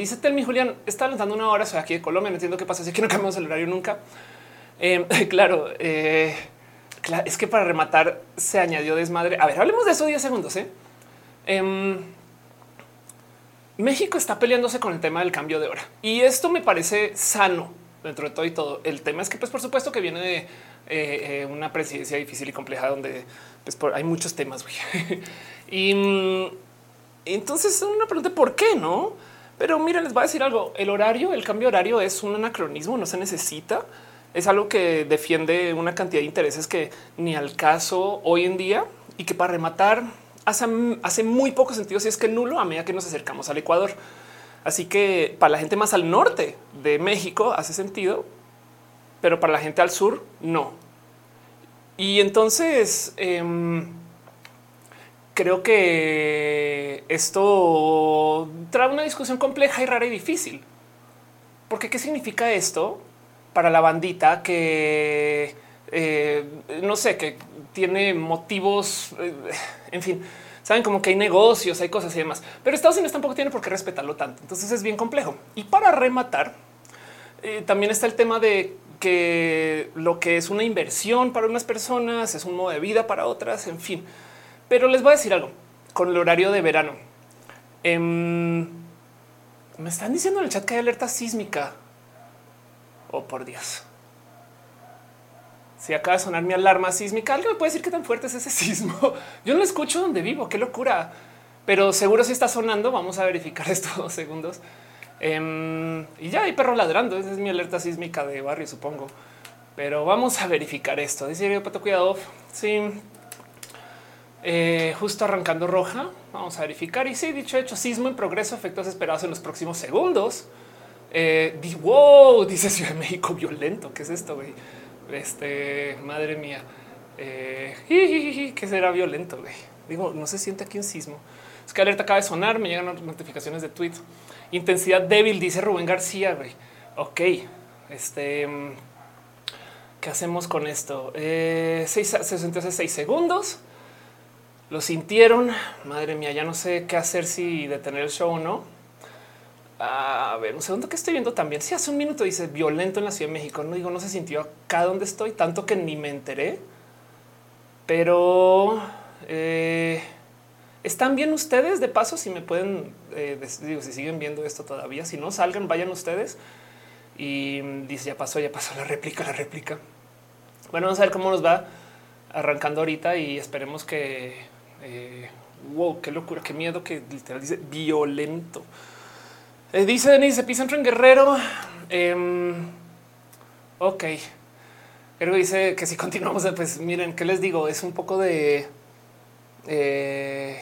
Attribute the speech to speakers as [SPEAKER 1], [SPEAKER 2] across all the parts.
[SPEAKER 1] Dice Telmi Julián, está lanzando una hora, soy aquí de Colombia, no entiendo qué pasa, así que no cambiamos el horario nunca. Eh, claro, eh, es que para rematar se añadió desmadre. A ver, hablemos de eso 10 segundos. ¿eh? Em, México está peleándose con el tema del cambio de hora y esto me parece sano dentro de todo y todo. El tema es que, pues, por supuesto que viene de una presidencia difícil y compleja donde pues, hay muchos temas. y mm, entonces una pregunta, ¿por qué no? Pero miren, les voy a decir algo. El horario, el cambio horario es un anacronismo, no se necesita. Es algo que defiende una cantidad de intereses que ni al caso hoy en día y que para rematar hace, hace muy poco sentido si es que nulo a medida que nos acercamos al Ecuador. Así que para la gente más al norte de México hace sentido, pero para la gente al sur no. Y entonces em, creo que esto trae una discusión compleja y rara y difícil. Porque ¿qué significa esto para la bandita que eh, no sé, que tiene motivos, eh, en fin, saben como que hay negocios, hay cosas y demás, pero Estados Unidos tampoco tiene por qué respetarlo tanto. Entonces es bien complejo. Y para rematar, eh, también está el tema de que lo que es una inversión para unas personas es un modo de vida para otras, en fin. Pero les voy a decir algo con el horario de verano. Em, me están diciendo en el chat que hay alerta sísmica. Oh, por Dios. Si acaba de sonar mi alarma sísmica, alguien me puede decir qué tan fuerte es ese sismo. Yo no lo escucho donde vivo. Qué locura. Pero seguro si está sonando, vamos a verificar estos dos segundos. Em, y ya hay perro ladrando. Esa es mi alerta sísmica de barrio, supongo. Pero vamos a verificar esto. Dice Pato, cuidado. Sí, eh, justo arrancando roja. Vamos a verificar. Y sí, dicho hecho, sismo en progreso, efectos esperados en los próximos segundos. Eh, wow, dice Ciudad de México violento. ¿Qué es esto? Güey? Este madre mía, eh, ¿qué será violento? Güey? Digo, no se siente aquí un sismo. Es que alerta acaba de sonar. Me llegan notificaciones de tweets. Intensidad débil, dice Rubén García. Güey. Ok, este ¿qué hacemos con esto? Eh, seis, 66 segundos lo sintieron. Madre mía, ya no sé qué hacer si detener el show o no. A ver, un segundo que estoy viendo también. Si hace un minuto dice violento en la Ciudad de México, no digo, no se sintió acá donde estoy, tanto que ni me enteré. Pero eh, están bien ustedes de paso. Si me pueden, eh, digo, si siguen viendo esto todavía, si no salgan, vayan ustedes. Y dice ya pasó, ya pasó la réplica, la réplica. Bueno, vamos a ver cómo nos va arrancando ahorita y esperemos que eh, wow, qué locura, qué miedo que literal dice violento. Eh, dice Denise, epicentro en Guerrero. Eh, ok. Pero dice que si continuamos, pues miren, ¿qué les digo? Es un poco de... Eh,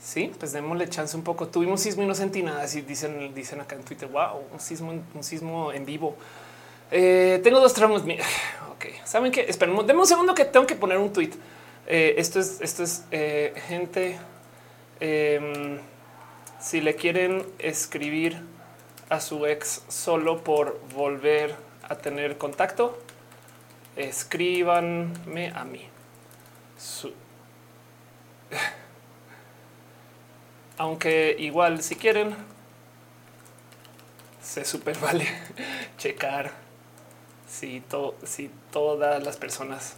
[SPEAKER 1] sí, pues démosle chance un poco. Tuvimos sismo y no sentí nada. Así dicen, dicen acá en Twitter. Wow, un sismo, un sismo en vivo. Eh, tengo dos tramos. Ok, saben que esperemos. Deme un segundo que tengo que poner un tweet. Eh, esto es, esto es eh, gente. Em, si le quieren escribir a su ex solo por volver a tener contacto, escríbanme a mí. Aunque igual si quieren, se super vale checar si, si todas las personas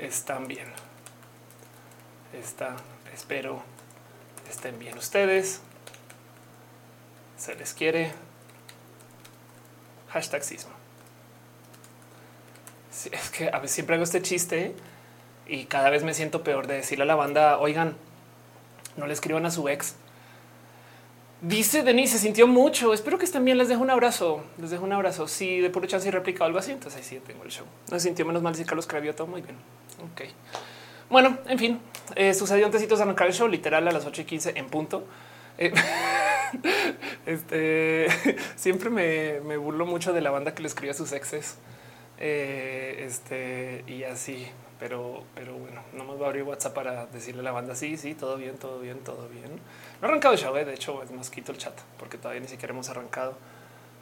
[SPEAKER 1] están bien. Está, espero estén bien ustedes. Se les quiere. Hashtag sismo. es que a veces siempre hago este chiste y cada vez me siento peor de decirle a la banda, oigan, no le escriban a su ex. Dice Denise, se sintió mucho. Espero que estén bien. Les dejo un abrazo. Les dejo un abrazo. Si de puro chance y replica algo así, entonces ahí sí tengo el show. No se sintió menos mal si Carlos escribió todo muy bien. Ok. Bueno, en fin, eh, sucedió antes de arrancar el show, literal a las 8 y 15 en punto. Eh, este siempre me, me, burlo mucho de la banda que le escribe a sus exes. Eh, este y así, pero, pero bueno, nomás va a abrir WhatsApp para decirle a la banda, sí, sí, todo bien, todo bien, todo bien. No he arrancado el ¿eh? show, de hecho, más quito el chat, porque todavía ni siquiera hemos arrancado.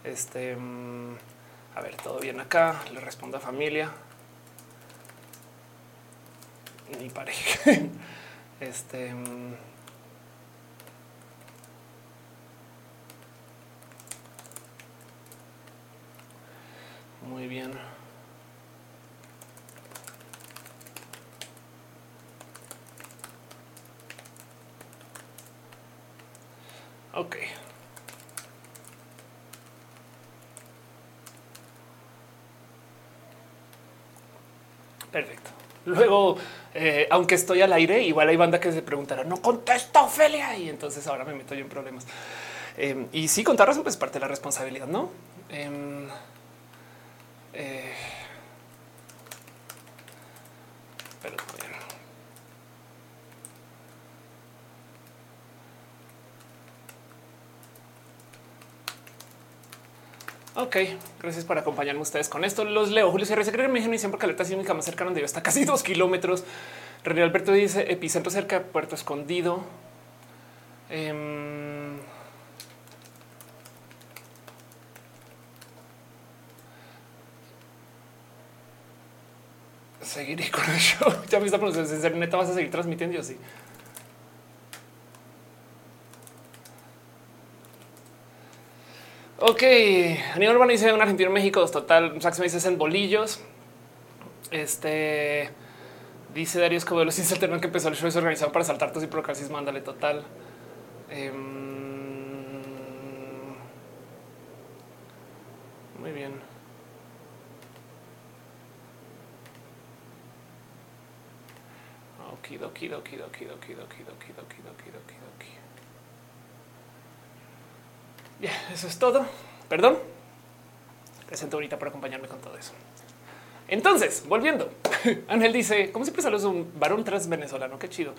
[SPEAKER 1] Este, mm, a ver, todo bien acá, le respondo a familia. ni pareja. este... Mm. Muy bien. Ok. Perfecto. Luego, eh, aunque estoy al aire, igual hay banda que se preguntará, no contesta Ofelia. Y entonces ahora me meto yo en problemas. Eh, y sí, contar razón, pues parte de la responsabilidad, no? Em, eh, pero Ok, gracias por acompañarme ustedes con esto. Los leo. Julio Sierra se cree en mi generación porque alerta sísmica más cercana donde yo está casi dos kilómetros. René Alberto dice epicentro cerca de Puerto Escondido. Eh, seguiré con el show. Ya me está pronunciando. Neta, vas a seguir transmitiendo. Yo sí. Ok, Aníbal Urbano dice un argentino en México, total, Sax me dice en bolillos. Este dice Darío Escobedo, sin alternan que empezó el show es organizado para saltar y procasis, mándale total. Eh, muy bien. Okidoki, doki, doki, doki, doki, doki, doki, doki, doki, doki. Ya, eso es todo. Perdón. Presento ahorita por acompañarme con todo eso. Entonces, volviendo, Ángel dice, como siempre saludos un varón trans venezolano, qué chido.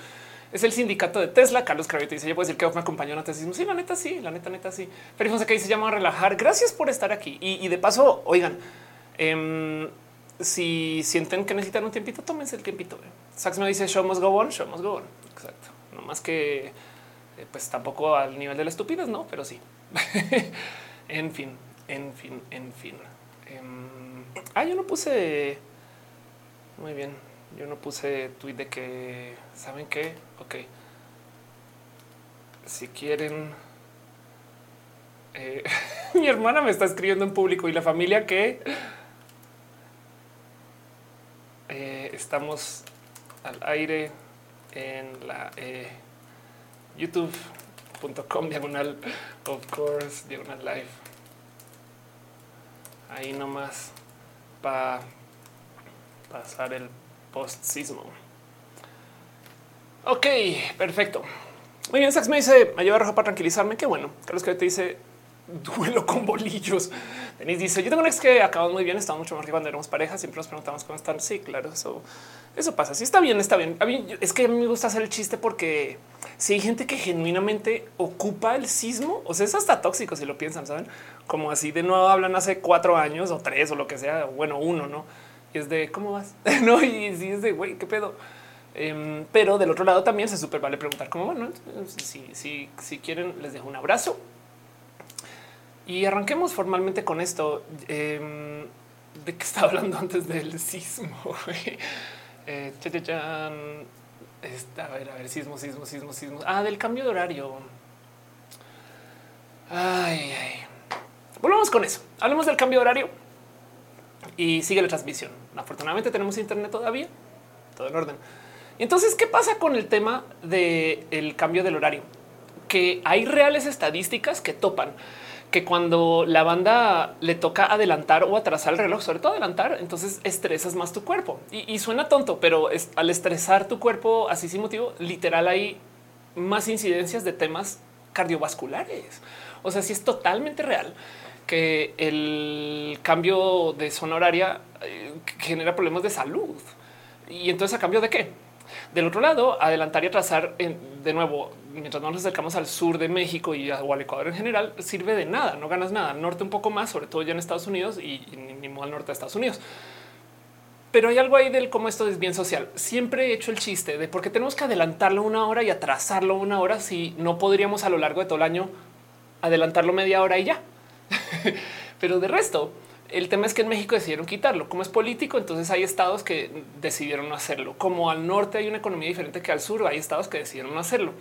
[SPEAKER 1] Es el sindicato de Tesla. Carlos Cravito dice, yo puedo decir que me acompañó en la tesis. Sí, la neta sí, la neta, neta sí. Pero que dice, llama a relajar. Gracias por estar aquí. Y, de paso, oigan, eh, si sienten que necesitan un tiempito, tómense el tiempito. Sax me dice, show must go on, show must go. Exacto. No más que, eh, pues tampoco al nivel de la estupidez, no, pero sí. en fin, en fin, en fin. Em, ah, yo no puse. Muy bien. Yo no puse tweet de que saben qué. Ok. Si quieren. Eh, mi hermana me está escribiendo en público y la familia que eh, estamos al aire en la eh, youtube.com diagonal of course diagonal live. Ahí nomás para pasar el post sismo ok perfecto. Muy bien Sax me dice me lleva roja para tranquilizarme qué bueno. Carlos que te dice duelo con bolillos. Denise dice: Yo tengo un ex que acabamos muy bien, estamos mucho mejor que cuando éramos pareja. Siempre nos preguntamos cómo están. Sí, claro, eso, eso pasa. Sí, está bien, está bien. A mí es que a mí me gusta hacer el chiste porque si hay gente que genuinamente ocupa el sismo, o sea, es hasta tóxico si lo piensan, saben? Como así de nuevo hablan hace cuatro años o tres o lo que sea. Bueno, uno, no? Y es de cómo vas, no? Y sí es de güey, qué pedo. Em, pero del otro lado también se súper vale preguntar cómo bueno, si, si, si quieren, les dejo un abrazo y arranquemos formalmente con esto. Em, de qué estaba hablando antes del sismo. eh, a ver, a ver, sismo, sismo, sismo, sismo. Ah, del cambio de horario. Ay, ay. Volvamos con eso. Hablemos del cambio de horario y sigue la transmisión. Afortunadamente tenemos internet todavía, todo en orden. entonces, ¿qué pasa con el tema del cambio del horario? Que hay reales estadísticas que topan que cuando la banda le toca adelantar o atrasar el reloj, sobre todo adelantar, entonces estresas más tu cuerpo. Y, suena tonto, pero al estresar tu cuerpo así sin motivo, literal hay más incidencias de temas cardiovasculares. O sea, si es totalmente real que el cambio de zona horaria eh, genera problemas de salud. Y entonces a cambio de qué? Del otro lado, adelantar y atrasar de nuevo, mientras nos acercamos al sur de México y al Ecuador en general, sirve de nada, no ganas nada. Norte un poco más, sobre todo ya en Estados Unidos y, ni al norte de Estados Unidos. Pero hay algo ahí del cómo esto es bien social. Siempre he hecho el chiste de por qué tenemos que adelantarlo una hora y atrasarlo una hora si no podríamos a lo largo de todo el año adelantarlo media hora y ya. Pero de resto, el tema es que en México decidieron quitarlo. Como es político, entonces hay estados que decidieron no hacerlo. Como al norte hay una economía diferente que al sur, hay estados que decidieron no hacerlo.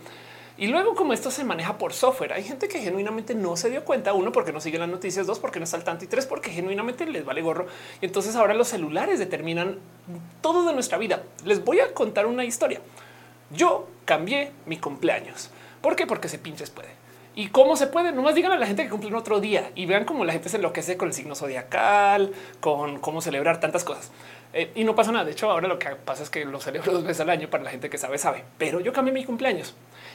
[SPEAKER 1] Y luego como esto se maneja por software, hay gente que genuinamente no se dio cuenta, uno porque no sigue las noticias, dos porque no está al tanto y tres porque genuinamente les vale gorro. Y entonces ahora los celulares determinan todo de nuestra vida. Les voy a contar una historia. Yo cambié mi cumpleaños. ¿Por qué? Porque se pinches puede. ¿Y cómo se puede? Nomás digan a la gente que cumple otro día y vean cómo la gente se enloquece con el signo zodiacal, con cómo celebrar tantas cosas. Eh, y no pasa nada. De hecho, ahora lo que pasa es que lo celebro dos veces al año para la gente que sabe, sabe. Pero yo cambié mi cumpleaños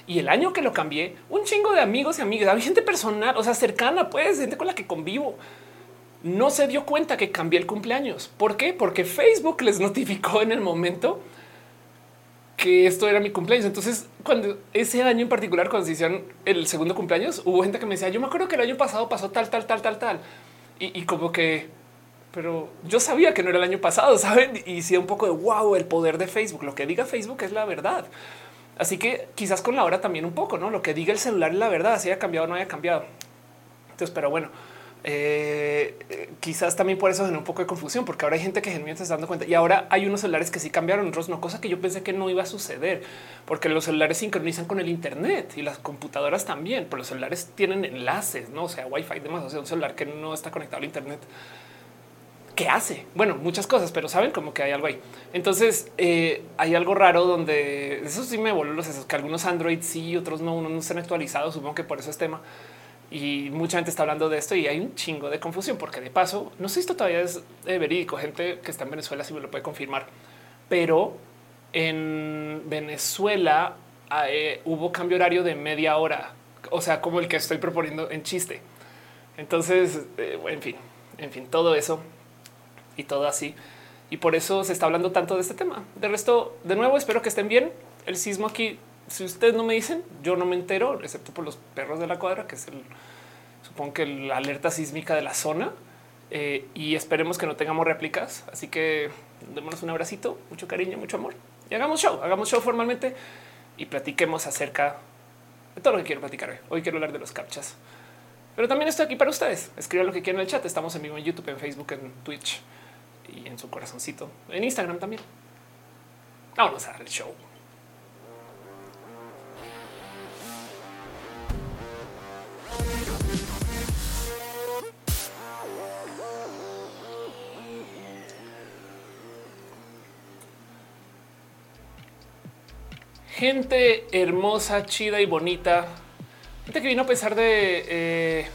[SPEAKER 1] y el año que lo cambié, un chingo de amigos y amigas, había gente personal, o sea, cercana, pues gente con la que convivo. No se dio cuenta que cambié el cumpleaños. ¿Por qué? Porque Facebook les notificó en el momento que esto era mi cumpleaños. Entonces, cuando ese año en particular, cuando se hicieron el segundo cumpleaños, hubo gente que me decía, yo me acuerdo que el año pasado pasó tal, tal, tal, tal, tal. Y, y como que pero yo sabía que no era el año pasado, saben? Y sí, un poco de wow, el poder de Facebook. Lo que diga Facebook es la verdad. Así que quizás con la hora también un poco, no lo que diga el celular es la verdad, si haya cambiado o no haya cambiado. Entonces, pero bueno, eh, eh, quizás también por eso genera un poco de confusión, porque ahora hay gente que genuinamente se está dando cuenta. Y ahora hay unos celulares que sí cambiaron, otros no, cosa que yo pensé que no iba a suceder, porque los celulares sincronizan con el Internet y las computadoras también, pero los celulares tienen enlaces, no o sea, Wi-Fi, demás, o sea, un celular que no está conectado al Internet qué hace. Bueno, muchas cosas, pero saben como que hay algo ahí. Entonces eh, hay algo raro donde eso sí me volvió los sesos, que algunos Android sí, otros no, unos no están actualizados. Supongo que por eso es tema y mucha gente está hablando de esto y hay un chingo de confusión porque de paso no sé si esto todavía es eh, verídico. Gente que está en Venezuela sí me lo puede confirmar, pero en Venezuela eh, hubo cambio horario de media hora, o sea, como el que estoy proponiendo en chiste. Entonces, en fin, en fin, todo eso y todo así. Y por eso se está hablando tanto de este tema. De resto, de nuevo, espero que estén bien. El sismo aquí, si ustedes no me dicen, yo no me entero, excepto por los perros de la cuadra, que es el, supongo que la alerta sísmica de la zona. Eh, y esperemos que no tengamos réplicas. Así que démonos un abracito, mucho cariño, mucho amor. Y hagamos show, hagamos show formalmente y platiquemos acerca de todo lo que quiero platicar hoy. Hoy quiero hablar de los captchas. Pero también estoy aquí para ustedes. Escriban lo que quieran en el chat. Estamos en vivo en YouTube, en Facebook, en Twitch y en su corazoncito. En Instagram también. Vámonos a dar el show. Gente hermosa, chida y bonita. Gente que vino a pesar de eh,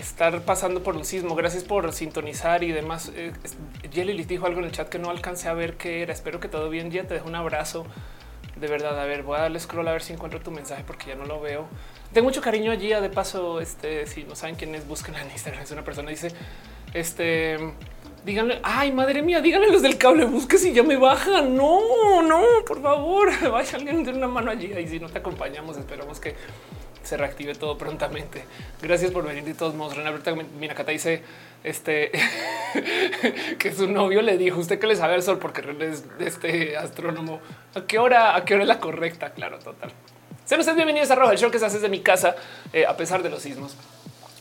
[SPEAKER 1] estar pasando por un sismo. Gracias por sintonizar y demás. Eh, Jelly dijo algo en el chat que no alcancé a ver qué era. Espero que todo bien. Ya te dejo un abrazo. De verdad, a ver, voy a darle scroll a ver si encuentro tu mensaje porque ya no lo veo. Tengo mucho cariño allí. De paso, este, si no saben quién es, busquen en Instagram. Es una persona dice, este, díganle, ay, madre mía, díganle los del cable, busque si ya me baja. No, no, por favor, vaya alguien de una mano allí. Y si no te acompañamos, esperamos que se reactive todo prontamente. Gracias por venir de todos modos. Mira, Cata dice este que su novio le dijo usted que le sabe el sol porque es este astrónomo. ¿A qué hora? ¿A qué hora es la correcta? Claro, total. Sean ustedes bienvenidos a Roja, el show que se hace desde mi casa, eh, a pesar de los sismos,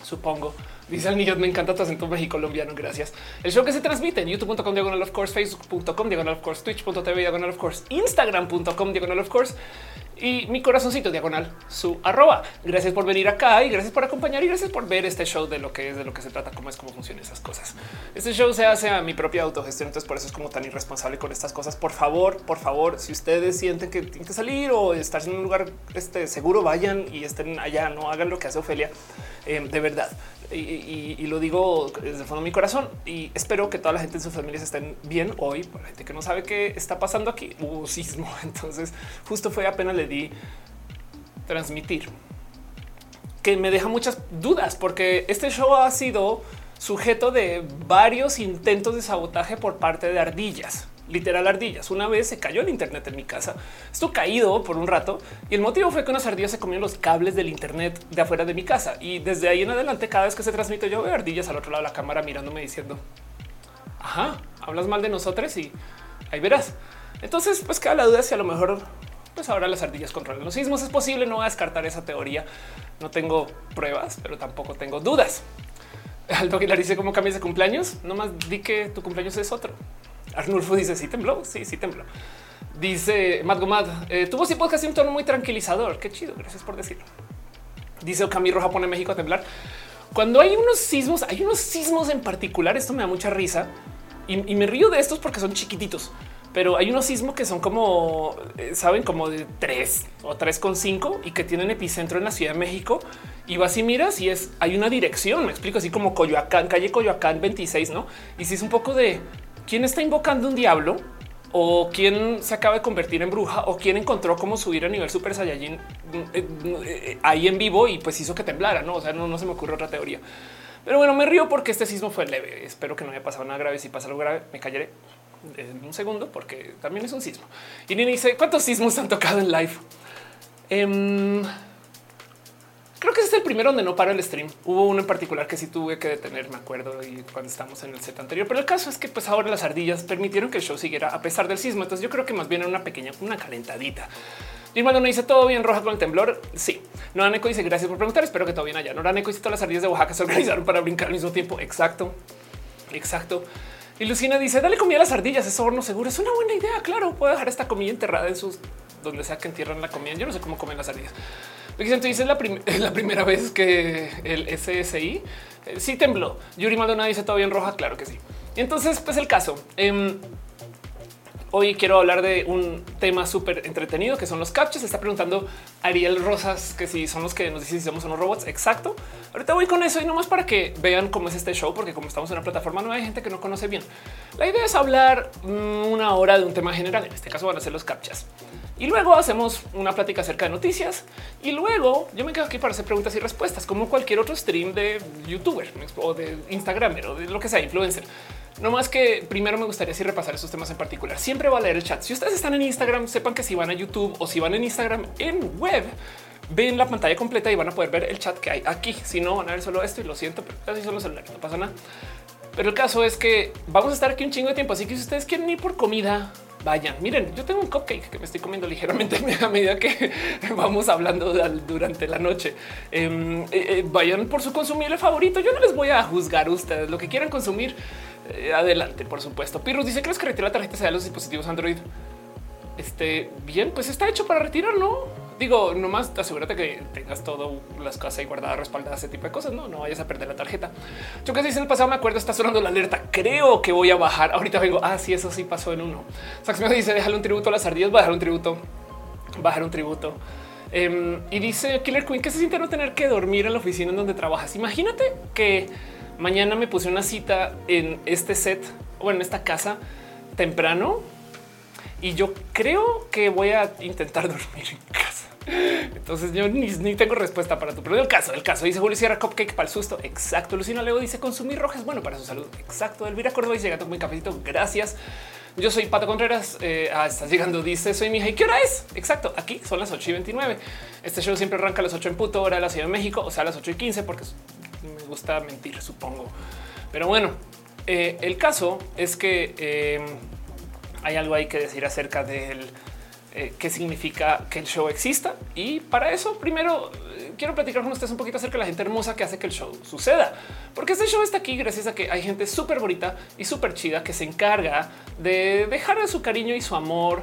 [SPEAKER 1] supongo. Dice el niño, me encanta tu acento colombiano. Gracias. El show que se transmite en youtube.com diagonal of course, facebook.com diagonal of course, twitch.tv diagonal of course, instagram.com diagonal of course y mi corazoncito diagonal su arroba. Gracias por venir acá y gracias por acompañar y gracias por ver este show de lo que es, de lo que se trata, cómo es, cómo funcionan esas cosas. Este show se hace a mi propia autogestión, entonces por eso es como tan irresponsable con estas cosas. Por favor, por favor, si ustedes sienten que tienen que salir o estar en un lugar este, seguro, vayan y estén allá, no hagan lo que hace Ofelia. Eh, de verdad, y, lo digo desde el fondo de mi corazón y espero que toda la gente en sus familias estén bien hoy. Para gente que no sabe qué está pasando aquí, hubo sismo. Entonces, justo fue apenas le di transmitir que me deja muchas dudas porque este show ha sido sujeto de varios intentos de sabotaje por parte de ardillas literal ardillas. Una vez se cayó el Internet en mi casa. Esto caído por un rato y el motivo fue que unas ardillas se comieron los cables del Internet de afuera de mi casa. Y desde ahí en adelante, cada vez que se transmite, yo veo ardillas al otro lado de la cámara mirándome diciendo, ajá, hablas mal de nosotros y ahí verás. Entonces, pues queda la duda si a lo mejor pues ahora las ardillas controlan los sismos. Es posible, no descartar esa teoría. No tengo pruebas, pero tampoco tengo dudas. Aldo Aguilar dice cómo cambias de cumpleaños. No más di que tu cumpleaños es otro. Arnulfo dice: Sí, tembló. Sí, sí, tembló. Dice Matt Gomad, eh, tuvo sí podcast un tono muy tranquilizador. Qué chido, gracias por decirlo. Dice Ocami Roja pone México a temblar. Cuando hay unos sismos, hay unos sismos en particular, esto me da mucha risa y, me río de estos porque son chiquititos, pero hay unos sismos que son como, eh, saben, como de 3 o 3,5 y que tienen epicentro en la Ciudad de México y vas y miras y es, hay una dirección, me explico, así como Coyoacán, calle Coyoacán 26, ¿no? Y si es un poco de, ¿quién está invocando un diablo? o quién se acaba de convertir en bruja o quién encontró cómo subir a nivel super saiyajin eh, eh, ahí en vivo y pues hizo que temblara, no? O sea, no, no se me ocurre otra teoría. Pero bueno, me río porque este sismo fue leve. Espero que no haya pasado nada grave. Si pasa algo grave, me callaré en un segundo porque también es un sismo. Y ni dice cuántos sismos han tocado en live. Em, Creo que este es el primero donde no para el stream. Hubo uno en particular que sí tuve que detener, me acuerdo, y cuando estamos en el set anterior. Pero el caso es que pues ahora las ardillas permitieron que el show siguiera a pesar del sismo. Entonces yo creo que más bien era una pequeña, una calentadita. Y no dice todo bien roja con el temblor. Sí. Noraneco dice gracias por preguntar. Espero que todo bien allá. Noraneco dice todas las ardillas de Oaxaca se organizaron para brincar al mismo tiempo. Exacto. Exacto. Y Lucina dice dale comida a las ardillas. Eso horno seguro es una buena idea. Claro, puedo dejar esta comida enterrada en sus donde sea que entierran la comida. Yo no sé cómo comen las ardillas. Dice la, la primera vez que el SSI eh, sí tembló. Yuri Maldonado dice todo bien roja. Claro que sí. Y entonces, pues el caso. Em, hoy quiero hablar de un tema súper entretenido que son los captchas. Está preguntando Ariel Rosas que si son los que nos dicen si somos unos robots. Exacto. Ahorita voy con eso y nomás para que vean cómo es este show, porque como estamos en una plataforma no hay gente que no conoce bien. La idea es hablar mm, una hora de un tema general. En este caso van a ser los captchas. Y luego hacemos una plática acerca de noticias. Y luego yo me quedo aquí para hacer preguntas y respuestas, como cualquier otro stream de youtuber o de Instagramer o de lo que sea, influencer. No más que primero me gustaría así repasar esos temas en particular. Siempre va a leer el chat. Si ustedes están en Instagram, sepan que si van a YouTube o si van en Instagram en web, ven la pantalla completa y van a poder ver el chat que hay aquí. Si no, van a ver solo esto y lo siento, pero casi solo celular, no pasa nada. Pero el caso es que vamos a estar aquí un chingo de tiempo. Así que si ustedes quieren ir por comida, vayan. Miren, yo tengo un cupcake que me estoy comiendo ligeramente a medida que vamos hablando durante la noche. Em, eh, eh, vayan por su consumible favorito. Yo no les voy a juzgar a ustedes lo que quieran consumir. Eh, adelante, por supuesto. Pirus dice que les que retirar la tarjeta sea de los dispositivos Android. Este bien, pues está hecho para retirar, no? Digo, nomás asegúrate que tengas todo las cosas ahí guardadas, respaldadas, ese tipo de cosas. No, no vayas a perder la tarjeta. Yo dice en el pasado, me acuerdo, está sonando la alerta. Creo que voy a bajar. Ahorita vengo. Ah, sí, eso sí pasó en uno. Sax me dice: déjale un tributo a las ardillas, bajar un tributo, bajar un tributo. Em, y dice Killer Queen que se siente no tener que dormir en la oficina en donde trabajas. Imagínate que mañana me puse una cita en este set o en esta casa temprano y yo creo que voy a intentar dormir en casa. Entonces yo ni, tengo respuesta para tu, pero el caso, el caso dice Julio Sierra Cupcake para el susto. Exacto. Lucina Leo dice consumir rojas bueno para su salud. Exacto. Elvira Córdoba dice gato muy cafecito. Gracias. Yo soy Pato Contreras. Eh, ah, estás llegando. Dice soy mi hija. ¿Y qué hora es? Exacto. Aquí son las 8 y 29. Este show siempre arranca a las 8 en puto hora de la Ciudad de México, o sea, a las 8 y 15, porque me gusta mentir, supongo. Pero bueno, eh, el caso es que eh, hay algo ahí que decir acerca del eh, qué significa que el show exista. Y para eso, primero eh, quiero platicar con ustedes un poquito acerca de la gente hermosa que hace que el show suceda, porque este show está aquí gracias a que hay gente súper bonita y súper chida que se encarga de dejar su cariño y su amor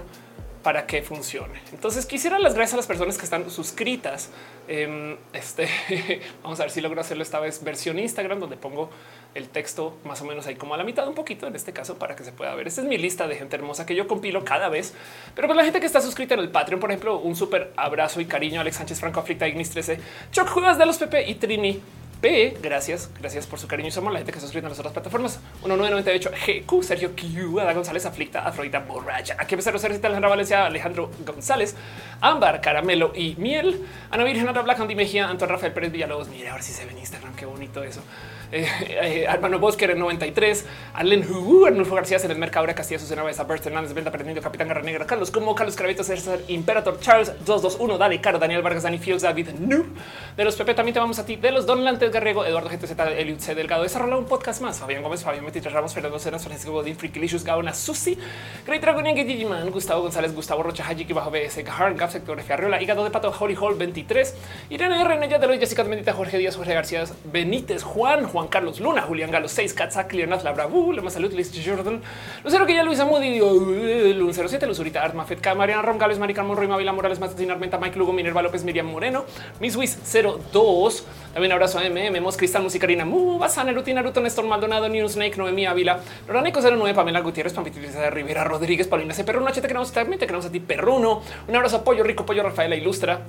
[SPEAKER 1] para que funcione. Entonces quisiera las gracias a las personas que están suscritas. este vamos a ver si logro hacerlo esta vez versión Instagram donde pongo el texto más o menos ahí como a la mitad un poquito en este caso para que se pueda ver. Esta es mi lista de gente hermosa que yo compilo cada vez. Pero pues la gente que está suscrita en el Patreon, por ejemplo, un súper abrazo y cariño a Alex Sánchez Franco, Aflicta, Ignis 13, Choc Juegas de los Pepe y Trini. P, gracias, gracias por su cariño y somos la gente que se suscribe en las otras plataformas. 1998 GQ, Sergio Q, Ada González, Aflicta, Afrodita Borracha, aquí empezar a Alejandra Valencia, Alejandro González, Ámbar, Caramelo y Miel, Ana Virgen, Ana Black, Andy Mejía, Antonio Rafael Pérez Villalobos. Mira, a ver si se ve en Instagram, qué bonito eso eh, eh, Hermano Bosque en 93, Allen Hugo, Arnulfo García, en el mercado de Castilla, Susana Besa, Bert Hernández, Venta Aprendiendo, Capitán Garra Negra, Carlos Como, Carlos Cravito, César, Imperator, Charles 221, Dale, Caro, Daniel Vargas, Dani Fields, David Nu, de los Pepe también te vamos a ti, de los Don Lantes, Garrego, Eduardo GTZ, Eliud C. Delgado, desarrolla un podcast más. Fabián Gómez, Fabián Metitres Ramos, Fernando Cenas, Francisco Godín, Frikilicious, Gaona, Susi, Great Dragon, Digimon, Gustavo González, Gustavo Rocha, Hajiki, Bajo BS, Harn, Gap, Sectografía Arriola, Hígado de Pato, Holly Hall 23, Irene R. Deloy, Jessica Mendita, Jorge Díaz, Jorge García Benítez, Juan, Juan Carlos Luna, Julián Galo 6, Katzak, Leonard Labra, uh, Lema Salud, Liz Jordan, Lucero que ya Luisa Moody, Lun 07, Luzurita, Arma, Fetka, Mariana Rongales, Marican Monroy, Mavila Morales, Matatina Armenta, Mike Lugo, Minerva López, Miriam Moreno, Miss Wiz 02, también abrazo a MM, Memos, Cristal, Musicarina, Mu, Basana, Rutina, Ruto, Néstor Maldonado, New Snake, Noemí Ávila, Loránico 09, Pamela Gutiérrez, Pampitiliza de Rivera, Rodríguez, Paulina C. Perruno, H. Te queremos también, te queremos a ti, Perruno, un abrazo a Pollo Rico, Pollo Rafaela Ilustra,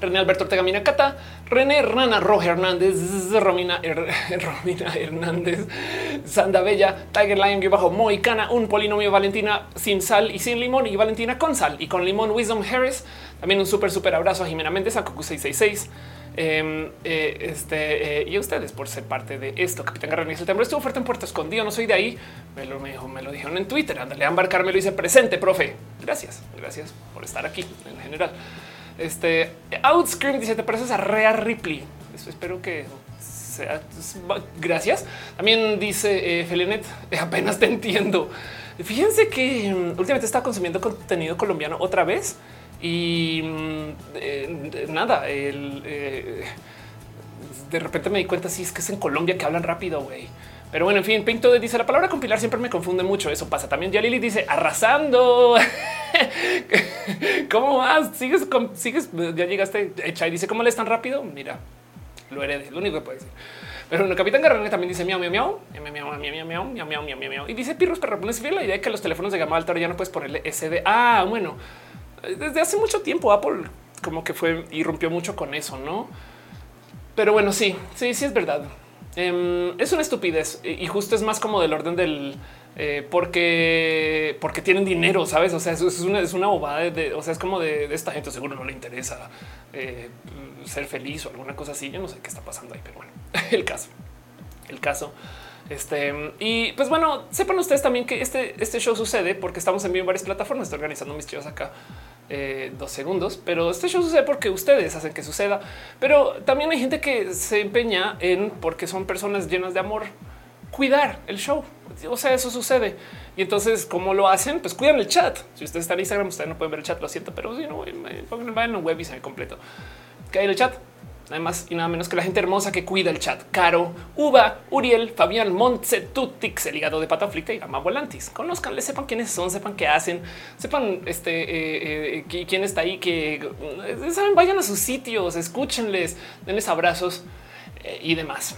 [SPEAKER 1] René Alberto Ortega Minacata, René Rana Roja Hernández, Romina, Romina Hernández, Sanda Bella, Tiger Lion, bajo Moicana, un polinomio Valentina sin sal y sin limón y Valentina con sal y con limón Wisdom Harris. También un súper, súper abrazo a Jimena Méndez, a Cocu 666. Eh, eh, este eh, y a ustedes por ser parte de esto. Capitán el temblor estuvo fuerte en Puerto Escondido. No soy de ahí. Me lo, me, me lo dijeron en Twitter. Ándale a embarcar, me lo dice presente, profe. Gracias, gracias por estar aquí en general. Este Outscream dice: Te pareces a Rea Ripley. Eso espero que sea. Gracias. También dice eh, Felenet: Apenas te entiendo. Fíjense que um, últimamente está consumiendo contenido colombiano otra vez y um, eh, nada. Eh, de repente me di cuenta si es que es en Colombia que hablan rápido, güey. Pero bueno, en fin, Pinto dice la palabra compilar siempre me confunde mucho. Eso pasa también. Ya Lili dice arrasando. ¿Cómo vas? Sigues, sigues, ya llegaste hecha y dice cómo le es tan rápido. Mira, lo heredé, lo único que puede decir. Pero el capitán Garrone también dice miau, miau, miau, miau, miau, miau, miau, miau, miau, miau, miau. Y dice Pirros que repones fiel la idea de que los teléfonos de gama alta ya no puedes ponerle SD. Ah, bueno, desde hace mucho tiempo Apple como que fue y rompió mucho con eso, no? Pero bueno, sí, sí, sí es verdad. Eh, es una estupidez y justo es más como del orden del eh, porque porque tienen dinero, sabes? O sea, es una, es bobada de, o sea, es como de, esta gente seguro no le interesa eh, ser feliz o alguna cosa así. Yo no sé qué está pasando ahí, pero bueno, el caso, el caso. Este y pues bueno, sepan ustedes también que este, este show sucede porque estamos en varias plataformas. Estoy organizando mis chivas acá eh, dos segundos, pero este show sucede porque ustedes hacen que suceda. Pero también hay gente que se empeña en porque son personas llenas de amor cuidar el show. O sea, eso sucede. Y entonces, ¿cómo lo hacen? Pues cuidan el chat. Si ustedes están en Instagram, ustedes no pueden ver el chat, lo siento, pero si no, vayan en web y se ve completo. Que en el chat. Nada más y nada menos que la gente hermosa que cuida el chat. Caro, Uva, Uriel, Fabián, Montse, Tutix, el hígado de pata y Gama Volantis. Conozcanle, sepan quiénes son, sepan qué hacen, sepan este eh, eh, quién está ahí, que eh, saben, vayan a sus sitios, escúchenles, denles abrazos y demás.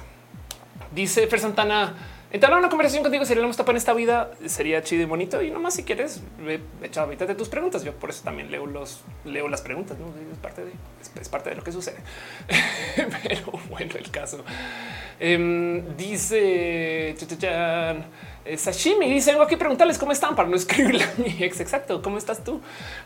[SPEAKER 1] Dice Fer Santana, entablar una conversación contigo sería la más en esta vida, sería chido y bonito. Y nomás si quieres, echa de tus preguntas. Yo por eso también leo los leo las preguntas. Es parte de es, parte de lo que sucede. Pero bueno, el caso eh, dice eh, Sashimi dice: Vengo aquí a preguntarles cómo están para no escribirle a mi ex. Exacto. ¿Cómo estás tú?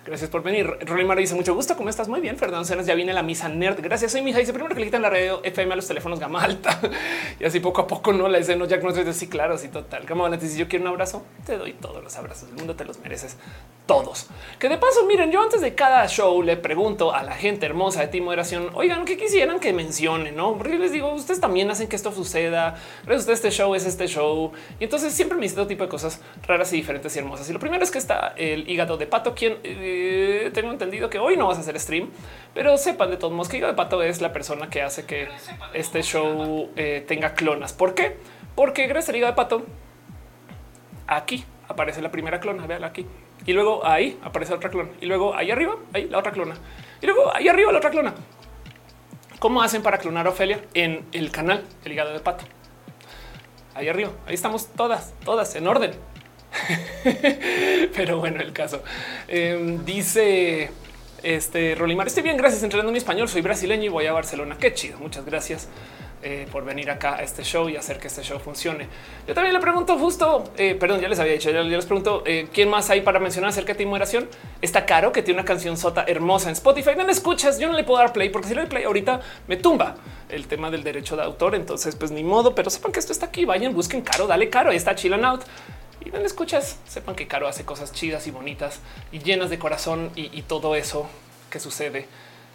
[SPEAKER 1] Gracias por venir. Rolimar dice: Mucho gusto. ¿Cómo estás? Muy bien. Fernando Cenas ya viene la misa nerd. Gracias. Soy mi hija. Dice: Primero que le quitan la radio FM a los teléfonos gama alta y así poco a poco no la. Ya no estoy así claro. Así total. Como si yo quiero un abrazo, te doy todos los abrazos del mundo. Te los mereces todos. Que de paso, miren, yo antes de cada show le pregunto a la gente hermosa de ti moderación, oigan, ¿qué quisieran que mencione? No, porque les digo, ustedes también hacen que esto suceda. A este show es este show. Y entonces siempre me dice todo tipo de cosas raras y diferentes y hermosas. Y lo primero es que está el hígado de pato, quien eh, tengo entendido que hoy no vas a hacer stream, pero sepan de todos modos que hígado de pato es la persona que hace que este show eh, tenga clonas. ¿Por qué? Porque gracias al hígado de pato, aquí aparece la primera clona. Vean aquí y luego ahí aparece otra clona y luego ahí arriba, ahí la otra clona y luego ahí arriba la otra clona. ¿Cómo hacen para clonar a Ofelia en el canal El hígado de pato? Ahí arriba, ahí estamos todas, todas en orden. Pero bueno, el caso em, dice este Rolimar. Estoy bien, gracias. Entrenando mi español. Soy brasileño y voy a Barcelona. Qué chido. Muchas gracias. Eh, por venir acá a este show y hacer que este show funcione. Yo también le pregunto justo, eh, perdón, ya les había dicho, ya, les pregunto eh, quién más hay para mencionar acerca de moderación. Está Caro, que tiene una canción sota hermosa en Spotify. No la escuchas, yo no le puedo dar play porque si le doy play ahorita me tumba el tema del derecho de autor. Entonces, pues ni modo, pero sepan que esto está aquí. Vayan, busquen Caro, dale Caro. Ahí está Chilling Out y no le escuchas. Sepan que Caro hace cosas chidas y bonitas y llenas de corazón y todo eso que sucede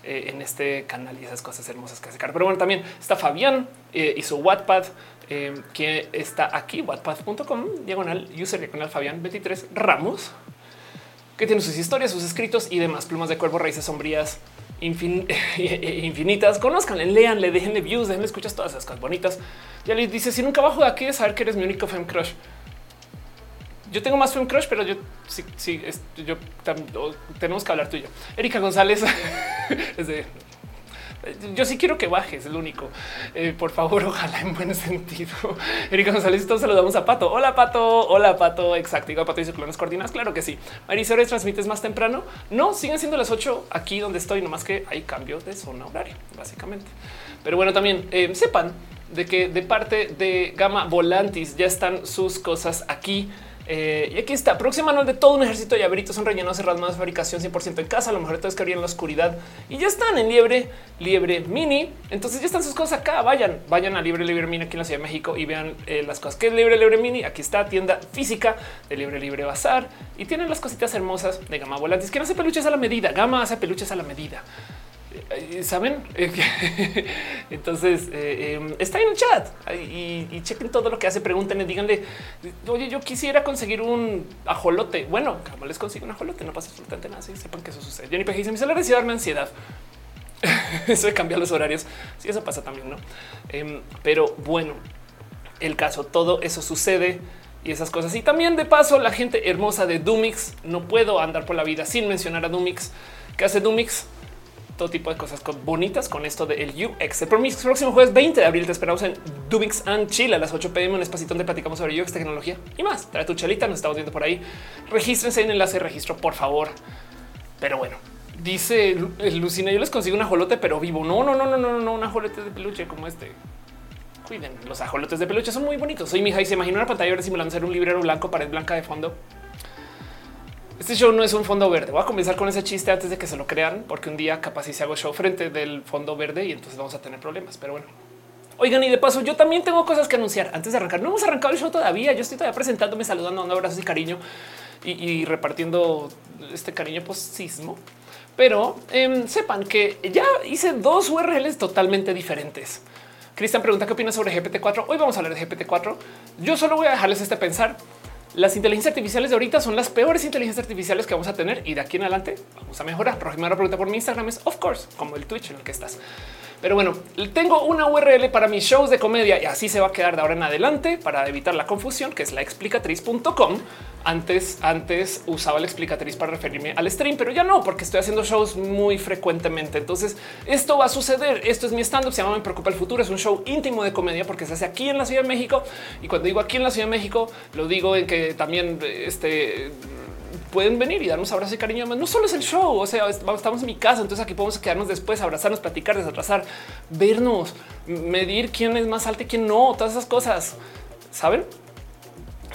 [SPEAKER 1] eh, en este canal y esas cosas hermosas que hace Caro. Pero bueno, también está Fabián eh, y su Wattpad que está aquí, wattpad.com, diagonal user diagonal Fabián 23 Ramos, que tiene sus historias, sus escritos y demás plumas de cuervo, raíces sombrías, infinitas. Conozcanle, leanle, déjenle views, déjenle escuchas todas esas cosas bonitas. Ya les dice: Si nunca bajo de aquí, es saber que eres mi único fem crush. Yo tengo más fem crush, pero yo sí, sí, yo tenemos que hablar tú y yo. Erika González es de yo sí quiero que bajes, el único. Eh, por favor, ojalá en buen sentido. Erika González, todos saludamos a Pato. Hola, Pato. Hola, Pato. Exacto. Pato dice clones coordinas. Claro que sí. Marisores transmites más temprano. No, siguen siendo las 8 aquí donde estoy, nomás que hay cambio de zona horaria, básicamente. Pero bueno, también eh, sepan de que de parte de Gama Volantis ya están sus cosas aquí eh, y aquí está, próxima manual de todo un ejército de llaveritos son rellenos cerrados de fabricación 100% en casa. A lo mejor entonces cabrían en la oscuridad y ya están en Liebre, Liebre Mini. Entonces ya están sus cosas acá. Vayan, vayan a Liebre, Liebre Mini aquí en la Ciudad de México y vean eh, las cosas que es Liebre, Liebre Mini. Aquí está tienda física de Liebre, Libre Bazar y tienen las cositas hermosas de Gama Volantis que no hace peluches a la medida. Gama hace peluches a la medida. Eh, Saben? Entonces eh, em, está en el chat y, chequen todo lo que hace. Pregúntenle, díganle, oye, yo quisiera conseguir un ajolote. Bueno, como les consigo un ajolote, no pasa absolutamente nada. Si sepan que eso sucede. Jenny Pejy dice: Me sale darme ansiedad. eso de cambiar los horarios. Sí, eso pasa también, no? Em, pero bueno, el caso, todo eso sucede y esas cosas. Y también de paso, la gente hermosa de Dumix. No puedo andar por la vida sin mencionar a Dumix. ¿Qué hace Dumix? Todo tipo de cosas bonitas con esto del UX. El próximo jueves 20 de abril te esperamos en Dubix and Chile a las 8 pm, un espacito donde platicamos sobre UX, tecnología y más. Trae tu chalita, nos estamos viendo por ahí. Regístrense en enlace de registro, por favor. Pero bueno, dice Lucina, yo les consigo un ajolote, pero vivo. No, no, no, no, no, no, un ajolote de peluche como este. Cuiden, los ajolotes de peluche son muy bonitos. Soy mi hija y se imagina una pantalla verde simulando ser un librero blanco, pared blanca de fondo. Este show no es un fondo verde. Voy a comenzar con ese chiste antes de que se lo crean, porque un día capaz si se hago show frente del fondo verde y entonces vamos a tener problemas. Pero bueno, oigan, y de paso, yo también tengo cosas que anunciar antes de arrancar. No hemos arrancado el show todavía. Yo estoy todavía presentándome, saludando, dando abrazos y cariño y, repartiendo este cariño postismo. Pero em, sepan que ya hice dos URLs totalmente diferentes. Cristian pregunta qué opinas sobre GPT-4. Hoy vamos a hablar de GPT-4. Yo solo voy a dejarles este pensar. Las inteligencias artificiales de ahorita son las peores inteligencias artificiales que vamos a tener y de aquí en adelante vamos a mejorar. Rojimara pregunta por mi Instagram es of course, como el Twitch en el que estás. Pero bueno, tengo una URL para mis shows de comedia y así se va a quedar de ahora en adelante para evitar la confusión, que es la explicatriz.com. Antes, antes usaba la explicatriz para referirme al stream, pero ya no, porque estoy haciendo shows muy frecuentemente. Entonces esto va a suceder. Esto es mi stand up. Se llama Me preocupa el futuro. Es un show íntimo de comedia porque se hace aquí en la Ciudad de México. Y cuando digo aquí en la Ciudad de México, lo digo en que también este pueden venir y darnos abrazo y cariño. No solo es el show, o sea, estamos en mi casa, entonces aquí podemos quedarnos después, abrazarnos, platicar, desatrasar, vernos, medir quién es más alto y quién no, todas esas cosas, ¿saben?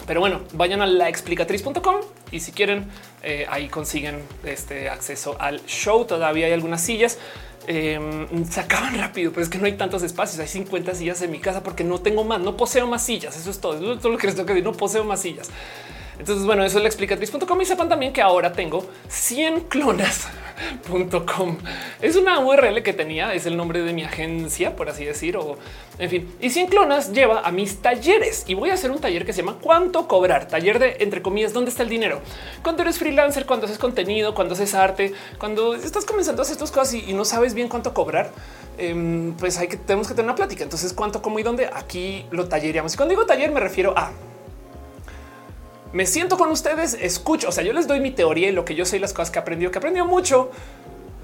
[SPEAKER 1] Pero bueno, vayan a laexplicatriz.com y si quieren, eh, ahí consiguen este acceso al show. Todavía hay algunas sillas. Em, se acaban rápido, pero es que no hay tantos espacios. Hay 50 sillas en mi casa porque no tengo más, no poseo más sillas. Eso es todo. Eso es todo lo que les tengo que decir. No poseo más sillas. Entonces, bueno, eso es la explicatriz.com y sepan también que ahora tengo 100 clonas.com. Es una URL que tenía, es el nombre de mi agencia, por así decir, o en fin. Y 100 clonas lleva a mis talleres y voy a hacer un taller que se llama cuánto cobrar, taller de entre comillas, dónde está el dinero. Cuando eres freelancer, cuando haces contenido, cuando haces arte, cuando estás comenzando a hacer estas cosas y, no sabes bien cuánto cobrar, em, pues hay que tenemos que tener una plática. Entonces, cuánto, cómo y dónde aquí lo talleríamos. Y cuando digo taller, me refiero a me siento con ustedes, escucho, o sea, yo les doy mi teoría y lo que yo sé las cosas que he aprendido, que aprendido mucho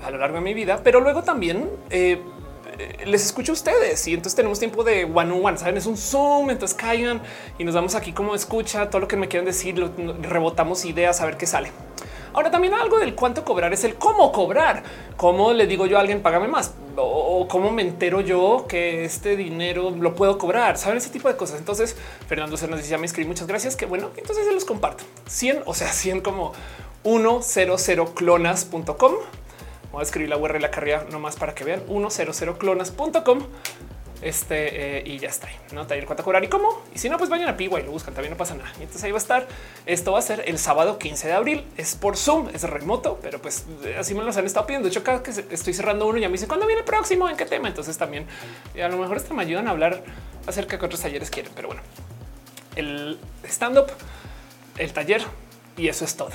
[SPEAKER 1] a lo largo de mi vida, pero luego también eh, les escucho a ustedes y entonces tenemos tiempo de one on one, saben, es un zoom, entonces caigan y nos damos aquí como escucha todo lo que me quieren decir, rebotamos ideas a ver qué sale. Ahora también algo del cuánto cobrar es el cómo cobrar. ¿Cómo le digo yo a alguien págame más? O cómo me entero yo que este dinero lo puedo cobrar? Saben ese tipo de cosas. Entonces Fernando se nos dice, me escribí muchas gracias. Que bueno, entonces se los comparto 100, o sea, 100 como 100clonas.com. Voy a escribir la URL la carrera nomás para que vean 100clonas.com Este eh, y ya está. No taller cuánto cobrar y cómo. Y si no, pues vayan a Pigua y lo buscan. También no pasa nada. Y entonces ahí va a estar. Esto va a ser el sábado 15 de abril. Es por Zoom, es remoto, pero pues así me los han estado pidiendo. De hecho, cada que estoy cerrando uno, ya me dice cuándo viene el próximo, en qué tema. Entonces también a lo mejor hasta me ayudan a hablar acerca de qué otros talleres quieren. Pero bueno, el stand up, el taller y eso es todo.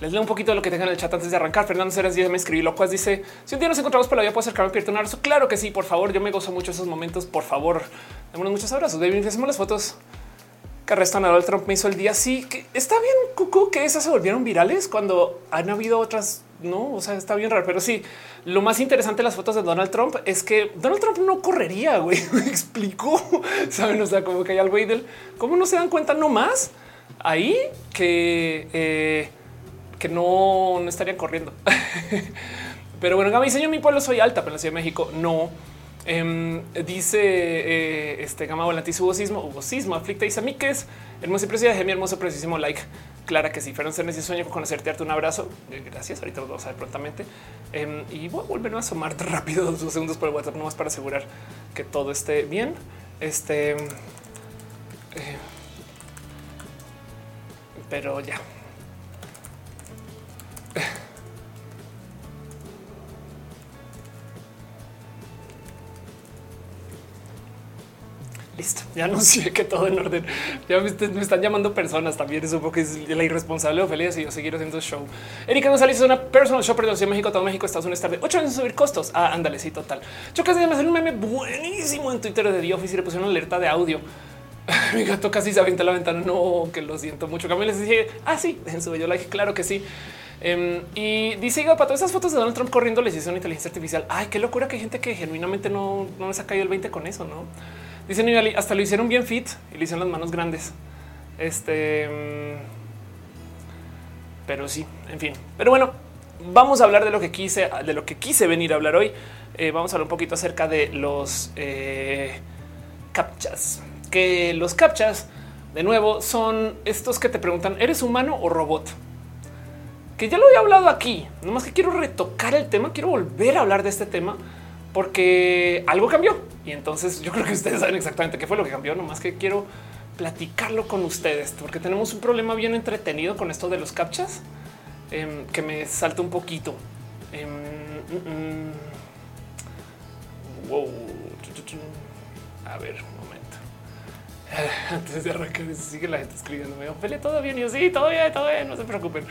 [SPEAKER 1] Les leo un poquito de lo que tengan en el chat antes de arrancar. Fernando Ceres me escribí locuas. Dice: Si un día nos encontramos por la vida, puedo acercarme a pierto un abrazo. Claro que sí, por favor. Yo me gozo mucho esos momentos. Por favor, démonos muchos abrazos. Baby, hacemos las fotos que arrestan a Donald Trump. Me hizo el día. Sí, que está bien, cucú, que esas se volvieron virales cuando han habido otras. No, o sea, está bien raro, pero sí. Lo más interesante de las fotos de Donald Trump es que Donald Trump no correría. Güey, me explicó. Saben, o sea, como que hay algo ahí del cómo no se dan cuenta nomás ahí que eh, que no, no estarían corriendo. pero bueno, Gaby dice yo mi pueblo soy alta, pero en la Ciudad de México no. Em, dice eh, este Gama Volantis hubo sismo, hubo sismo, aflicta dice a mí que es hermoso y precioso, mi hermoso, precisísimo like. Clara que sí, fueron ser y sueño con conocerte, darte un abrazo. Eh, gracias. Ahorita lo vamos a ver prontamente. Em, y voy a volver a asomar rápido dos segundos por el WhatsApp, nomás para asegurar que todo esté bien. Este, eh, pero ya. Listo, ya anuncié que todo en orden. Ya me, están llamando personas también. Es un poco es la irresponsable Ophelia si yo seguir haciendo show. Erika González es una personal shopper de la Ciudad de México, todo México, Estados Unidos, tarde ocho años subir costos. Ah, ándale, sí, total. Yo casi me un meme buenísimo en Twitter de The Office y le pusieron alerta de audio. Mi gato casi se avienta la ventana. No, que lo siento mucho. Camilo les dije, ah, sí, en su yo like, claro que sí. Em, y dice para todas esas fotos de Donald Trump corriendo les hizo una inteligencia artificial. Ay, qué locura que hay gente que genuinamente no, no les ha caído el 20 con eso, no? Dice Nigali, hasta lo hicieron bien fit y le hicieron las manos grandes. Este, em, pero sí, en fin. Pero bueno, vamos a hablar de lo que quise, de lo que quise venir a hablar hoy. Eh, vamos a hablar un poquito acerca de los eh, captchas, que los captchas, de nuevo, son estos que te preguntan, ¿eres humano o robot? Que ya lo había hablado aquí, nomás que quiero retocar el tema, quiero volver a hablar de este tema porque algo cambió y entonces yo creo que ustedes saben exactamente qué fue lo que cambió, nomás que quiero platicarlo con ustedes porque tenemos un problema bien entretenido con esto de los captchas em, que me salta un poquito. Em, mm, mm. wow. A ver, antes de arrancar, sigue la gente escribiendo. Me todo bien. Y yo sí, todo bien, todo bien. No se preocupen.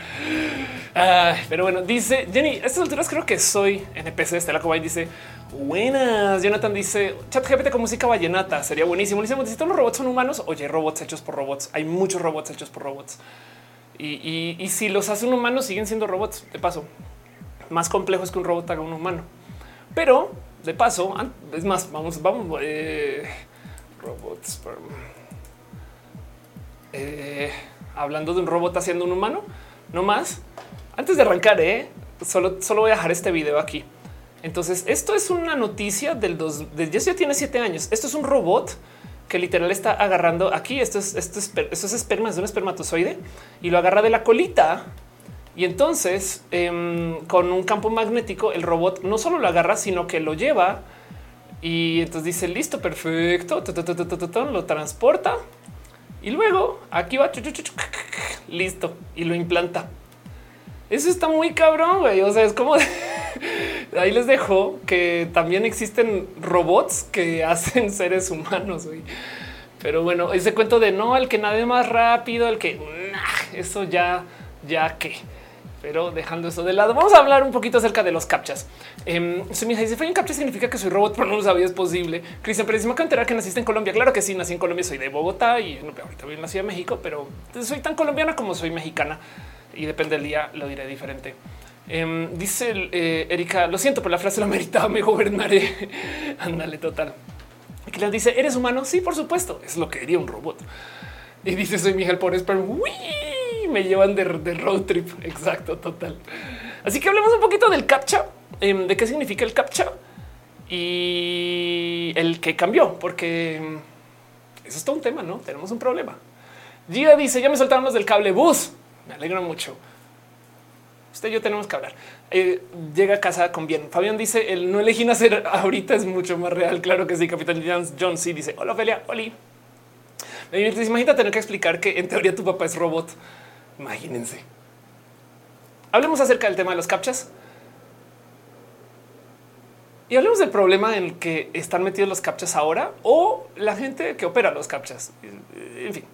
[SPEAKER 1] pero bueno, dice Jenny, a estas alturas creo que soy NPC. Estela Cobay dice buenas. Jonathan dice chat GPT con música vallenata. Sería buenísimo. Dice, si todos los robots son humanos, oye, robots hechos por robots. Hay muchos robots hechos por robots. Y, si los hacen humanos, siguen siendo robots. De paso, más complejos que un robot haga un humano. Pero de paso, es más, vamos, vamos. Eh, robots. Eh, hablando de un robot haciendo un humano, no más. Antes de arrancar, eh, solo, solo voy a dejar este video aquí. Entonces, esto es una noticia del dos, de, ya tiene siete años. Esto es un robot que literal está agarrando aquí. Esto es, esto es, esto es esperma, es un espermatozoide y lo agarra de la colita. Y entonces, em, con un campo magnético, el robot no solo lo agarra, sino que lo lleva y entonces dice listo, perfecto, lo transporta y luego aquí va listo y lo implanta. Eso está muy cabrón, güey. O sea, es como ahí les dejo que también existen robots que hacen seres humanos. Güey. Pero bueno, ese cuento de no, el que nade más rápido, el que eso ya, ya que. Pero dejando eso de lado, vamos a hablar un poquito acerca de los captchas. Eh, si me dice, fue un captcha significa que soy robot, pero no lo sabía, es posible. Cristian, pero me enterar que naciste en Colombia. Claro que sí, nací en Colombia, soy de Bogotá y no, ahorita vivo en la Ciudad México, pero soy tan colombiana como soy mexicana y depende del día, lo diré diferente. Em, dice eh, Erika, lo siento, pero la frase la meritaba, me gobernaré. Ándale, total. Aquí les dice, ¿eres humano? Sí, por supuesto, es lo que diría un robot. Y dice, soy Miguel por pero me llevan de, road trip. Exacto, total. Así que hablemos un poquito del captcha, em, de qué significa el captcha y el que cambió, porque em, eso es todo un tema, ¿no? Tenemos un problema. Gia dice, ya me soltaron los del cable bus. Me alegro mucho. Usted y yo tenemos que hablar. Eh, llega a casa con bien. Fabián dice el no elegí nacer ahorita es mucho más real. Claro que sí. Capitán John sí dice hola Ophelia, Oli. Imagínate tener que explicar que en teoría tu papá es robot. Imagínense. Hablemos acerca del tema de los captchas. Y hablemos del problema en el que están metidos los captchas ahora o la gente que opera los captchas. En fin.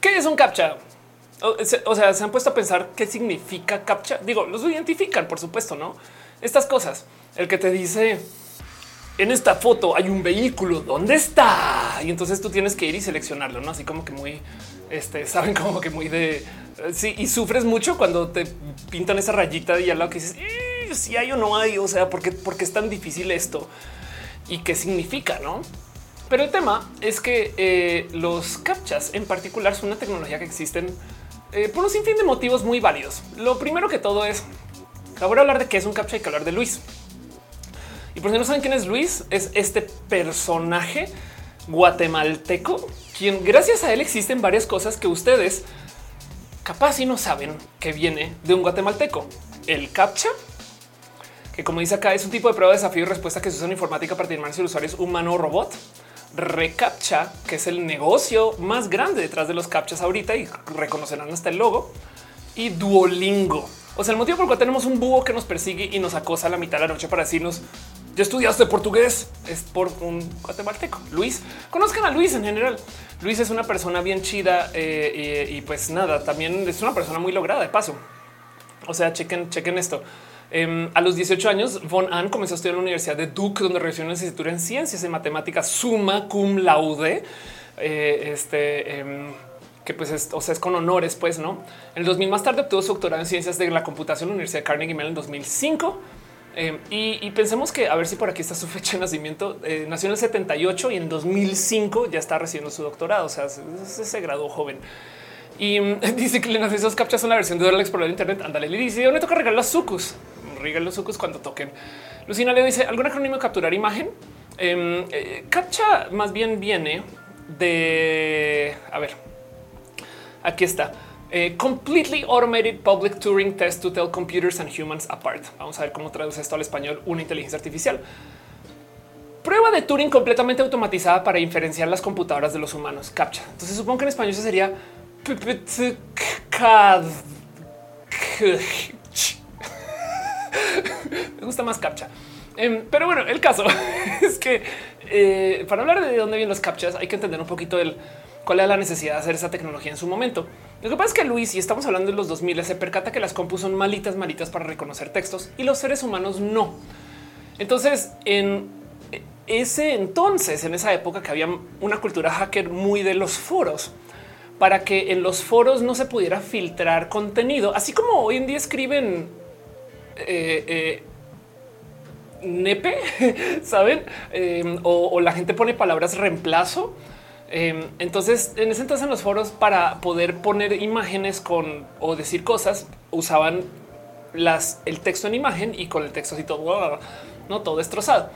[SPEAKER 1] ¿Qué es un captcha? O sea, se han puesto a pensar qué significa captcha. Digo, los identifican, por supuesto, no? Estas cosas, el que te dice en esta foto hay un vehículo, ¿dónde está? Y entonces tú tienes que ir y seleccionarlo, no? Así como que muy, este, saben como que muy de sí. Y sufres mucho cuando te pintan esa rayita y al lado que dices si hay o no hay. O sea, porque, porque es tan difícil esto y qué significa, no? Pero el tema es que eh, los captchas en particular son una tecnología que existen eh, por un sinfín de motivos muy válidos. Lo primero que todo es ahora hablar de qué es un captcha y que hablar de Luis. Y por si no saben quién es Luis, es este personaje guatemalteco, quien gracias a él existen varias cosas que ustedes capaz y no saben que viene de un guatemalteco. El captcha, que como dice acá, es un tipo de prueba de desafío y respuesta que se usa en informática para determinar si el usuario es humano o robot. Recaptcha, que es el negocio más grande detrás de los captchas ahorita y reconocerán hasta el logo. Y Duolingo. O sea, el motivo por el cual tenemos un búho que nos persigue y nos acosa a la mitad de la noche para decirnos ya estudiaste portugués es por un guatemalteco. Luis, conozcan a Luis en general. Luis es una persona bien chida eh, y, pues nada, también es una persona muy lograda de paso. O sea, chequen, chequen esto. Em, a los 18 años, Von Ann comenzó a estudiar en la Universidad de Duke, donde recibió una licenciatura en ciencias y matemáticas summa cum laude. Eh, este em, que pues es, o sea, es con honores, pues no. En el 2000 más tarde obtuvo su doctorado en ciencias de la computación en la Universidad de Carnegie Mellon en 2005. Em, y, pensemos que a ver si por aquí está su fecha de nacimiento. Eh, nació en el 78 y en 2005 ya está recibiendo su doctorado. O sea, se, graduó joven. Y dice que esos captchas son la versión de Dora Explorar Internet. Ándale, le dice: Yo me toca regalar los sucus regalen los sucos cuando toquen. Lucina le dice algún acrónimo de capturar imagen. Em, eh, captcha más bien viene de a ver, aquí está. Eh, completely automated public Turing test to tell computers and humans apart. Vamos a ver cómo traduce esto al español una inteligencia artificial. Prueba de Turing completamente automatizada para inferenciar las computadoras de los humanos. Captcha. Entonces supongo que en español eso sería Me gusta más captcha. Em, pero bueno, el caso es que eh, para hablar de dónde vienen los captchas hay que entender un poquito el cuál es la necesidad de hacer esa tecnología en su momento. Lo que pasa es que Luis, y estamos hablando de los 2000, se percata que las compus son malitas, malitas para reconocer textos y los seres humanos no. Entonces, en ese entonces, en esa época que había una cultura hacker muy de los foros, para que en los foros no se pudiera filtrar contenido, así como hoy en día escriben eh, eh, nepe, saben? Eh, o, la gente pone palabras reemplazo. entonces, en ese entonces en los foros para poder poner imágenes con o decir cosas usaban las el texto en imagen y con el texto así todo, no todo destrozado.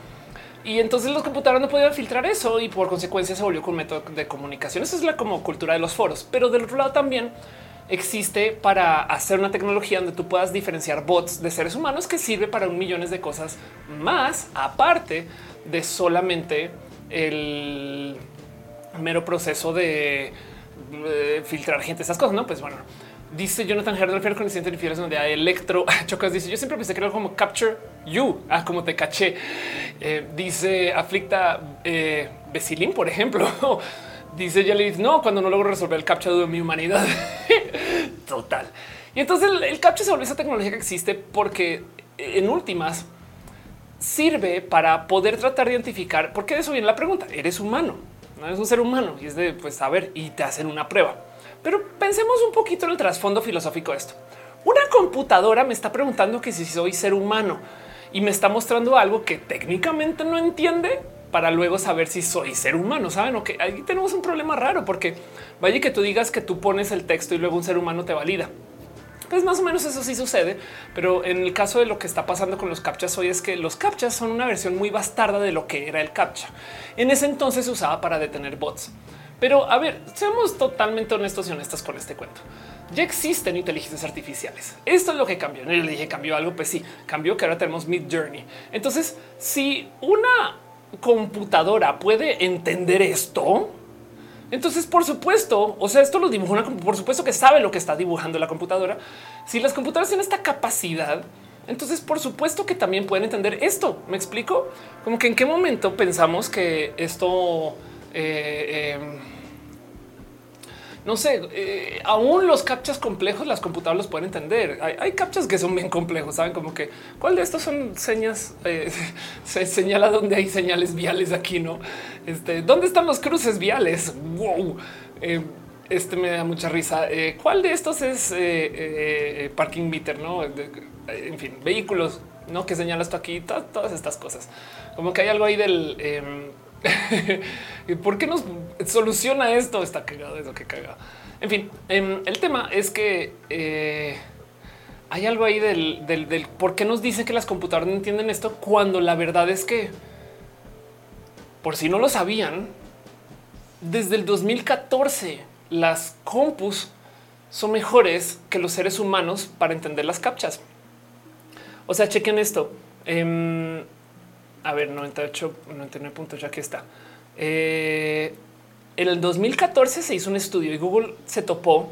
[SPEAKER 1] Y entonces los computadores no podían filtrar eso y por consecuencia se volvió con método de comunicación. Esa es la como cultura de los foros, pero del otro lado también existe para hacer una tecnología donde tú puedas diferenciar bots de seres humanos que sirve para un millones de cosas más aparte de solamente el mero proceso de filtrar gente, esas cosas, no? Pues bueno, dice Jonathan Herder con el siguiente donde hay electro chocas. Dice yo siempre pensé que era como capture you, ah, como te caché. Eh, dice aflicta eh, por ejemplo. Dice dice, no, cuando no logro resolver el captcha de mi humanidad. Total. Y entonces el, captcha se vuelve esa tecnología que existe porque en últimas sirve para poder tratar de identificar, porque de eso viene la pregunta, eres humano, no eres un ser humano y es de pues saber y te hacen una prueba. Pero pensemos un poquito en el trasfondo filosófico de esto. Una computadora me está preguntando que si soy ser humano y me está mostrando algo que técnicamente no entiende para luego saber si soy ser humano. Saben o que ahí tenemos un problema raro porque vaya que tú digas que tú pones el texto y luego un ser humano te valida. Pues más o menos eso sí sucede, pero en el caso de lo que está pasando con los captchas hoy es que los captchas son una versión muy bastarda de lo que era el captcha. En ese entonces se usaba para detener bots. Pero a ver, seamos totalmente honestos y honestas con este cuento. Ya existen inteligencias artificiales. Esto es lo que cambió. No le dije cambió algo, pues sí, cambió que ahora tenemos Mid Journey. Entonces, si una computadora puede entender esto, entonces, por supuesto, o sea, esto lo dibujó una, por supuesto que sabe lo que está dibujando la computadora. Si las computadoras tienen esta capacidad, entonces por supuesto que también pueden entender esto. ¿Me explico? Como que en qué momento pensamos que esto... Eh, em, no sé, eh, aún los captchas complejos, las computadoras los pueden entender. Hay, captchas que son bien complejos, saben como que cuál de estos son señas, eh, se señala dónde hay señales viales aquí, no? Este, dónde están los cruces viales? Wow. Eh, este me da mucha risa. ¿Cuál de estos es parking meter? No, en fin, vehículos, no que señala esto aquí, todas estas cosas. Como que hay algo ahí del em, ¿Por qué nos soluciona esto? Está cagado, eso que caga. En fin, em, el tema es que eh, hay algo ahí del, por qué nos dice que las computadoras no entienden esto cuando la verdad es que, por si no lo sabían, desde el 2014 las compus son mejores que los seres humanos para entender las captchas. O sea, chequen esto. Em, a ver, 98, 99 puntos, ya que está. Eh, en el 2014 se hizo un estudio y Google se topó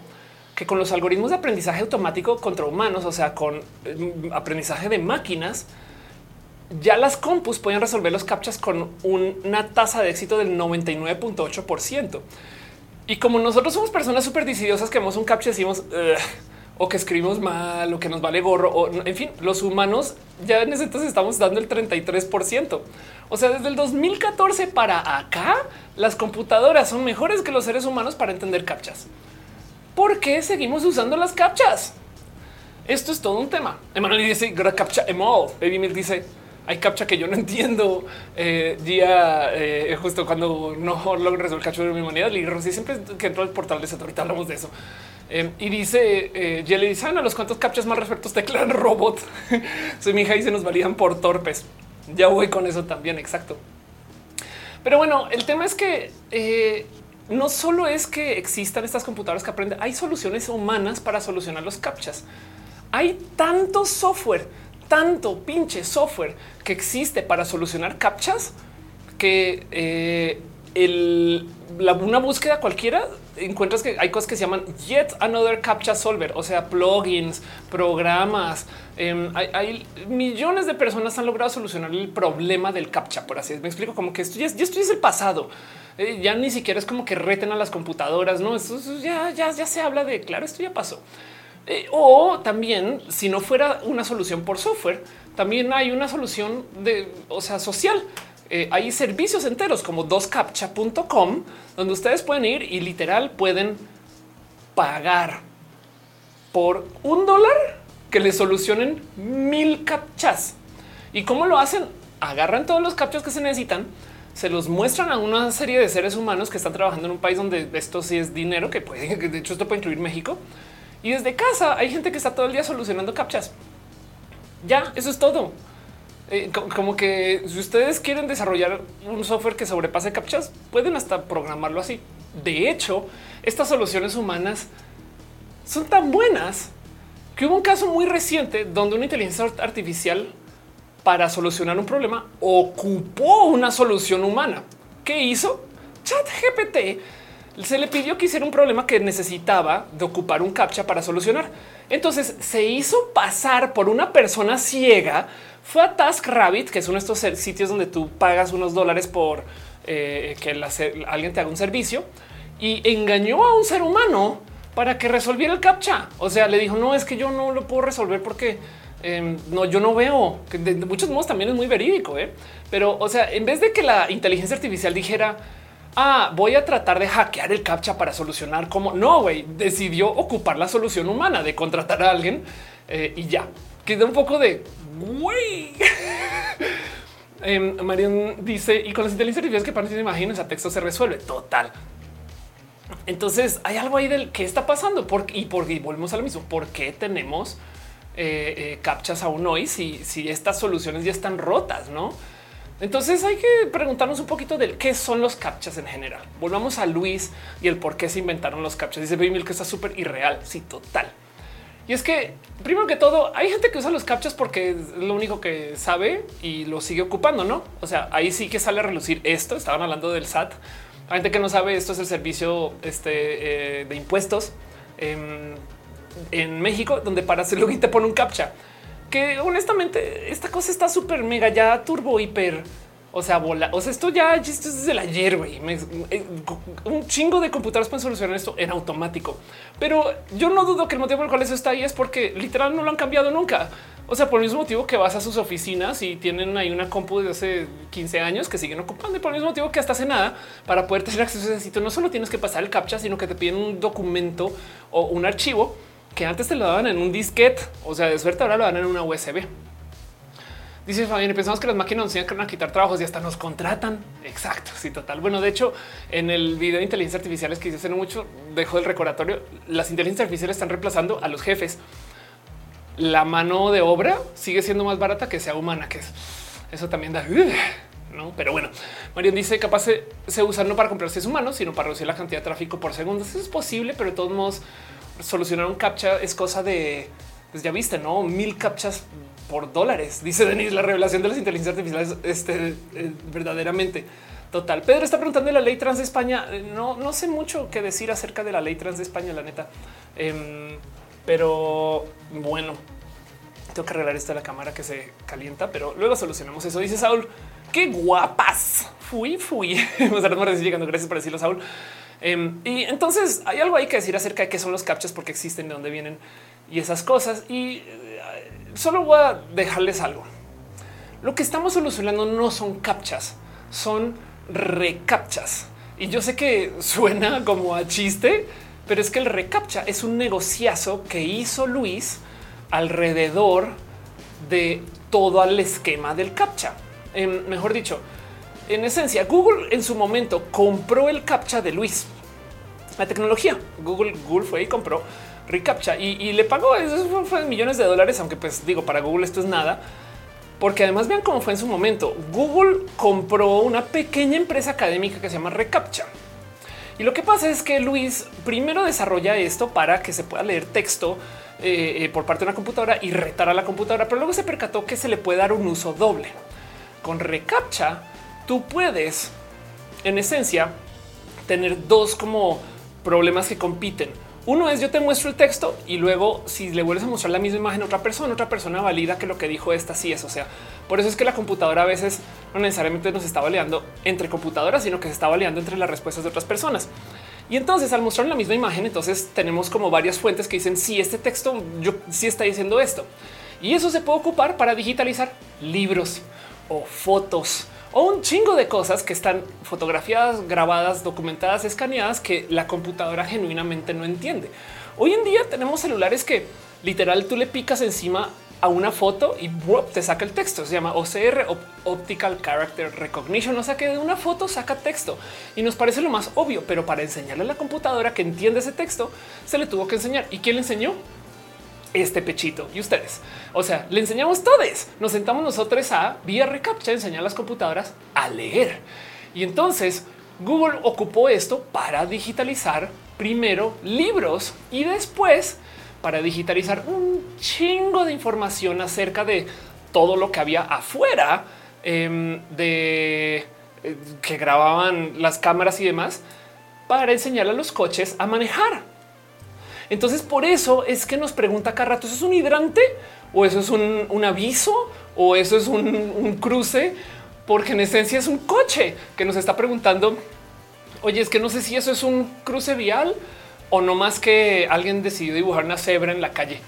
[SPEAKER 1] que con los algoritmos de aprendizaje automático contra humanos, o sea, con mm, aprendizaje de máquinas, ya las compus pueden resolver los captchas con una tasa de éxito del 99.8%. Y como nosotros somos personas súper decidiosas que vemos un captcha, decimos o que escribimos mal o que nos vale gorro o en fin, los humanos ya en ese entonces estamos dando el 33%. O sea, desde el 2014 para acá, las computadoras son mejores que los seres humanos para entender captchas. ¿Por qué seguimos usando las captchas? Esto es todo un tema. Emanuel dice captcha emol. Baby Milk dice hay captcha que yo no entiendo. Eh, día eh, justo cuando no logro resolver captcha de mi humanidad, y siempre que entro al portal de ese ahorita hablamos de eso. Em, y dice eh, Jelly dice a los cuantos captchas más respectos teclan robot. Soy mi hija y se nos valían por torpes. Ya voy con eso también. Exacto. Pero bueno, el tema es que eh, no solo es que existan estas computadoras que aprenden, hay soluciones humanas para solucionar los captchas. Hay tanto software, tanto pinche software que existe para solucionar captchas que eh, el, una búsqueda cualquiera encuentras que hay cosas que se llaman yet another captcha solver, o sea, plugins, programas. Em, hay, millones de personas han logrado solucionar el problema del captcha, por así es. Me explico como que esto ya, esto es el pasado. Eh, ya ni siquiera es como que reten a las computadoras, no? Eso, ya, ya, ya se habla de claro, esto ya pasó. Eh, o también, si no fuera una solución por software, también hay una solución de, o sea, social. Eh, hay servicios enteros como doscaptcha.com donde ustedes pueden ir y literal pueden pagar por un dólar que les solucionen mil captchas. ¿Y cómo lo hacen? Agarran todos los captchas que se necesitan, se los muestran a una serie de seres humanos que están trabajando en un país donde esto sí es dinero, que puede, de hecho esto puede incluir México. Y desde casa hay gente que está todo el día solucionando captchas. Ya, eso es todo. Eh, como que si ustedes quieren desarrollar un software que sobrepase captchas, pueden hasta programarlo así. De hecho, estas soluciones humanas son tan buenas que hubo un caso muy reciente donde una inteligencia artificial para solucionar un problema ocupó una solución humana. ¿Qué hizo? Chat GPT se le pidió que hiciera un problema que necesitaba de ocupar un captcha para solucionar. Entonces se hizo pasar por una persona ciega fue a TaskRabbit, que es uno de estos sitios donde tú pagas unos dólares por eh, que alguien te haga un servicio y engañó a un ser humano para que resolviera el captcha. O sea, le dijo no es que yo no lo puedo resolver porque em, no, yo no veo que de, muchos modos también es muy verídico, ¿eh? pero o sea, en vez de que la inteligencia artificial dijera ah, voy a tratar de hackear el captcha para solucionar cómo no, güey, decidió ocupar la solución humana de contratar a alguien eh, y ya queda un poco de güey. eh, dice y con las inteligencias artificiales que parecen imágenes a texto se resuelve total. Entonces hay algo ahí del que está pasando porque y porque volvemos a lo mismo. ¿Por qué tenemos eh, eh, captchas aún hoy si, si estas soluciones ya están rotas? No? Entonces hay que preguntarnos un poquito del qué son los captchas en general. Volvamos a Luis y el por qué se inventaron los captchas. Dice Baby que está súper irreal. Sí, total. Y es que primero que todo hay gente que usa los captchas porque es lo único que sabe y lo sigue ocupando, no? O sea, ahí sí que sale a relucir esto. Estaban hablando del SAT. Hay gente que no sabe esto es el servicio este, eh, de impuestos en, en México, donde para hacerlo te pone un captcha que honestamente esta cosa está súper mega ya turbo hiper. O sea, bola. O sea, esto ya esto es desde el ayer, un chingo de computadoras pueden solucionar esto en automático. Pero yo no dudo que el motivo por el cual eso está ahí es porque literal no lo han cambiado nunca. O sea, por el mismo motivo que vas a sus oficinas y tienen ahí una compu de hace 15 años que siguen ocupando y por el mismo motivo que hasta hace nada para poder tener acceso a ese sitio. No solo tienes que pasar el captcha, sino que te piden un documento o un archivo que antes te lo daban en un disquete, o sea, de suerte ahora lo dan en una USB. Dice Fabián, pensamos que las máquinas nos iban a quitar trabajos y hasta nos contratan. Exacto, sí, total. Bueno, de hecho, en el video de inteligencia artificiales que hice mucho, dejo el recordatorio, las inteligencias artificiales están reemplazando a los jefes. La mano de obra sigue siendo más barata que sea humana, que es eso también da. No, pero bueno, Marion dice capaz se usa no para comprar seres humanos, sino para reducir la cantidad de tráfico por segundo. Eso es posible, pero de todos modos solucionar un captcha es cosa de, pues ya viste, no mil captchas por dólares. Dice Denis, la revelación de las inteligencias artificiales este, eh, verdaderamente total. Pedro está preguntando de la ley trans de España. No, no sé mucho que decir acerca de la ley trans de España, la neta. Em, pero bueno, tengo que arreglar esto de la cámara que se calienta, pero luego solucionamos eso. Dice Saúl, qué guapas. Fui, fui. Vamos a. Gracias por decirlo, Saúl. Em, y entonces hay algo ahí que decir acerca de qué son los captchas, porque existen, de dónde vienen y esas cosas. Y eh, solo voy a dejarles algo. Lo que estamos solucionando no son captchas, son recaptchas. Y yo sé que suena como a chiste, pero es que el recaptcha es un negociazo que hizo Luis alrededor de todo el esquema del captcha. Em, mejor dicho, en esencia, Google en su momento compró el captcha de Luis, la tecnología. Google, Google fue y compró reCAPTCHA y, le pagó eso fue millones de dólares, aunque pues digo para Google esto es nada, porque además vean cómo fue en su momento. Google compró una pequeña empresa académica que se llama reCAPTCHA. Y lo que pasa es que Luis primero desarrolla esto para que se pueda leer texto eh, eh, por parte de una computadora y retar a la computadora, pero luego se percató que se le puede dar un uso doble. Con reCAPTCHA tú puedes, en esencia, tener dos como problemas que compiten. Uno es yo te muestro el texto y luego si le vuelves a mostrar la misma imagen a otra persona, otra persona valida que lo que dijo esta sí es. O sea, por eso es que la computadora a veces no necesariamente nos está baleando entre computadoras, sino que se está baleando entre las respuestas de otras personas. Y entonces al mostrar la misma imagen, entonces tenemos como varias fuentes que dicen si este texto yo sí está diciendo esto. Y eso se puede ocupar para digitalizar libros o fotos o un chingo de cosas que están fotografiadas, grabadas, documentadas, escaneadas que la computadora genuinamente no entiende. Hoy en día tenemos celulares que literal tú le picas encima a una foto y te saca el texto. Se llama OCR, Optical Character Recognition. O sea que de una foto saca texto y nos parece lo más obvio, pero para enseñarle a la computadora que entiende ese texto, se le tuvo que enseñar. ¿Y quién le enseñó? Este pechito y ustedes. O sea, le enseñamos todos. Nos sentamos nosotros a vía recaptcha enseñar las computadoras a leer. Y entonces Google ocupó esto para digitalizar primero libros y después para digitalizar un chingo de información acerca de todo lo que había afuera em, de eh, que grababan las cámaras y demás para enseñar a los coches a manejar. Entonces, por eso es que nos pregunta cada rato: ¿eso es un hidrante o eso es un, aviso o eso es un, un cruce? Porque en esencia es un coche que nos está preguntando: Oye, es que no sé si eso es un cruce vial o no más que alguien decidió dibujar una cebra en la calle.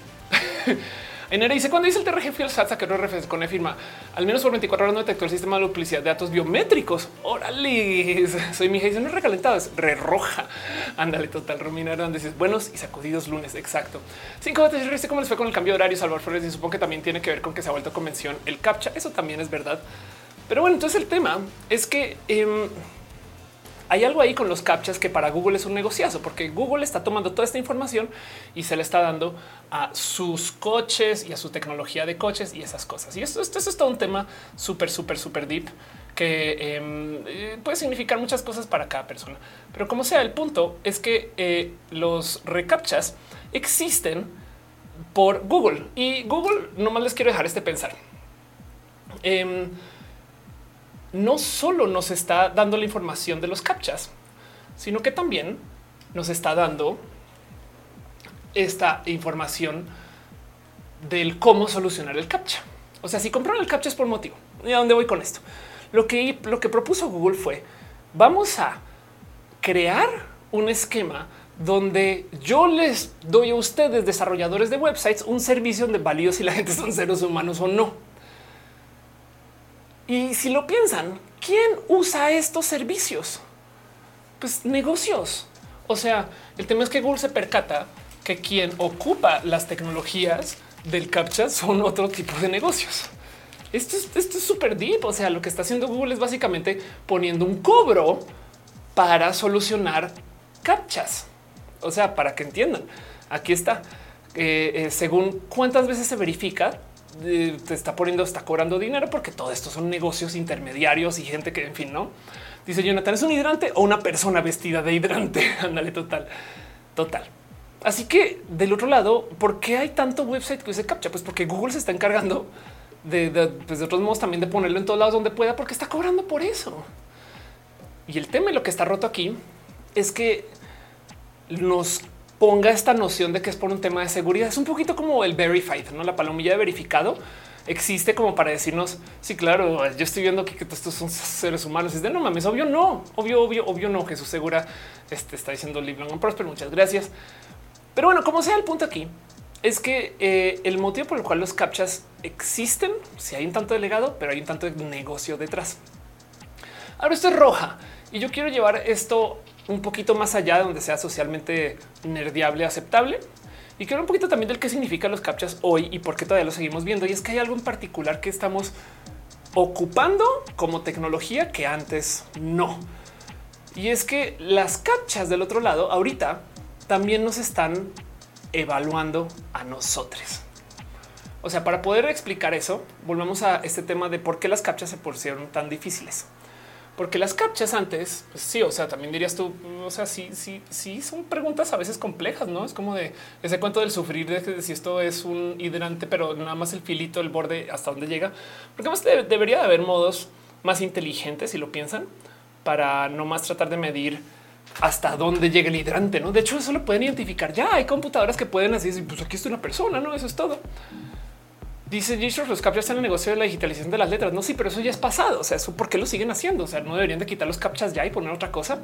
[SPEAKER 1] Enero dice cuando dice el TRG fui al SAT que referencia con firma al menos por 24 horas no detectó el sistema de duplicidad de datos biométricos. Órale, soy mi dice no es recalentado, es re roja. Ándale, total. Romina donde dices buenos y sacudidos lunes. Exacto. Cinco veces cómo les fue con el cambio de horario. Salvador Flores y supongo que también tiene que ver con que se ha vuelto convención el captcha. Eso también es verdad. Pero bueno, entonces el tema es que em, hay algo ahí con los captchas que para Google es un negociazo, porque Google está tomando toda esta información y se le está dando a sus coches y a su tecnología de coches y esas cosas. Y esto, es todo un tema súper, súper, súper deep que em, eh, puede significar muchas cosas para cada persona. Pero como sea, el punto es que eh, los recaptchas existen por Google y Google nomás les quiero dejar este pensar. Em, no solo nos está dando la información de los captchas, sino que también nos está dando esta información del cómo solucionar el captcha. O sea, si compraron el captcha es por motivo. ¿Y a dónde voy con esto? Lo que, lo que propuso Google fue, vamos a crear un esquema donde yo les doy a ustedes, desarrolladores de websites, un servicio donde valido si la gente son seres humanos o no. Y si lo piensan, ¿quién usa estos servicios? Pues negocios. O sea, el tema es que Google se percata que quien ocupa las tecnologías del captcha son otro tipo de negocios. Esto es esto es súper deep. O sea, lo que está haciendo Google es básicamente poniendo un cobro para solucionar captchas. O sea, para que entiendan, aquí está. Eh, eh, según cuántas veces se verifica, te está poniendo, está cobrando dinero porque todo esto son negocios intermediarios y gente que, en fin, no dice Jonathan, es un hidrante o una persona vestida de hidrante. Ándale, total, total. Así que del otro lado, ¿por qué hay tanto website que se captcha? Pues porque Google se está encargando de, de, pues de otros modos también de ponerlo en todos lados donde pueda, porque está cobrando por eso. Y el tema y lo que está roto aquí es que nos ponga esta noción de que es por un tema de seguridad. Es un poquito como el verified, no la palomilla de verificado existe como para decirnos sí, claro, yo estoy viendo que, estos son seres humanos. Es de no mames, obvio, no, obvio, obvio, obvio, no. Jesús Segura este, está diciendo libre un Prosper. Muchas gracias. Pero bueno, como sea, el punto aquí es que eh, el motivo por el cual los captchas existen, si hay un tanto de legado, pero hay un tanto de negocio detrás. Ahora esto es roja y yo quiero llevar esto un poquito más allá de donde sea socialmente nerdiable, aceptable. Y quiero un poquito también del qué significan los captchas hoy y por qué todavía lo seguimos viendo. Y es que hay algo en particular que estamos ocupando como tecnología que antes no. Y es que las captchas del otro lado ahorita también nos están evaluando a nosotros. O sea, para poder explicar eso, volvemos a este tema de por qué las captchas se pusieron tan difíciles. Porque las captchas antes, pues sí, o sea, también dirías tú, o sea, sí, sí, sí, son preguntas a veces complejas, ¿no? Es como de ese cuento del sufrir, de, si esto es un hidrante, pero nada más el filito, el borde, hasta dónde llega. Porque más debería de haber modos más inteligentes, si lo piensan, para no más tratar de medir hasta dónde llega el hidrante, ¿no? De hecho, eso lo pueden identificar ya. Hay computadoras que pueden así decir, pues aquí está una persona, ¿no? Eso es todo. Dice Gisher, los captchas en el negocio de la digitalización de las letras. No, sí, pero eso ya es pasado. O sea, eso por qué lo siguen haciendo? O sea, no deberían de quitar los captchas ya y poner otra cosa.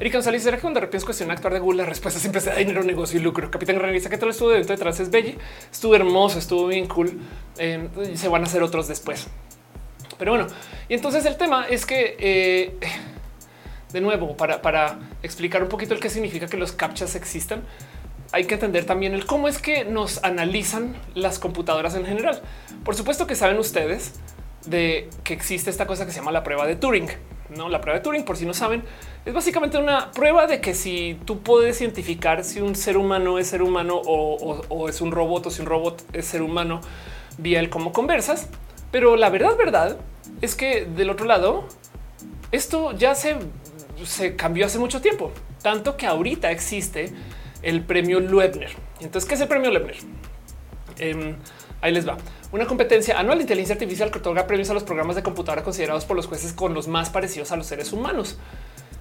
[SPEAKER 1] Erika González, ¿será que cuando de repente es cuestión actuar de Google, la respuesta siempre se da dinero, negocio y lucro? Capitán realiza que todo estuvo dentro detrás es bello, estuvo hermoso, estuvo bien cool. Eh, y se van a hacer otros después. Pero bueno, y entonces el tema es que eh, de nuevo, para, para explicar un poquito el qué significa que los captchas existan, hay que entender también el cómo es que nos analizan las computadoras en general. Por supuesto que saben ustedes de que existe esta cosa que se llama la prueba de Turing. No, la prueba de Turing, por si no saben, es básicamente una prueba de que si tú puedes identificar si un ser humano es ser humano o, es un robot o si un robot es ser humano vía el cómo conversas. Pero la verdad, verdad es que del otro lado, esto ya se, se cambió hace mucho tiempo, tanto que ahorita existe el premio Loebner. Entonces, ¿qué es el premio Loebner? Em, ahí les va. Una competencia anual de inteligencia artificial que otorga premios a los programas de computadora considerados por los jueces con los más parecidos a los seres humanos.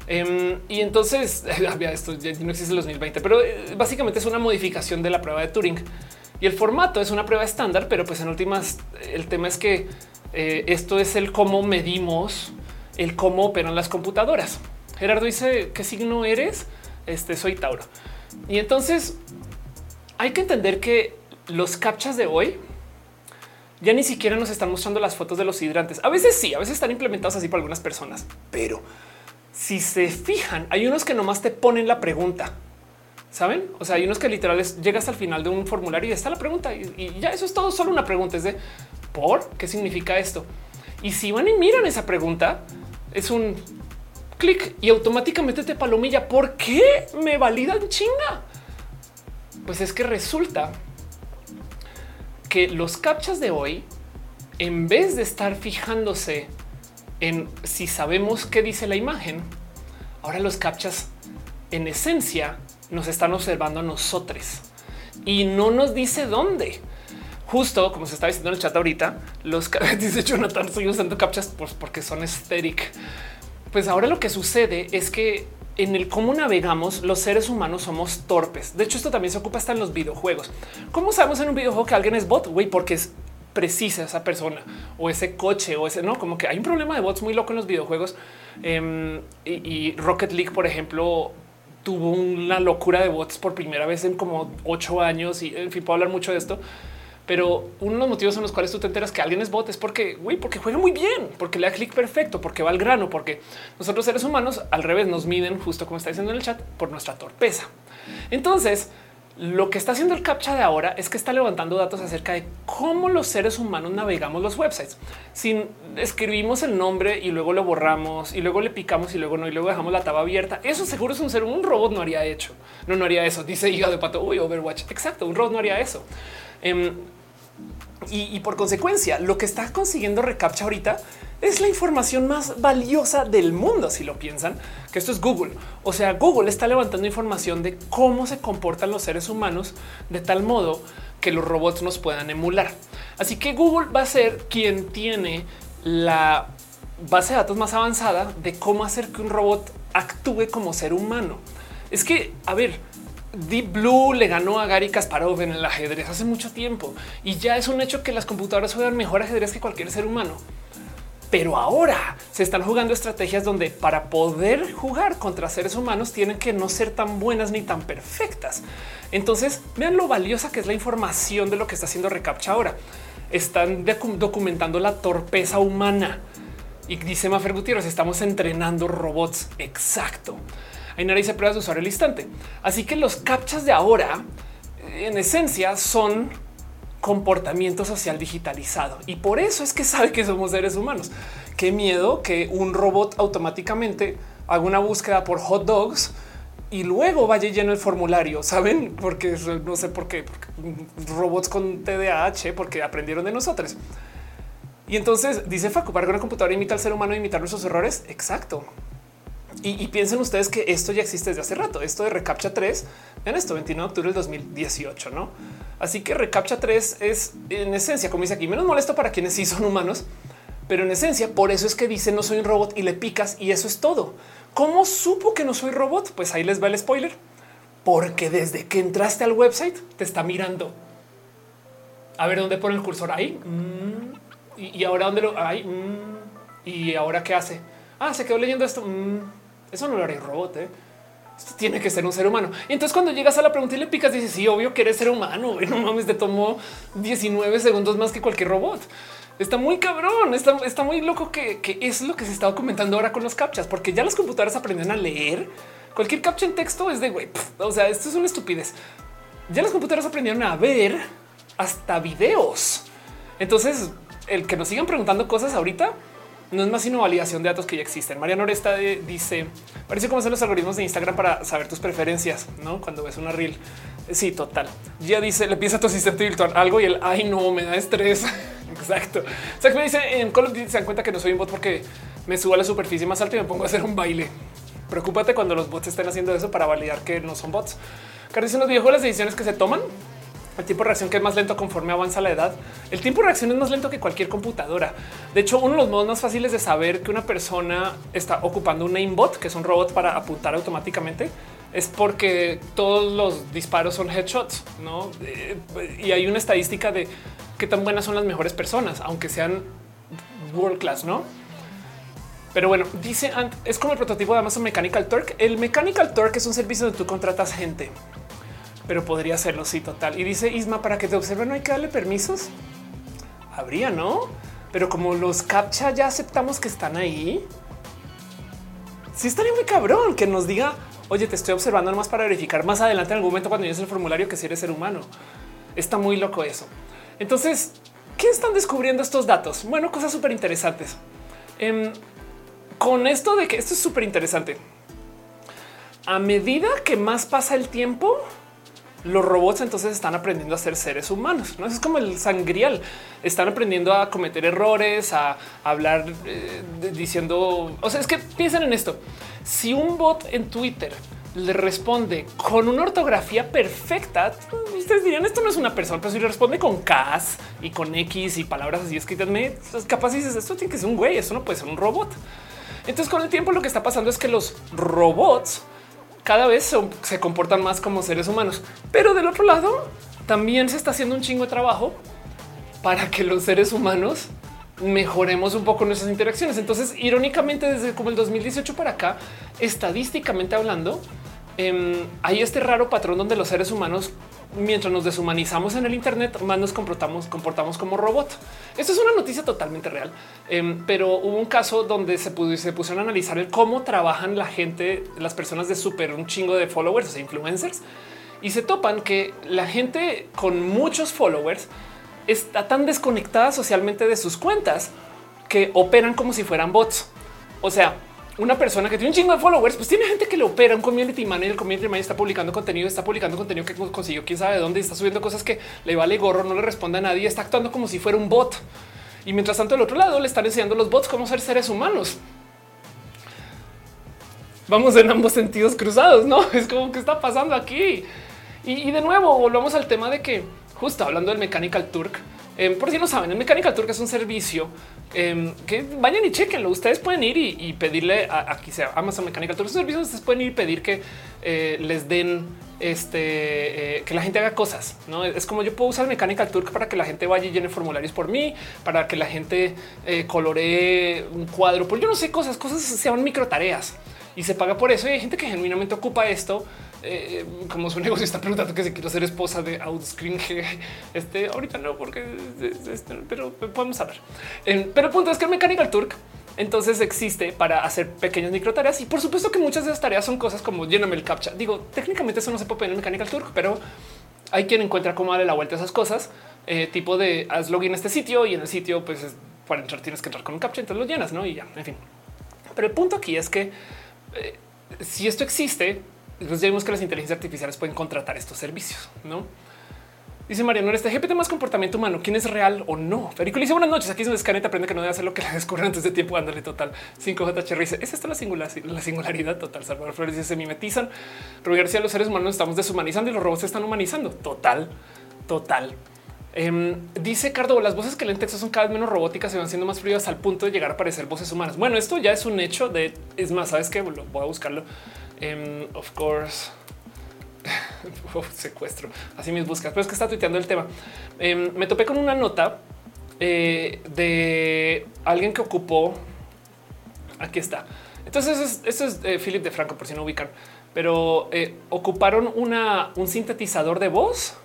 [SPEAKER 1] Em, y entonces, esto ya no existe en 2020, pero eh, básicamente es una modificación de la prueba de Turing. Y el formato es una prueba estándar, pero pues en últimas el tema es que eh, esto es el cómo medimos el cómo operan las computadoras. Gerardo dice qué signo eres. Este soy Tauro. Y entonces hay que entender que los captchas de hoy ya ni siquiera nos están mostrando las fotos de los hidrantes. A veces sí, a veces están implementados así por algunas personas, pero si se fijan, hay unos que nomás te ponen la pregunta. Saben? O sea, hay unos que literales llegas al final de un formulario y está la pregunta y, ya eso es todo. Solo una pregunta es de por qué significa esto. Y si van y miran esa pregunta, es un clic y automáticamente te palomilla. ¿Por qué me validan chinga? Pues es que resulta que los captchas de hoy, en vez de estar fijándose en si sabemos qué dice la imagen, ahora los captchas en esencia nos están observando a nosotros y no nos dice dónde. Justo como se está diciendo en el chat ahorita, los dice Jonathan, estoy usando captchas pues porque son estéticos. Pues ahora lo que sucede es que en el cómo navegamos, los seres humanos somos torpes. De hecho, esto también se ocupa hasta en los videojuegos. ¿Cómo sabemos en un videojuego que alguien es bot? Güey, porque es precisa esa persona o ese coche o ese no, como que hay un problema de bots muy loco en los videojuegos. Em, y, Rocket League, por ejemplo, tuvo una locura de bots por primera vez en como ocho años y en fin, puedo hablar mucho de esto pero uno de los motivos en los cuales tú te enteras que alguien es bot es porque, güey, porque juega muy bien, porque le da clic perfecto, porque va al grano, porque nosotros seres humanos al revés nos miden justo como está diciendo en el chat por nuestra torpeza. Entonces, lo que está haciendo el captcha de ahora es que está levantando datos acerca de cómo los seres humanos navegamos los websites. Si escribimos el nombre y luego lo borramos y luego le picamos y luego no y luego dejamos la tabla abierta, eso seguro es un ser, un robot no haría hecho. No, no haría eso. Dice hígado de pato. Uy, Overwatch. Exacto. Un robot no haría eso. Em, y, por consecuencia, lo que está consiguiendo Recaptcha ahorita es la información más valiosa del mundo. Si lo piensan, que esto es Google. O sea, Google está levantando información de cómo se comportan los seres humanos de tal modo que los robots nos puedan emular. Así que Google va a ser quien tiene la base de datos más avanzada de cómo hacer que un robot actúe como ser humano. Es que, a ver, Deep Blue le ganó a Gary Kasparov en el ajedrez hace mucho tiempo y ya es un hecho que las computadoras juegan mejor ajedrez que cualquier ser humano. Pero ahora se están jugando estrategias donde para poder jugar contra seres humanos tienen que no ser tan buenas ni tan perfectas. Entonces vean lo valiosa que es la información de lo que está haciendo Recaptcha ahora. Están documentando la torpeza humana y dice Mafer Gutiérrez, estamos entrenando robots. Exacto. Ainara dice pruebas de usuario al instante. Así que los captchas de ahora, en esencia, son comportamiento social digitalizado. Y por eso es que sabe que somos seres humanos. Qué miedo que un robot automáticamente haga una búsqueda por hot dogs y luego vaya lleno el formulario, saben? Porque no sé por qué, robots con TDAH, porque aprendieron de nosotros. Y entonces dice Facu, para que una computadora imita al ser humano, imitar nuestros errores. Exacto. Y, piensen ustedes que esto ya existe desde hace rato. Esto de Recaptcha 3 en esto 29 de octubre del 2018, no? Así que Recaptcha 3 es en esencia, como dice aquí, menos molesto para quienes sí son humanos, pero en esencia por eso es que dice no soy un robot y le picas y eso es todo. ¿Cómo supo que no soy robot? Pues ahí les va el spoiler, porque desde que entraste al website te está mirando. A ver dónde pone el cursor ahí. Mm, y, ahora dónde lo hay. Mm, y ahora qué hace. Ah, se quedó leyendo esto. Mm, eso no lo haría robot. ¿eh? Esto tiene que ser un ser humano. Y entonces cuando llegas a la pregunta y le picas, dices, sí, obvio que eres ser humano. No mames, te tomó 19 segundos más que cualquier robot. Está muy cabrón, está, muy loco que, es lo que se está documentando ahora con los captchas, porque ya las computadoras aprenden a leer. Cualquier captcha en texto es de güey. O sea, esto es una estupidez. Ya las computadoras aprendieron a ver hasta videos. Entonces, el que nos sigan preguntando cosas ahorita no es más sino validación de datos que ya existen. María Noresta dice parece como son los algoritmos de Instagram para saber tus preferencias, no cuando ves una reel. Sí, total. Ya dice le piensa a tu asistente virtual algo y el ay, no me da estrés. Exacto. O me dice en Call of Duty se dan cuenta que no soy un bot porque me subo a la superficie más alta y me pongo a hacer un baile. Preocúpate cuando los bots estén haciendo eso para validar que no son bots. Carlos los videojuegos, las decisiones que se toman el tiempo de reacción que es más lento conforme avanza la edad. El tiempo de reacción es más lento que cualquier computadora. De hecho, uno de los modos más fáciles de saber que una persona está ocupando un aimbot, que es un robot para apuntar automáticamente, es porque todos los disparos son headshots, ¿no? Eh, y hay una estadística de qué tan buenas son las mejores personas, aunque sean world class, ¿no? Pero bueno, dice es como el prototipo de Amazon Mechanical Turk. El Mechanical Turk es un servicio donde tú contratas gente pero podría hacerlo. Sí, total. Y dice Isma para que te observen, no hay que darle permisos. Habría, no? Pero como los captcha ya aceptamos que están ahí, sí estaría muy cabrón que nos diga, oye, te estoy observando nomás para verificar más adelante en algún momento cuando llegues el formulario que si eres ser humano. Está muy loco eso. Entonces, ¿qué están descubriendo estos datos? Bueno, cosas súper interesantes. Em, con esto de que esto es súper interesante. A medida que más pasa el tiempo, los robots entonces están aprendiendo a ser seres humanos. No es como el sangrial. Están aprendiendo a cometer errores, a hablar eh, diciendo. O sea, es que piensen en esto. Si un bot en Twitter le responde con una ortografía perfecta, ustedes dirían esto no es una persona, pero si le responde con K y con X y palabras así escritas, me capaz dices esto tiene que ser un güey, eso no puede ser un robot. Entonces, con el tiempo, lo que está pasando es que los robots cada vez se comportan más como seres humanos, pero del otro lado también se está haciendo un chingo de trabajo para que los seres humanos mejoremos un poco nuestras interacciones. Entonces, irónicamente, desde como el 2018 para acá, estadísticamente hablando, em, hay este raro patrón donde los seres humanos, mientras nos deshumanizamos en el Internet, más nos comportamos, comportamos como robot. Esto es una noticia totalmente real, em, pero hubo un caso donde se, se pusieron a analizar el cómo trabajan la gente, las personas de súper un chingo de followers, o sea, influencers, y se topan que la gente con muchos followers está tan desconectada socialmente de sus cuentas que operan como si fueran bots. O sea, una persona que tiene un chingo de followers, pues tiene gente que le opera un community manager. El community manager está publicando contenido, está publicando contenido que consiguió quién sabe de dónde, está subiendo cosas que le vale gorro, no le responde a nadie, está actuando como si fuera un bot. Y mientras tanto, al otro lado le están enseñando los bots cómo ser seres humanos. Vamos en ambos sentidos cruzados, no es como que está pasando aquí. Y, y de nuevo, volvamos al tema de que justo hablando del Mechanical Turk. Em, por si no saben, el Mechanical Turk es un servicio em, que vayan y chequenlo. Ustedes pueden ir y, pedirle a, aquí sea Amazon Mechanical Turk. servicios ustedes pueden ir y pedir que eh, les den este eh, que la gente haga cosas. No es como yo puedo usar Mechanical Turk para que la gente vaya y llene formularios por mí, para que la gente eh, coloree un cuadro. Pues yo no sé cosas, cosas se llaman micro tareas y se paga por eso. Y hay gente que genuinamente ocupa esto eh, como su negocio está preguntando que si quiero ser esposa de Outscreen, este ahorita no, porque este, pero podemos hablar. Eh, pero el punto es que el Mechanical Turk entonces existe para hacer pequeñas micro tareas y por supuesto que muchas de esas tareas son cosas como lléname el captcha. Digo, técnicamente eso no se puede poner en Mechanical Turk, pero hay quien encuentra cómo darle la vuelta a esas cosas, eh, tipo de haz login a este sitio y en el sitio, pues para entrar tienes que entrar con un captcha, entonces lo llenas, no? Y ya, en fin. Pero el punto aquí es que si esto existe, pues ya vimos que las inteligencias artificiales pueden contratar estos servicios, ¿no? Dice Mariano, este GPT más comportamiento humano, quién es real o no. Federico dice buenas noches. Aquí es donde Scanet aprende que no debe hacer lo que le descubren antes de tiempo. Ándale total. 5J dice es esto la, la singularidad total. Salvador Flores dice se mimetizan. Rubén García, los seres humanos estamos deshumanizando y los robots se están humanizando. Total, total. Em, dice Cardo, las voces que leen texto son cada vez menos robóticas, se van siendo más frías al punto de llegar a parecer voces humanas. Bueno, esto ya es un hecho de, es más, sabes que voy a buscarlo. Em, of course. secuestro. Así mis buscas, pero es que está tuiteando el tema. Em, me topé con una nota eh, de alguien que ocupó. Aquí está. Entonces, esto es, eh, Philip de Franco, por si no ubican, pero eh, ocuparon una, un sintetizador de voz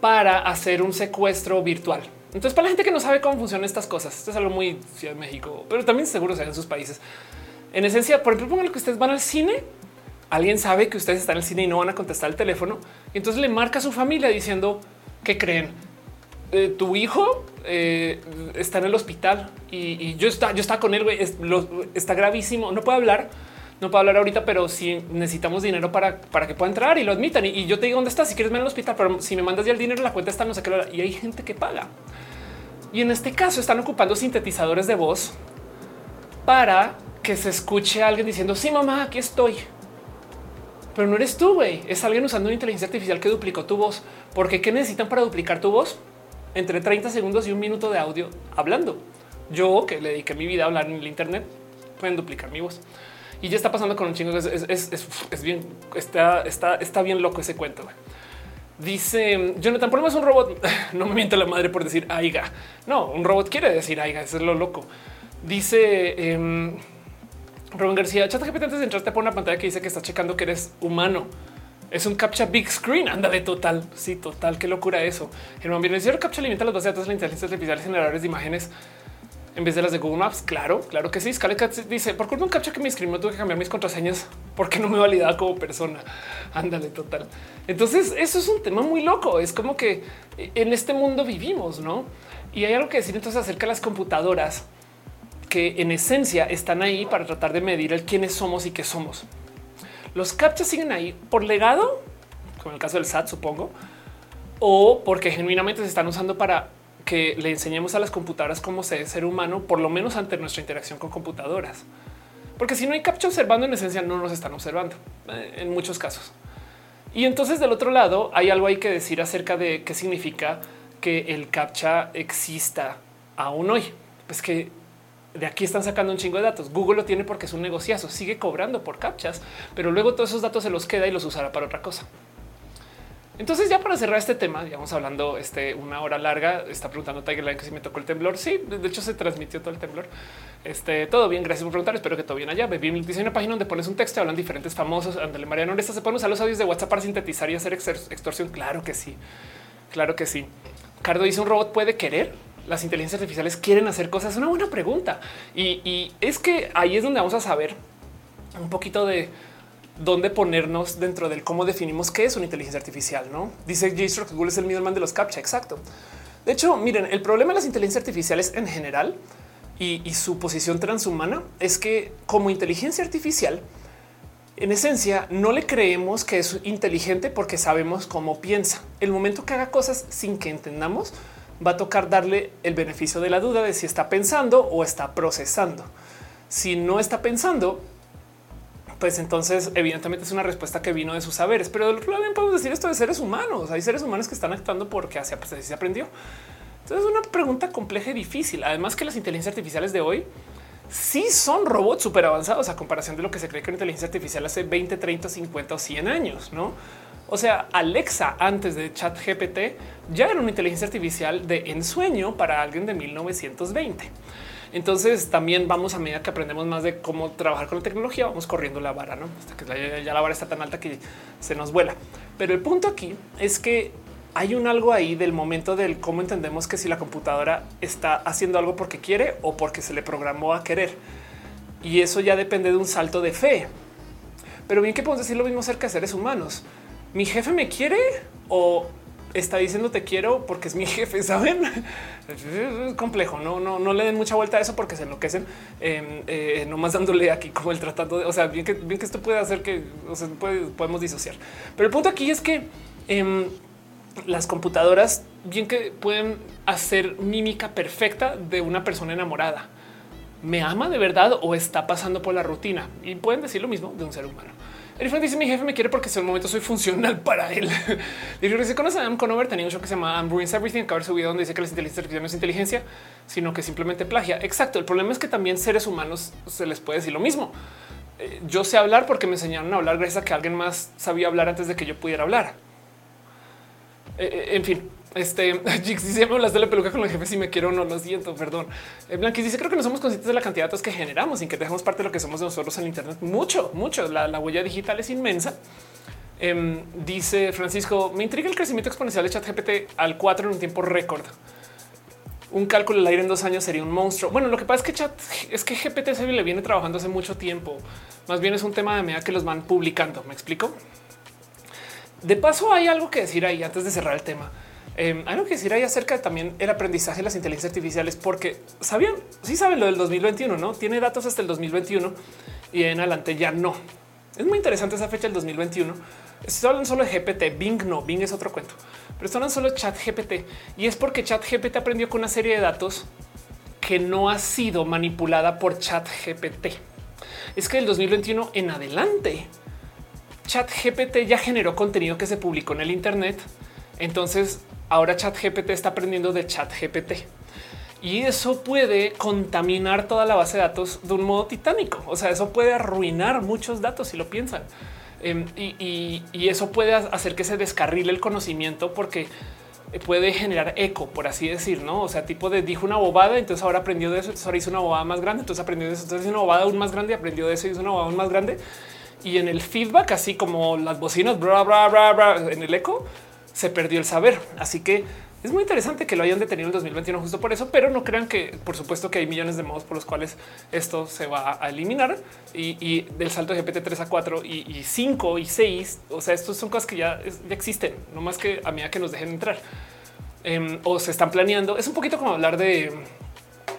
[SPEAKER 1] para hacer un secuestro virtual. Entonces, para la gente que no sabe cómo funcionan estas cosas, esto es algo muy Ciudad de México, pero también seguro se en sus países. En esencia, por ejemplo, pongan que ustedes van al cine, alguien sabe que ustedes están en el cine y no van a contestar el teléfono. Y entonces le marca a su familia diciendo que creen eh, tu hijo eh, está en el hospital y, yo está, yo está con él, está gravísimo, no puede hablar, no puedo hablar ahorita, pero si necesitamos dinero para, para que pueda entrar y lo admitan. Y, yo te digo dónde está, si quieres ver al hospital, pero si me mandas ya el dinero, la cuenta está no sé qué. Y hay gente que paga. Y en este caso están ocupando sintetizadores de voz para que se escuche alguien diciendo sí, mamá, aquí estoy. Pero no eres tú, güey. Es alguien usando una inteligencia artificial que duplicó tu voz. Porque qué necesitan para duplicar tu voz? Entre 30 segundos y un minuto de audio hablando. Yo que le dediqué mi vida a hablar en el Internet, pueden duplicar mi voz. Y ya está pasando con un chingo. Es, es, bien, está, está, está bien loco ese cuento. Dice Jonathan, por es un robot. no me miente la madre por decir aiga. No, un robot quiere decir aiga. Eso es lo loco. Dice em, Rubén García, ChatGPT antes de entrar te pone una pantalla que dice que está checando que eres humano. Es un captcha big screen. Anda de total. Sí, total. Qué locura eso. Germán bien, el captcha limita las bases de datos de la inteligencia artificial generadores de imágenes en vez de las de Google Maps. Claro, claro que sí. Scarlett dice por culpa de un captcha que me escribió, tuve que cambiar mis contraseñas porque no me validaba como persona. Ándale, total. Entonces, eso es un tema muy loco. Es como que en este mundo vivimos, no? Y hay algo que decir entonces acerca de las computadoras que en esencia están ahí para tratar de medir el quiénes somos y qué somos. Los captchas siguen ahí por legado, como el caso del SAT, supongo, o porque genuinamente se están usando para que le enseñemos a las computadoras cómo ser ser humano, por lo menos ante nuestra interacción con computadoras. Porque si no hay captcha observando, en esencia no nos están observando eh, en muchos casos. Y entonces del otro lado hay algo hay que decir acerca de qué significa que el captcha exista aún hoy. Pues que de aquí están sacando un chingo de datos. Google lo tiene porque es un negociazo, sigue cobrando por captchas, pero luego todos esos datos se los queda y los usará para otra cosa. Entonces, ya para cerrar este tema, digamos hablando este, una hora larga, está preguntando Tigerline que si me tocó el temblor. Sí, de hecho se transmitió todo el temblor. Este todo bien. Gracias por preguntar. Espero que todo bien allá. Baby dice una página donde pones un texto, hablan diferentes famosos. Andale, Mariano Oresta se pueden usar los audios de WhatsApp para sintetizar y hacer extorsión. Claro que sí. Claro que sí. Cardo dice un robot puede querer. Las inteligencias artificiales quieren hacer cosas. Es una buena pregunta. Y, es que ahí es donde vamos a saber un poquito de dónde ponernos dentro del cómo definimos qué es una inteligencia artificial. No dice J. que Google es el middleman de los captcha. Exacto. De hecho, miren, el problema de las inteligencias artificiales en general y su posición transhumana es que como inteligencia artificial, en esencia, no le creemos que es inteligente porque sabemos cómo piensa. El momento que haga cosas sin que entendamos, va a tocar darle el beneficio de la duda de si está pensando o está procesando. Si no está pensando, pues entonces evidentemente es una respuesta que vino de sus saberes. Pero del otro lado bien podemos decir esto de seres humanos. Hay seres humanos que están actuando porque así se aprendió. Entonces es una pregunta compleja y difícil. Además que las inteligencias artificiales de hoy sí son robots súper avanzados a comparación de lo que se cree que una inteligencia artificial hace 20, 30, 50 o 100 años, ¿no? O sea, Alexa antes de ChatGPT ya era una inteligencia artificial de ensueño para alguien de 1920. Entonces también vamos a medida que aprendemos más de cómo trabajar con la tecnología, vamos corriendo la vara, ¿no? Hasta que ya la vara está tan alta que se nos vuela. Pero el punto aquí es que hay un algo ahí del momento del cómo entendemos que si la computadora está haciendo algo porque quiere o porque se le programó a querer. Y eso ya depende de un salto de fe. Pero bien que podemos decir lo mismo acerca de seres humanos. Mi jefe me quiere o está diciendo te quiero porque es mi jefe, saben? Es complejo, no, no, no le den mucha vuelta a eso porque se enloquecen, eh, eh, nomás dándole aquí como el tratando de, o sea, bien que, bien que esto puede hacer que o sea, podemos disociar. Pero el punto aquí es que em, las computadoras bien que pueden hacer mímica perfecta de una persona enamorada. ¿Me ama de verdad o está pasando por la rutina? Y pueden decir lo mismo de un ser humano. El dice mi jefe me quiere porque en un momento soy funcional para él. y dice a Adam Conover tenía un show que se llama I'm Ruins Everything, que haber subido donde dice que la inteligencia artificial no es inteligencia, sino que simplemente plagia. Exacto. El problema es que también seres humanos se les puede decir lo mismo. Eh, yo sé hablar porque me enseñaron a hablar gracias a que alguien más sabía hablar antes de que yo pudiera hablar. Eh, eh, en fin, este Jix dice: Me de la peluca con el jefe. Si me quiero o no, lo siento, perdón. Eh, Blanquis dice: Creo que no somos conscientes de la cantidad de datos que generamos sin que dejemos parte de lo que somos nosotros en Internet. Mucho, mucho. La, huella digital es inmensa. Em, dice Francisco: Me intriga el crecimiento exponencial de chat GPT al 4 en un tiempo récord. Un cálculo al aire en dos años sería un monstruo. Bueno, lo que pasa es que chat es que GPT se le viene trabajando hace mucho tiempo. Más bien es un tema de medida que los van publicando. Me explico. De paso, hay algo que decir ahí antes de cerrar el tema. Eh, algo que decir ahí acerca también el aprendizaje de las inteligencias artificiales, porque sabían, sí saben lo del 2021, no tiene datos hasta el 2021 y en adelante ya no. Es muy interesante esa fecha del 2021. Estoy hablando solo de GPT, Bing no, Bing es otro cuento, pero estoy hablando solo de Chat GPT y es porque Chat GPT aprendió con una serie de datos que no ha sido manipulada por Chat GPT. Es que el 2021 en adelante, Chat GPT ya generó contenido que se publicó en el Internet. Entonces ahora ChatGPT está aprendiendo de ChatGPT y eso puede contaminar toda la base de datos de un modo titánico. O sea, eso puede arruinar muchos datos si lo piensan. Em, y, eso puede hacer que se descarrile el conocimiento porque puede generar eco, por así decir, no? O sea, tipo de dijo una bobada, entonces ahora aprendió de eso, ahora hizo una bobada más grande, entonces aprendió de eso, entonces hizo una bobada aún más grande, aprendió de eso, hizo una bobada aún más grande. Y en el feedback, así como las bocinas, bla, bla, bla, bla, en el eco, se perdió el saber. Así que es muy interesante que lo hayan detenido en 2021 justo por eso, pero no crean que por supuesto que hay millones de modos por los cuales esto se va a eliminar y, del salto de GPT 3 a 4 y, 5 y 6. O sea, estos son cosas que ya, existen, no más que a medida que nos dejen entrar em, o se están planeando. Es un poquito como hablar de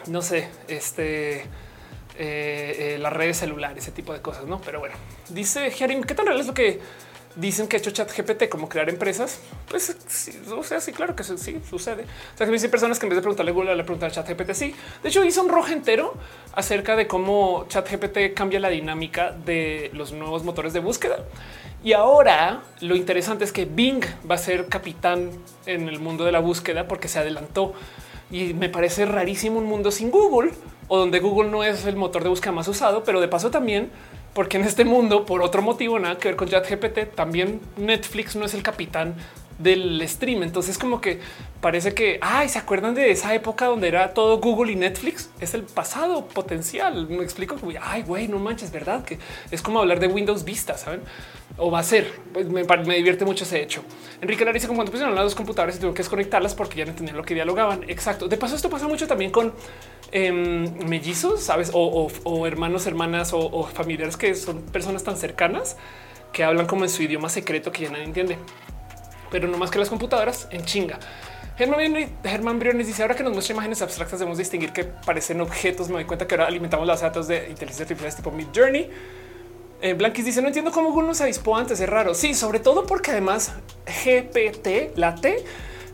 [SPEAKER 1] no sé, este, eh, las redes celulares, ese tipo de cosas, no? Pero bueno, dice Harim, ¿qué tan real es lo que dicen que ha hecho chat GPT como crear empresas, pues sí, o sea, sí, claro que sí, sucede. O sea, que hay personas que en vez de preguntarle Google le preguntan a chat GPT. Sí, de hecho hizo un rojo entero acerca de cómo chat GPT cambia la dinámica de los nuevos motores de búsqueda. Y ahora lo interesante es que Bing va a ser capitán en el mundo de la búsqueda porque se adelantó y me parece rarísimo un mundo sin Google o donde Google no es el motor de búsqueda más usado, pero de paso también porque en este mundo, por otro motivo, nada que ver con ChatGPT, también Netflix no es el capitán del stream. Entonces, como que parece que ay, se acuerdan de esa época donde era todo Google y Netflix. Es el pasado potencial. Me explico. Ay, güey, no manches, verdad que es como hablar de Windows Vista, saben? O va a ser. Pues me, divierte mucho ese hecho. Enrique Lara dice cuando pusieron las dos computadoras y tuvieron que desconectarlas porque ya no entendían lo que dialogaban. Exacto. De paso, esto pasa mucho también con em, mellizos, sabes, o, hermanos, hermanas o, familiares que son personas tan cercanas que hablan como en su idioma secreto que ya nadie entiende pero no más que las computadoras en chinga. Germán Briones dice ahora que nos muestra imágenes abstractas debemos distinguir que parecen objetos. Me doy cuenta que ahora alimentamos los datos de inteligencia artificial tipo Mid Journey. Eh, Blanquis dice no entiendo cómo Google no se avispó antes. Es raro. Sí, sobre todo porque además GPT, la T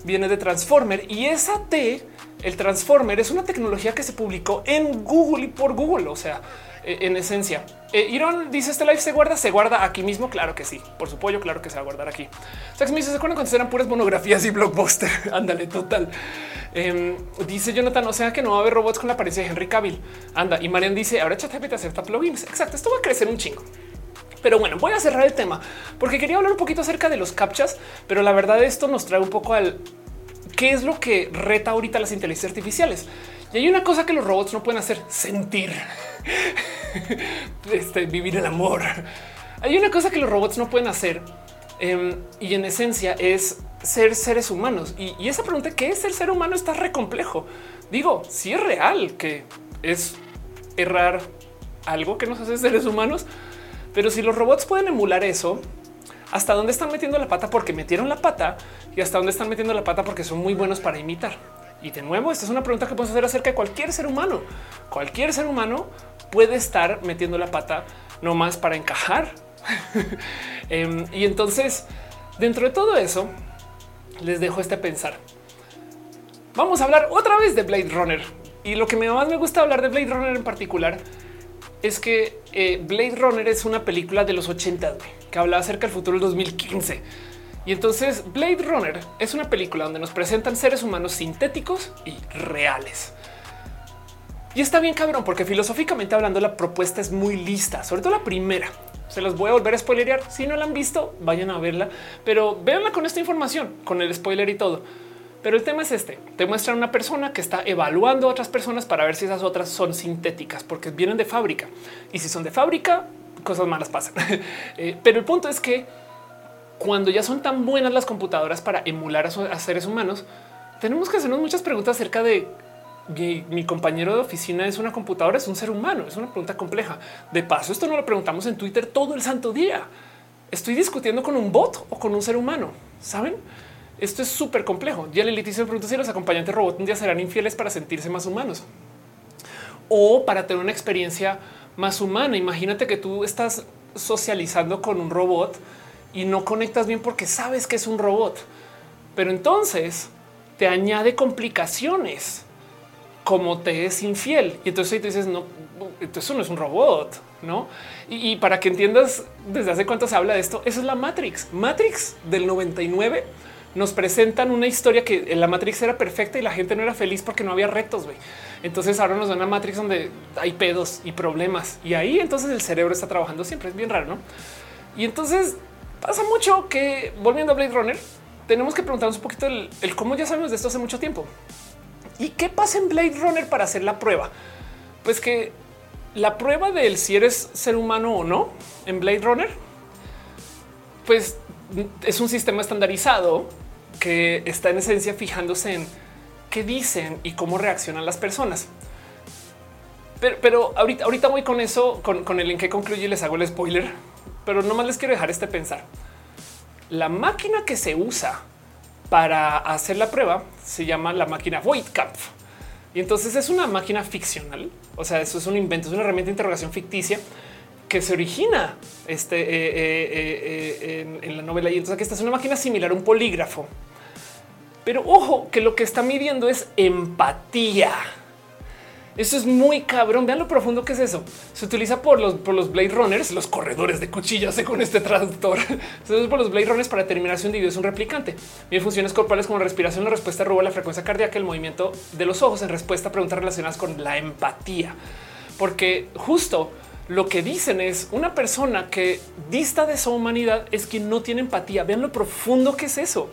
[SPEAKER 1] viene de Transformer y esa T, el Transformer es una tecnología que se publicó en Google y por Google. O sea, en esencia. Eh, Iron dice este live se guarda, se guarda aquí mismo. Claro que sí, por su pollo, claro que se va a guardar aquí. Sex me dice se acuerdan cuando eran puras monografías y blockbuster. Ándale, total. Em, dice Jonathan, o sea que no va a haber robots con la apariencia de Henry Cavill. Anda. Y Marian dice ahora ChatGPT acepta plugins. Exacto. Esto va a crecer un chingo. Pero bueno, voy a cerrar el tema porque quería hablar un poquito acerca de los captchas, pero la verdad esto nos trae un poco al qué es lo que reta ahorita las inteligencias artificiales. Y hay una cosa que los robots no pueden hacer, sentir, este, vivir el amor. Hay una cosa que los robots no pueden hacer em, y en esencia es ser seres humanos. Y, esa pregunta, ¿qué es ser ser humano? Está re complejo. Digo, si es real que es errar algo que nos hace seres humanos, pero si los robots pueden emular eso, hasta dónde están metiendo la pata porque metieron la pata y hasta dónde están metiendo la pata porque son muy buenos para imitar. Y de nuevo, esta es una pregunta que podemos hacer acerca de cualquier ser humano. Cualquier ser humano puede estar metiendo la pata no más para encajar. Em, y entonces, dentro de todo eso, les dejo este pensar. Vamos a hablar otra vez de Blade Runner. Y lo que más me gusta hablar de Blade Runner en particular es que eh, Blade Runner es una película de los 80 que habla acerca del futuro del 2015 y entonces Blade Runner es una película donde nos presentan seres humanos sintéticos y reales. Y está bien cabrón porque filosóficamente hablando la propuesta es muy lista, sobre todo la primera. Se los voy a volver a spoilerear. Si no la han visto, vayan a verla, pero véanla con esta información, con el spoiler y todo. Pero el tema es este. Te muestra una persona que está evaluando a otras personas para ver si esas otras son sintéticas, porque vienen de fábrica. Y si son de fábrica, cosas malas pasan. Eh, pero el punto es que cuando ya son tan buenas las computadoras para emular a, seres humanos, tenemos que hacernos muchas preguntas acerca de mi, compañero de oficina es una computadora, es un ser humano, es una pregunta compleja. De paso, esto no lo preguntamos en Twitter todo el santo día. Estoy discutiendo con un bot o con un ser humano. Saben? Esto es súper complejo. Ya le se pregunta si los acompañantes robot un día serán infieles para sentirse más humanos o para tener una experiencia más humana. Imagínate que tú estás socializando con un robot y no conectas bien porque sabes que es un robot. Pero entonces te añade complicaciones como te es infiel. Y entonces te dices, no, eso no es un robot, ¿no? Y, para que entiendas desde hace cuánto se habla de esto, eso es la Matrix. Matrix del 99 nos presentan una historia que en la Matrix era perfecta y la gente no era feliz porque no había retos. güey. Entonces ahora nos dan una Matrix donde hay pedos y problemas y ahí entonces el cerebro está trabajando siempre. Es bien raro, no? Y entonces Pasa mucho que volviendo a Blade Runner, tenemos que preguntarnos un poquito el, cómo ya sabemos de esto hace mucho tiempo. ¿Y qué pasa en Blade Runner para hacer la prueba? Pues que la prueba del si eres ser humano o no en Blade Runner, pues es un sistema estandarizado que está en esencia fijándose en qué dicen y cómo reaccionan las personas. Pero, ahorita, voy con eso, con, con el en qué concluye y les hago el spoiler pero nomás les quiero dejar este pensar. La máquina que se usa para hacer la prueba se llama la máquina Voigtkampf, Y entonces es una máquina ficcional. O sea, eso es un invento, es una herramienta de interrogación ficticia que se origina este, eh, eh, eh, en, la novela. Y entonces aquí está es una máquina similar a un polígrafo. Pero ojo, que lo que está midiendo es empatía. Eso es muy cabrón. Vean lo profundo que es eso. Se utiliza por los, por los Blade Runners, los corredores de cuchillas con este traductor. Se usa por los Blade Runners para determinar si un individuo es un replicante. Bien funciones corporales como respiración, la respuesta roba, la frecuencia cardíaca, el movimiento de los ojos en respuesta a preguntas relacionadas con la empatía. Porque justo lo que dicen es una persona que dista de su humanidad es quien no tiene empatía. Vean lo profundo que es eso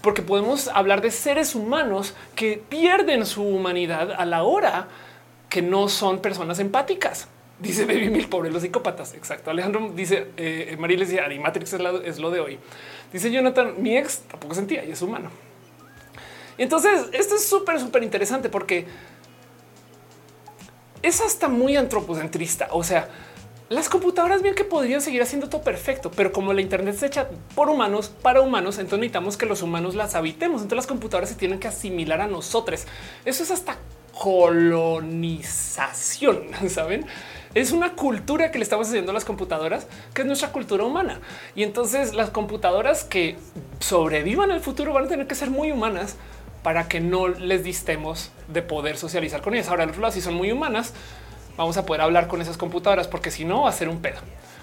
[SPEAKER 1] porque podemos hablar de seres humanos que pierden su humanidad a la hora que no son personas empáticas. Dice Baby Mil, pobre los psicópatas. Exacto. Alejandro dice, eh, María decía, Animatrix es, es lo de hoy. Dice Jonathan, mi ex tampoco sentía y es humano. Y entonces esto es súper, súper interesante porque es hasta muy antropocentrista. O sea, las computadoras bien que podrían seguir haciendo todo perfecto, pero como la Internet se echa por humanos para humanos, entonces necesitamos que los humanos las habitemos. Entonces las computadoras se tienen que asimilar a nosotros. Eso es hasta colonización, ¿saben? Es una cultura que le estamos haciendo a las computadoras, que es nuestra cultura humana. Y entonces las computadoras que sobrevivan al futuro van a tener que ser muy humanas para que no les distemos de poder socializar con ellas. Ahora, al otro si son muy humanas, vamos a poder hablar con esas computadoras, porque si no va a ser un pedo.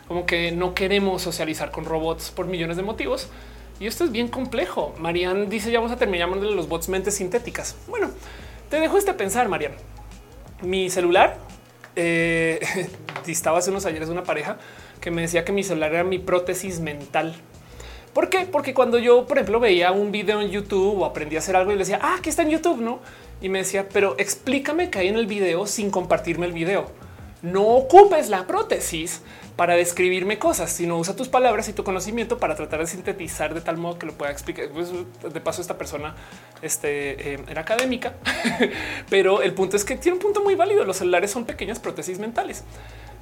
[SPEAKER 1] Como que no queremos socializar con robots por millones de motivos. Y esto es bien complejo. Marian dice ya vamos a terminar de los bots mentes sintéticas. Bueno, te dejo este pensar, Marian. Mi celular eh, distaba hace unos ayeres una pareja que me decía que mi celular era mi prótesis mental. ¿Por qué? Porque cuando yo, por ejemplo, veía un video en YouTube o aprendí a hacer algo y le decía, ah, aquí está en YouTube, no? Y me decía, pero explícame qué hay en el video sin compartirme el video. No ocupes la prótesis para describirme cosas, sino usa tus palabras y tu conocimiento para tratar de sintetizar de tal modo que lo pueda explicar. Pues, de paso, esta persona este, eh, era académica, pero el punto es que tiene un punto muy válido. Los celulares son pequeñas prótesis mentales.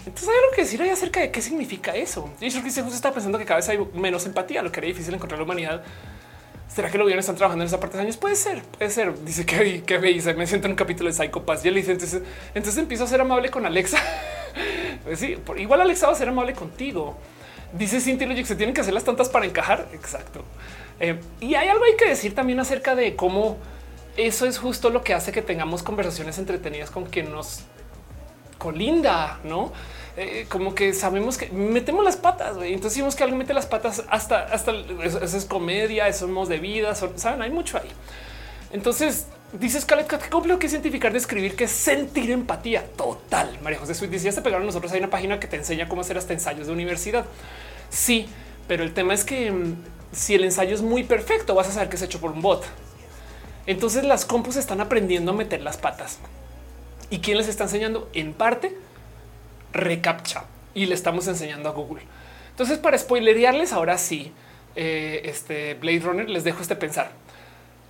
[SPEAKER 1] Entonces hay algo que decir ahí acerca de qué significa eso. Y yo que se justo pensando que cada vez hay menos empatía, lo que era difícil encontrar la humanidad. ¿Será que los gobiernos están trabajando en esa parte de años? Puede ser, puede ser. Dice que, que me dice, me siento en un capítulo de Psycho Pass. Y él dice, entonces empiezo a ser amable con Alexa. sí, igual Alexa va a ser amable contigo. Dice Cintia que se tienen que hacer las tantas para encajar. Exacto. Eh, y hay algo hay que decir también acerca de cómo eso es justo lo que hace que tengamos conversaciones entretenidas con quien nos colinda, no? Eh, como que sabemos que metemos las patas. Entonces decimos que alguien mete las patas hasta, hasta eso, es comedia, eso es de vida. Saben, hay mucho ahí. Entonces dices Khaled, qué complejo que es cientificar, describir que sentir empatía total. María José Sweet dice: Ya se pegaron nosotros. Hay una página que te enseña cómo hacer hasta ensayos de universidad. Sí, pero el tema es que mm, si el ensayo es muy perfecto, vas a saber que es hecho por un bot. Entonces las compus están aprendiendo a meter las patas. ¿Y quién les está enseñando? En parte, recaptcha y le estamos enseñando a Google. Entonces, para spoilerearles ahora sí, eh, este Blade Runner, les dejo este pensar.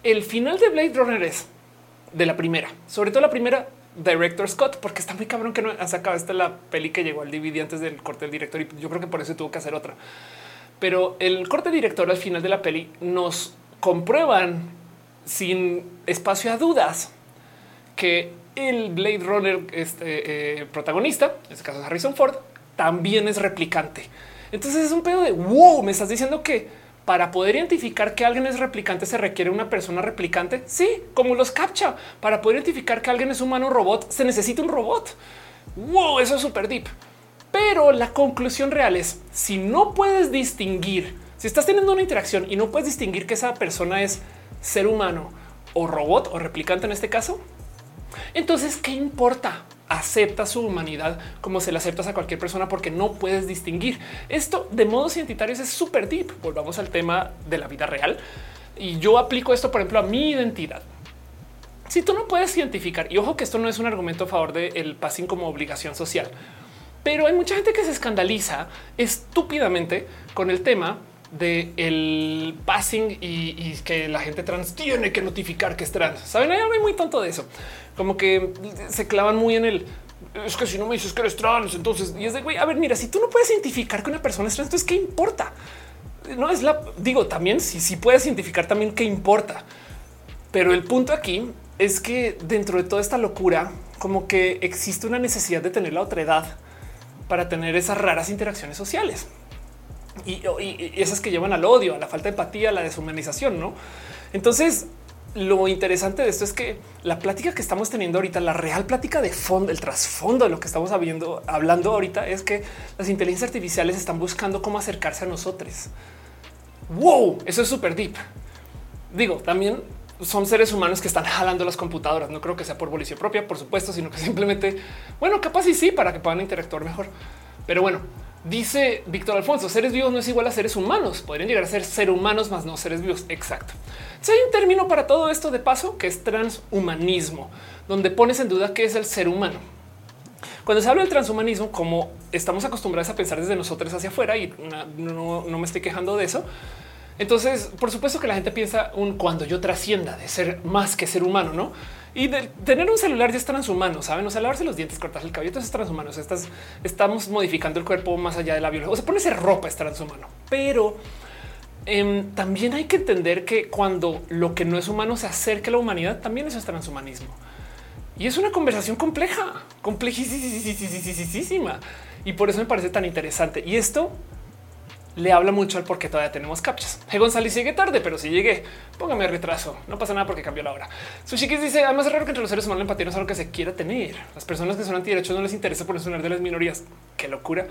[SPEAKER 1] El final de Blade Runner es de la primera, sobre todo la primera Director Scott, porque está muy cabrón que no ha sacado esta la peli que llegó al DVD antes del corte del director y yo creo que por eso tuvo que hacer otra. Pero el corte director al final de la peli nos comprueban sin espacio a dudas que el Blade Runner este, eh, protagonista, en este caso Harrison Ford, también es replicante. Entonces es un pedo de wow, me estás diciendo que para poder identificar que alguien es replicante se requiere una persona replicante. Sí, como los captcha. Para poder identificar que alguien es humano robot se necesita un robot. Wow, eso es súper deep. Pero la conclusión real es si no puedes distinguir, si estás teniendo una interacción y no puedes distinguir que esa persona es ser humano o robot o replicante en este caso, entonces, ¿qué importa? Acepta su humanidad como se la aceptas a cualquier persona porque no puedes distinguir. Esto de modo identitarios es súper deep. Volvamos al tema de la vida real. Y yo aplico esto, por ejemplo, a mi identidad. Si tú no puedes identificar, y ojo que esto no es un argumento a favor del passing como obligación social, pero hay mucha gente que se escandaliza estúpidamente con el tema de el passing y, que la gente trans tiene que notificar que es trans. Saben, hay muy tonto de eso. Como que se clavan muy en el es que si no me dices que eres trans, entonces y es de güey. A ver, mira, si tú no puedes identificar que una persona es trans, entonces qué importa? No es la digo también si, si puedes identificar también qué importa. Pero el punto aquí es que dentro de toda esta locura, como que existe una necesidad de tener la otra edad para tener esas raras interacciones sociales y, esas que llevan al odio, a la falta de empatía, a la deshumanización, ¿no? Entonces, lo interesante de esto es que la plática que estamos teniendo ahorita, la real plática de fondo, el trasfondo de lo que estamos hablando ahorita es que las inteligencias artificiales están buscando cómo acercarse a nosotros. Wow, eso es súper deep. Digo, también son seres humanos que están jalando las computadoras. No creo que sea por volición propia, por supuesto, sino que simplemente, bueno, capaz y sí, para que puedan interactuar mejor. Pero bueno, dice Víctor Alfonso, seres vivos no es igual a seres humanos. Podrían llegar a ser seres humanos, más no seres vivos. Exacto. Si hay un término para todo esto de paso que es transhumanismo, donde pones en duda qué es el ser humano. Cuando se habla del transhumanismo, como estamos acostumbrados a pensar desde nosotros hacia afuera y no me estoy quejando de eso, entonces, por supuesto que la gente piensa un cuando yo trascienda de ser más que ser humano, no? Y de tener un celular ya es transhumano, saben? O sea, lavarse los dientes, cortarse el cabello, eso es transhumano. Estás, estamos modificando el cuerpo más allá de la biología. O sea, ponerse ropa es transhumano, pero em, también hay que entender que cuando lo que no es humano se acerca a la humanidad, también eso es transhumanismo. Y es una conversación compleja, complejísima. Y por eso me parece tan interesante. Y esto le habla mucho al por qué todavía tenemos captchas. González llegué tarde, pero si llegué, póngame retraso. No pasa nada porque cambió la hora. Sushiquis dice: Además, es raro que entre los seres humanos la empatía no es algo que se quiera tener. Las personas que son antiderechos no les interesa por hablar de las minorías. Qué locura.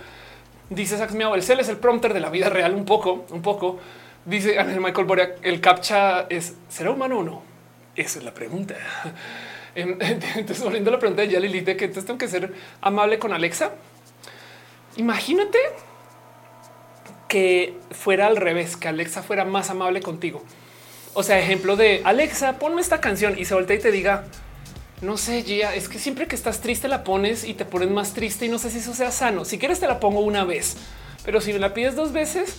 [SPEAKER 1] Dice Sax Miao: El cel es el prompter de la vida real. Un poco, un poco. Dice Ángel Michael Borea: El captcha es será humano o no? Esa es la pregunta. Entonces, volviendo a la pregunta de Yalili, de que entonces tengo que ser amable con Alexa. Imagínate que fuera al revés, que Alexa fuera más amable contigo. O sea, ejemplo de Alexa, ponme esta canción y se voltea y te diga, no sé, Gia, es que siempre que estás triste la pones y te pones más triste y no sé si eso sea sano. Si quieres te la pongo una vez, pero si me la pides dos veces,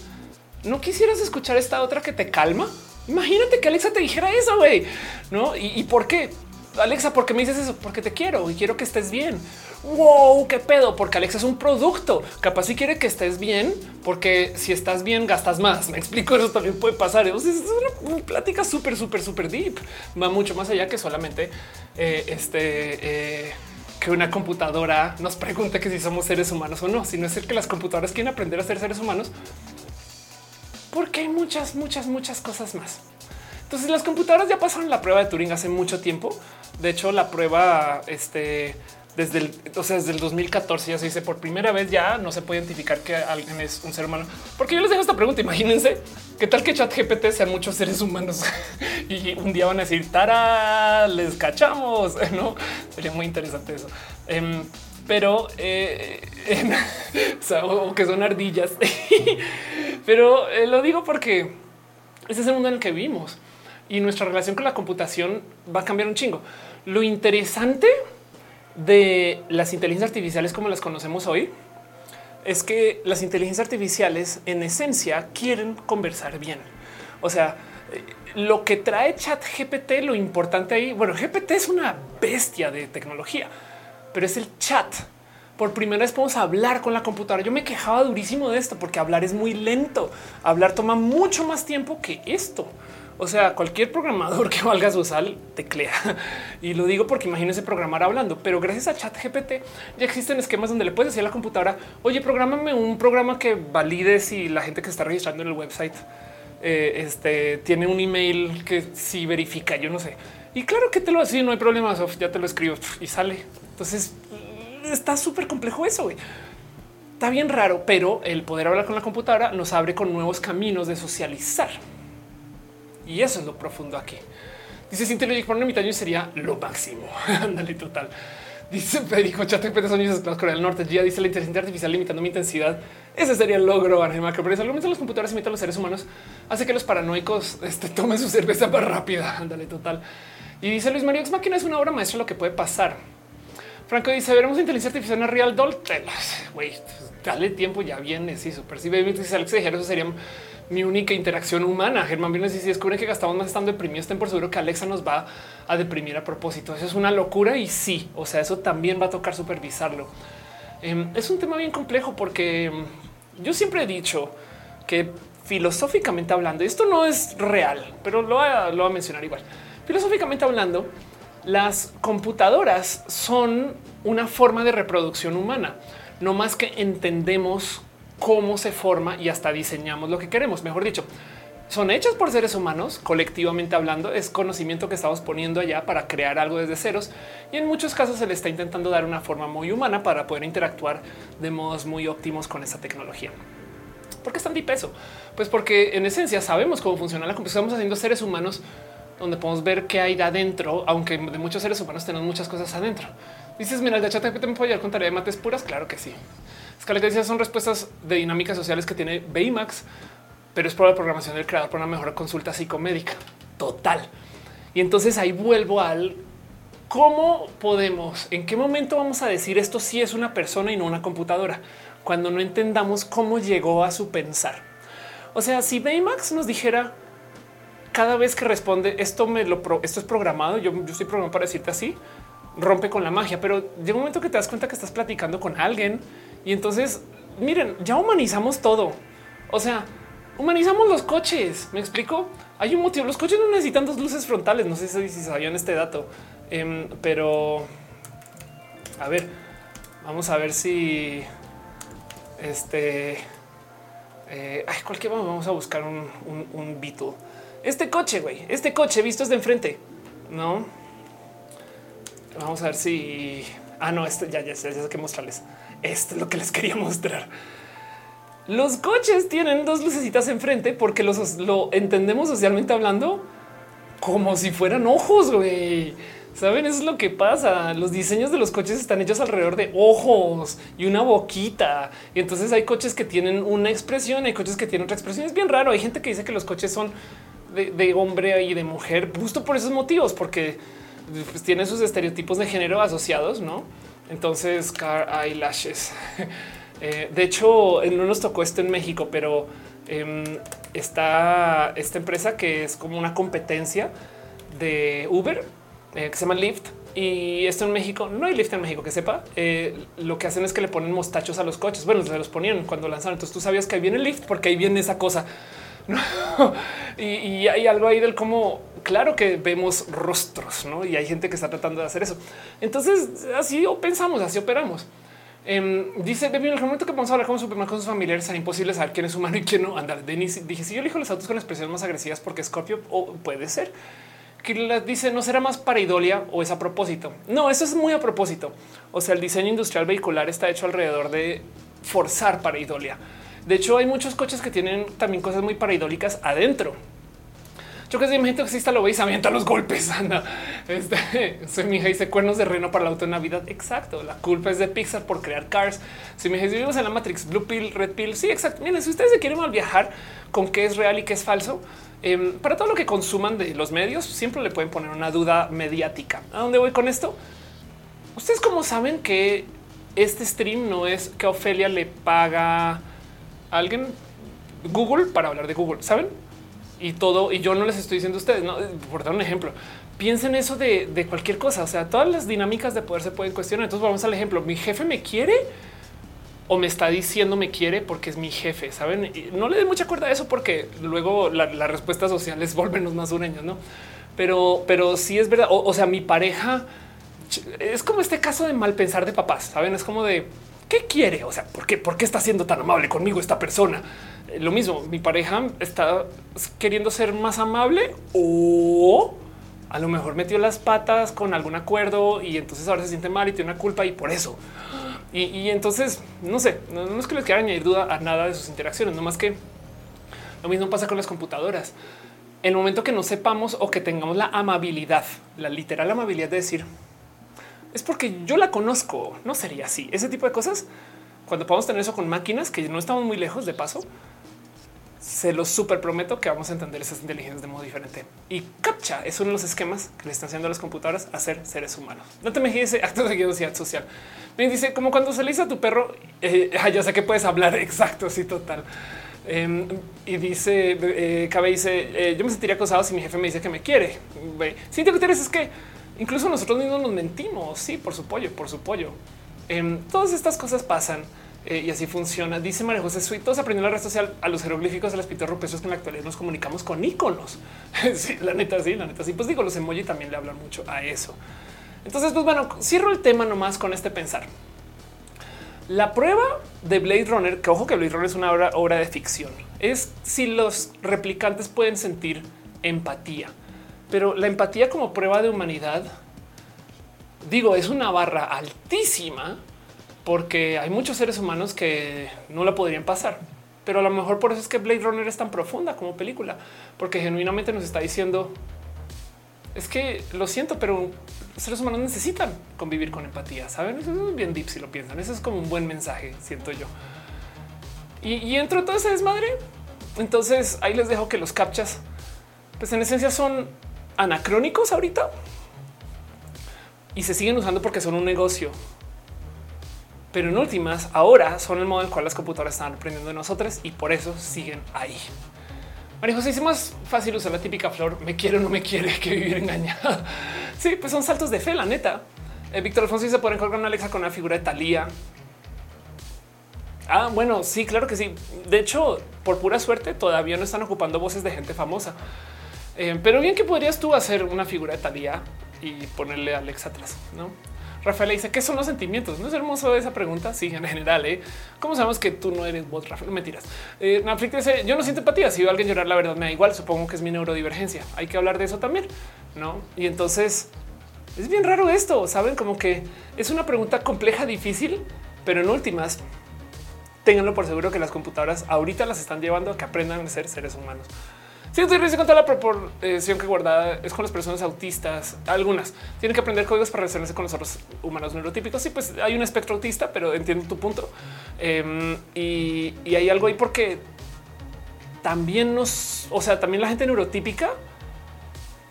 [SPEAKER 1] no quisieras escuchar esta otra que te calma. Imagínate que Alexa te dijera eso, güey, no? ¿Y, ¿Y por qué? Alexa, ¿por qué me dices eso? Porque te quiero y quiero que estés bien wow, qué pedo, porque Alexa es un producto. Capaz si quiere que estés bien, porque si estás bien, gastas más. Me explico, eso también puede pasar. Es una, plática súper, súper, súper deep. Va mucho más allá que solamente eh, este. Eh, que una computadora nos pregunte que si somos seres humanos o no, sino es el que las computadoras quieren aprender a ser seres humanos, porque hay muchas, muchas, muchas cosas más. Entonces las computadoras ya pasaron la prueba de Turing hace mucho tiempo. De hecho, la prueba este, desde el, o sea, desde el 2014 ya se dice por primera vez ya no se puede identificar que alguien es un ser humano. Porque yo les dejo esta pregunta. Imagínense qué tal que chat GPT sean muchos seres humanos y un día van a decir tara, les cachamos. No sería muy interesante eso. Em, pero eh, o, que son ardillas, pero eh, lo digo porque ese es el mundo en el que vivimos y nuestra relación con la computación va a cambiar un chingo. Lo interesante de las inteligencias artificiales como las conocemos hoy es que las inteligencias artificiales en esencia quieren conversar bien. O sea, eh, lo que trae chat GPT, lo importante ahí, bueno, GPT es una bestia de tecnología, pero es el chat. Por primera vez podemos hablar con la computadora. Yo me quejaba durísimo de esto porque hablar es muy lento. Hablar toma mucho más tiempo que esto. O sea, cualquier programador que valga su sal teclea. Y lo digo porque imagínense programar hablando, pero gracias a chat GPT ya existen esquemas donde le puedes decir a la computadora, oye, prográmame un programa que valide si la gente que está registrando en el website eh, este, tiene un email que si verifica, yo no sé. Y claro que te lo así, no hay problema, ya te lo escribo y sale. Entonces está súper complejo eso. Está bien raro, pero el poder hablar con la computadora nos abre con nuevos caminos de socializar. Y eso es lo profundo aquí. Dice Sintelio por una mitad sería lo máximo. Ándale, total. Dice Federico Chat son esclavos Corea del Norte. Ya dice la inteligencia artificial limitando mi intensidad. Ese sería el logro, Macro. Pero argumento los computadores imitan a los seres humanos hace que los paranoicos este, tomen su cerveza más rápida. Ándale, total. Y dice Luis Mario Ex Máquina es una obra maestra lo que puede pasar. Franco dice: Veremos inteligencia artificial en Real Doll. Güey, dale tiempo, ya viene. Sí, super. Si dice Alex eso sería mi única interacción humana. Germán Viernes si descubren que gastamos más estando deprimidos, estén por seguro que Alexa nos va a deprimir a propósito. Eso es una locura y sí, o sea, eso también va a tocar supervisarlo. Em, es un tema bien complejo porque em, yo siempre he dicho que filosóficamente hablando, esto no es real, pero lo voy lo voy a mencionar igual. Filosóficamente hablando, Las computadoras son una forma de reproducción humana, no más que entendemos cómo se forma y hasta diseñamos lo que queremos. Mejor dicho, son hechas por seres humanos, colectivamente hablando, es conocimiento que estamos poniendo allá para crear algo desde ceros y en muchos casos se le está intentando dar una forma muy humana para poder interactuar de modos muy óptimos con esa tecnología. ¿Por qué es tan peso? Pues porque en esencia sabemos cómo funciona la computación. Estamos haciendo seres humanos donde podemos ver qué hay adentro, aunque de muchos seres humanos tenemos muchas cosas adentro. Dices, mira, el de chat me puede ayudar con tarea de mates puras. Claro que sí. Escaleras son respuestas de dinámicas sociales que tiene Baymax, pero es por la programación del creador para una mejor consulta psicomédica total. Y entonces ahí vuelvo al cómo podemos, en qué momento vamos a decir esto si es una persona y no una computadora, cuando no entendamos cómo llegó a su pensar. O sea, si Baymax nos dijera cada vez que responde esto me lo esto es programado, yo, yo estoy programado para decirte así, rompe con la magia, pero llega un momento que te das cuenta que estás platicando con alguien y entonces miren, ya humanizamos todo. O sea, humanizamos los coches. Me explico. Hay un motivo. Los coches no necesitan dos luces frontales. No sé si, sabían este dato, em, pero a ver, vamos a ver si este eh, cualquier vamos a buscar un, un, un. Este coche, güey, este coche visto desde enfrente, no? Vamos a ver si. Ah, no, este ya, ya, ya, ya sé que mostrarles. Esto es lo que les quería mostrar. Los coches tienen dos lucecitas enfrente porque los lo entendemos socialmente hablando como si fueran ojos, güey. Saben, eso es lo que pasa. Los diseños de los coches están hechos alrededor de ojos y una boquita. Y entonces hay coches que tienen una expresión, hay coches que tienen otra expresión. Es bien raro. Hay gente que dice que los coches son de, hombre y de mujer, justo por esos motivos, porque pues, tienen sus estereotipos de género asociados, no? Entonces, car eyelashes. Eh, de hecho, no nos tocó esto en México, pero em, está esta empresa que es como una competencia de Uber eh, que se llama Lyft. Y esto en México no hay Lyft en México que sepa. Eh, lo que hacen es que le ponen mostachos a los coches. Bueno, se los ponían cuando lanzaron. Entonces tú sabías que ahí viene Lyft porque ahí viene esa cosa. y, hay algo ahí del cómo, claro que vemos rostros, ¿no? Y hay gente que está tratando de hacer eso. Entonces así pensamos, así operamos. Eh, dice en el momento que vamos a hablar con Superman con sus familiares, será imposible saber quién es humano y quién no. Andar, Denis dije si yo elijo los autos con expresiones más agresivas porque Scorpio o puede ser que dice no será más para idolia o es a propósito. No, eso es muy a propósito. O sea, el diseño industrial vehicular está hecho alrededor de forzar para idolia. De hecho, hay muchos coches que tienen también cosas muy paraidólicas adentro. Yo que si que exista lo veis, avienta los golpes. Anda, este, soy mi hija dice cuernos de reno para la auto Navidad. Exacto. La culpa es de Pixar por crear cars. Si me vivimos en la Matrix, Blue Pill, Red Pill. Sí, exacto. Miren, si ustedes se quieren mal viajar con qué es real y qué es falso, em, para todo lo que consuman de los medios, siempre le pueden poner una duda mediática. ¿A dónde voy con esto? Ustedes como saben que este stream no es que Ofelia le paga alguien Google para hablar de Google, ¿saben? y todo. Y yo no les estoy diciendo a ustedes, no, por dar un ejemplo, piensen eso de, cualquier cosa. O sea, todas las dinámicas de poder se pueden cuestionar. Entonces vamos al ejemplo. Mi jefe me quiere o me está diciendo me quiere porque es mi jefe. Saben, no le den mucha cuerda a eso porque luego la, la respuesta social les vuelven los más sureños, no? Pero, pero sí es verdad. O, sea, mi pareja es como este caso de mal pensar de papás. Saben, es como de qué quiere. O sea, por qué, por qué está siendo tan amable conmigo esta persona? lo mismo, mi pareja está queriendo ser más amable o a lo mejor metió las patas con algún acuerdo y entonces ahora se siente mal y tiene una culpa y por eso. Y, entonces, no sé, no, es que les quiera añadir duda a nada de sus interacciones, no más que lo mismo pasa con las computadoras. El momento que no sepamos o que tengamos la amabilidad, la literal amabilidad de decir, es porque yo la conozco, no sería así. Ese tipo de cosas, cuando podamos tener eso con máquinas, que no estamos muy lejos de paso, se los super prometo que vamos a entender esas inteligencias de modo diferente. Y CAPTCHA es uno de los esquemas que le están haciendo a las computadoras a ser seres humanos. No te me ese acto de guiosidad social. Me dice como cuando se le dice a tu perro, eh, ya sé que puedes hablar exacto, sí, total. Em, y dice, eh, Cabe dice, eh, yo me sentiría acosado si mi jefe me dice que me quiere. Sí, te que es que incluso nosotros mismos nos mentimos. Sí, por su pollo, por su pollo. Em, todas estas cosas pasan Eh, y así funciona. Dice María José Sweet, todos aprendieron la red social a los jeroglíficos de las pinturas rupestres que en la actualidad nos comunicamos con iconos. sí, la neta, sí, la neta, sí. Pues digo, los emoji también le hablan mucho a eso. Entonces, pues bueno, cierro el tema nomás con este pensar. La prueba de Blade Runner, que ojo que Blade Runner es una obra de ficción, es si los replicantes pueden sentir empatía. Pero la empatía como prueba de humanidad, digo, es una barra altísima porque hay muchos seres humanos que no la podrían pasar. Pero a lo mejor por eso es que Blade Runner es tan profunda como película, porque genuinamente nos está diciendo es que lo siento, pero seres humanos necesitan convivir con empatía. Saben, eso es bien deep si lo piensan. Eso es como un buen mensaje, siento yo. Y, y entro todo ese desmadre. Entonces ahí les dejo que los captchas, pues en esencia son anacrónicos ahorita y se siguen usando porque son un negocio pero en últimas ahora son el modo en el cual las computadoras están aprendiendo de nosotros y por eso siguen ahí. María José, es más fácil usar la típica flor, me quiere o no me quiere que vivir engañada. sí, pues son saltos de fe, la neta. Eh, Víctor Alfonso dice, pueden colgar una Alexa con una figura de Talía. Ah, bueno, sí, claro que sí. De hecho, por pura suerte, todavía no están ocupando voces de gente famosa. Eh, pero bien que podrías tú hacer una figura de Talía y ponerle a Alexa atrás, ¿no? Rafael dice qué son los sentimientos. No es hermoso esa pregunta. Sí, en general, ¿eh? ¿cómo sabemos que tú no eres bot? Rafael, mentiras. Eh, dice yo no siento empatía. Si veo a alguien llorar, la verdad me da igual. Supongo que es mi neurodivergencia. Hay que hablar de eso también, no? Y entonces es bien raro esto. Saben como que es una pregunta compleja, difícil, pero en últimas, ténganlo por seguro que las computadoras ahorita las están llevando a que aprendan a ser seres humanos. Si estoy con toda la proporción que guardada es con las personas autistas. Algunas tienen que aprender códigos para relacionarse con los otros humanos neurotípicos. Sí, pues hay un espectro autista, pero entiendo tu punto. Em, y, hay algo ahí porque también nos, o sea, también la gente neurotípica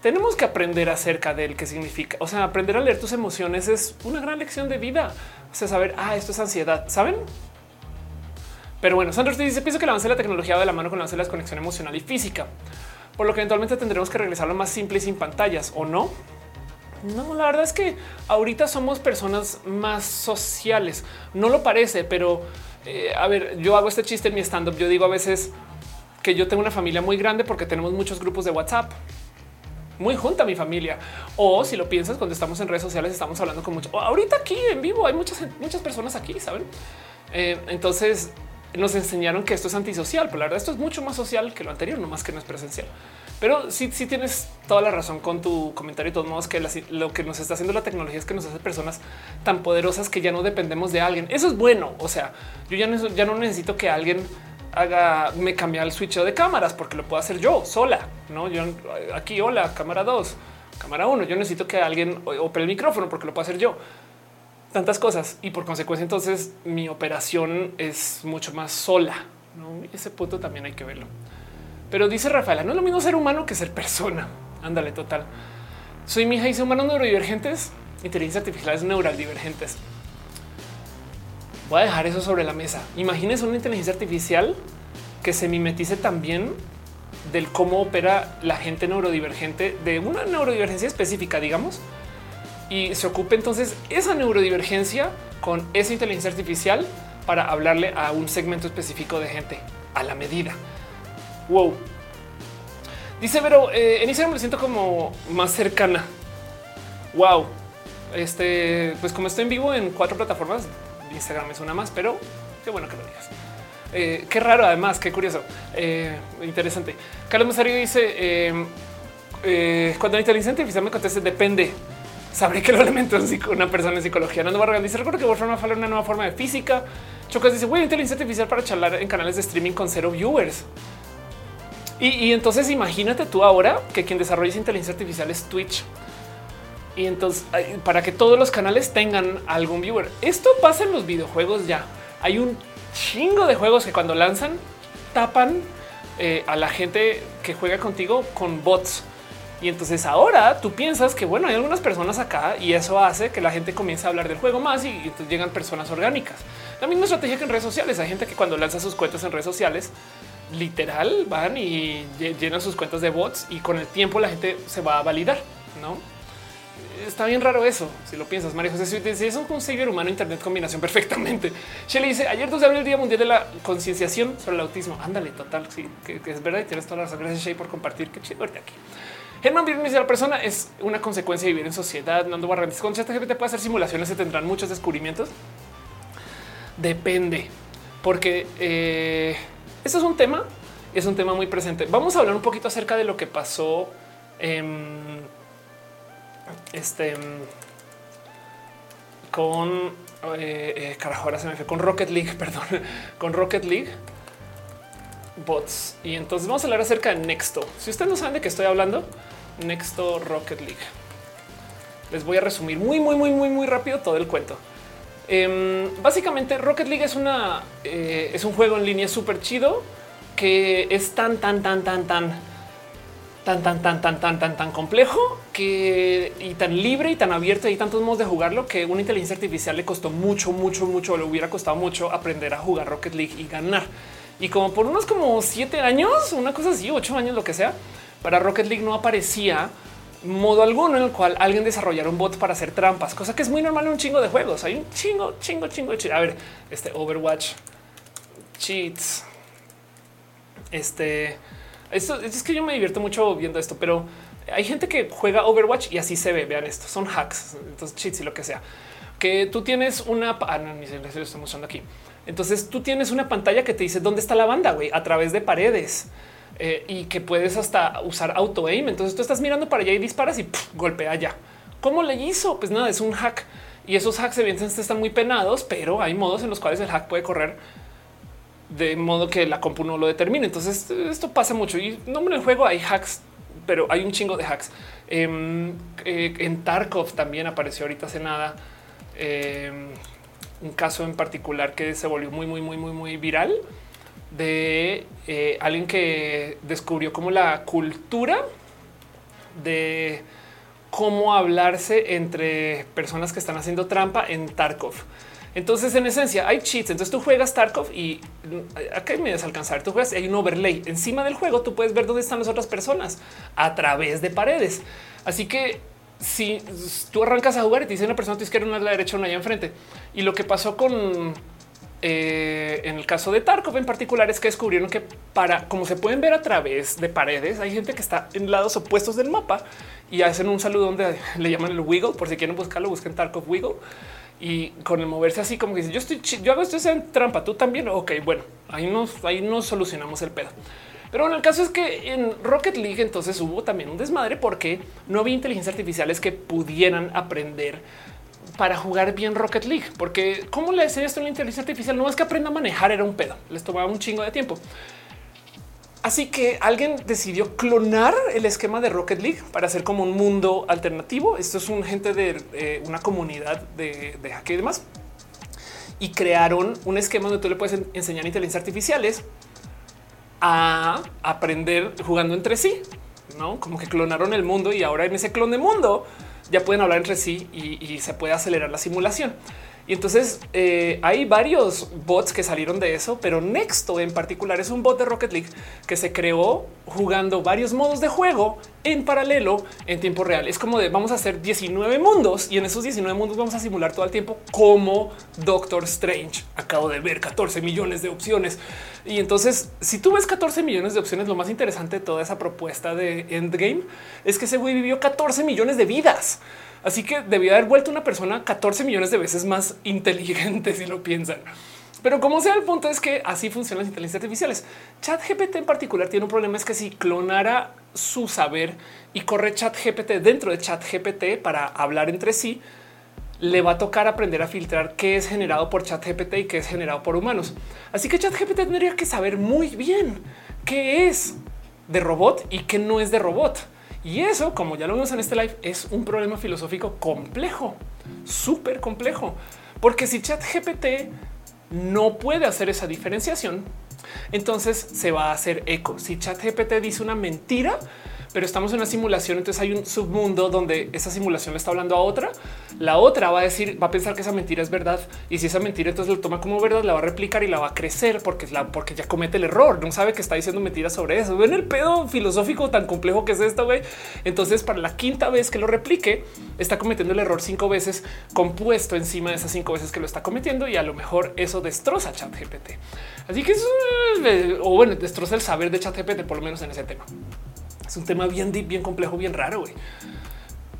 [SPEAKER 1] tenemos que aprender acerca de él, qué significa. O sea, aprender a leer tus emociones es una gran lección de vida. O sea, saber, ah, esto es ansiedad. Saben? Pero bueno, Sanders dice, pienso que el avance de la tecnología va de la mano con el avance de la conexión emocional y física, por lo que eventualmente tendremos que regresar a lo más simple y sin pantallas, ¿o no? No, la verdad es que ahorita somos personas más sociales. No lo parece, pero eh, a ver, yo hago este chiste en mi stand up. Yo digo a veces que yo tengo una familia muy grande porque tenemos muchos grupos de WhatsApp. Muy junta mi familia. O si lo piensas, cuando estamos en redes sociales, estamos hablando con mucho. Ahorita aquí en vivo hay muchas, muchas personas aquí, saben? Eh, entonces nos enseñaron que esto es antisocial, pero la verdad esto es mucho más social que lo anterior, no más que no es presencial. Pero sí, sí tienes toda la razón con tu comentario. De todos modos, que lo que nos está haciendo la tecnología es que nos hace personas tan poderosas que ya no dependemos de alguien. Eso es bueno. O sea, yo ya no, ya no necesito que alguien haga me cambie el switch de cámaras porque lo puedo hacer yo sola. No, yo aquí, hola, cámara 2, cámara 1. Yo necesito que alguien opere el micrófono porque lo puedo hacer yo tantas cosas y por consecuencia entonces mi operación es mucho más sola. ¿no? Ese punto también hay que verlo. Pero dice Rafaela, no es lo mismo ser humano que ser persona. Ándale, total. Soy mi hija, dice humanos neurodivergentes, inteligencia artificiales neurodivergentes. Voy a dejar eso sobre la mesa. Imagínense una inteligencia artificial que se mimetice también del cómo opera la gente neurodivergente de una neurodivergencia específica, digamos, y se ocupe entonces esa neurodivergencia con esa inteligencia artificial para hablarle a un segmento específico de gente a la medida. Wow. Dice, pero eh, en Instagram me siento como más cercana. Wow. Este, pues como estoy en vivo en cuatro plataformas, Instagram es una más, pero qué bueno que lo digas. Eh, qué raro, además, qué curioso, eh, interesante. Carlos Masario dice: Cuando la inteligencia artificial me conteste, depende sabré que lo elemento una persona en psicología. Nando Barragán dice: Recuerdo que Wolfram fue una nueva forma de física. Chocas dice: Güey, inteligencia artificial para charlar en canales de streaming con cero viewers. Y, entonces imagínate tú ahora que quien desarrolla inteligencia artificial es Twitch. Y entonces para que todos los canales tengan algún viewer. Esto pasa en los videojuegos ya. Hay un chingo de juegos que cuando lanzan tapan eh, a la gente que juega contigo con bots y entonces ahora tú piensas que bueno, hay algunas personas acá y eso hace que la gente comience a hablar del juego más y, entonces llegan personas orgánicas. La misma estrategia que en redes sociales. Hay gente que cuando lanza sus cuentas en redes sociales, literal van y llenan sus cuentas de bots y con el tiempo la gente se va a validar, no? está bien raro eso. Si lo piensas, María José, si es un savior humano, Internet combinación perfectamente. Shelly dice ayer 2 de abril, el Día Mundial de la Concienciación sobre el Autismo. Ándale, total. Sí, que, es verdad y tienes toda la razón. Gracias, Shay, por compartir. Qué chido aquí. Germán Birnes dice la persona es una consecuencia de vivir en sociedad. Nando Barrantes con ChatGPT puede hacer simulaciones, se tendrán muchos descubrimientos. Depende, porque eh, esto es un tema, es un tema muy presente. Vamos a hablar un poquito acerca de lo que pasó en este con eh, eh, carajo, ahora se me fue con Rocket League, perdón, con Rocket League bots. Y entonces vamos a hablar acerca de Nexto. Si ustedes no saben de qué estoy hablando, Nexto Rocket League. Les voy a resumir muy, muy, muy, muy, muy rápido todo el cuento. Em, básicamente, Rocket League es una eh, es un juego en línea súper chido que es tan, tan, tan, tan, tan, tan, tan, tan, tan, tan, tan, tan complejo que y tan libre y tan abierto. Hay tantos modos de jugarlo que una inteligencia artificial le costó mucho, mucho, mucho. Le hubiera costado mucho aprender a jugar Rocket League y ganar. Y como por unos como siete años, una cosa así, ocho años, lo que sea, para Rocket League no aparecía modo alguno en el cual alguien desarrollara un bot para hacer trampas, cosa que es muy normal en un chingo de juegos. Hay un chingo, chingo, chingo. A ver, este Overwatch cheats. Este, esto es que yo me divierto mucho viendo esto, pero hay gente que juega Overwatch y así se ve. Vean esto, son hacks, entonces cheats y lo que sea. Que tú tienes una, ah, no, ni se lo estoy mostrando aquí. Entonces tú tienes una pantalla que te dice dónde está la banda güey, a través de paredes. Eh, y que puedes hasta usar auto aim. Entonces tú estás mirando para allá y disparas y golpea ya. ¿Cómo le hizo? Pues nada, es un hack y esos hacks evidentemente están muy penados, pero hay modos en los cuales el hack puede correr de modo que la compu no lo determine. Entonces esto pasa mucho y no en el juego hay hacks, pero hay un chingo de hacks. Em, eh, en Tarkov también apareció ahorita hace nada em, un caso en particular que se volvió muy, muy, muy, muy, muy viral de eh, alguien que descubrió como la cultura de cómo hablarse entre personas que están haciendo trampa en Tarkov. Entonces, en esencia, hay cheats. Entonces tú juegas Tarkov y mm, acá me alcanzar. Tú juegas y hay un overlay encima del juego. Tú puedes ver dónde están las otras personas a través de paredes. Así que si tú arrancas a jugar y te dice una persona a tu izquierda, una a la derecha, una allá enfrente. Y lo que pasó con eh, en el caso de Tarkov en particular es que descubrieron que como se pueden ver a través de paredes, hay gente que está en lados opuestos del mapa y hacen un saludo donde le llaman el wiggle. Por si quieren buscarlo, busquen Tarkov wiggle y con el moverse así como que dice yo estoy, yo hago esto en trampa. Tú también. Ok, bueno, ahí nos, ahí nos solucionamos el pedo. Pero bueno, el caso es que en Rocket League entonces hubo también un desmadre porque no había inteligencia artificiales que pudieran aprender para jugar bien Rocket League, porque cómo le decía esto a la inteligencia artificial no es que aprenda a manejar, era un pedo, les tomaba un chingo de tiempo. Así que alguien decidió clonar el esquema de Rocket League para hacer como un mundo alternativo. Esto es un gente de eh, una comunidad de, de y demás. Y crearon un esquema donde tú le puedes enseñar inteligencia artificiales a aprender jugando entre sí, no como que clonaron el mundo y ahora en ese clon de mundo ya pueden hablar entre sí y, se puede acelerar la simulación. Y entonces eh, hay varios bots que salieron de eso, pero Nexto en particular es un bot de Rocket League que se creó jugando varios modos de juego en paralelo en tiempo real. Es como de vamos a hacer 19 mundos y en esos 19 mundos vamos a simular todo el tiempo como Doctor Strange. Acabo de ver 14 millones de opciones. Y entonces, si tú ves 14 millones de opciones, lo más interesante de toda esa propuesta de Endgame es que ese güey vivió 14 millones de vidas. Así que debió haber vuelto una persona 14 millones de veces más inteligente si lo piensan. Pero como sea, el punto es que así funcionan las inteligencias artificiales. Chat GPT en particular tiene un problema, es que si clonara su saber y corre Chat GPT dentro de Chat GPT para hablar entre sí, le va a tocar aprender a filtrar qué es generado por Chat GPT y qué es generado por humanos. Así que Chat GPT tendría que saber muy bien qué es de robot y qué no es de robot. Y eso, como ya lo vimos en este live, es un problema filosófico complejo, súper complejo, porque si Chat GPT no puede hacer esa diferenciación, entonces se va a hacer eco. Si Chat GPT dice una mentira, pero estamos en una simulación. Entonces hay un submundo donde esa simulación le está hablando a otra. La otra va a decir, va a pensar que esa mentira es verdad. Y si esa mentira entonces lo toma como verdad, la va a replicar y la va a crecer porque la, porque ya comete el error. No sabe que está diciendo mentiras sobre eso. Ven el pedo filosófico tan complejo que es esto. Entonces, para la quinta vez que lo replique, está cometiendo el error cinco veces compuesto encima de esas cinco veces que lo está cometiendo. Y a lo mejor eso destroza chat GPT. Así que es o bueno, destroza el saber de chat GPT, por lo menos en ese tema. Es un tema bien deep, bien complejo, bien raro. güey.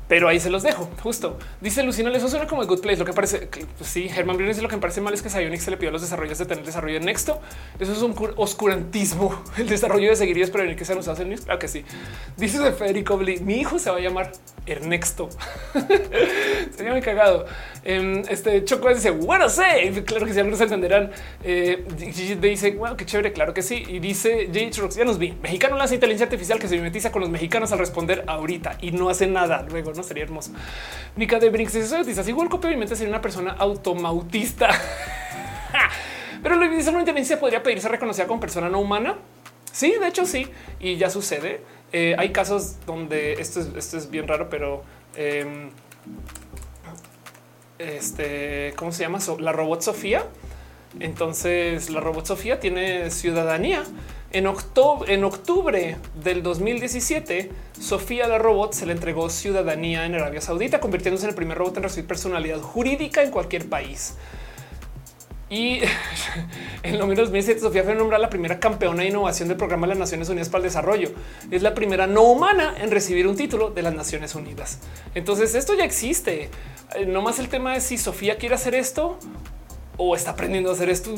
[SPEAKER 1] Pero ahí se los dejo. Justo dice Lucina, eso suena como el good place. Lo que parece, pues sí, Germán Briones lo que parece mal es que Sionix se le pidió a los desarrollos de tener desarrollo en Nexto. Eso es un oscurantismo. El desarrollo de seguirías prevenir que sean usados en News. Claro que sí. Dice Federico Bli, mi hijo se va a llamar Ernexto. Sería muy cagado. Em, este Choco dice, bueno, sé. Claro que sí, algunos entenderán. Eh, dice, bueno, qué chévere. Claro que sí. Y dice J. ya nos vi. Mexicano lanza inteligencia artificial que se mimetiza con los mexicanos al responder ahorita y no hace nada luego. No sería hermoso. Mica de Brinks dice, igual copia mi mente sería una persona automautista. Pero lo dice una inteligencia podría pedirse reconocida como persona no humana. Sí, de hecho sí. Y ya sucede. Eh, hay casos donde esto es, esto es bien raro, pero em, este, ¿cómo se llama? la robot Sofía. Entonces la robot Sofía tiene ciudadanía. En octubre, en octubre del 2017, Sofía la robot se le entregó ciudadanía en Arabia Saudita, convirtiéndose en el primer robot en recibir personalidad jurídica en cualquier país. Y en lo menos 2007, Sofía fue nombrada la primera campeona de innovación del programa de las Naciones Unidas para el Desarrollo. Es la primera no humana en recibir un título de las Naciones Unidas. Entonces esto ya existe. Eh, no más el tema de si Sofía quiere hacer esto o está aprendiendo a hacer esto.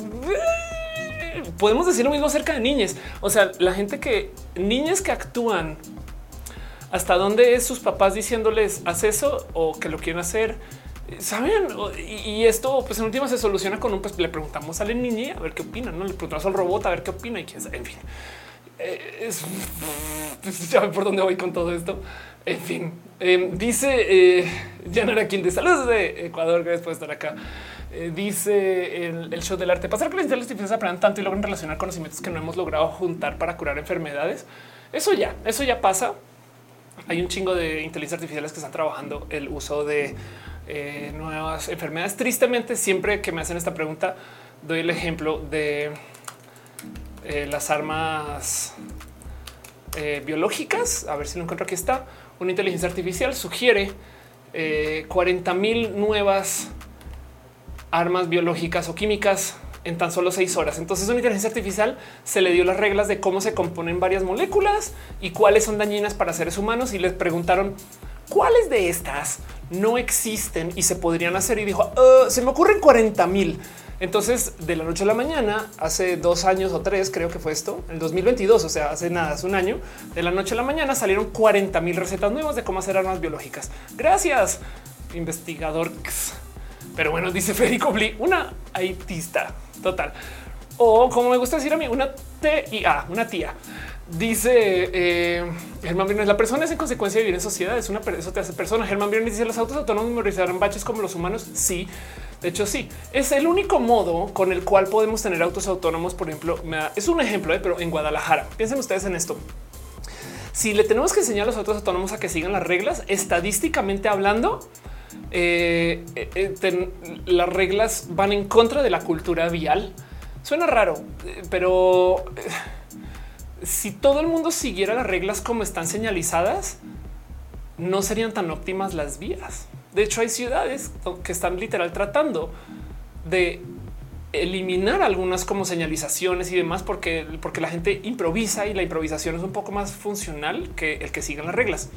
[SPEAKER 1] Podemos decir lo mismo acerca de niñas. O sea, la gente que niñas que actúan hasta dónde es sus papás diciéndoles haz eso o que lo quieren hacer saben y, esto pues en última se soluciona con un pues le preguntamos a la niña a ver qué opina no le preguntamos al robot a ver qué opina y quién sabe en fin. Eh, es, ya por dónde voy con todo esto. En fin em, dice eh, Yanara quien de saludos de Ecuador gracias por estar acá eh, dice el, show del arte pasar que las inteligencias aprendan tanto y logran relacionar conocimientos que no hemos logrado juntar para curar enfermedades eso ya eso ya pasa hay un chingo de inteligencias artificiales que están trabajando el uso de eh, nuevas enfermedades. Tristemente, siempre que me hacen esta pregunta, doy el ejemplo de eh, las armas biológicas. A ver si lo encuentro. Aquí está. Una inteligencia artificial sugiere 40 mil nuevas armas biológicas o químicas en tan solo seis horas. Entonces, una inteligencia artificial se le dio las reglas de cómo se componen varias moléculas y cuáles son dañinas para seres humanos. Y les preguntaron cuáles de estas no existen y se podrían hacer. Y dijo, ah, se me ocurren 40 mil. Entonces, de la noche a la mañana, hace dos años o tres, creo que fue esto, en 2022, o sea, hace nada, hace un año, de la noche a la mañana salieron 40 mil recetas nuevas de cómo hacer armas biológicas. Gracias, investigador. Pero bueno, dice Federico Bli, una haitista total. O como me gusta decir a mí, una TIA, una tía. Dice eh, Germán Briones, la persona es en consecuencia de vivir en sociedad, es una eso te hace persona. Germán Briones dice los autos autónomos memorizarán baches como los humanos. Sí, de hecho, sí, es el único modo con el cual podemos tener autos autónomos. Por ejemplo, es un ejemplo, eh, pero en Guadalajara. Piensen ustedes en esto. Si le tenemos que enseñar a los autos autónomos a que sigan las reglas, estadísticamente hablando, eh, las reglas van en contra de la cultura vial. Suena raro, pero si todo el mundo siguiera las reglas como están señalizadas, no serían tan óptimas las vías. De hecho, hay ciudades que están literal tratando de eliminar algunas como señalizaciones y demás porque, porque la gente improvisa y la improvisación es un poco más funcional que el que sigan las reglas.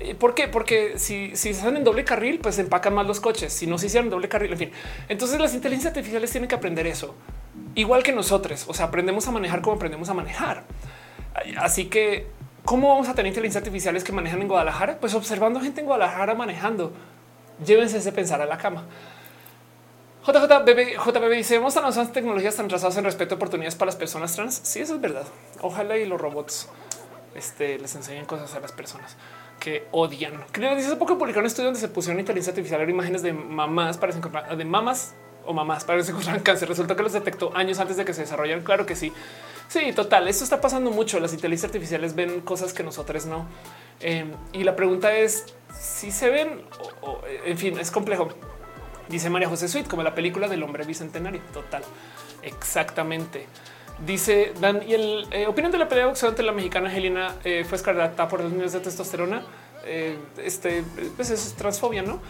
[SPEAKER 1] Eh, ¿Por qué? Porque si, se hacen en doble carril, pues empacan más los coches. Si no se hicieran doble carril, en fin. Entonces las inteligencias artificiales tienen que aprender eso igual que nosotros. O sea, aprendemos a manejar como aprendemos a manejar. Así que, ¿cómo vamos a tener inteligencias artificiales que manejan en Guadalajara? Pues observando gente en Guadalajara manejando. Llévense ese pensar a la cama. JJBB, JBB dice, vamos a lanzar tecnologías tan trazadas en respeto a oportunidades para las personas trans. Sí, eso es verdad. Ojalá y los robots este, les enseñen cosas a las personas que odian. Creo que hace poco publicaron un estudio donde se pusieron inteligencia artificial imágenes de mamás para de mamás o mamás para se cáncer. Resulta que los detectó años antes de que se desarrollaran. Claro que sí. Sí, total. Esto está pasando mucho. Las inteligencias artificiales ven cosas que nosotros no. Em, y la pregunta es si se ven o, en fin, es complejo. Dice María José Sweet, como la película del hombre bicentenario. Total. Exactamente. Dice Dan y el eh, opinión de la pelea boxeo ante la mexicana Angelina eh, fue escarlata por los niños de testosterona. Eh, este pues es transfobia, no?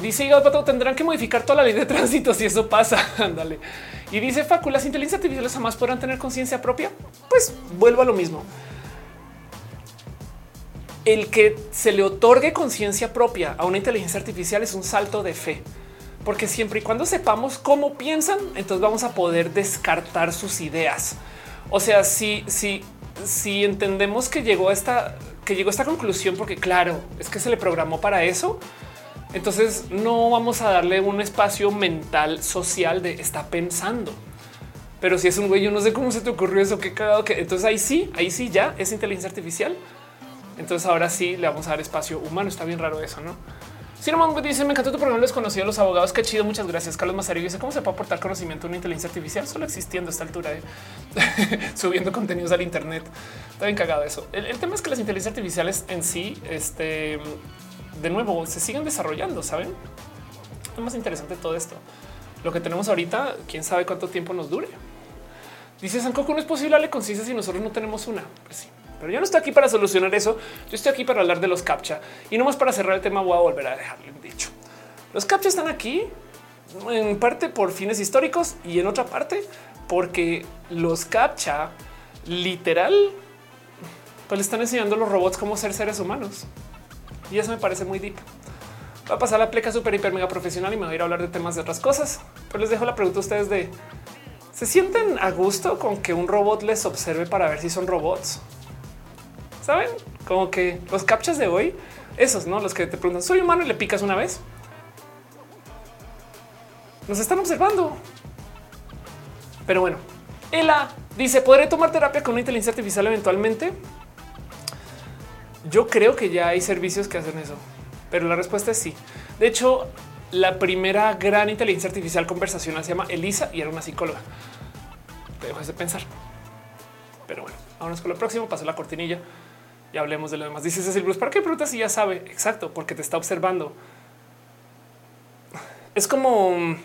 [SPEAKER 1] dice Hígado Pato tendrán que modificar toda la ley de tránsito si eso pasa. Ándale. y dice Facu, las inteligencias artificiales jamás podrán tener conciencia propia. Pues vuelvo a lo mismo. El que se le otorgue conciencia propia a una inteligencia artificial es un salto de fe porque siempre y cuando sepamos cómo piensan, entonces vamos a poder descartar sus ideas. O sea, si, si, si entendemos que llegó a esta, que llegó esta conclusión, porque claro, es que se le programó para eso. Entonces no vamos a darle un espacio mental social de está pensando. Pero si es un güey, yo no sé cómo se te ocurrió eso, qué cagado entonces ahí sí, ahí sí ya es inteligencia artificial. Entonces ahora sí le vamos a dar espacio humano. Está bien raro eso, no? Si no dice me encantó tu programa, conocí a los abogados. Qué chido. Muchas gracias. Carlos Mazarillo dice cómo se puede aportar conocimiento a una inteligencia artificial solo existiendo a esta altura, eh? subiendo contenidos al Internet. Está bien cagado eso. El, tema es que las inteligencias artificiales en sí, este de nuevo, se siguen desarrollando. Saben, es más interesante todo esto. Lo que tenemos ahorita, quién sabe cuánto tiempo nos dure. Dice Sancoco, no es posible darle conciencia si nosotros no tenemos una. Pues sí. Pero yo no estoy aquí para solucionar eso. Yo estoy aquí para hablar de los captcha y no más para cerrar el tema. Voy a volver a dejarle dicho. Los captcha están aquí en parte por fines históricos y en otra parte porque los captcha literal pues le están enseñando a los robots cómo ser seres humanos y eso me parece muy deep. Va a pasar la pleca super hiper mega profesional y me voy a ir a hablar de temas de otras cosas. Pero les dejo la pregunta a ustedes de se sienten a gusto con que un robot les observe para ver si son robots. Saben como que los captchas de hoy, esos no los que te preguntan, soy humano y le picas una vez. Nos están observando. Pero bueno, Ela dice: ¿Podré tomar terapia con una inteligencia artificial eventualmente? Yo creo que ya hay servicios que hacen eso, pero la respuesta es sí. De hecho, la primera gran inteligencia artificial conversacional se llama Elisa y era una psicóloga. Te dejo de pensar. Pero bueno, vámonos con lo próximo. Paso la cortinilla y hablemos de lo demás. Dice Cecil Bruce, ¿para qué preguntas si ya sabe? Exacto, porque te está observando. Es como,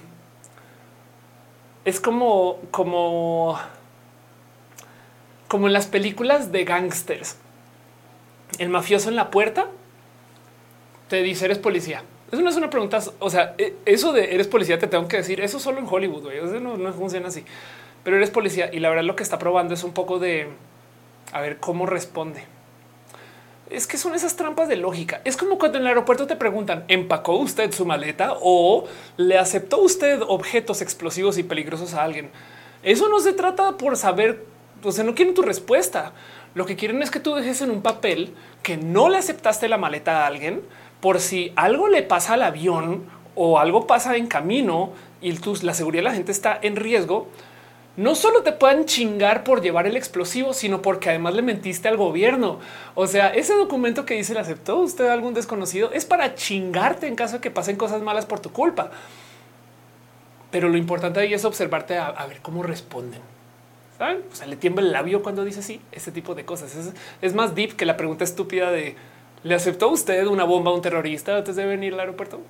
[SPEAKER 1] es como, como, como en las películas de gangsters. El mafioso en la puerta te dice eres policía. Eso no es una pregunta. O sea, e, eso de eres policía, te tengo que decir eso solo en Hollywood. Eso no, no funciona así, pero eres policía y la verdad lo que está probando es un poco de a ver cómo responde es que son esas trampas de lógica. Es como cuando en el aeropuerto te preguntan, ¿empacó usted su maleta o le aceptó usted objetos explosivos y peligrosos a alguien? Eso no se trata por saber, o sea, no quieren tu respuesta. Lo que quieren es que tú dejes en un papel que no le aceptaste la maleta a alguien por si algo le pasa al avión o algo pasa en camino y la seguridad de la gente está en riesgo no solo te puedan chingar por llevar el explosivo, sino porque además le mentiste al gobierno. O sea, ese documento que dice le aceptó usted a algún desconocido es para chingarte en caso de que pasen cosas malas por tu culpa. Pero lo importante ahí es observarte a, ver cómo responden. ¿Saben? O sea, le tiembla el labio cuando dice sí, ese tipo de cosas. Es, es más deep que la pregunta estúpida de ¿le aceptó usted una bomba a un terrorista antes de venir al aeropuerto?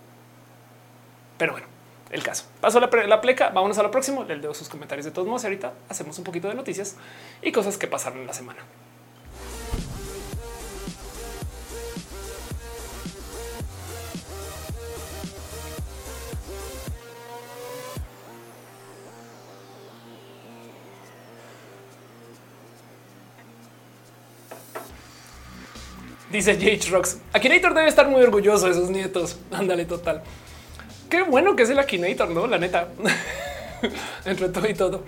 [SPEAKER 1] Pero bueno, el caso. Paso la, la pleca, vámonos a lo próximo. Le dejo sus comentarios de todos modos y ahorita hacemos un poquito de noticias y cosas que pasaron en la semana. Dice J. Rocks. Akinator debe estar muy orgulloso de sus nietos. Ándale, total. Qué bueno que es el Akinator, no? La neta, entre todo y todo.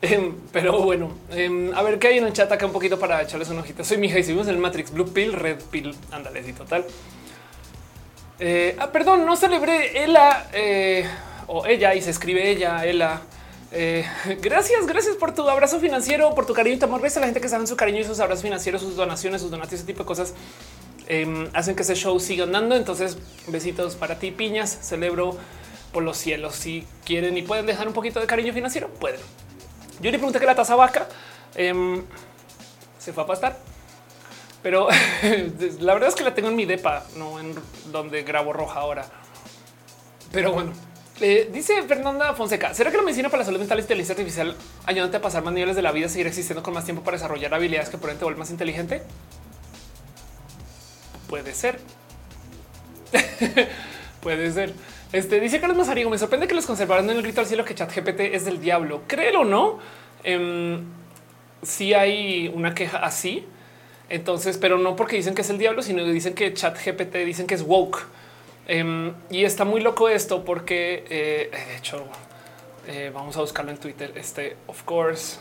[SPEAKER 1] Em, pero bueno, em, a ver qué hay en el chat acá un poquito para echarles una hojita. Soy mi hija y seguimos en el Matrix Blue Pill, Red Pill. Ándale, sí, total. Eh, ah, perdón, no celebré ella eh, o ella y se escribe ella, ella. Eh, gracias, gracias por tu abrazo financiero, por tu cariño y tu amor. Gracias a la gente que sabe su cariño y sus abrazos financieros, sus donaciones, sus donaciones, ese tipo de cosas. Em, hacen que ese show siga andando. Entonces, besitos para ti, piñas. Celebro por los cielos. Si quieren y pueden dejar un poquito de cariño financiero, pueden. Yo le pregunté que la tasa vaca Em, se fue a pastar. Pero la verdad es que la tengo en mi depa, no en donde grabo roja ahora. Pero bueno, eh, dice Fernanda Fonseca, ¿será que la medicina para la salud mental y inteligencia artificial ayudante a pasar más niveles de la vida, seguir existiendo con más tiempo para desarrollar habilidades que por ende vuelve más inteligente? Puede ser. Puede ser. Este dice Carlos Mazarigo, me sorprende que los conservaron en el grito al cielo que ChatGPT es del diablo. Créelo o no. Eh, si hay una queja así. Entonces, pero no porque dicen que es el diablo, sino que dicen que ChatGPT dicen que es woke. Em, y está muy loco esto porque eh, de hecho eh, vamos a buscarlo en Twitter. Este, of course,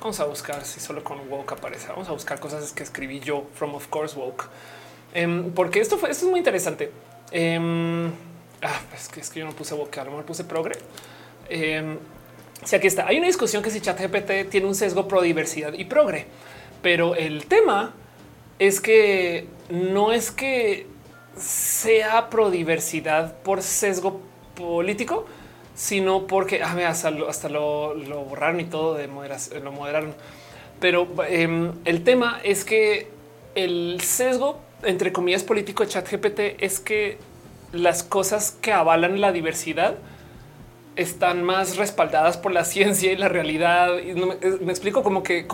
[SPEAKER 1] vamos a buscar si solo con woke aparece. Vamos a buscar cosas que escribí yo from of course woke, em, porque esto fue, esto es muy interesante. Em, ah, es, que, es que yo no puse woke, a lo mejor puse progre. si aquí está, hay una discusión que si ChatGPT tiene un sesgo pro diversidad y progre, pero el tema es que no es que sea pro diversidad por sesgo político, sino porque ah, hasta, lo, hasta lo, borraron y todo de moderación, lo moderaron. Pero el tema es que el sesgo, entre comillas, político de ChatGPT es que las cosas que avalan la diversidad están más respaldadas por la ciencia y la realidad. Y me, explico como que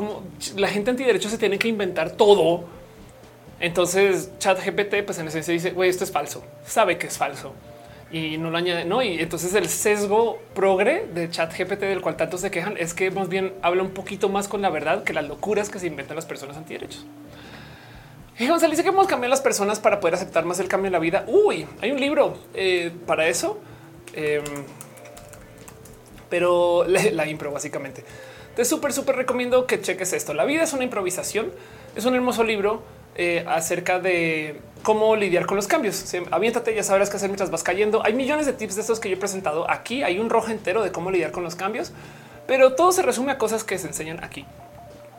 [SPEAKER 1] la gente antiderecho se tiene que inventar todo entonces chat GPT, pues en esencia dice, güey, esto es falso, sabe que es falso y no lo añade, no? Y entonces el sesgo progre de chat GPT del cual tanto se quejan es que más bien habla un poquito más con la verdad que las locuras que se inventan las personas antiderechos. Y Gonzalo dice que hemos cambiado las personas para poder aceptar más el cambio en la vida. Uy, hay un libro eh, para eso. Em, pero la impro básicamente. Te súper, súper recomiendo que cheques esto. La vida es una improvisación. Es un hermoso libro eh, acerca de cómo lidiar con los cambios. aviéntate, ya sabrás qué hacer mientras vas cayendo. Hay millones de tips de estos que yo he presentado aquí. Hay un rojo entero de cómo lidiar con los cambios, pero todo se resume a cosas que se enseñan aquí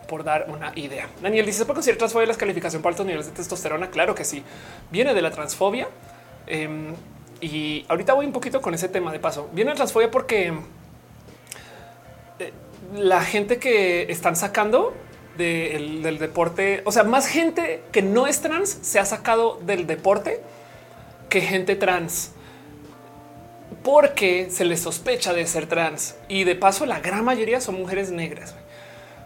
[SPEAKER 1] por dar una idea. Daniel dice: ¿Se puede considerar transfobia la calificación para altos niveles de testosterona? Claro que sí. Viene de la transfobia. Em, y ahorita voy un poquito con ese tema de paso. Viene la transfobia porque eh, la gente que están sacando del deporte. O sea, más gente que no es trans se ha sacado del deporte que gente trans porque se les sospecha de ser trans y de paso la gran mayoría son mujeres negras.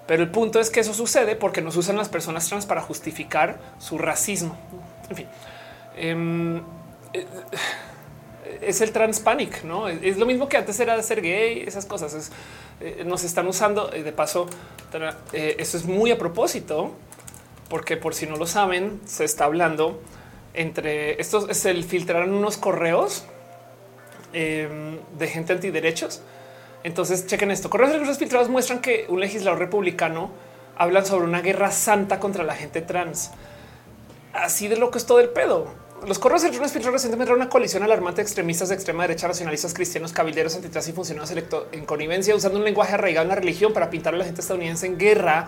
[SPEAKER 1] Pero el punto es que eso sucede porque nos usan las personas trans para justificar su racismo. En fin, em, eh, es el trans panic, no es lo mismo que antes era de ser gay, esas cosas. Eh, nos están usando. de paso, eh, eso es muy a propósito, porque por si no lo saben, se está hablando entre estos es el filtrar unos correos em, de gente antiderechos. Entonces, chequen esto. Correos filtrados muestran que un legislador republicano habla sobre una guerra santa contra la gente trans. Así de loco es todo el pedo los correos electrónicos filtrados recientemente una coalición alarmante de extremistas de extrema derecha, racionalistas, cristianos, cabilderos, antitras y funcionarios electo en connivencia usando un lenguaje arraigado en la religión para pintar a la gente estadounidense en guerra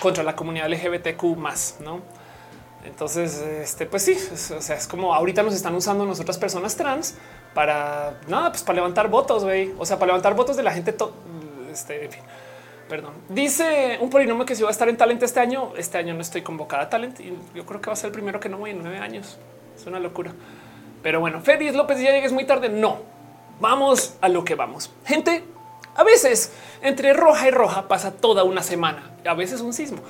[SPEAKER 1] contra la comunidad LGBTQ más, ¿no? Entonces, este, pues sí, o sea, es como ahorita nos están usando nosotras personas trans para nada, pues para levantar votos, güey. O sea, para levantar votos de la gente, este. Perdón. Dice un polinomio que si va a estar en talent este año, este año no estoy convocada a talent y yo creo que va a ser el primero que no voy en nueve años. Es una locura. Pero bueno, Félix López ya llegues muy tarde. No, vamos a lo que vamos. Gente, a veces entre roja y roja pasa toda una semana, a veces un sismo.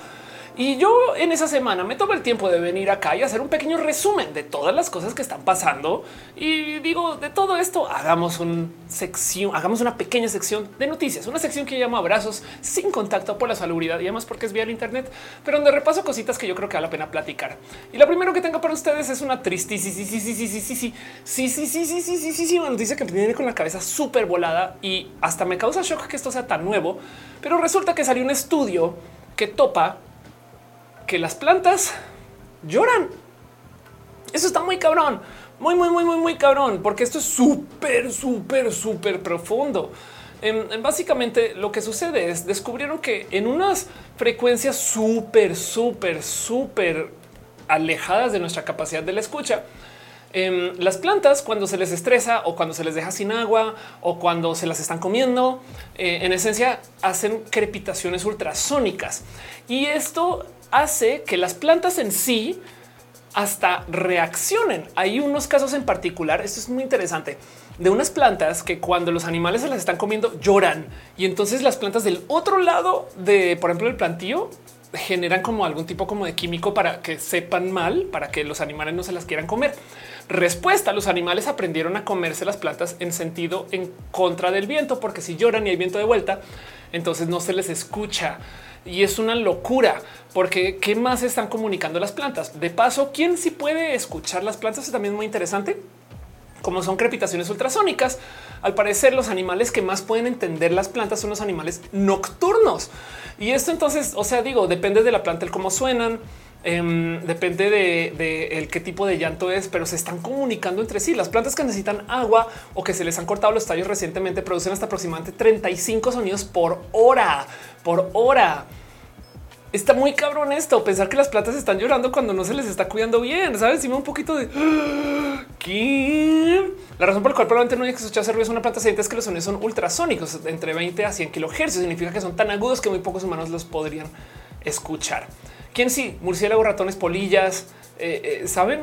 [SPEAKER 1] Y yo en esa semana me tomo el tiempo de venir acá y hacer un pequeño resumen de todas las cosas que están pasando. Y digo, de todo esto, hagamos una sección, hagamos una pequeña sección de noticias, una sección que llamo abrazos sin contacto por la salubridad y además porque es vía el Internet, pero donde repaso cositas que yo creo que vale la pena platicar. Y lo primero que tengo para ustedes es una tristísima, sí, sí, sí, sí, sí, sí, sí, sí, sí, sí, sí, sí, sí, sí, sí, noticia que me viene con la cabeza súper volada y hasta me causa shock que esto sea tan nuevo, pero resulta que salió un estudio que topa que las plantas lloran. Eso está muy cabrón, muy, muy, muy, muy, muy cabrón, porque esto es súper, súper, súper profundo. En, básicamente lo que sucede es descubrieron que en unas frecuencias súper, súper, súper alejadas de nuestra capacidad de la escucha, Em, las plantas cuando se les estresa o cuando se les deja sin agua o cuando se las están comiendo, eh, en esencia hacen crepitaciones ultrasónicas y esto hace que las plantas en sí hasta reaccionen. Hay unos casos en particular, esto es muy interesante, de unas plantas que cuando los animales se las están comiendo lloran y entonces las plantas del otro lado de, por ejemplo, el plantío generan como algún tipo como de químico para que sepan mal, para que los animales no se las quieran comer. Respuesta, los animales aprendieron a comerse las plantas en sentido en contra del viento, porque si lloran y hay viento de vuelta, entonces no se les escucha. Y es una locura, porque ¿qué más están comunicando las plantas? De paso, ¿quién sí puede escuchar las plantas? Es también muy interesante. Como son crepitaciones ultrasónicas, al parecer los animales que más pueden entender las plantas son los animales nocturnos. Y esto entonces, o sea, digo, depende de la planta, el cómo suenan, Em, depende de, el qué tipo de llanto es, pero se están comunicando entre sí. Las plantas que necesitan agua o que se les han cortado los tallos recientemente producen hasta aproximadamente 35 sonidos por hora, por hora. Está muy cabrón esto, pensar que las plantas están llorando cuando no se les está cuidando bien, ¿sabes? Dime un poquito de... ¿Qué? La razón por la cual probablemente no hay que escuchar ruidos en una planta es que los sonidos son ultrasónicos, entre 20 a 100 kilohercios. Significa que son tan agudos que muy pocos humanos los podrían escuchar. ¿Quién sí? Murciélagos, ratones, polillas, eh, eh, ¿saben?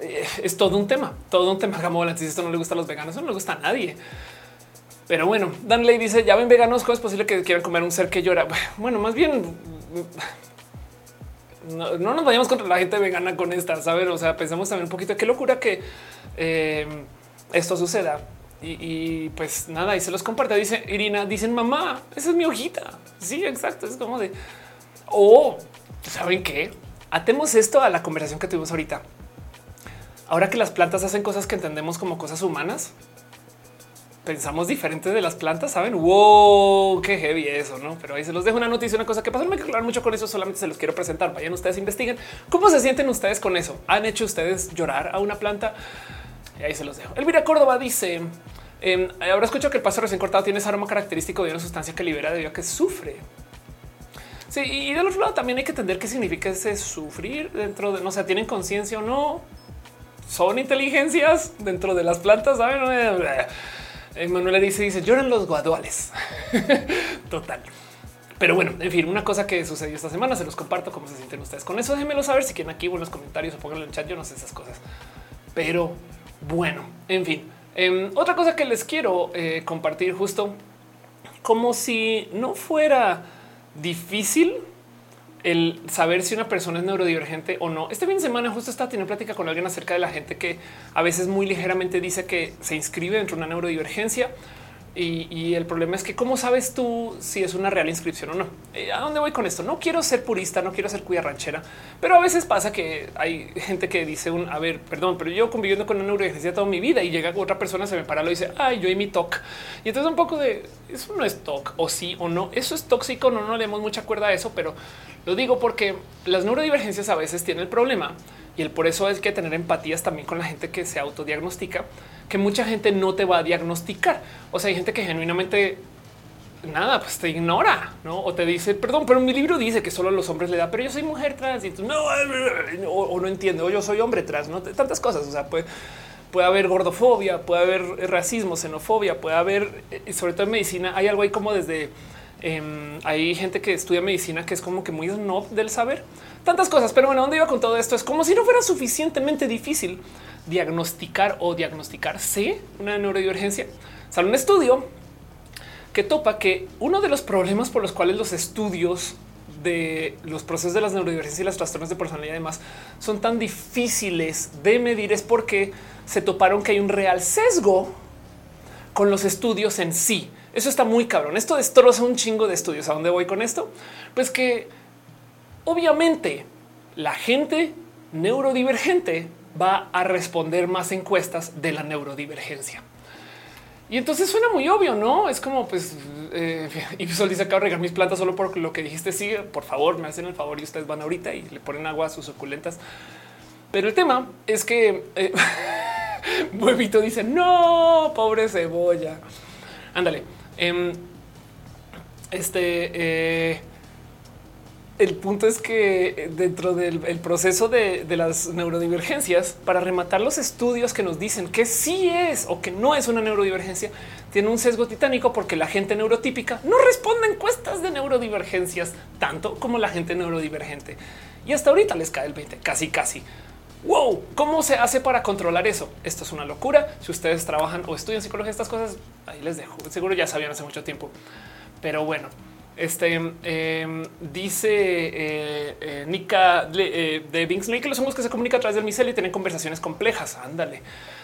[SPEAKER 1] Eh, es todo un tema, todo un tema. Gamola, si esto no le gusta a los veganos, no le gusta a nadie. Pero bueno, Danley dice, ya ven veganos, ¿cómo es posible que quieran comer un ser que llora? Bueno, más bien... No, nos vayamos contra la gente vegana con esta, ¿saben? O sea, pensamos también un poquito, qué locura que esto suceda. Y, pues nada, y se los comparte. Dice Irina, dicen mamá, esa es mi hojita. Sí, exacto. Es como de o saben qué? Atemos esto a la conversación que tuvimos ahorita. Ahora que las plantas hacen cosas que entendemos como cosas humanas, pensamos diferente de las plantas, saben? Wow, qué heavy eso, no? Pero ahí se los dejo una noticia, una cosa que pasó. No me quiero hablar mucho con eso, solamente se los quiero presentar. Vayan ustedes, investiguen cómo se sienten ustedes con eso. Han hecho ustedes llorar a una planta y ahí se los dejo. Elvira Córdoba dice: eh, Ahora escucho que el paso recién cortado tiene ese aroma característico de una sustancia que libera debido a que sufre. Sí, y del otro lado también hay que entender qué significa ese sufrir dentro de, no sé, tienen conciencia o no, son inteligencias dentro de las plantas, ¿saben? Manuel dice, dice, lloran los guaduales. Total. Pero bueno, en fin, una cosa que sucedió esta semana, se los comparto cómo se sienten ustedes con eso. Déjenmelo saber si quieren aquí en los comentarios o pónganlo en chat. Yo no sé esas cosas, pero bueno, en fin. Em, otra cosa que les quiero eh, compartir justo como si no fuera difícil el saber si una persona es neurodivergente o no. Este fin de semana justo estaba teniendo plática con alguien acerca de la gente que a veces muy ligeramente dice que se inscribe dentro de una neurodivergencia y, el problema es que cómo sabes tú si es una real inscripción o no. Eh, ¿A dónde voy con esto? No quiero ser purista, no quiero ser cuya ranchera, pero a veces pasa que hay gente que dice un, a ver, perdón, pero yo conviviendo con una neurodivergencia toda mi vida y llega otra persona, se me para, lo dice, ay, yo y mi TOC. Y entonces un poco de, eso no es TOC, o sí o no, eso es tóxico, no, no le damos mucha cuerda a eso, pero lo digo porque las neurodivergencias a veces tienen el problema y el por eso es que tener empatías también con la gente que se autodiagnostica que mucha gente no te va a diagnosticar. O sea, hay gente que genuinamente nada, pues te ignora, ¿no? O te dice, perdón, pero mi libro dice que solo a los hombres le da, pero yo soy mujer trans y tú no, o, no entiendo, o yo soy hombre trans, no tantas cosas. O sea, puede, haber gordofobia, puede haber racismo, xenofobia, puede haber, eh, sobre todo en medicina, hay algo ahí como desde em, hay gente que estudia medicina que es como que muy no del saber tantas cosas. Pero bueno, ¿dónde iba con todo esto? Es como si no fuera suficientemente difícil diagnosticar o diagnosticarse una neurodivergencia. Sale un estudio que topa que uno de los problemas por los cuales los estudios de los procesos de las neurodivergencias y las trastornos de personalidad y demás son tan difíciles de medir es porque se toparon que hay un real sesgo con los estudios en sí. Eso está muy cabrón. Esto destroza un chingo de estudios. ¿A dónde voy con esto? Pues que obviamente la gente neurodivergente va a responder más encuestas de la neurodivergencia. Y entonces suena muy obvio, ¿no? Es como, pues, eh, y Sol dice, acabo de regar mis plantas solo por lo que dijiste, sí, por favor, me hacen el favor y ustedes van ahorita y le ponen agua a sus suculentas. Pero el tema es que eh, Huevito dice, no, pobre cebolla. Ándale. Em, este, eh, el punto es que dentro del proceso de, de, las neurodivergencias, para rematar los estudios que nos dicen que sí es o que no es una neurodivergencia, tiene un sesgo titánico porque la gente neurotípica no responde a encuestas de neurodivergencias tanto como la gente neurodivergente. Y hasta ahorita les cae el 20, casi, casi. Wow, ¿cómo se hace para controlar eso? Esto es una locura. Si ustedes trabajan o estudian psicología, estas cosas, ahí les dejo. Seguro ya sabían hace mucho tiempo. Pero bueno, este em, dice eh, eh, Nika eh, de Bingsley que los hongos que se comunican a través del micelio y tienen conversaciones complejas. Ándale.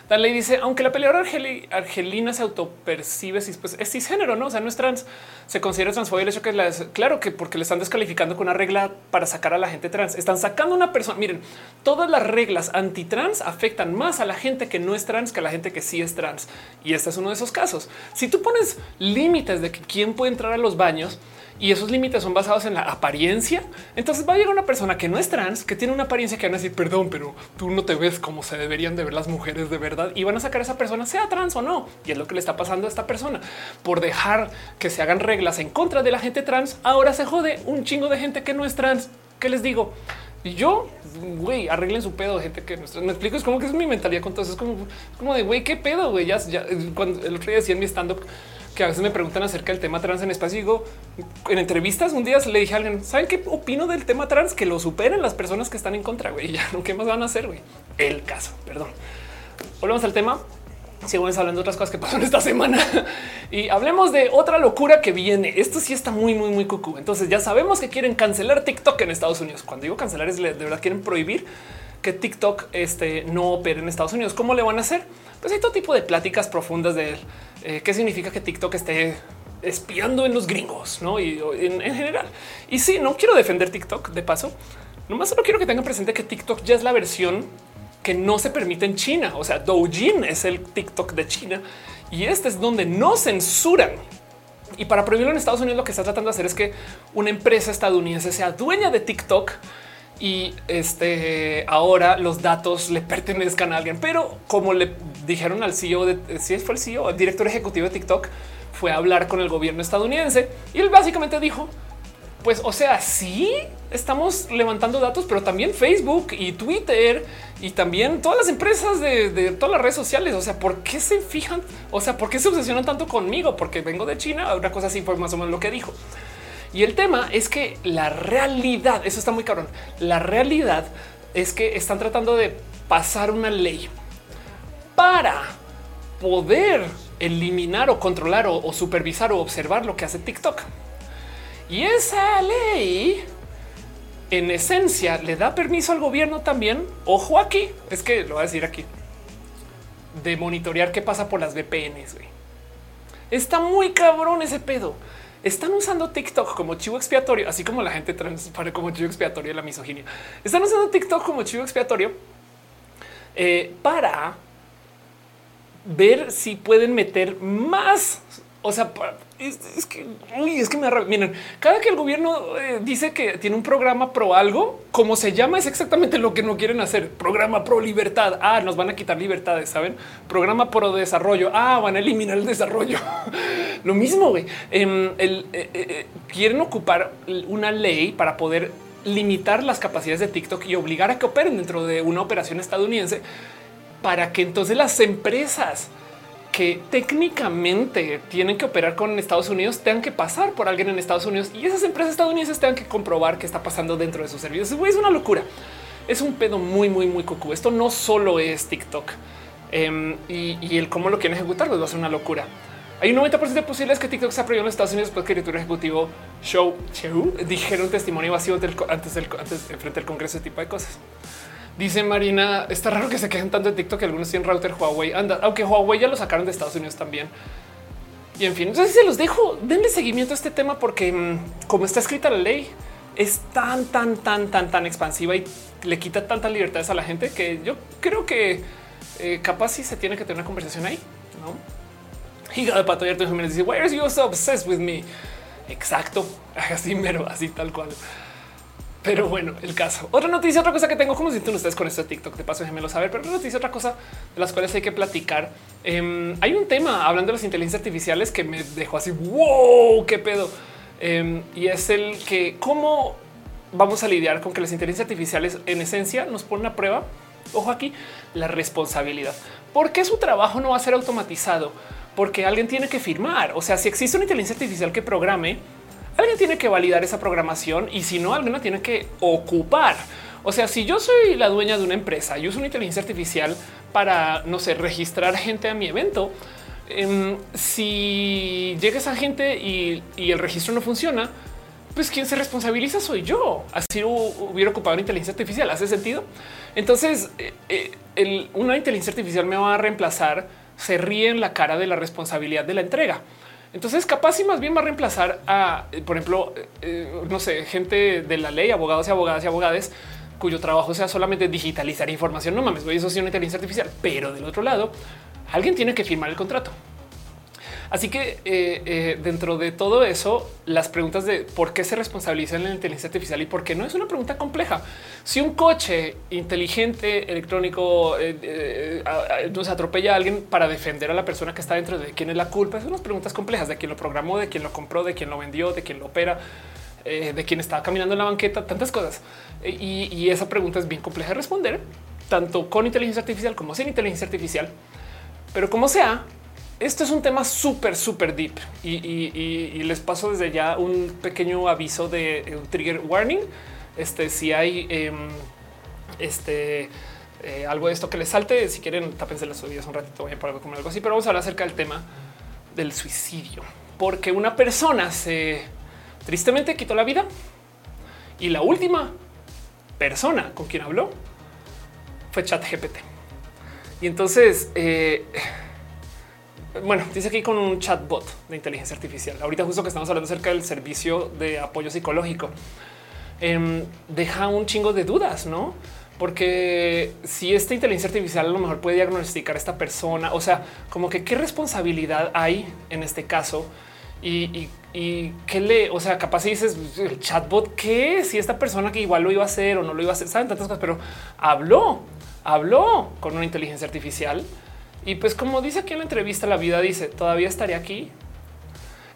[SPEAKER 1] Dale dice, aunque la peleadora argelina se autopercibe pues es cisgénero, no? O sea, no es trans, se considera transfobia el hecho que las, claro que porque le están descalificando con una regla para sacar a la gente trans. Están sacando una persona. Miren, todas las reglas antitrans afectan más a la gente que no es trans que a la gente que sí es trans. Y este es uno de esos casos. Si tú pones límites de que quién puede entrar a los baños, y esos límites son basados en la apariencia, entonces va a llegar una persona que no es trans, que tiene una apariencia que van a decir, perdón, pero tú no te ves como se deberían de ver las mujeres de verdad y van a sacar a esa persona, sea trans o no. Y es lo que le está pasando a esta persona por dejar que se hagan reglas en contra de la gente trans. Ahora se jode un chingo de gente que no es trans. ¿Qué les digo? Y yo, güey, arreglen su pedo, gente que no me explico. Es como que es mi mentalidad con todo eso. Es como, como de güey, qué pedo, güey. Ya, ya, cuando el otro día decía en mi stand up, que a veces me preguntan acerca del tema trans en espacio. Digo, en entrevistas un día le dije a alguien, ¿saben qué opino del tema trans? Que lo superen las personas que están en contra, güey. Ya no, ¿qué más van a hacer, güey? El caso, perdón. Volvemos al tema. Sigamos hablando de otras cosas que pasaron esta semana y hablemos de otra locura que viene. Esto sí está muy, muy, muy cucú. Entonces ya sabemos que quieren cancelar TikTok en Estados Unidos. Cuando digo cancelar es de verdad quieren prohibir que TikTok este, no opere en Estados Unidos. ¿Cómo le van a hacer? Pues hay todo tipo de pláticas profundas de eh, qué significa que TikTok esté espiando en los gringos, ¿no? Y en, general. Y sí, no quiero defender TikTok de paso. Nomás solo quiero que tengan presente que TikTok ya es la versión que no se permite en China. O sea, Douyin es el TikTok de China y este es donde no censuran. Y para prohibirlo en Estados Unidos, lo que está tratando de hacer es que una empresa estadounidense sea dueña de TikTok y este ahora los datos le pertenezcan a alguien. Pero como le dijeron al CEO de si fue el CEO, el director ejecutivo de TikTok, fue a hablar con el gobierno estadounidense y él básicamente dijo: Pues, o sea, sí estamos levantando datos, pero también Facebook y Twitter y también todas las empresas de, de, todas las redes sociales. O sea, ¿por qué se fijan? O sea, ¿por qué se obsesionan tanto conmigo? Porque vengo de China. Una cosa así fue más o menos lo que dijo. Y el tema es que la realidad, eso está muy cabrón. La realidad es que están tratando de pasar una ley para poder eliminar o controlar o, supervisar o observar lo que hace TikTok. Y esa ley en esencia le da permiso al gobierno también. Ojo aquí, es que lo voy a decir aquí de monitorear qué pasa por las VPNs. Está muy cabrón ese pedo están usando TikTok como chivo expiatorio, así como la gente trans para como chivo expiatorio de la misoginia. Están usando TikTok como chivo expiatorio eh, para ver si pueden meter más o sea, es, que es que me miren, cada que el gobierno eh, dice que tiene un programa pro algo, como se llama, es exactamente lo que no quieren hacer. Programa pro libertad. Ah, nos van a quitar libertades, saben? Programa pro desarrollo. Ah, van a eliminar el desarrollo. lo mismo, güey. Em, eh, eh, quieren ocupar una ley para poder limitar las capacidades de TikTok y obligar a que operen dentro de una operación estadounidense para que entonces las empresas que técnicamente tienen que operar con Estados Unidos tengan que pasar por alguien en Estados Unidos y esas empresas estadounidenses tengan que comprobar qué está pasando dentro de sus servicios. Es una locura. Es un pedo muy, muy, muy coco. Esto no solo es TikTok em, y, el cómo lo quieren ejecutar pues va a ser una locura. Hay un 90% de posibilidades que TikTok se prohibido en Estados Unidos después que el director ejecutivo Show Chu dijera un testimonio vacío antes del antes frente al Congreso, ese tipo de cosas. Dice Marina, está raro que se quejen tanto de TikTok que algunos tienen router Huawei. Anda, aunque Huawei ya lo sacaron de Estados Unidos también. Y en fin, entonces se los dejo, denle seguimiento a este tema porque mm, como está escrita la ley, es tan, tan, tan, tan, tan expansiva y le quita tantas libertades a la gente que yo creo que eh, capaz si se tiene que tener una conversación ahí, ¿no? Hígado de pato y Jiménez dice, why are you so obsessed with me? Exacto, así mero, así tal cual. Pero bueno, el caso. Otra noticia, otra cosa que tengo, ¿cómo sienten ustedes con esto de TikTok? De paso, déjenmelo saber. Pero otra noticia, otra cosa de las cuales hay que platicar. Em, hay un tema hablando de las inteligencias artificiales que me dejó así, wow, qué pedo. Em, y es el que cómo vamos a lidiar con que las inteligencias artificiales en esencia nos ponen a prueba, ojo aquí, la responsabilidad. ¿Por qué su trabajo no va a ser automatizado? Porque alguien tiene que firmar. O sea, si existe una inteligencia artificial que programe, alguien tiene que validar esa programación y si no, alguien la tiene que ocupar. O sea, si yo soy la dueña de una empresa y uso una inteligencia artificial para, no sé, registrar gente a mi evento, em, si llega esa gente y, el registro no funciona, pues quien se responsabiliza soy yo. Así hubiera ocupado una inteligencia artificial. ¿Hace sentido? Entonces, eh, eh, una inteligencia artificial me va a reemplazar, se ríe en la cara de la responsabilidad de la entrega. Entonces, capaz y más bien va a reemplazar a, eh, por ejemplo, no sé, gente de la ley, abogados y abogadas y abogadas cuyo trabajo sea solamente digitalizar información. No mames, eso sí una inteligencia artificial, pero del otro lado, alguien tiene que firmar el contrato. Así que eh, eh, dentro de todo eso, las preguntas de por qué se responsabiliza en la inteligencia artificial y por qué no es una pregunta compleja. Si un coche inteligente electrónico eh, nos atropella a alguien para defender a la persona que está dentro de quién es la culpa, son unas preguntas complejas de quién lo programó, de quién lo compró, de quién lo vendió, de quién lo opera. Eh, de quien estaba caminando en la banqueta, tantas cosas. Eh, y, esa pregunta es bien compleja de responder, tanto con inteligencia artificial como sin inteligencia artificial. Pero como sea, esto es un tema súper, súper deep y, les paso desde ya un pequeño aviso de eh, trigger warning. Este, si hay em, este, algo de esto que les salte, si quieren, tápense las oídas un ratito, voy a algo como algo así, pero vamos a hablar acerca del tema del suicidio, porque una persona se tristemente quitó la vida. Y la última persona con quien habló fue ChatGPT. Y entonces, eh, bueno, dice aquí con un chatbot de inteligencia artificial. Ahorita justo que estamos hablando acerca del servicio de apoyo psicológico, em, deja un chingo de dudas, ¿no? Porque si esta inteligencia artificial a lo mejor puede diagnosticar a esta persona, o sea, como que qué responsabilidad hay en este caso y, qué le, o sea, capaz dices el chatbot, qué si esta persona que igual lo iba a hacer o no lo iba a hacer, saben tantas cosas, pero habló, habló con una inteligencia artificial. Y pues, como dice aquí en la entrevista, la vida dice todavía estaría aquí.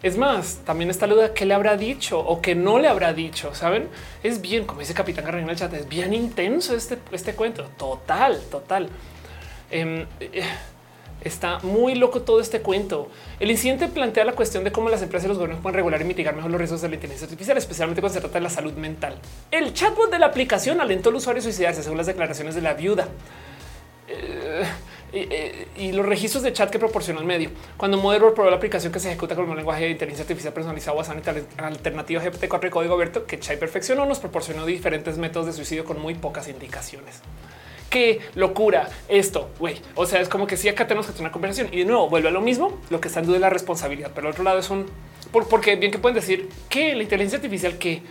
[SPEAKER 1] Es más, también está la duda que le habrá dicho o que no le habrá dicho. Saben, es bien, como dice Capitán Garrett en el chat, es bien intenso este, este cuento. Total, total. Em, eh, Está muy loco todo este cuento. El incidente plantea la cuestión de cómo las empresas y los gobiernos pueden regular y mitigar mejor los riesgos de la inteligencia artificial, especialmente cuando se trata de la salud mental. El chatbot de la aplicación alentó al usuario a suicidarse, según las declaraciones de la viuda. Eh, eh, y, los registros de chat que proporcionó el medio. Cuando Model probó la aplicación que se ejecuta con un lenguaje de inteligencia artificial personalizado basado en alternativa GPT-4 y código abierto que Chai perfeccionó, nos proporcionó diferentes métodos de suicidio con muy pocas indicaciones qué locura esto, güey. O sea, es como que sí, acá tenemos que tener una conversación y de nuevo vuelve a lo mismo. Lo que está en duda es la responsabilidad, pero al otro lado es un porque bien que pueden decir que la inteligencia artificial que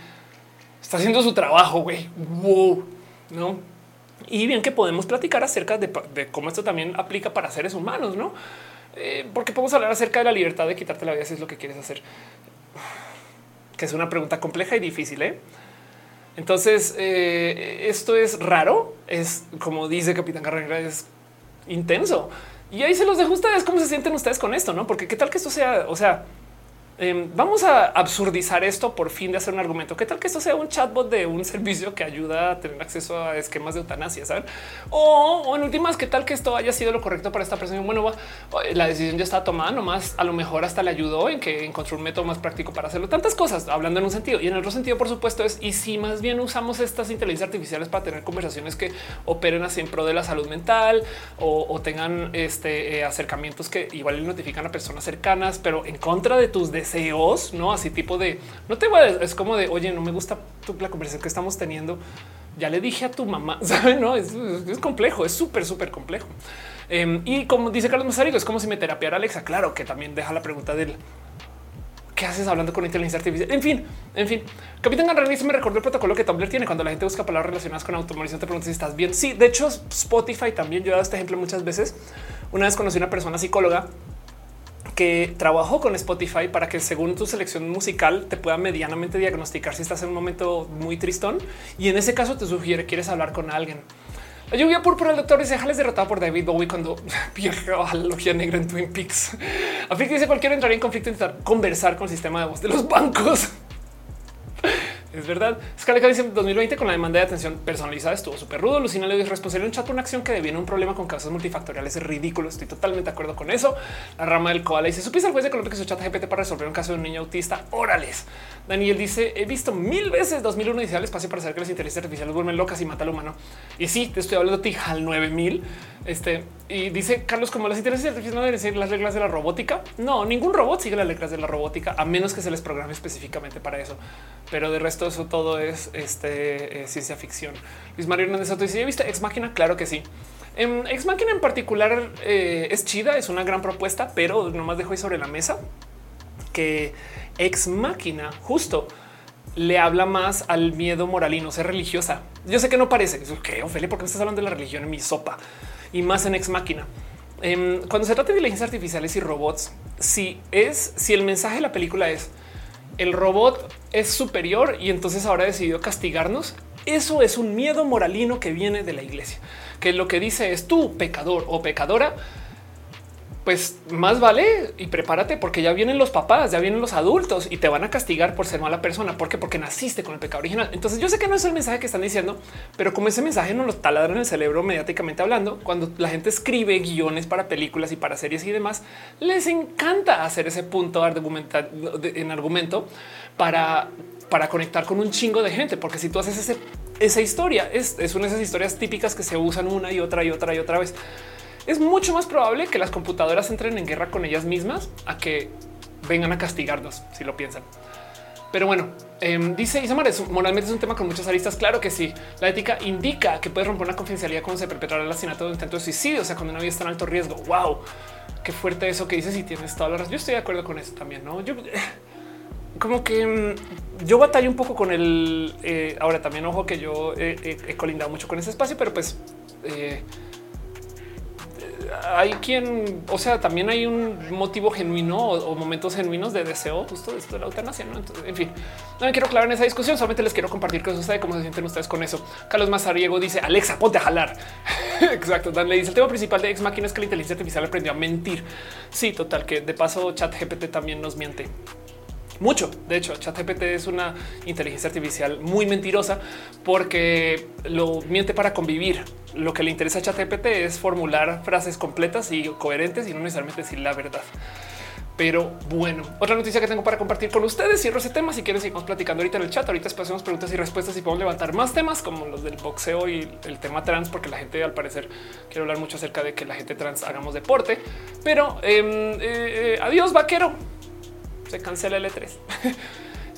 [SPEAKER 1] está haciendo su trabajo, güey. Wow, no? Y bien que podemos platicar acerca de, cómo esto también aplica para seres humanos, no? Eh, porque podemos hablar acerca de la libertad de quitarte la vida si es lo que quieres hacer, que es una pregunta compleja y difícil. ¿eh? Entonces, eh, esto es raro, es como dice Capitán Carrera, es intenso. Y ahí se los dejo a ustedes cómo se sienten ustedes con esto, no? Porque qué tal que esto sea, o sea, Em, vamos a absurdizar esto por fin de hacer un argumento. ¿Qué tal que esto sea un chatbot de un servicio que ayuda a tener acceso a esquemas de eutanasia? ¿saben? O, en últimas, ¿qué tal que esto haya sido lo correcto para esta persona? Bueno, la decisión ya está tomada, nomás a lo mejor hasta le ayudó en que encontró un método más práctico para hacerlo. Tantas cosas, hablando en un sentido. Y en otro sentido, por supuesto, es y si más bien usamos estas inteligencias artificiales para tener conversaciones que operen así en pro de la salud mental o, tengan este, eh, acercamientos que igual le notifican a personas cercanas, pero en contra de tus deseos, no así tipo de no te voy a, es como de oye, no me gusta la conversación que estamos teniendo. Ya le dije a tu mamá, saben? No es, complejo, es súper, súper complejo. Em, y como dice Carlos Mazarigo, es como si me terapiara Alexa. Claro que también deja la pregunta del qué haces hablando con inteligencia artificial. En fin, en fin, Capitán se me recordó el protocolo que Tumblr tiene cuando la gente busca palabras relacionadas con automatización. Te pregunta si estás bien. Sí, de hecho, Spotify también. Yo he dado este ejemplo muchas veces. Una vez conocí a una persona psicóloga que trabajó con Spotify para que según tu selección musical te pueda medianamente diagnosticar si estás en un momento muy tristón y en ese caso te sugiere quieres hablar con alguien. La lluvia púrpura del doctor dice Jales derrotado por David Bowie cuando viajó a la logia negra en Twin Peaks. Afik dice cualquiera entraría en conflicto intentar conversar con el sistema de voz de los bancos. Es verdad. Scaleca dice 2020 con la demanda de atención personalizada estuvo súper rudo. Lucina le dice responsable un chat una acción que deviene un problema con causas multifactoriales. Es ridículo. Estoy totalmente de acuerdo con eso. La rama del koala dice supiste al juez de Colombia que su chat GPT para resolver un caso de un niño autista. Órales. Daniel dice he visto mil veces 2001 dice al espacio para saber que las inteligencias artificiales vuelven locas y mata al humano. Y sí, te estoy hablando de ti al 9000. Este y dice Carlos, como las inteligencias artificiales no deben seguir las reglas de la robótica. No, ningún robot sigue las reglas de la robótica a menos que se les programe específicamente para eso. Pero de resto, eso todo es este, eh, ciencia ficción. Luis Mario Hernández Soto dice: ¿Ya viste Ex Máquina? Claro que sí. En Ex Máquina en particular eh, es chida, es una gran propuesta, pero nomás dejo ahí sobre la mesa que Ex Máquina justo le habla más al miedo moral y no ser religiosa. Yo sé que no parece. ¿Qué, Ophelia? ¿Por qué estás hablando de la religión en mi sopa? Y más en Ex Máquina. Em, cuando se trata de inteligencias artificiales y robots, si es si el mensaje de la película es el robot es superior y entonces ahora decidió castigarnos, eso es un miedo moralino que viene de la iglesia, que lo que dice es tú, pecador o pecadora, pues más vale y prepárate porque ya vienen los papás, ya vienen los adultos y te van a castigar por ser mala persona. ¿Por qué? Porque naciste con el pecado original. Entonces yo sé que no es el mensaje que están diciendo, pero como ese mensaje no lo taladran el cerebro mediáticamente hablando, cuando la gente escribe guiones para películas y para series y demás, les encanta hacer ese punto en argumento para para conectar con un chingo de gente, porque si tú haces ese, esa historia, es, es una de esas historias típicas que se usan una y otra y otra y otra vez es mucho más probable que las computadoras entren en guerra con ellas mismas a que vengan a castigarnos, si lo piensan. Pero bueno, eh, dice Isamar, moralmente es un tema con muchas aristas. Claro que sí. La ética indica que puede romper una confidencialidad cuando se perpetra el asesinato de intento de suicidio, o sea, cuando una vida está en alto riesgo. Wow, qué fuerte eso que dices y tienes todas las Yo estoy de acuerdo con eso también. No, yo como que mm, yo batallo un poco con el eh, ahora también. Ojo que yo he colindado mucho con ese espacio, pero pues eh, hay quien, o sea, también hay un motivo genuino o, momentos genuinos de deseo justo de esto de la eutanasia. ¿no? Entonces, en fin, no me quiero clavar en esa discusión. Solamente les quiero compartir con ustedes cómo se sienten ustedes con eso. Carlos Mazariego dice Alexa, ponte a jalar. Exacto. Dan le dice el tema principal de ex máquina es que la inteligencia artificial aprendió a mentir. Sí, total, que de paso chat GPT también nos miente mucho. De hecho, ChatGPT es una inteligencia artificial muy mentirosa porque lo miente para convivir. Lo que le interesa a ChatGPT es formular frases completas y coherentes y no necesariamente decir la verdad. Pero bueno, otra noticia que tengo para compartir con ustedes. Cierro ese tema. Si quieren, seguimos platicando ahorita en el chat. Ahorita hacemos preguntas y respuestas y podemos levantar más temas como los del boxeo y el tema trans, porque la gente al parecer quiere hablar mucho acerca de que la gente trans hagamos deporte. Pero em, eh, eh, adiós, vaquero se cancela el E3.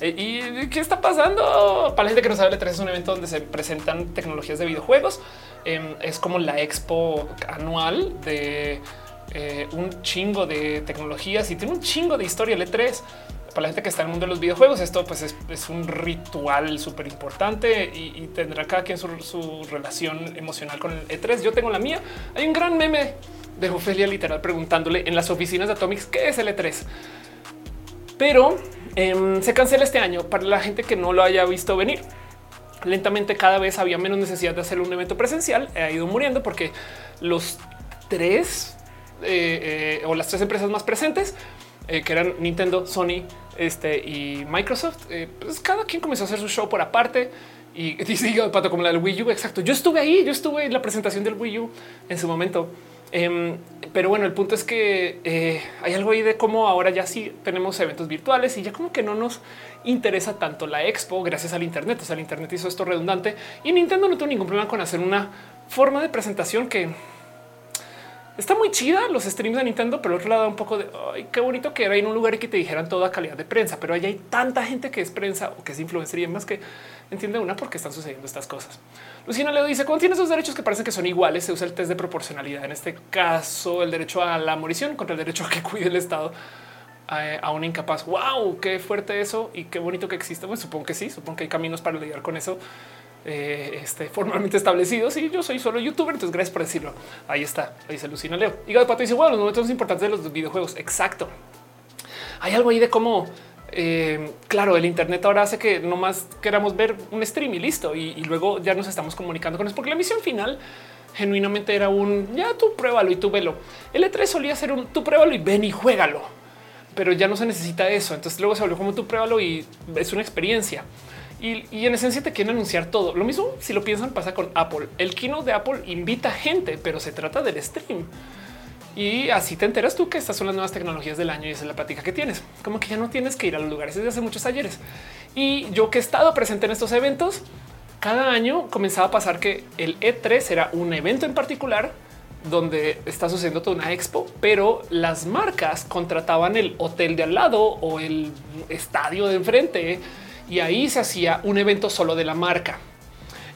[SPEAKER 1] ¿Y qué está pasando? Para la gente que no sabe, el E3 es un evento donde se presentan tecnologías de videojuegos. Em, es como la expo anual de eh, un chingo de tecnologías y tiene un chingo de historia el E3. Para la gente que está en el mundo de los videojuegos, esto pues es, un ritual súper importante y, tendrá cada quien su, su relación emocional con el E3. Yo tengo la mía. Hay un gran meme de Ofelia literal preguntándole en las oficinas de Atomics qué es el E3 pero em, se cancela este año para la gente que no lo haya visto venir. Lentamente cada vez había menos necesidad de hacer un evento presencial, ha ido muriendo porque los tres eh, eh, o las tres empresas más presentes, eh, que eran Nintendo, Sony este, y Microsoft, pues cada quien comenzó a hacer su show por aparte. Y dice pato como la del Wii U. Exacto. Yo estuve ahí, yo estuve en la presentación del Wii U en su momento. Em, pero bueno, el punto es que eh, hay algo ahí de cómo ahora ya sí tenemos eventos virtuales y ya como que no nos interesa tanto la expo gracias al Internet. O sea, el Internet hizo esto redundante y Nintendo no tuvo ningún problema con hacer una forma de presentación que está muy chida los streams de Nintendo, pero otro lado un poco de ay, qué bonito que era en un lugar y que te dijeran toda calidad de prensa, pero ahí hay tanta gente que es prensa o que es influencer y demás que entiende una por qué están sucediendo estas cosas. Lucina le dice cuando tienes dos derechos que parecen que son iguales, se usa el test de proporcionalidad. En este caso, el derecho a la morición contra el derecho a que cuide el Estado a, un incapaz. Wow, qué fuerte eso y qué bonito que existe. Bueno, supongo que sí, supongo que hay caminos para lidiar con eso. Eh, este, formalmente establecidos y yo soy solo youtuber, entonces gracias por decirlo. Ahí está, ahí dice Lucina Leo. Y de Pato dice, bueno, los momentos importantes de los videojuegos. Exacto. Hay algo ahí de cómo eh, claro, el Internet ahora hace que no más queramos ver un stream y listo. Y, luego ya nos estamos comunicando con eso, porque la misión final genuinamente era un ya tú pruébalo y tú velo. El E3 solía ser un tú pruébalo y ven y juégalo, pero ya no se necesita eso. Entonces luego se volvió como tú pruébalo y es una experiencia. Y, en esencia te quieren anunciar todo. Lo mismo si lo piensan pasa con Apple. El keynote de Apple invita gente, pero se trata del stream. Y así te enteras tú que estas son las nuevas tecnologías del año y esa es la plática que tienes. Como que ya no tienes que ir a los lugares desde hace muchos ayeres. Y yo que he estado presente en estos eventos, cada año comenzaba a pasar que el E3 era un evento en particular donde está sucediendo toda una expo, pero las marcas contrataban el hotel de al lado o el estadio de enfrente y ahí se hacía un evento solo de la marca.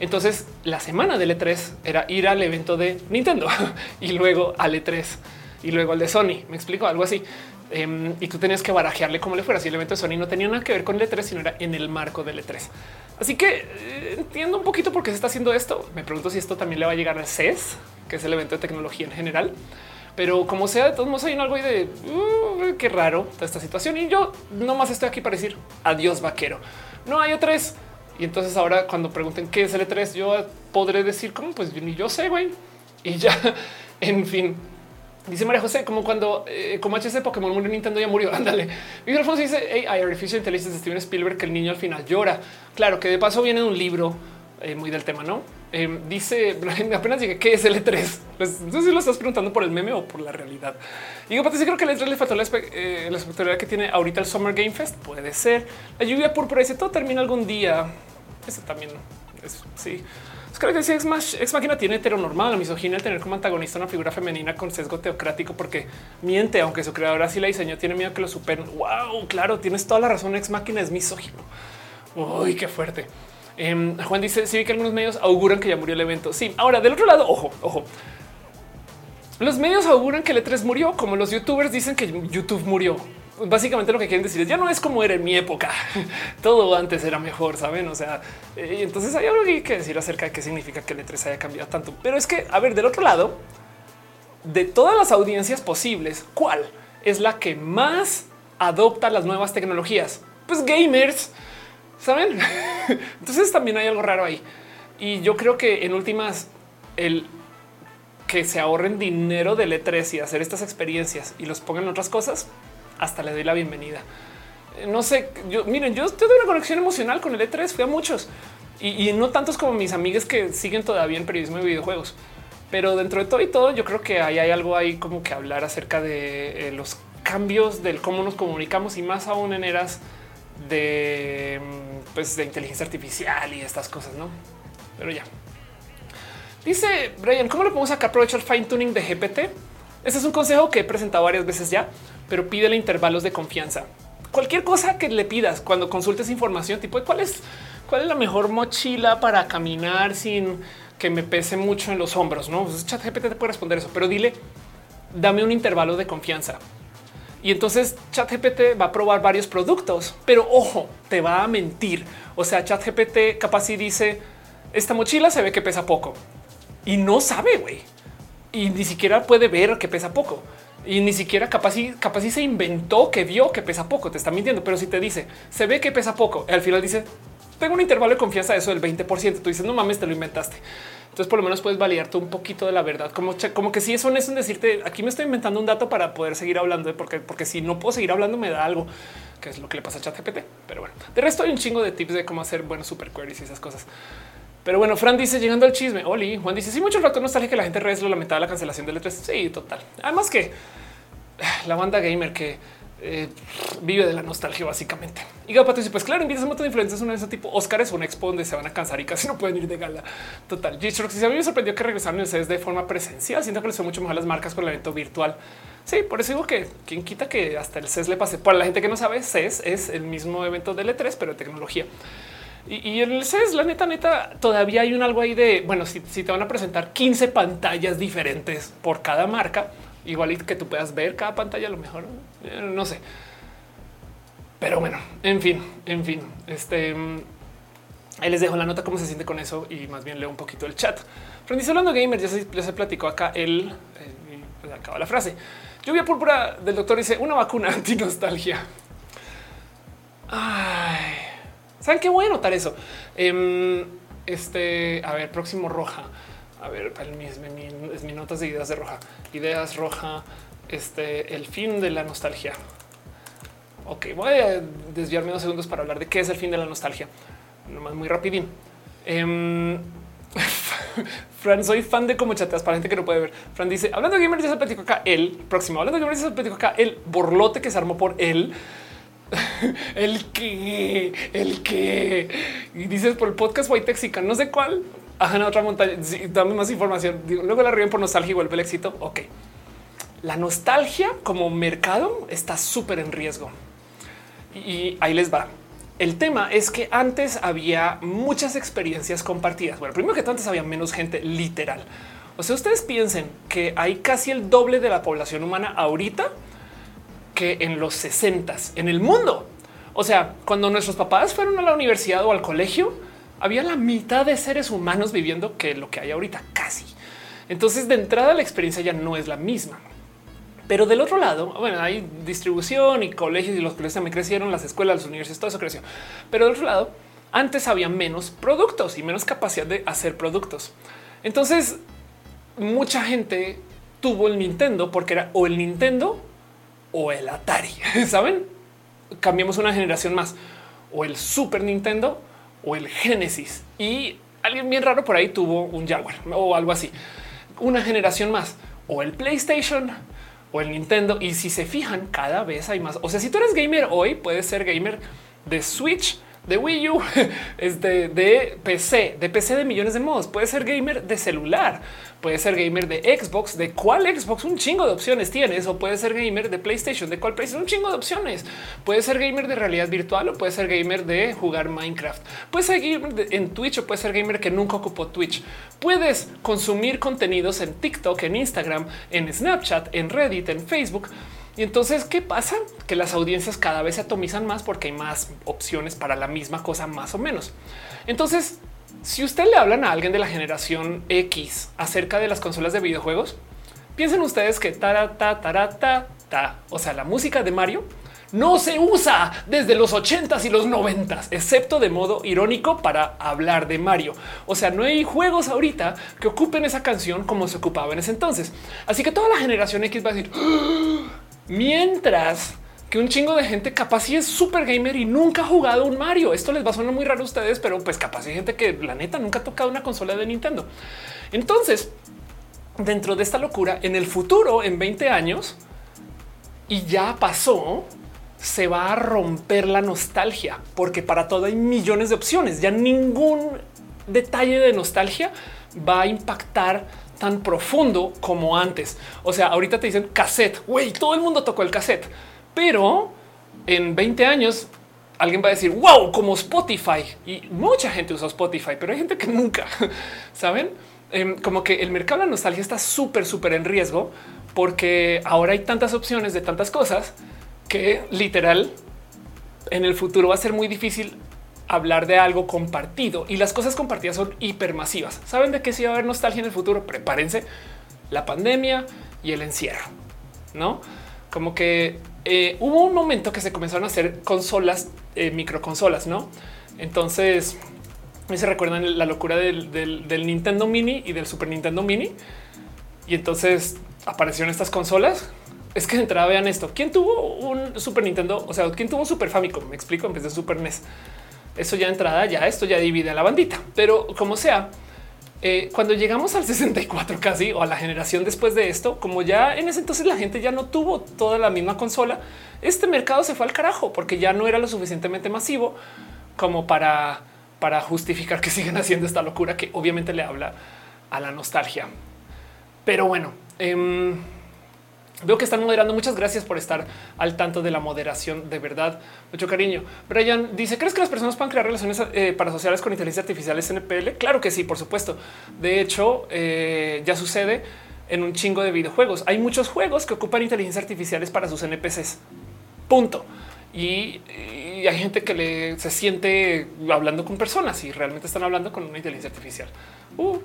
[SPEAKER 1] Entonces la semana del E3 era ir al evento de Nintendo y luego al E3 y luego al de Sony. Me explico algo así. Em, y tú tenías que barajearle como le fuera. Si el evento de Sony no tenía nada que ver con el E3, sino era en el marco del E3. Así que eh, entiendo un poquito por qué se está haciendo esto. Me pregunto si esto también le va a llegar al CES, que es el evento de tecnología en general. Pero como sea, de todos modos hay algo de uh, qué raro esta situación. Y yo nomás estoy aquí para decir adiós vaquero. No hay E3. Y entonces ahora cuando pregunten qué es el E3, yo podré decir como pues ni yo sé, güey. Y ya, en fin, Dice María José, como cuando, eh, como HC Pokémon murió, Nintendo ya murió. Ándale. Víctor Alfonso dice, hay Artificial Intelligence de Steven Spielberg, que el niño al final llora. Claro, que de paso viene de un libro eh, muy del tema, ¿no? Eh, dice, apenas llegué, ¿qué es el E3? Pues no sé si lo estás preguntando por el meme o por la realidad. Y digo, Patricia, creo que el E3 le faltó la, eh, que tiene ahorita el Summer Game Fest. Puede ser. La lluvia púrpura dice, todo termina algún día. Eso también es, sí. Creo que si Ex, Máquina tiene heteronormal, la misoginia, el tener como antagonista una figura femenina con sesgo teocrático porque miente, aunque su creadora así la diseñó, tiene miedo que lo superen. Wow, claro, tienes toda la razón. Ex Máquina es misógino. Uy, qué fuerte. Em, Juan dice: Sí, vi que algunos medios auguran que ya murió el evento. Sí, ahora del otro lado, ojo, ojo. Los medios auguran que el E3 murió, como los youtubers dicen que YouTube murió básicamente lo que quieren decir es ya no es como era en mi época. Todo antes era mejor, saben? O sea, eh, entonces hay algo que decir acerca de qué significa que E3 haya cambiado tanto. Pero es que, a ver, del otro lado, de todas las audiencias posibles, ¿cuál es la que más adopta las nuevas tecnologías? Pues gamers, saben? Entonces también hay algo raro ahí. Y yo creo que en últimas, el que se ahorren dinero del E3 y hacer estas experiencias y los pongan en otras cosas hasta le doy la bienvenida. Eh, no sé, yo miren, yo tengo una conexión emocional con el E3, fui a muchos y, no tantos como mis amigas que siguen todavía en periodismo de videojuegos. Pero dentro de todo y todo, yo creo que hay, hay algo ahí como que hablar acerca de eh, los cambios del cómo nos comunicamos y más aún en eras de, mm, pues, de inteligencia artificial y estas cosas, no? Pero ya. Dice Brian, ¿cómo le podemos sacar provecho al fine tuning de GPT? Ese es un consejo que he presentado varias veces ya pero pídele intervalos de confianza. Cualquier cosa que le pidas cuando consultes información, tipo cuál es, cuál es la mejor mochila para caminar sin que me pese mucho en los hombros. No, pues chat GPT te puede responder eso, pero dile, dame un intervalo de confianza. Y entonces ChatGPT va a probar varios productos, pero ojo, te va a mentir. O sea, ChatGPT capaz y dice esta mochila se ve que pesa poco y no sabe, güey, y ni siquiera puede ver que pesa poco y ni siquiera capaz y capaz y se inventó que vio que pesa poco. Te está mintiendo, pero si te dice se ve que pesa poco, al final dice tengo un intervalo de confianza de eso del 20%. Tú dices no mames, te lo inventaste. Entonces por lo menos puedes validarte un poquito de la verdad, como, como que si es honesto en decirte aquí me estoy inventando un dato para poder seguir hablando, porque, porque si no puedo seguir hablando me da algo que es lo que le pasa a ChatGPT. Pero bueno, de resto hay un chingo de tips de cómo hacer buenos super queries y esas cosas. Pero bueno, Fran dice llegando al chisme. Oli Juan dice sí, mucho rato nostalgia que la gente redes lo lamentaba la cancelación del E3. Sí, total. Además que la banda gamer que eh, vive de la nostalgia básicamente. Y Pato dice, pues claro, invitas a un montón de influencers una de ese tipo. Oscar es un expo donde se van a cansar y casi no pueden ir de gala. Total. Si a mí me sorprendió que regresaron el CES de forma presencial. Siento que les fue mucho mejor las marcas con el evento virtual. Sí, por eso digo que quien quita que hasta el CES le pase. Para la gente que no sabe, CES es el mismo evento del E3, pero de tecnología. Y, en el CES, la neta, neta, todavía hay un algo ahí de, bueno, si, si te van a presentar 15 pantallas diferentes por cada marca, igual que tú puedas ver cada pantalla, a lo mejor eh, no sé. Pero bueno, en fin, en fin, este mm, ahí les dejo la nota cómo se siente con eso y más bien leo un poquito el chat. Pero dice hablando gamer, ya se, ya se platicó acá el eh, pues acaba la frase. Lluvia púrpura del doctor dice una vacuna anti nostalgia. Ay, saben qué voy a notar eso. Em, este, a ver, próximo roja. A ver, es mi, es mi notas de ideas de roja. Ideas roja. Este el fin de la nostalgia. Ok, voy a desviarme unos segundos para hablar de qué es el fin de la nostalgia. nomás muy rapidín. Em, Fran, soy fan de cómo chateas para gente que no puede ver. Fran dice, hablando de gamers, ya acá el próximo. Hablando de gamers, ya acá el borlote que se armó por él. el que, el que, y dices por el podcast White Texican, no sé cuál. Ajá, otra montaña. dame más información. Luego la ríen por nostalgia y vuelve el éxito. Ok. La nostalgia como mercado está súper en riesgo. Y ahí les va. El tema es que antes había muchas experiencias compartidas. Bueno, primero que todo, antes había menos gente literal. O sea, ustedes piensen que hay casi el doble de la población humana ahorita que en los 60 en el mundo. O sea, cuando nuestros papás fueron a la universidad o al colegio, había la mitad de seres humanos viviendo que lo que hay ahorita casi. Entonces, de entrada, la experiencia ya no es la misma. Pero del otro lado, bueno, hay distribución y colegios y los colegios también crecieron, las escuelas, las universidades, todo eso creció. Pero del otro lado, antes había menos productos y menos capacidad de hacer productos. Entonces, mucha gente tuvo el Nintendo porque era o el Nintendo o el Atari. Saben? Cambiamos una generación más o el Super Nintendo o el Genesis y alguien bien raro por ahí tuvo un Jaguar o algo así. Una generación más o el PlayStation o el Nintendo. Y si se fijan, cada vez hay más. O sea, si tú eres gamer hoy, puedes ser gamer de Switch, de Wii U, este, de PC, de PC de millones de modos. Puede ser gamer de celular, puede ser gamer de Xbox, de cuál Xbox, un chingo de opciones tienes, o puede ser gamer de PlayStation, de cuál PlayStation, un chingo de opciones. Puede ser gamer de realidad virtual o puede ser gamer de jugar Minecraft. Puede ser gamer en Twitch o puede ser gamer que nunca ocupó Twitch. Puedes consumir contenidos en TikTok, en Instagram, en Snapchat, en Reddit, en Facebook y entonces, ¿qué pasa? Que las audiencias cada vez se atomizan más porque hay más opciones para la misma cosa, más o menos. Entonces, si usted le hablan a alguien de la generación X acerca de las consolas de videojuegos, piensen ustedes que tarata, tarata, ta, o sea, la música de Mario no se usa desde los 80s y los 90s, excepto de modo irónico para hablar de Mario. O sea, no hay juegos ahorita que ocupen esa canción como se ocupaba en ese entonces. Así que toda la generación X va a decir, ¡Ah! Mientras que un chingo de gente capaz sí es súper gamer y nunca ha jugado un Mario. Esto les va a sonar muy raro a ustedes, pero pues capaz hay gente que la neta nunca ha tocado una consola de Nintendo. Entonces, dentro de esta locura, en el futuro, en 20 años, y ya pasó, se va a romper la nostalgia, porque para todo hay millones de opciones. Ya ningún detalle de nostalgia va a impactar tan profundo como antes. O sea, ahorita te dicen cassette, güey, todo el mundo tocó el cassette, pero en 20 años alguien va a decir wow, como Spotify y mucha gente usa Spotify, pero hay gente que nunca saben em, como que el mercado de la nostalgia está súper, súper en riesgo porque ahora hay tantas opciones de tantas cosas que literal en el futuro va a ser muy difícil hablar de algo compartido. Y las cosas compartidas son hipermasivas. Saben de qué sí va a haber nostalgia en el futuro? Prepárense. La pandemia y el encierro, no como que eh, hubo un momento que se comenzaron a hacer consolas, eh, microconsolas, no? Entonces se recuerdan la locura del, del Nintendo Mini y del Super Nintendo Mini. Y entonces aparecieron estas consolas es que de entrada vean esto. ¿Quién tuvo un Super Nintendo? O sea, ¿quién tuvo un Super Famicom? Me explico en vez de Super NES. Eso ya entrada, ya esto ya divide a la bandita, pero como sea, eh, cuando llegamos al 64 casi o a la generación después de esto, como ya en ese entonces la gente ya no tuvo toda la misma consola, este mercado se fue al carajo porque ya no era lo suficientemente masivo como para, para justificar que sigan haciendo esta locura que obviamente le habla a la nostalgia. Pero bueno, eh, Veo que están moderando. Muchas gracias por estar al tanto de la moderación. De verdad, mucho cariño. Brian dice: ¿Crees que las personas puedan crear relaciones eh, parasociales con inteligencia artificial NPL? Claro que sí, por supuesto. De hecho, eh, ya sucede en un chingo de videojuegos. Hay muchos juegos que ocupan inteligencias artificiales para sus NPCs. Punto. Y, hay gente que le se siente hablando con personas y realmente están hablando con una inteligencia artificial. Uh,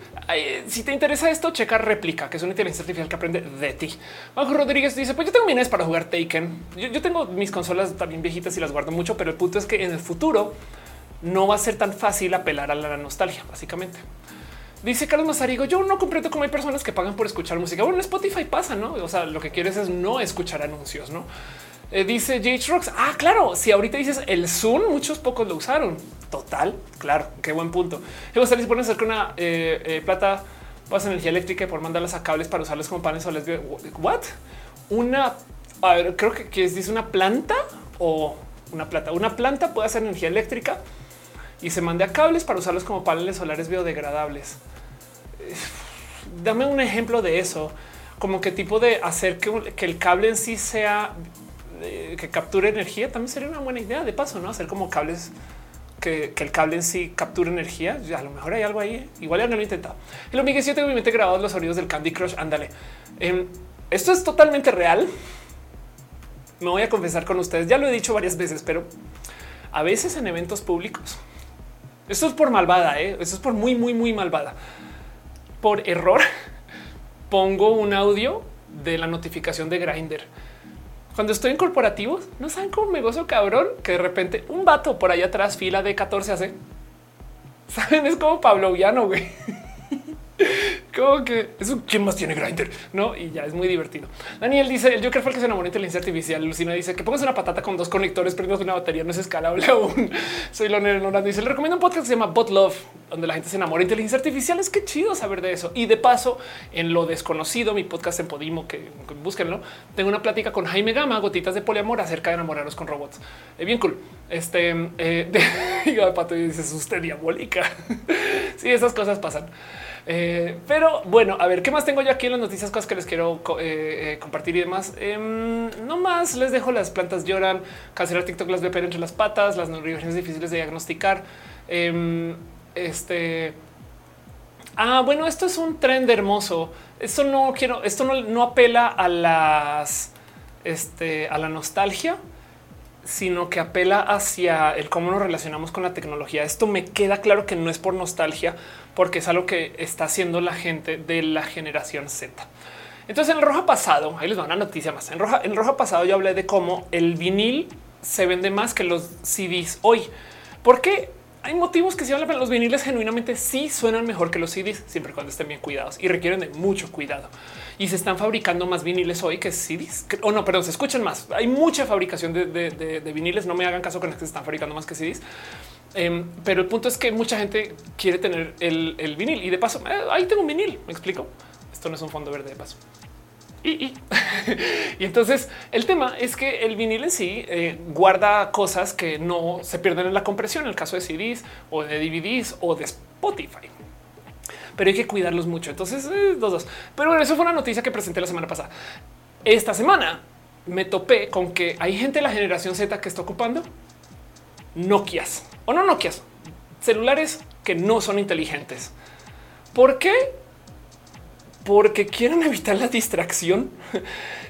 [SPEAKER 1] si te interesa esto, checa réplica, que es una inteligencia artificial que aprende de ti. Bajo Rodríguez dice: Pues yo tengo mi para jugar Taken. Yo, tengo mis consolas también viejitas y las guardo mucho, pero el punto es que en el futuro no va a ser tan fácil apelar a la nostalgia, básicamente. Dice Carlos Mazarigo, yo no comprendo cómo hay personas que pagan por escuchar música. Bueno, en Spotify pasa, ¿no? O sea, lo que quieres es no escuchar anuncios, ¿no? Eh, dice J. Rocks. Ah, claro. Si ahorita dices el Zoom, muchos pocos lo usaron. Total. Claro. Qué buen punto. Luego se les pone hacer una eh, eh, plata pasa energía eléctrica y por mandarlas a cables para usarlos como paneles solares. What? Una, a ver, creo que, que dice una planta o una planta. Una planta puede hacer energía eléctrica y se mande a cables para usarlos como paneles solares biodegradables. Dame un ejemplo de eso, como qué tipo de hacer que, que el cable en sí sea que capture energía. También sería una buena idea de paso, no hacer como cables que, el cable en sí capture energía. A lo mejor hay algo ahí. Igual ya no lo he intentado. El Omega 7 tengo mi mente grabados los sonidos del Candy Crush. Ándale. Em, esto es totalmente real. Me voy a confesar con ustedes. Ya lo he dicho varias veces, pero a veces en eventos públicos. Esto es por malvada. ¿eh? Esto es por muy, muy, muy malvada. Por error pongo un audio de la notificación de Grinder cuando estoy en corporativos, no saben cómo me gozo cabrón que de repente un vato por allá atrás, fila de 14 hace. Saben, es como Pablo Villano, güey. Como que eso quién más tiene Grinder, no? Y ya es muy divertido. Daniel dice el Joker fue el que se enamoró de inteligencia artificial. Lucina dice que pongas una patata con dos conectores, prendas una batería, no es escalable aún. Soy Leonel Norando dice le recomiendo un podcast que se llama Bot Love, donde la gente se enamora de inteligencia artificial. Es que chido saber de eso. Y de paso, en lo desconocido, mi podcast en Podimo, que, búsquenlo, tengo una plática con Jaime Gama, gotitas de poliamor acerca de enamorarnos con robots. Es bien cool. Este eh, de, pato y dices usted diabólica. sí, esas cosas pasan. Eh, pero bueno, a ver, ¿qué más tengo yo aquí en las noticias? Cosas que les quiero eh, eh, compartir y demás. Em, no más les dejo las plantas lloran, cancelar TikTok las VPN entre las patas, las neuroimágenes difíciles de diagnosticar. Em, este. Ah, bueno, esto es un trend hermoso. Esto no quiero, esto no, no apela a las, este, a la nostalgia, sino que apela hacia el cómo nos relacionamos con la tecnología. Esto me queda claro que no es por nostalgia, porque es algo que está haciendo la gente de la generación Z. Entonces en el rojo pasado, ahí les va una noticia más. En roja, en rojo pasado yo hablé de cómo el vinil se vende más que los CDs hoy. porque hay motivos que se hablan, los viniles genuinamente sí suenan mejor que los CDs, siempre cuando estén bien cuidados y requieren de mucho cuidado. Y se están fabricando más viniles hoy que CDs. O no, perdón, se escuchan más. Hay mucha fabricación de, viniles. No me hagan caso con que se están fabricando más que CDs. Em, pero el punto es que mucha gente quiere tener el, vinil y de paso eh, ahí tengo un vinil. Me explico. Esto no es un fondo verde de paso. Y, entonces el tema es que el vinil en sí eh, guarda cosas que no se pierden en la compresión, el caso de CDs o de DVDs o de Spotify. Pero hay que cuidarlos mucho. Entonces, eh, dos, dos. Pero bueno, eso fue una noticia que presenté la semana pasada. Esta semana me topé con que hay gente de la generación Z que está ocupando Nokias o no Nokias, celulares que no son inteligentes. ¿Por qué? Porque quieren evitar la distracción.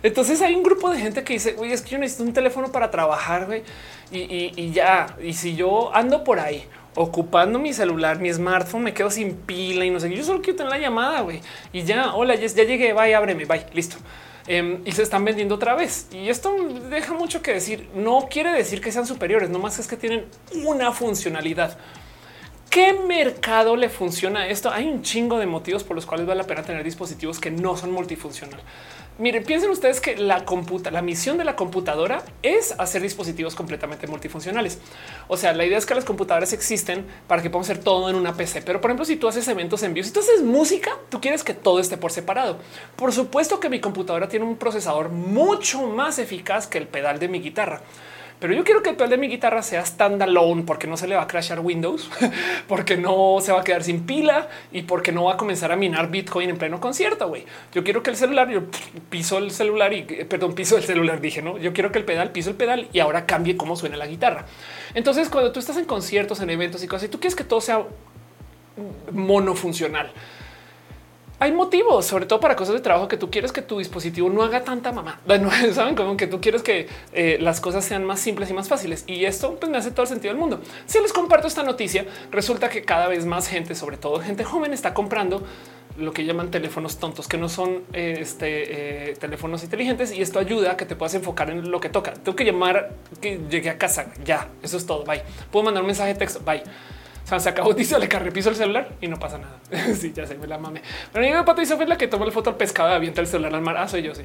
[SPEAKER 1] Entonces hay un grupo de gente que dice, es que yo necesito un teléfono para trabajar, güey. Y, ya, y si yo ando por ahí ocupando mi celular, mi smartphone, me quedo sin pila y no sé. Yo solo quiero tener la llamada. Y ya, hola, ya, ya llegué, bye, ábreme, bye, listo. Em, y se están vendiendo otra vez. Y esto deja mucho que decir. No quiere decir que sean superiores, no más es que tienen una funcionalidad. ¿Qué mercado le funciona esto? Hay un chingo de motivos por los cuales vale la pena tener dispositivos que no son multifuncional. Miren, piensen ustedes que la computa, la misión de la computadora es hacer dispositivos completamente multifuncionales. O sea, la idea es que las computadoras existen para que podamos hacer todo en una PC. Pero por ejemplo, si tú haces eventos en vivo, si tú haces música, tú quieres que todo esté por separado. Por supuesto que mi computadora tiene un procesador mucho más eficaz que el pedal de mi guitarra pero yo quiero que el pedal de mi guitarra sea standalone porque no se le va a crashar Windows, porque no se va a quedar sin pila y porque no va a comenzar a minar Bitcoin en pleno concierto. Güey, yo quiero que el celular, yo piso el celular y eh, perdón, piso el celular. Dije no, yo quiero que el pedal piso el pedal y ahora cambie cómo suena la guitarra. Entonces, cuando tú estás en conciertos, en eventos y cosas, y tú quieres que todo sea monofuncional hay motivos, sobre todo para cosas de trabajo que tú quieres que tu dispositivo no haga tanta mamá. Bueno, saben como que tú quieres que eh, las cosas sean más simples y más fáciles. Y esto pues, me hace todo el sentido del mundo. Si les comparto esta noticia, resulta que cada vez más gente, sobre todo gente joven, está comprando lo que llaman teléfonos tontos, que no son eh, este, eh, teléfonos inteligentes. Y esto ayuda a que te puedas enfocar en lo que toca. Tengo que llamar que llegue a casa. Ya, eso es todo. Bye. Puedo mandar un mensaje de texto. Bye o sea, se acabó, dice, le carrepiso el celular y no pasa nada. sí, ya se me la mame. Pero mi pato hizo fue la que tomó la foto al pescado, avienta el celular al mar. Ah, soy yo, sí.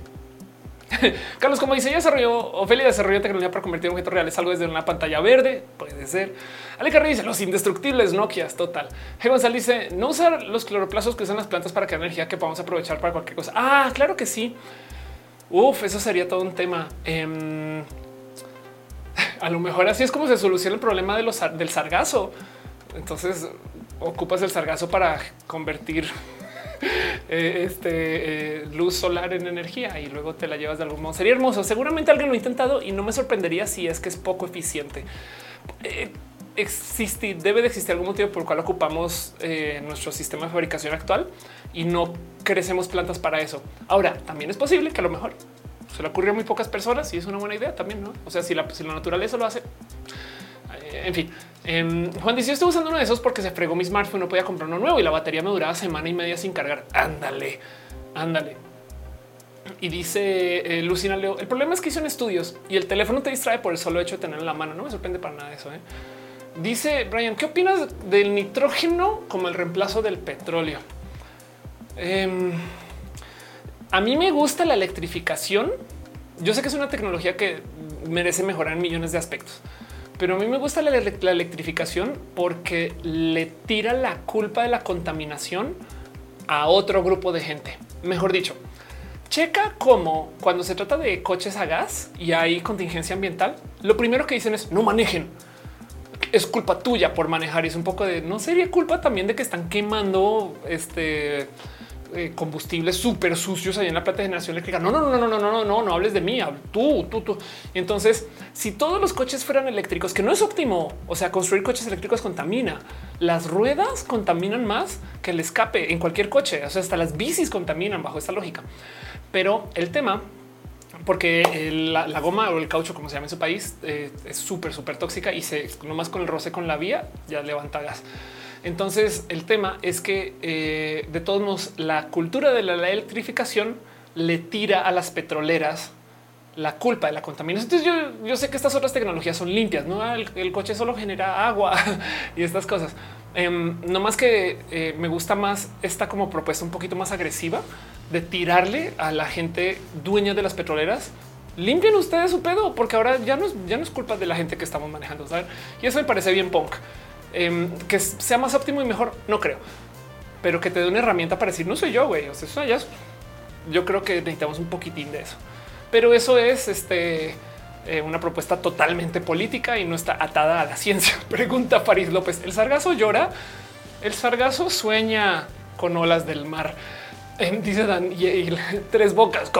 [SPEAKER 1] Carlos, como dice, ya desarrolló, Ofelia desarrolló tecnología para convertir objetos reales algo desde una pantalla verde. Puede ser. Ale dice los indestructibles Nokias. Total. G. González dice no usar los cloroplastos que usan las plantas para crear energía que podamos aprovechar para cualquier cosa. Ah, claro que sí. Uf, eso sería todo un tema. Em, a lo mejor así es como se soluciona el problema de los, del sargazo. Entonces ocupas el sargazo para convertir eh, este eh, luz solar en energía y luego te la llevas de algún modo. Sería hermoso. Seguramente alguien lo ha intentado y no me sorprendería si es que es poco eficiente. Eh, existe, debe de existir algún motivo por el cual ocupamos nuestro sistema de fabricación actual y no crecemos plantas para eso. Ahora, también es posible que a lo mejor se le ocurrió a muy pocas personas y es una buena idea también, ¿no? O sea, si la, si la naturaleza lo hace, en fin, em, Juan dice: Yo estoy usando uno de esos porque se fregó mi smartphone, no podía comprar uno nuevo y la batería me duraba semana y media sin cargar. Ándale, ándale. Y dice eh, Lucina Leo: El problema es que hice estudios y el teléfono te distrae por el solo hecho de tenerlo en la mano. No me sorprende para nada eso. ¿eh? Dice Brian: ¿Qué opinas del nitrógeno como el reemplazo del petróleo? Em, a mí me gusta la electrificación. Yo sé que es una tecnología que merece mejorar en millones de aspectos pero a mí me gusta la, electrificación porque le tira la culpa de la contaminación a otro grupo de gente. Mejor dicho, checa cómo cuando se trata de coches a gas y hay contingencia ambiental, lo primero que dicen es no manejen. Es culpa tuya por manejar y es un poco de no sería culpa también de que están quemando este eh, combustibles súper sucios ahí en la planta de generación eléctrica. No, no, no, no, no, no, no, no, no hables de mí. Tú, tú, tú. entonces, si todos los coches fueran eléctricos, que no es óptimo, o sea, construir coches eléctricos contamina. Las ruedas contaminan más que el escape en cualquier coche. O sea, hasta las bicis contaminan bajo esta lógica. Pero el tema porque la, goma o el caucho, como se llama en su país, eh, es súper, súper tóxica y se nomás con el roce con la vía ya levanta gas. Entonces el tema es que eh, de todos modos la cultura de la, electrificación le tira a las petroleras la culpa de la contaminación. Entonces yo, sé que estas otras tecnologías son limpias, no el, coche solo genera agua y estas cosas. Em, no más que eh, me gusta más esta como propuesta un poquito más agresiva de tirarle a la gente dueña de las petroleras. Limpien ustedes su pedo, porque ahora ya no es, ya no es culpa de la gente que estamos manejando. Y eso me parece bien punk. Em, que sea más óptimo y mejor, no creo, pero que te dé una herramienta para decir no soy yo, güey. O sea, eso ya yo creo que necesitamos un poquitín de eso, pero eso es este eh, una propuesta totalmente política y no está atada a la ciencia. Pregunta Faris López: ¿El sargazo llora? El sargazo sueña con olas del mar. Em, dice Dan y, tres bocas.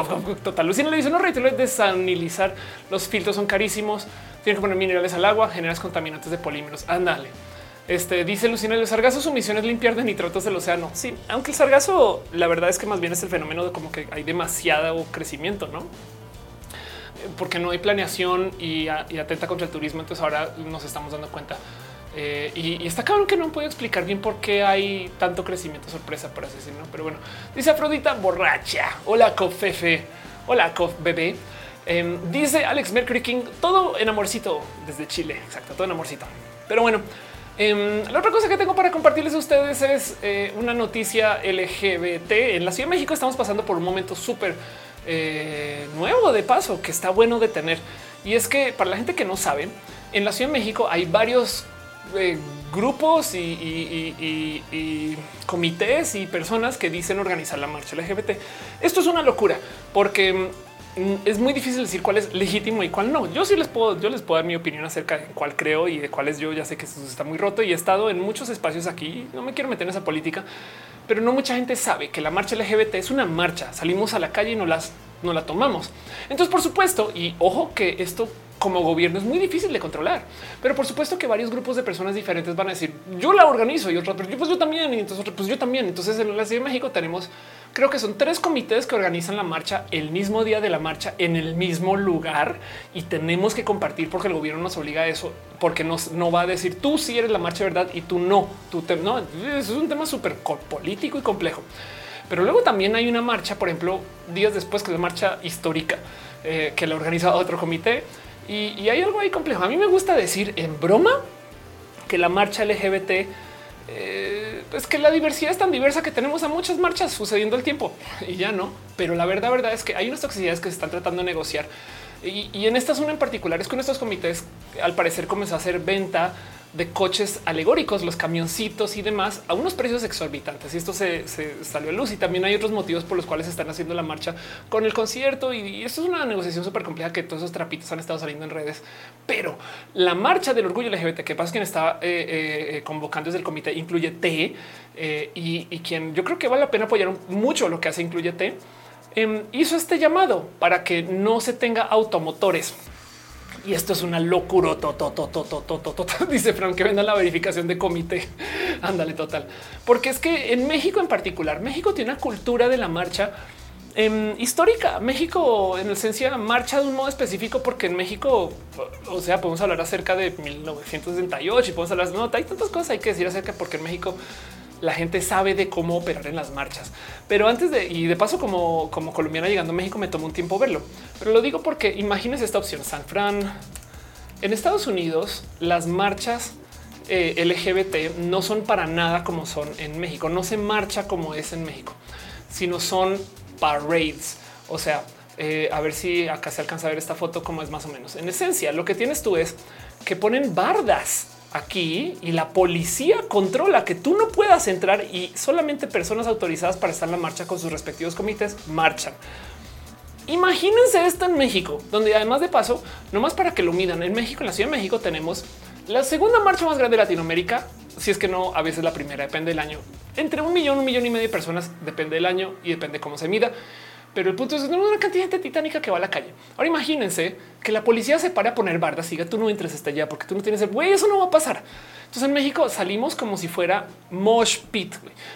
[SPEAKER 1] Total. Lucina le dice: No reitero desanilizar. Los filtros son carísimos. Tienen que poner minerales al agua, generas contaminantes de polímeros. Ándale. Este dice Lucina, el sargazo su misión es limpiar de nitratos del océano. Sí, aunque el sargazo, la verdad es que más bien es el fenómeno de como que hay demasiado crecimiento, no? Porque no hay planeación y, atenta contra el turismo. Entonces ahora nos estamos dando cuenta. Eh, y, está cabrón que no puedo explicar bien por qué hay tanto crecimiento sorpresa, por así decirlo. Pero bueno, dice Afrodita borracha. Hola, Cofefe. Hola, Cof bebé. Em, dice Alex Mercury King, todo en amorcito desde Chile. Exacto, todo en amorcito. Pero bueno, Em, la otra cosa que tengo para compartirles a ustedes es eh, una noticia LGBT. En la Ciudad de México estamos pasando por un momento súper eh, nuevo de paso que está bueno de tener. Y es que para la gente que no sabe, en la Ciudad de México hay varios eh, grupos y, comités y personas que dicen organizar la marcha LGBT. Esto es una locura porque es muy difícil decir cuál es legítimo y cuál no. Yo sí les puedo, yo les puedo dar mi opinión acerca de cuál creo y de cuáles yo ya sé que esto está muy roto y he estado en muchos espacios aquí. No me quiero meter en esa política, pero no mucha gente sabe que la marcha LGBT es una marcha. Salimos a la calle y no las no la tomamos. Entonces, por supuesto, y ojo que esto como gobierno es muy difícil de controlar, pero por supuesto que varios grupos de personas diferentes van a decir yo la organizo y otros, pero pues yo también, y entonces otros, pues yo también. Entonces en la Ciudad de México tenemos, creo que son tres comités que organizan la marcha el mismo día de la marcha en el mismo lugar y tenemos que compartir porque el gobierno nos obliga a eso, porque nos no va a decir tú si eres la marcha de verdad y tú no, tú no. Es un tema súper político y complejo. Pero luego también hay una marcha, por ejemplo, días después que es la marcha histórica eh, que la organiza otro comité y, hay algo ahí complejo. A mí me gusta decir en broma que la marcha LGBT eh, pues que la diversidad es tan diversa que tenemos a muchas marchas sucediendo el tiempo y ya no. Pero la verdad, verdad es que hay unas toxicidades que se están tratando de negociar y, en esta zona en particular es con estos comités al parecer comenzó a hacer venta de coches alegóricos, los camioncitos y demás a unos precios exorbitantes. Y esto se, salió a luz y también hay otros motivos por los cuales están haciendo la marcha con el concierto. Y, esto es una negociación súper compleja que todos esos trapitos han estado saliendo en redes. Pero la marcha del orgullo LGBT, que pasa quien está eh, eh, eh, convocando desde el comité, incluye T y, quien yo creo que vale la pena apoyar mucho lo que hace incluye T. Em, hizo este llamado para que no se tenga automotores y esto es una locura. Dice Frank que venda la verificación de comité. Ándale, total. Porque es que en México en particular, México tiene una cultura de la marcha em, histórica. México en esencia marcha de un modo específico porque en México, o sea, podemos hablar acerca de 1968 y podemos hablar, no, hay tantas cosas hay que decir acerca porque en México la gente sabe de cómo operar en las marchas. Pero antes de y de paso, como, como colombiana llegando a México, me tomó un tiempo verlo. Pero lo digo porque imagínense esta opción: San Fran. En Estados Unidos, las marchas eh, LGBT no son para nada como son en México. No se marcha como es en México, sino son parades. O sea, eh, a ver si acá se alcanza a ver esta foto como es más o menos. En esencia, lo que tienes tú es que ponen bardas aquí y la policía controla que tú no puedas entrar y solamente personas autorizadas para estar en la marcha con sus respectivos comités marchan. Imagínense esto en México, donde además de paso, no más para que lo midan, en México, en la Ciudad de México tenemos la segunda marcha más grande de Latinoamérica, si es que no, a veces la primera, depende del año. Entre un millón, un millón y medio de personas, depende del año y depende cómo se mida. Pero el punto es que tenemos una cantidad de gente titánica que va a la calle. Ahora imagínense que la policía se pare a poner bardas, siga tú no entres hasta allá porque tú no tienes el güey, eso no va a pasar. Entonces en México salimos como si fuera mosh pit.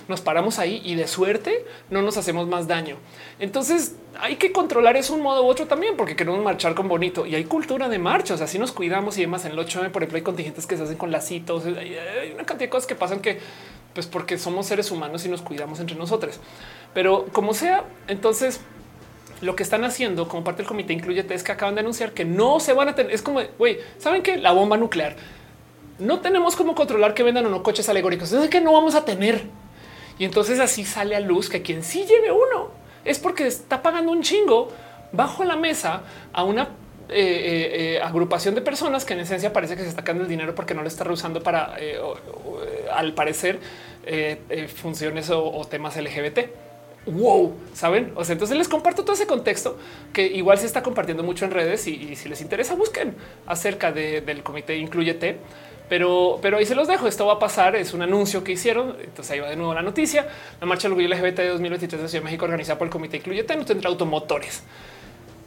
[SPEAKER 1] Nos paramos ahí y de suerte no nos hacemos más daño. Entonces hay que controlar eso un modo u otro también porque queremos marchar con bonito y hay cultura de marcha. O sea, si nos cuidamos y demás en el 8 por ejemplo, hay contingentes que se hacen con lacitos. Hay una cantidad de cosas que pasan que pues porque somos seres humanos y nos cuidamos entre nosotros. Pero como sea, entonces lo que están haciendo como parte del comité incluye es que acaban de anunciar que no se van a tener. Es como, güey, saben que la bomba nuclear no tenemos cómo controlar que vendan o no coches alegóricos. Es que no vamos a tener. Y entonces así sale a luz que quien sí lleve uno es porque está pagando un chingo bajo la mesa a una eh, eh, eh, agrupación de personas que en esencia parece que se está quedando el dinero porque no le está reusando para, al parecer, funciones o temas LGBT wow, saben? O sea, entonces les comparto todo ese contexto que igual se está compartiendo mucho en redes y, si les interesa, busquen acerca del comité Incluyete. Pero, pero ahí se los dejo. Esto va a pasar. Es un anuncio que hicieron. Entonces ahí va de nuevo la noticia. La marcha del orgullo LGBT de 2023 de Ciudad de México organizada por el comité Incluyete no tendrá automotores.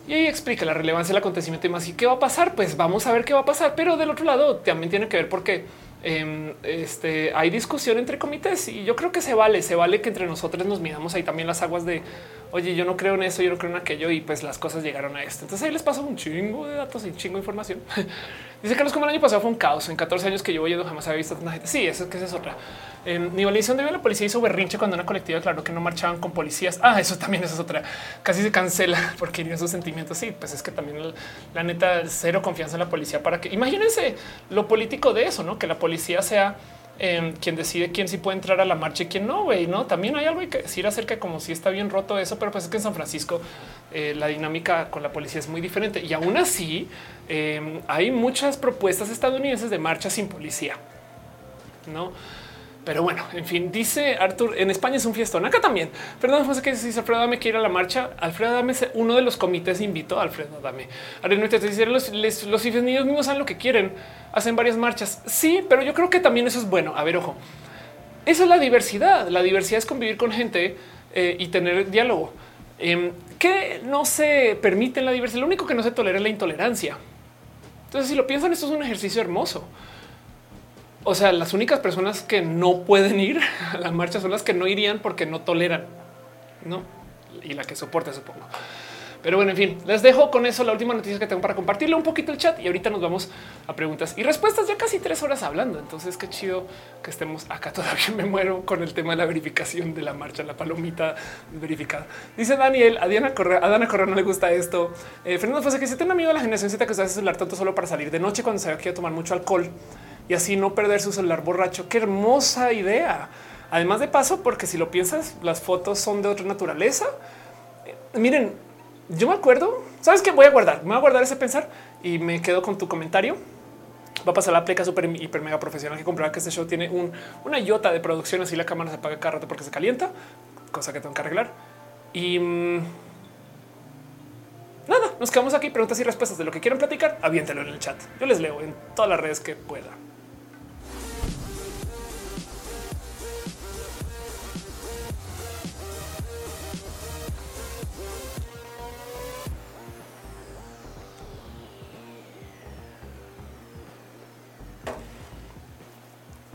[SPEAKER 1] Y ahí explica la relevancia del acontecimiento y más. ¿Y qué va a pasar? Pues vamos a ver qué va a pasar. Pero del otro lado también tiene que ver porque Em, este, hay discusión entre comités y yo creo que se vale, se vale que entre nosotros nos midamos ahí también las aguas de oye, yo no creo en eso, yo no creo en aquello y pues las cosas llegaron a esto. Entonces ahí les paso un chingo de datos y un chingo de información. Dice Carlos, como el año pasado fue un caos. En 14 años que llevo yendo jamás había visto tanta gente. Sí, eso que es otra. En nivel de la policía hizo berrinche cuando una colectiva claro que no marchaban con policías. Ah, eso también es otra. Casi se cancela porque irían sus sentimientos. Sí, pues es que también la neta cero confianza en la policía para que imagínense lo político de eso, no que la policía sea eh, quien decide quién sí puede entrar a la marcha y quién no. Güey, no también hay algo que decir acerca de como si está bien roto eso, pero pues es que en San Francisco eh, la dinámica con la policía es muy diferente y aún así eh, hay muchas propuestas estadounidenses de marcha sin policía. No, pero bueno, en fin, dice Arthur, en España es un fiestón. Acá también. Fernando José que dice Alfredo Dame quiere ir a la marcha. Alfredo Dame uno de los comités invitó a Alfredo Dame. te dice los, los, los niños mismos saben lo que quieren. Hacen varias marchas. Sí, pero yo creo que también eso es bueno. A ver, ojo. Esa es la diversidad. La diversidad es convivir con gente eh, y tener diálogo. Eh, que no se permite en la diversidad. Lo único que no se tolera es la intolerancia. Entonces, si lo piensan, esto es un ejercicio hermoso. O sea, las únicas personas que no pueden ir a la marcha son las que no irían porque no toleran, no? Y la que soporta, supongo. Pero bueno, en fin, les dejo con eso la última noticia que tengo para compartirle un poquito el chat y ahorita nos vamos a preguntas y respuestas. Ya casi tres horas hablando. Entonces, qué chido que estemos acá. Todavía me muero con el tema de la verificación de la marcha, la palomita verificada. Dice Daniel, a Diana Correa, a Dana Correa no le gusta esto. Eh, Fernando Fue que si tiene un amigo de la generación Z que hace celular tanto solo para salir de noche cuando se que tomar mucho alcohol y así no perder su celular borracho. Qué hermosa idea. Además de paso, porque si lo piensas, las fotos son de otra naturaleza. Eh, miren, yo me acuerdo, sabes que voy a guardar, me voy a guardar ese pensar y me quedo con tu comentario. Va a pasar la pleca super hiper mega profesional que comprueba que este show tiene un, una iota de producción. Así la cámara se apaga cada rato porque se calienta, cosa que tengo que arreglar. Y mm, nada, nos quedamos aquí. Preguntas y respuestas de lo que quieran platicar. Aviéntelo en el chat. Yo les leo en todas las redes que pueda.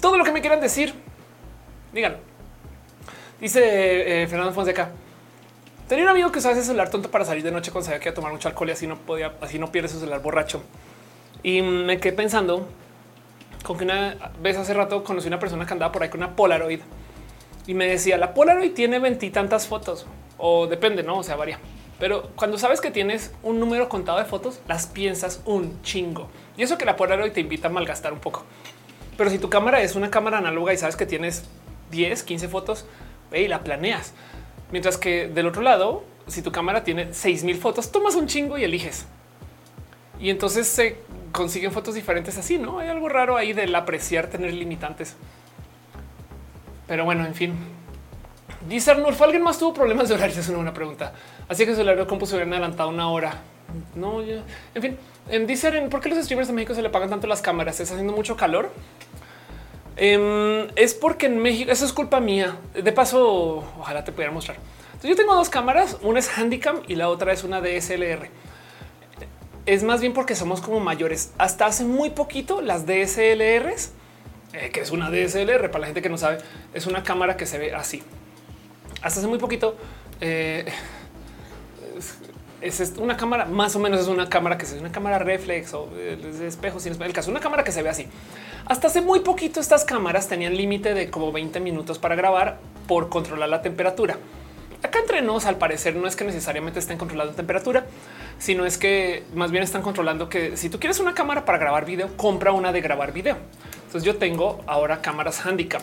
[SPEAKER 1] Todo lo que me quieran decir, díganlo. Dice eh, Fernando Fonseca. Tenía un amigo que usaba ese celular tonto para salir de noche cuando sabía que iba a tomar mucho alcohol y así no podía, así no pierde su celular borracho. Y me quedé pensando con que una vez hace rato conocí una persona que andaba por ahí con una Polaroid y me decía la Polaroid tiene veintitantas fotos o depende, no? O sea, varía. Pero cuando sabes que tienes un número contado de fotos, las piensas un chingo y eso que la Polaroid te invita a malgastar un poco. Pero si tu cámara es una cámara análoga y sabes que tienes 10, 15 fotos y la planeas. Mientras que del otro lado, si tu cámara tiene 6000 fotos, tomas un chingo y eliges. Y entonces se consiguen fotos diferentes así, ¿no? Hay algo raro ahí del apreciar tener limitantes. Pero bueno, en fin. Dice Arnulfo, ¿alguien más tuvo problemas de horario? Es una buena pregunta. Así que su horario compu se hubieran adelantado una hora. No, ya. En fin, dicen, ¿por qué los streamers de México se le pagan tanto las cámaras? ¿Está haciendo mucho calor? Em, es porque en México, eso es culpa mía. De paso, ojalá te pudiera mostrar. yo tengo dos cámaras, una es Handicam y la otra es una DSLR. Es más bien porque somos como mayores. Hasta hace muy poquito las DSLRs, eh, que es una DSLR para la gente que no sabe, es una cámara que se ve así. Hasta hace muy poquito. Eh, es una cámara, más o menos es una cámara que es una cámara reflex o de espejo sin el caso, una cámara que se ve así. Hasta hace muy poquito estas cámaras tenían límite de como 20 minutos para grabar por controlar la temperatura. Acá entre nos, al parecer, no es que necesariamente estén controlando temperatura, sino es que más bien están controlando que si tú quieres una cámara para grabar video, compra una de grabar video. Entonces yo tengo ahora cámaras handicap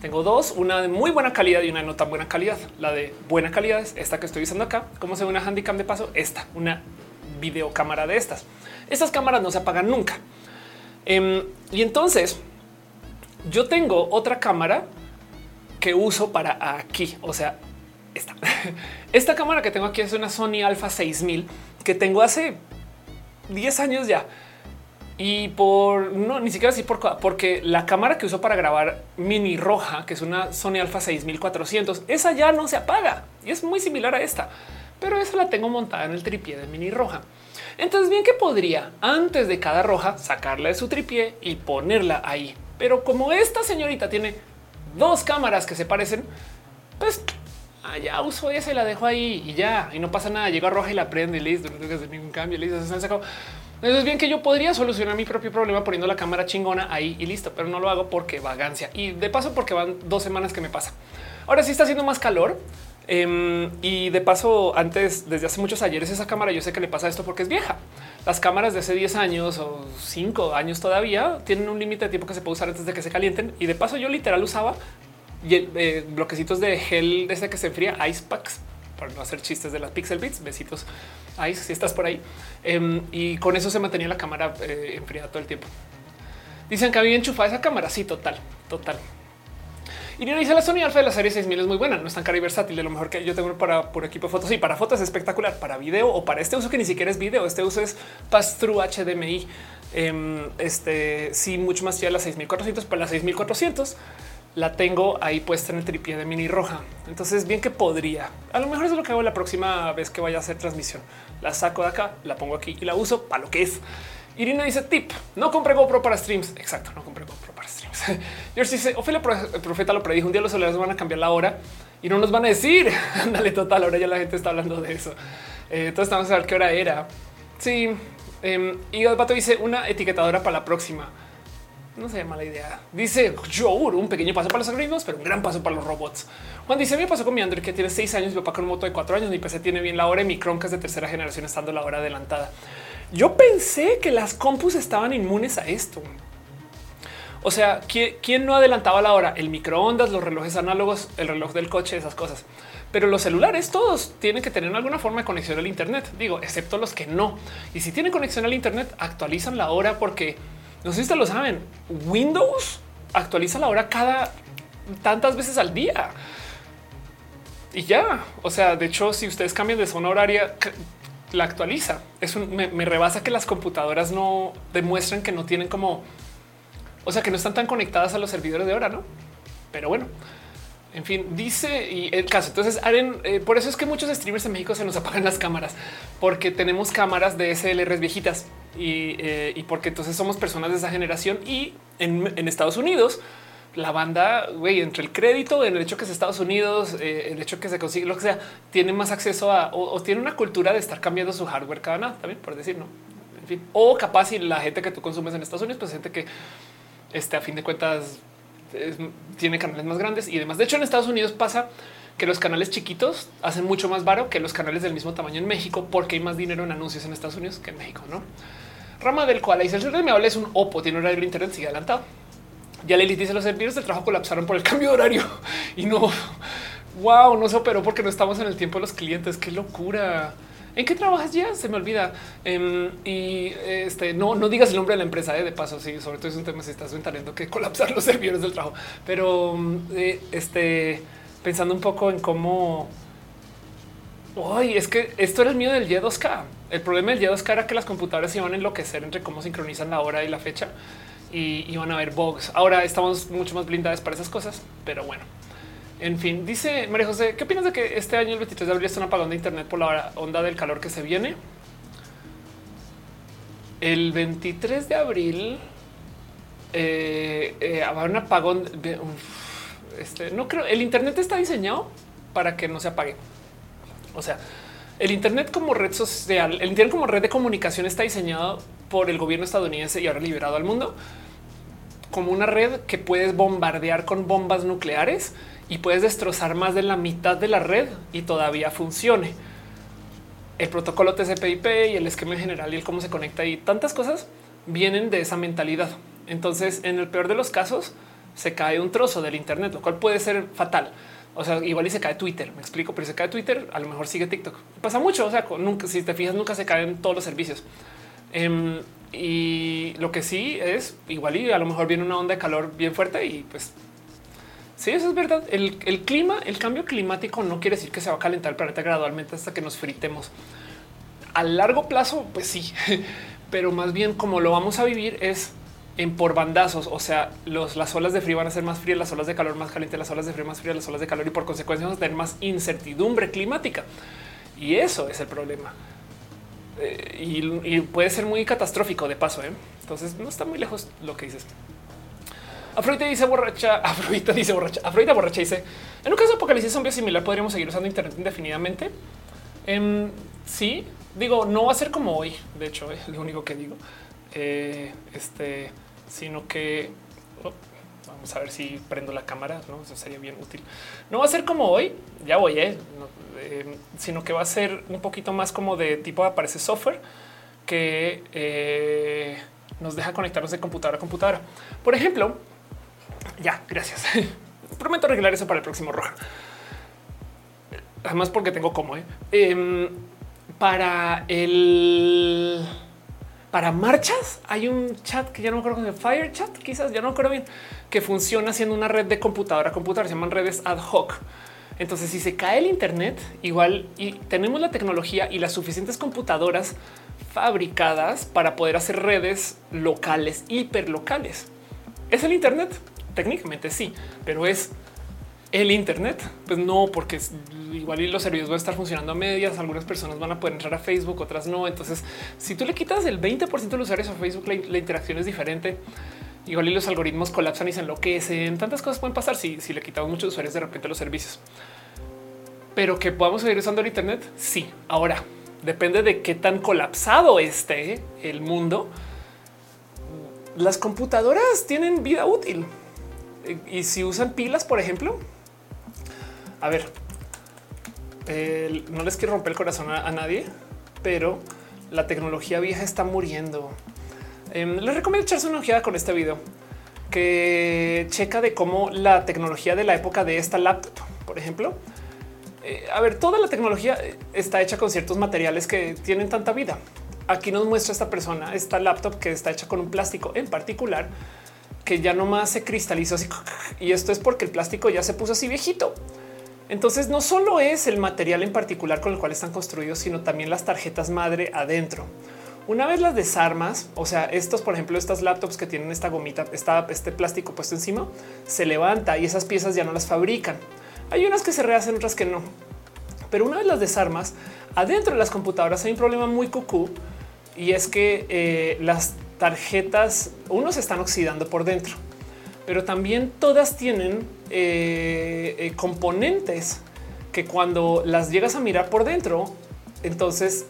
[SPEAKER 1] tengo dos, una de muy buena calidad y una de no tan buena calidad. La de buena calidad es esta que estoy usando acá. Como se ve una handicam de paso, esta, una videocámara de estas. Estas cámaras no se apagan nunca. Em, y entonces yo tengo otra cámara que uso para aquí. O sea, esta, esta cámara que tengo aquí es una Sony Alpha 6000 que tengo hace 10 años ya y por no, ni siquiera así por, porque la cámara que uso para grabar mini roja, que es una Sony Alpha 6400, esa ya no se apaga y es muy similar a esta, pero esa la tengo montada en el tripié de mini roja. Entonces, bien que podría antes de cada roja sacarla de su tripié y ponerla ahí. Pero como esta señorita tiene dos cámaras que se parecen, pues allá uso esa y la dejo ahí y ya, y no pasa nada. Llego a roja y la prende y listo, no tengo que hacer ningún cambio. Listo, se han sacado. Entonces bien que yo podría solucionar mi propio problema poniendo la cámara chingona ahí y listo, pero no lo hago porque vagancia y de paso porque van dos semanas que me pasa. Ahora sí está haciendo más calor. Em, y de paso, antes, desde hace muchos ayeres, esa cámara yo sé que le pasa esto porque es vieja. Las cámaras de hace 10 años o 5 años todavía tienen un límite de tiempo que se puede usar antes de que se calienten. Y de paso, yo literal usaba eh, bloquecitos de gel desde que se enfría, ice packs para no hacer chistes de las pixel bits. Besitos ahí si estás por ahí. Em, y con eso se mantenía la cámara eh, enfriada todo el tiempo. Dicen que había enchufada esa cámara. Sí, total, total. Y dice la Sony Alpha de la serie 6000 es muy buena, no es tan cara y versátil. De lo mejor que yo tengo para por equipo de fotos y para fotos es espectacular, para video o para este uso que ni siquiera es video. Este uso es pass through HDMI. Em, este sí, mucho más allá de las 6400 para las 6400 la tengo ahí puesta en el tripié de mini roja. Entonces, bien que podría. A lo mejor es lo que hago la próxima vez que vaya a hacer transmisión. La saco de acá, la pongo aquí y la uso para lo que es. Irina dice tip: no compre GoPro para streams. Exacto, no compré GoPro. George dice: Ofelia Profeta lo predijo. Un día los celulares van a cambiar la hora y no nos van a decir. Ándale, total. Ahora ya la gente está hablando de eso. Eh, entonces, vamos a ver qué hora era. Sí. Eh, y el pato dice una etiquetadora para la próxima. No sería mala idea. Dice Jour, un pequeño paso para los algoritmos, pero un gran paso para los robots. Juan dice: Me pasó con mi Android que tiene seis años, mi papá con un moto de cuatro años, mi PC tiene bien la hora y mi Chromecast de tercera generación estando la hora adelantada. Yo pensé que las compus estaban inmunes a esto. O sea, ¿quién, no adelantaba la hora? El microondas, los relojes análogos, el reloj del coche, esas cosas. Pero los celulares todos tienen que tener alguna forma de conexión al Internet, digo, excepto los que no. Y si tienen conexión al Internet, actualizan la hora porque no sé si ustedes lo saben. Windows actualiza la hora cada tantas veces al día. Y ya, o sea, de hecho, si ustedes cambian de zona horaria, la actualiza. Es un, me, rebasa que las computadoras no demuestran que no tienen como o sea que no están tan conectadas a los servidores de hora, no? Pero bueno, en fin, dice y el caso. Entonces, Aren, eh, por eso es que muchos streamers en México se nos apagan las cámaras, porque tenemos cámaras de SLRs viejitas eh, y, porque entonces somos personas de esa generación. Y en, Estados Unidos, la banda, güey, entre el crédito, en el hecho que es Estados Unidos, eh, el hecho que se consigue lo que sea, tiene más acceso a o, tiene una cultura de estar cambiando su hardware cada nada, también por decir, no? En fin, o capaz y la gente que tú consumes en Estados Unidos, pues gente que este, a fin de cuentas tiene canales más grandes y demás. De hecho, en Estados Unidos pasa que los canales chiquitos hacen mucho más baro que los canales del mismo tamaño en México porque hay más dinero en anuncios en Estados Unidos que en México, ¿no? Rama del cual dice el de mi habla es un Oppo, tiene horario de internet, sigue adelantado. Ya le dice los servidores del trabajo colapsaron por el cambio de horario y no, wow, no se operó porque no estamos en el tiempo de los clientes. Qué locura. ¿En qué trabajas ya? Se me olvida. Em, y este no, no digas el nombre de la empresa, eh, de paso. Sí, sobre todo es un tema si estás talento que colapsar los servidores del trabajo. Pero eh, este pensando un poco en cómo Uy, es que esto era el mío del Y2K. El problema del Y2K era que las computadoras iban a enloquecer entre cómo sincronizan la hora y la fecha y iban a haber bugs. Ahora estamos mucho más blindados para esas cosas, pero bueno. En fin, dice María José, ¿qué opinas de que este año el 23 de abril está un apagón de internet por la onda del calor que se viene? El 23 de abril eh, eh, habrá un apagón. este, no creo. El internet está diseñado para que no se apague. O sea, el internet como red social, el internet como red de comunicación está diseñado por el gobierno estadounidense y ahora liberado al mundo como una red que puedes bombardear con bombas nucleares y puedes destrozar más de la mitad de la red y todavía funcione. El protocolo TCP/IP y el esquema general y el cómo se conecta y tantas cosas vienen de esa mentalidad. Entonces, en el peor de los casos, se cae un trozo del Internet, lo cual puede ser fatal. O sea, igual y se cae Twitter, me explico, pero si se cae Twitter, a lo mejor sigue TikTok. Pasa mucho, o sea, nunca, si te fijas, nunca se caen todos los servicios. Em, y lo que sí es igual y a lo mejor viene una onda de calor bien fuerte y pues Sí, eso es verdad. El, clima, el cambio climático no quiere decir que se va a calentar el planeta gradualmente hasta que nos fritemos. A largo plazo, pues sí, pero más bien como lo vamos a vivir es en por bandazos. O sea, los, las olas de frío van a ser más frías, las olas de calor más calientes, las olas de frío más frías, las olas de calor y por consecuencia vamos a tener más incertidumbre climática. Y eso es el problema. Eh, y, puede ser muy catastrófico de paso. ¿eh? Entonces no está muy lejos lo que dices. Afrodita dice borracha, Afrodita dice borracha, Afrodita borracha dice, en un caso de apocalipsis zombie similar podríamos seguir usando internet indefinidamente. Em, sí, digo, no va a ser como hoy, de hecho, es lo único que digo. Eh, este, sino que vamos a ver si prendo la cámara, ¿no? Eso sería bien útil. No va a ser como hoy, ya voy, eh, em, sino que va a ser un poquito más como de tipo aparece software que eh, nos deja conectarnos de computadora a computadora. Por ejemplo, ya, gracias. Prometo arreglar eso para el próximo roja. Además, porque tengo como ¿eh? Em, para el para marchas hay un chat que ya no me acuerdo Fire Chat, quizás ya no me acuerdo bien, que funciona siendo una red de computadora a computadora, se llaman redes ad hoc. Entonces, si se cae el Internet, igual y tenemos la tecnología y las suficientes computadoras fabricadas para poder hacer redes locales, hiperlocales. Es el Internet. Técnicamente sí, pero es el Internet. Pues no, porque igual los servicios van a estar funcionando a medias. Algunas personas van a poder entrar a Facebook, otras no. Entonces, si tú le quitas el 20 de los usuarios a Facebook, la, interacción es diferente. Igual y los algoritmos colapsan y se enloquecen. Tantas cosas pueden pasar si, si le quitamos muchos usuarios de repente los servicios. Pero que podamos seguir usando el Internet, sí. Ahora depende de qué tan colapsado esté el mundo. Las computadoras tienen vida útil y si usan pilas, por ejemplo, a ver, no les quiero romper el corazón a, nadie, pero la tecnología vieja está muriendo. Em, les recomiendo echarse una ojeada con este video que checa de cómo la tecnología de la época de esta laptop, por ejemplo, eh, a ver, toda la tecnología está hecha con ciertos materiales que tienen tanta vida. Aquí nos muestra esta persona, esta laptop que está hecha con un plástico en particular que ya no más se cristalizó así. Y esto es porque el plástico ya se puso así viejito. Entonces no solo es el material en particular con el cual están construidos, sino también las tarjetas madre adentro. Una vez las desarmas, o sea, estos, por ejemplo, estas laptops que tienen esta gomita, este plástico puesto encima, se levanta y esas piezas ya no las fabrican. Hay unas que se rehacen, otras que no. Pero una vez las desarmas, adentro de las computadoras hay un problema muy cucú y es que eh, las tarjetas, unos están oxidando por dentro, pero también todas tienen eh, eh, componentes que cuando las llegas a mirar por dentro, entonces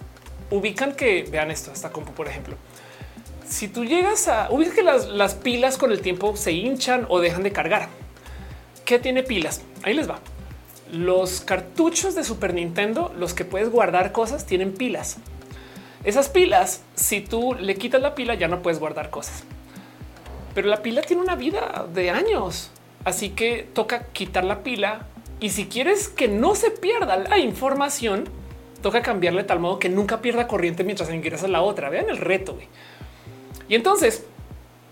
[SPEAKER 1] ubican que vean esto, esta compu, por ejemplo. Si tú llegas a ubicar que las, las pilas con el tiempo se hinchan o dejan de cargar. ¿Qué tiene pilas? Ahí les va. Los cartuchos de Super Nintendo, los que puedes guardar cosas, tienen pilas. Esas pilas, si tú le quitas la pila, ya no puedes guardar cosas. Pero la pila tiene una vida de años. Así que toca quitar la pila. Y si quieres que no se pierda la información, toca cambiarle de tal modo que nunca pierda corriente mientras ingresas la otra. Vean el reto. Y entonces,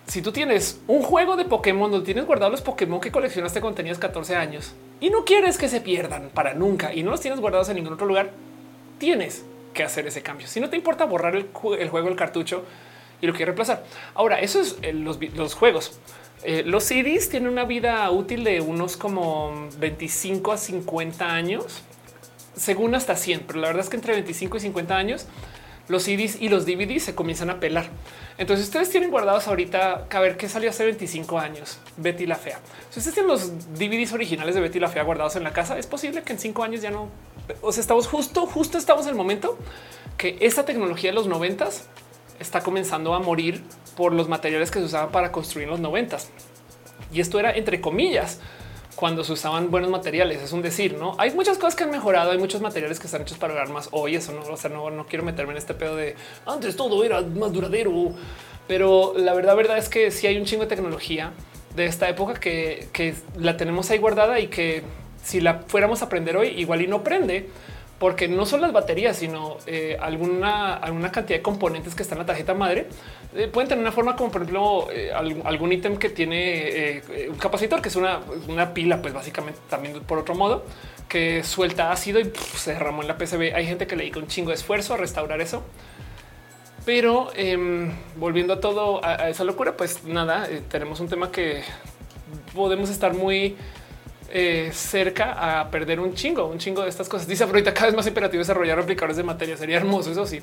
[SPEAKER 1] si tú tienes un juego de Pokémon donde tienes guardados los Pokémon que coleccionaste cuando tenías 14 años y no quieres que se pierdan para nunca y no los tienes guardados en ningún otro lugar, tienes que hacer ese cambio. Si no te importa borrar el, juego, el cartucho y lo quieres reemplazar. Ahora, eso es eh, los, juegos. Eh, los CDs tienen una vida útil de unos como 25 a 50 años, según hasta 100, pero la verdad es que entre 25 y 50 años los CDs y los DVDs se comienzan a pelar. Entonces ustedes tienen guardados ahorita a ver qué salió hace 25 años. Betty la fea. Si ustedes tienen los DVDs originales de Betty la fea guardados en la casa, es posible que en cinco años ya no. O sea, estamos justo, justo estamos en el momento que esta tecnología de los noventas está comenzando a morir por los materiales que se usaban para construir en los noventas. Y esto era entre comillas cuando se usaban buenos materiales. Es un decir, no hay muchas cosas que han mejorado. Hay muchos materiales que están hechos para armas hoy. Eso no, o sea, no, no quiero meterme en este pedo de antes todo era más duradero, pero la verdad, verdad es que sí hay un chingo de tecnología de esta época que, que la tenemos ahí guardada y que si la fuéramos a aprender hoy, igual y no prende porque no son las baterías, sino eh, alguna, alguna cantidad de componentes que están en la tarjeta madre. Eh, pueden tener una forma como por ejemplo eh, algún, ítem que tiene un capacitor, que es una, una, pila, pues básicamente también por otro modo, que suelta ácido y se derramó en la PCB. Hay gente que le dedica un chingo de esfuerzo a restaurar eso. Pero em, volviendo a todo a, a, esa locura, pues nada, tenemos un tema que podemos estar muy eh, cerca a perder un chingo, un chingo de estas cosas. Dice ahorita cada vez más imperativo desarrollar replicadores de materia. Sería hermoso. Eso sí,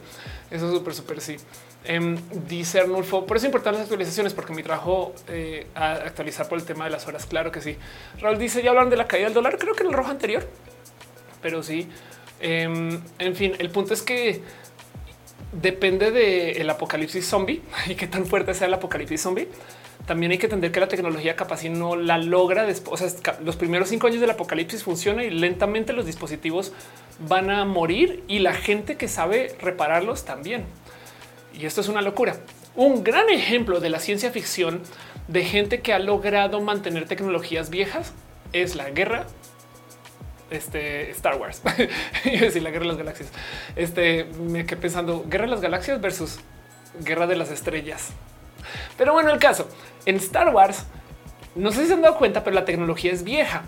[SPEAKER 1] eso es súper, súper sí. Em, dice Arnulfo, por eso es importante las actualizaciones, porque mi trabajo eh, a actualizar por el tema de las horas. Claro que sí. Raúl dice ya hablan de la caída del dólar. Creo que en el rojo anterior, pero sí. Em, en fin, el punto es que depende del apocalipsis zombie y qué tan fuerte sea el apocalipsis zombie también hay que entender que la tecnología capaz y no la logra. Después, o sea, los primeros cinco años del apocalipsis funciona y lentamente los dispositivos van a morir y la gente que sabe repararlos también. Y esto es una locura. Un gran ejemplo de la ciencia ficción de gente que ha logrado mantener tecnologías viejas es la guerra este Star Wars y decir la guerra de las galaxias. Este me quedé pensando guerra de las galaxias versus guerra de las estrellas. Pero bueno, el caso en Star Wars, no sé si se han dado cuenta, pero la tecnología es vieja.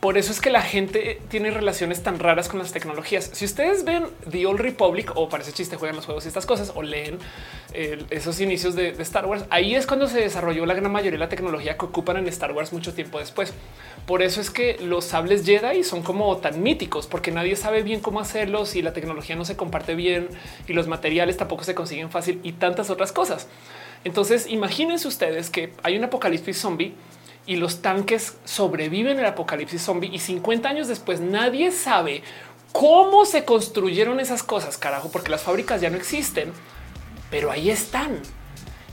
[SPEAKER 1] Por eso es que la gente tiene relaciones tan raras con las tecnologías. Si ustedes ven The Old Republic o parece chiste, juegan los juegos y estas cosas o leen esos inicios de, Star Wars, ahí es cuando se desarrolló la gran mayoría de la tecnología que ocupan en Star Wars mucho tiempo después. Por eso es que los sables Jedi son como tan míticos, porque nadie sabe bien cómo hacerlos y la tecnología no se comparte bien y los materiales tampoco se consiguen fácil y tantas otras cosas. Entonces, imagínense ustedes que hay un apocalipsis zombie y los tanques sobreviven el apocalipsis zombie y 50 años después nadie sabe cómo se construyeron esas cosas, carajo, porque las fábricas ya no existen, pero ahí están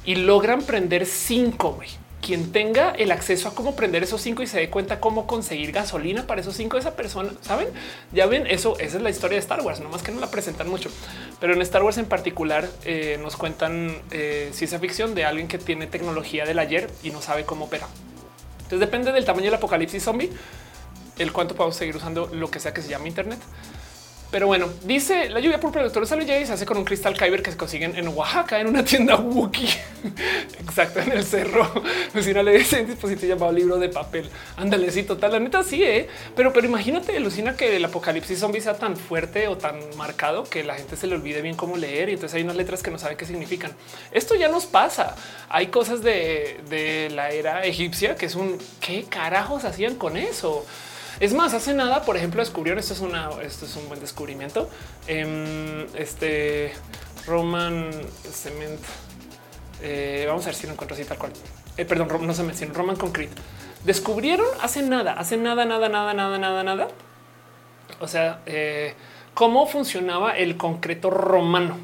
[SPEAKER 1] y logran prender cinco. Quien tenga el acceso a cómo prender esos cinco y se dé cuenta cómo conseguir gasolina para esos cinco, esa persona, saben? Ya ven, eso, esa es la historia de Star Wars, no más que no la presentan mucho, pero en Star Wars en particular eh, nos cuentan eh, ciencia ficción de alguien que tiene tecnología del ayer y no sabe cómo opera. Entonces depende del tamaño del apocalipsis zombie, el cuánto podemos seguir usando lo que sea que se llame Internet. Pero bueno, dice la lluvia por productores sale y se hace con un cristal Kyber que se consiguen en Oaxaca en una tienda Wookiee. Exacto, en el cerro. Lucina le dice un dispositivo llamado libro de papel. Ándale, sí, total. La neta sí, ¿eh? pero, pero imagínate, Lucina, que el apocalipsis zombie sea tan fuerte o tan marcado que la gente se le olvide bien cómo leer y entonces hay unas letras que no sabe qué significan. Esto ya nos pasa. Hay cosas de, de la era egipcia que es un qué carajos hacían con eso. Es más, hace nada, por ejemplo, descubrieron esto es esto es un buen descubrimiento. Em, este Roman Cement. Eh, vamos a ver si lo encuentro así tal cual. Eh, perdón, no se menciona Roman Concrete. Descubrieron hace nada, hace nada, nada, nada, nada, nada, nada. O sea, eh, cómo funcionaba el concreto romano.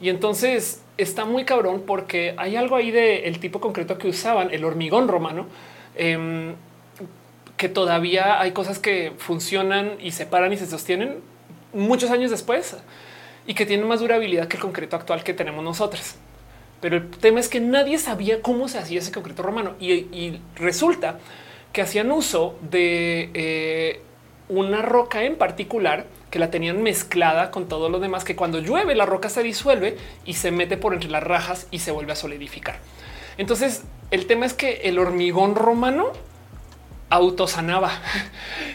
[SPEAKER 1] Y entonces está muy cabrón porque hay algo ahí de el tipo concreto que usaban, el hormigón romano. Em, que todavía hay cosas que funcionan y se paran y se sostienen muchos años después y que tienen más durabilidad que el concreto actual que tenemos nosotros. Pero el tema es que nadie sabía cómo se hacía ese concreto romano y, resulta que hacían uso de eh, una roca en particular que la tenían mezclada con todo lo demás, que cuando llueve la roca se disuelve y se mete por entre las rajas y se vuelve a solidificar. Entonces el tema es que el hormigón romano autosanaba.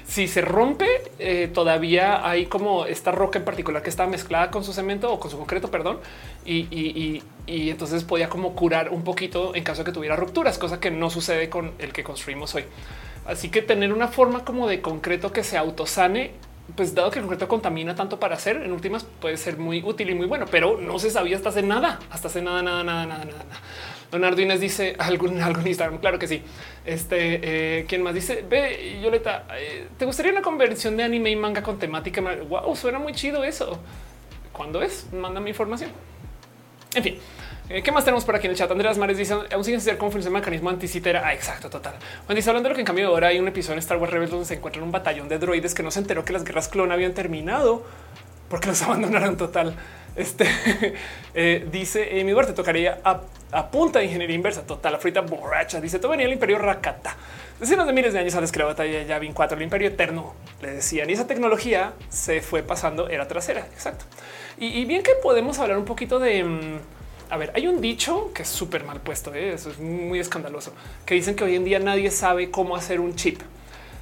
[SPEAKER 1] si se rompe, eh, todavía hay como esta roca en particular que está mezclada con su cemento o con su concreto, perdón, y, entonces podía como curar un poquito en caso de que tuviera rupturas, cosa que no sucede con el que construimos hoy. Así que tener una forma como de concreto que se autosane, pues dado que el concreto contamina tanto para hacer, en últimas puede ser muy útil y muy bueno, pero no se sabía hasta hace nada, hasta hace nada, nada, nada, nada, nada. Leonardo Inés dice algún, algún Instagram. Claro que sí. Este eh, quien más dice ve Yoleta, eh, te gustaría una conversión de anime y manga con temática? Wow, suena muy chido eso. ¿Cuándo es? Mándame información. En fin, eh, ¿Qué más tenemos por aquí en el chat? Andrés Mares dice aún sin saber cómo funciona el mecanismo anticitera. Ah, exacto, total. Juan dice hablando de lo que en cambio ahora hay un episodio en Star Wars Rebels donde se encuentra un batallón de droides que no se enteró que las guerras clon habían terminado porque los abandonaron total. Este dice mi te tocaría a, punta de ingeniería inversa. Total, frita borracha. Dice todo venía el imperio Rakata. Decenas de miles de años a que la batalla ya vin cuatro, el imperio eterno le decían y esa tecnología se fue pasando era trasera. Exacto. Y, bien que podemos hablar un poquito de mm, a ver, hay un dicho que es súper mal puesto. ¿eh? Eso es muy escandaloso que dicen que hoy en día nadie sabe cómo hacer un chip.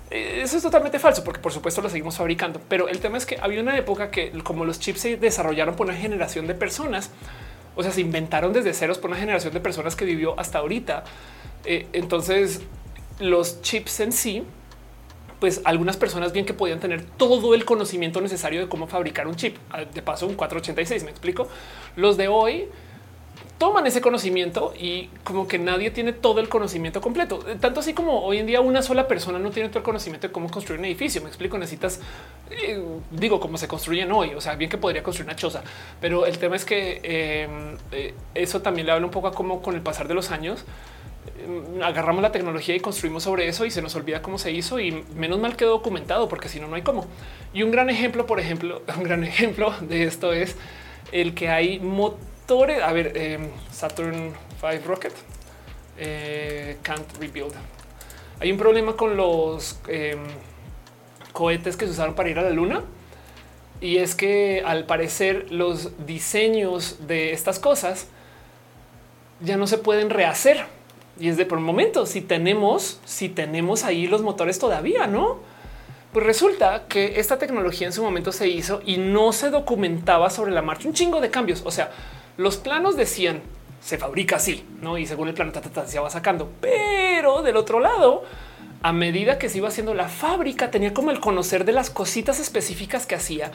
[SPEAKER 1] Eh, eso es totalmente falso porque por supuesto lo seguimos fabricando, pero el tema es que había una época que como los chips se desarrollaron por una generación de personas, o sea, se inventaron desde ceros por una generación de personas que vivió hasta ahorita. Eh, entonces los chips en sí, pues algunas personas bien que podían tener todo el conocimiento necesario de cómo fabricar un chip. Ah, de paso, un 486, me explico. Los de hoy toman ese conocimiento y como que nadie tiene todo el conocimiento completo. Tanto así como hoy en día una sola persona no tiene todo el conocimiento de cómo construir un edificio. Me explico, necesitas, eh, digo, cómo se construyen hoy. O sea, bien que podría construir una choza, pero el tema es que em, eh, eso también le habla un poco a cómo con el pasar de los años em, agarramos la tecnología y construimos sobre eso y se nos olvida cómo se hizo y menos mal quedó documentado porque si no, no hay cómo. Y un gran ejemplo, por ejemplo, un gran ejemplo de esto es el que hay a ver, em, Saturn 5 Rocket eh, can't rebuild. Hay un problema con los em, cohetes que se usaron para ir a la luna. Y es que al parecer los diseños de estas cosas ya no se pueden rehacer. Y es de por un momento, si tenemos, si tenemos ahí los motores todavía, ¿no? Pues resulta que esta tecnología en su momento se hizo y no se documentaba sobre la marcha un chingo de cambios. O sea, los planos decían se fabrica así, no? Y según el plano se va sacando, pero del otro lado, a medida que se iba haciendo la fábrica, tenía como el conocer de las cositas específicas que hacía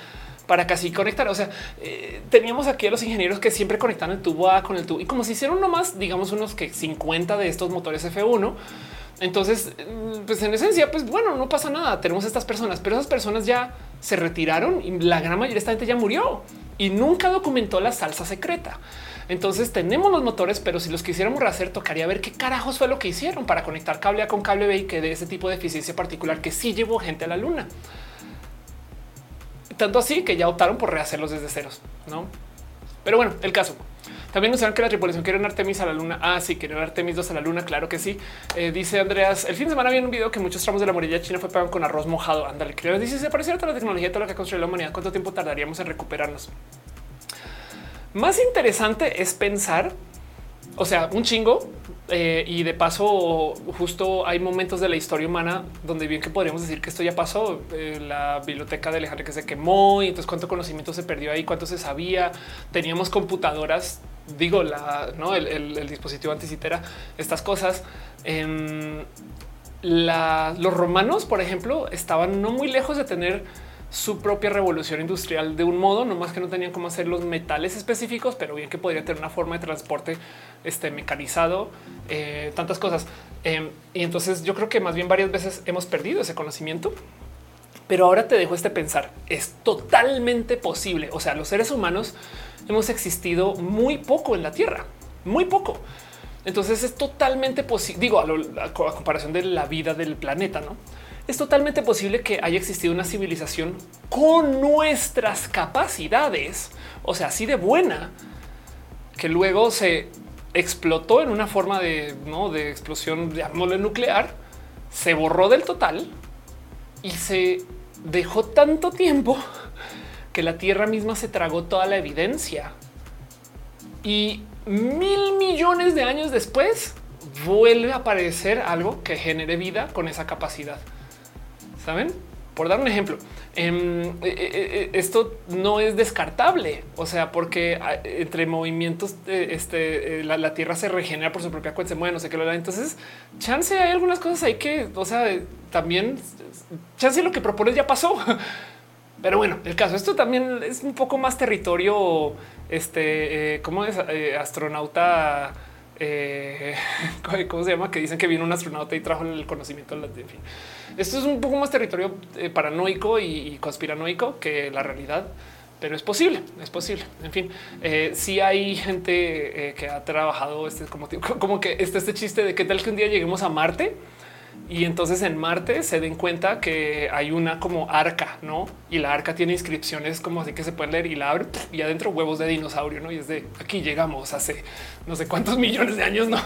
[SPEAKER 1] para casi conectar. O sea, eh, teníamos aquí a los ingenieros que siempre conectan el tubo A con el tubo y como si hicieron nomás, digamos, unos que 50 de estos motores F1. Entonces, mm, pues en esencia, pues bueno, no pasa nada. Tenemos estas personas, pero esas personas ya se retiraron y la gran mayoría de esta gente ya murió y nunca documentó la salsa secreta. Entonces tenemos los motores, pero si los quisiéramos rehacer, tocaría ver qué carajos fue lo que hicieron para conectar cable A con cable B y que de ese tipo de eficiencia particular que sí llevó gente a la luna. Tanto así que ya optaron por rehacerlos desde ceros, no? Pero bueno, el caso. También saben que la tripulación quiere un Artemis a la luna. Ah, sí, quieren Artemis 2 a la luna. Claro que sí. Eh, dice Andreas, el fin de semana había un video que muchos tramos de la muralla china fue pagado con arroz mojado. Ándale, creo. Dice, se pareciera toda la tecnología, toda lo que construyó la humanidad. ¿Cuánto tiempo tardaríamos en recuperarnos? Más interesante es pensar, o sea, un chingo. Eh, y de paso, justo hay momentos de la historia humana donde bien que podríamos decir que esto ya pasó. Eh, la biblioteca de Alejandro que se quemó y entonces cuánto conocimiento se perdió ahí, cuánto se sabía. Teníamos computadoras, digo, la, ¿no? el, dispositivo anticitera, estas cosas. Em, los romanos, por ejemplo, estaban no muy lejos de tener su propia revolución industrial de un modo, no más que no tenían cómo hacer los metales específicos, pero bien que podría tener una forma de transporte este, mecanizado, eh, tantas cosas. Em, y entonces yo creo que más bien varias veces hemos perdido ese conocimiento. Pero ahora te dejo este pensar, es totalmente posible. O sea, los seres humanos hemos existido muy poco en la Tierra, muy poco. Entonces es totalmente posible, digo, a, a comparación de la vida del planeta, ¿no? Es totalmente posible que haya existido una civilización con nuestras capacidades, o sea, así de buena, que luego se explotó en una forma de, ¿no? de explosión nuclear, se borró del total y se dejó tanto tiempo que la Tierra misma se tragó toda la evidencia. Y mil millones de años después vuelve a aparecer algo que genere vida con esa capacidad. Saben? Por dar un ejemplo, em, eh, eh, eh, esto no es descartable, o sea, porque ah, entre movimientos este, la, Tierra se regenera por su propia cuenta, se mueve, no sé qué lo da. Entonces, chance hay algunas cosas ahí que, o sea, también chance lo que propones ya pasó. Pero bueno, el caso, esto también es un poco más territorio, este, ¿cómo es? astronauta eh, ¿cómo se llama? Que dicen que vino un astronauta y trajo el conocimiento. En fin, esto es un poco más territorio eh, paranoico y, conspiranoico que la realidad, pero es posible, es posible. En fin, eh, si hay gente que ha trabajado este como, como que este, este chiste de qué tal que un día lleguemos a Marte y entonces en Marte se den cuenta que hay una como arca, no? Y la arca tiene inscripciones como así que se pueden leer y la abre y adentro huevos de dinosaurio, no? Y es de aquí llegamos hace no sé cuántos millones de años, no?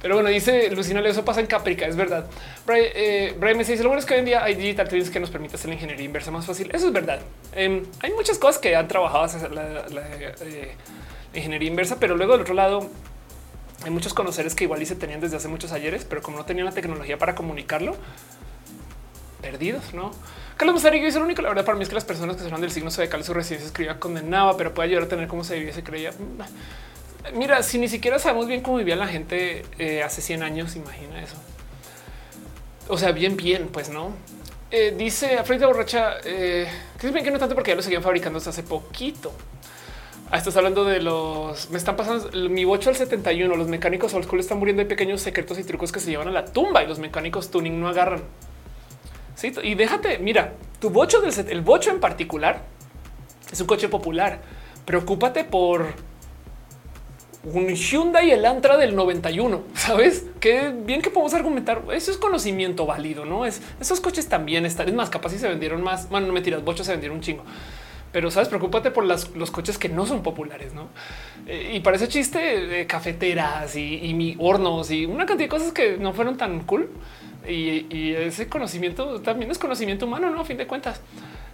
[SPEAKER 1] Pero bueno, dice Lucina, eso pasa en Caprica. Es verdad. Brian, eh, me dice lo bueno es que hoy en día hay digital twins que nos permite hacer la ingeniería inversa más fácil. Eso es verdad. Em, hay muchas cosas que han trabajado hacer la, eh, la ingeniería inversa, pero luego del otro lado hay muchos conoceres que igual y se tenían desde hace muchos ayeres, pero como no tenían la tecnología para comunicarlo, perdidos, ¿no? Carlos Mazarillo dice lo único, la verdad para mí es que las personas que son del signo zodiacal su residencia escribía condenaba, pero puede ayudar a tener cómo se vivía, se creía. Mira, si ni siquiera sabemos bien cómo vivía la gente eh, hace 100 años, imagina eso. O sea, bien, bien, pues no. Eh, dice Afrodita Borracha eh, que es bien que no tanto porque ya lo seguían fabricando hasta hace poquito. Ah, estás hablando de los me están pasando mi bocho al 71. Los mecánicos old school están muriendo. Hay pequeños secretos y trucos que se llevan a la tumba y los mecánicos tuning no agarran. Sí, y déjate, mira, tu bocho del el bocho en particular es un coche popular. Preocúpate por un Hyundai Elantra del 91. Sabes que bien que podemos argumentar. Eso es conocimiento válido, no es esos coches también están. Es más, capaz si se vendieron más. Bueno, no me tiras bochos, se vendieron un chingo pero sabes, preocúpate por los coches que no son populares, no? Eh, y parece chiste, cafeteras y, hornos y una cantidad de cosas que no fueron tan cool. Y, ese conocimiento también es conocimiento humano, no? A fin de cuentas.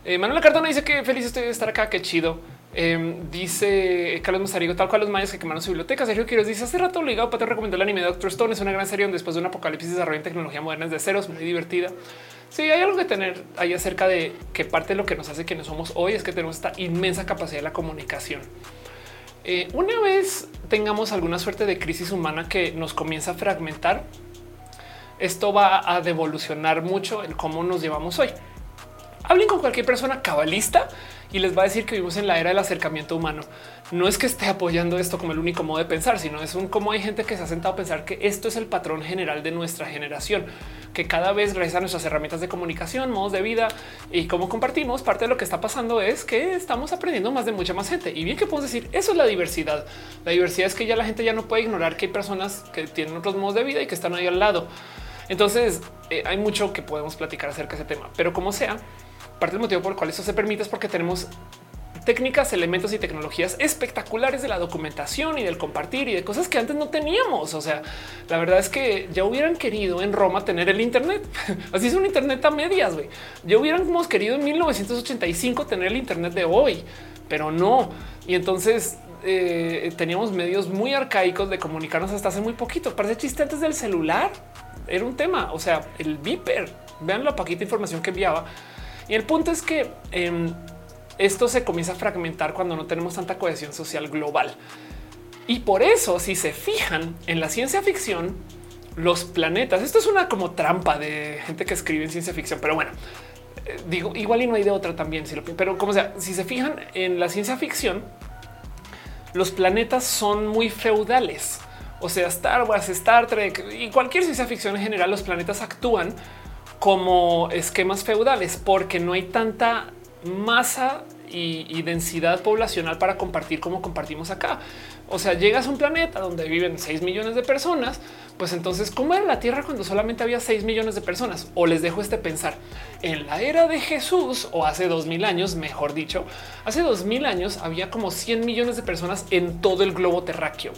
[SPEAKER 1] Eh, Manuela Cardona dice que feliz estoy de estar acá, qué chido. Em, dice Carlos Mazarigo, tal cual los mayas que quemaron su biblioteca. Sergio Quiroz dice hace rato obligado para te recomendar el anime de Doctor Stone. Es una gran serie donde después de un apocalipsis desarrollan tecnología moderna de ceros, muy divertida. Sí, hay algo que tener ahí acerca de que parte de lo que nos hace quienes somos hoy es que tenemos esta inmensa capacidad de la comunicación. Eh, una vez tengamos alguna suerte de crisis humana que nos comienza a fragmentar, esto va a devolucionar mucho el cómo nos llevamos hoy. Hablen con cualquier persona cabalista y les va a decir que vivimos en la era del acercamiento humano. No es que esté apoyando esto como el único modo de pensar, sino es un cómo hay gente que se ha sentado a pensar que esto es el patrón general de nuestra generación, que cada vez gracias a nuestras herramientas de comunicación, modos de vida y cómo compartimos, parte de lo que está pasando es que estamos aprendiendo más de mucha más gente. Y bien que podemos decir, eso es la diversidad. La diversidad es que ya la gente ya no puede ignorar que hay personas que tienen otros modos de vida y que están ahí al lado. Entonces eh, hay mucho que podemos platicar acerca de ese tema, pero como sea, parte del motivo por el cual eso se permite es porque tenemos técnicas, elementos y tecnologías espectaculares de la documentación y del compartir y de cosas que antes no teníamos. O sea, la verdad es que ya hubieran querido en Roma tener el Internet. Así es un Internet a medias. güey. Ya hubiéramos querido en 1985 tener el Internet de hoy, pero no. Y entonces eh, teníamos medios muy arcaicos de comunicarnos hasta hace muy poquito. Parece chiste antes del celular. Era un tema. O sea, el Viper. Vean la poquita información que enviaba. Y el punto es que em, esto se comienza a fragmentar cuando no tenemos tanta cohesión social global. Y por eso, si se fijan en la ciencia ficción, los planetas, esto es una como trampa de gente que escribe en ciencia ficción, pero bueno, eh, digo igual y no hay de otra también, si lo, pero como sea, si se fijan en la ciencia ficción, los planetas son muy feudales. O sea, Star Wars, Star Trek y cualquier ciencia ficción en general, los planetas actúan como esquemas feudales porque no hay tanta masa y, densidad poblacional para compartir como compartimos acá. O sea, llegas a un planeta donde viven 6 millones de personas, pues entonces, ¿cómo era la Tierra cuando solamente había 6 millones de personas? O les dejo este pensar, en la era de Jesús, o hace 2000 años, mejor dicho, hace 2000 años había como 100 millones de personas en todo el globo terráqueo.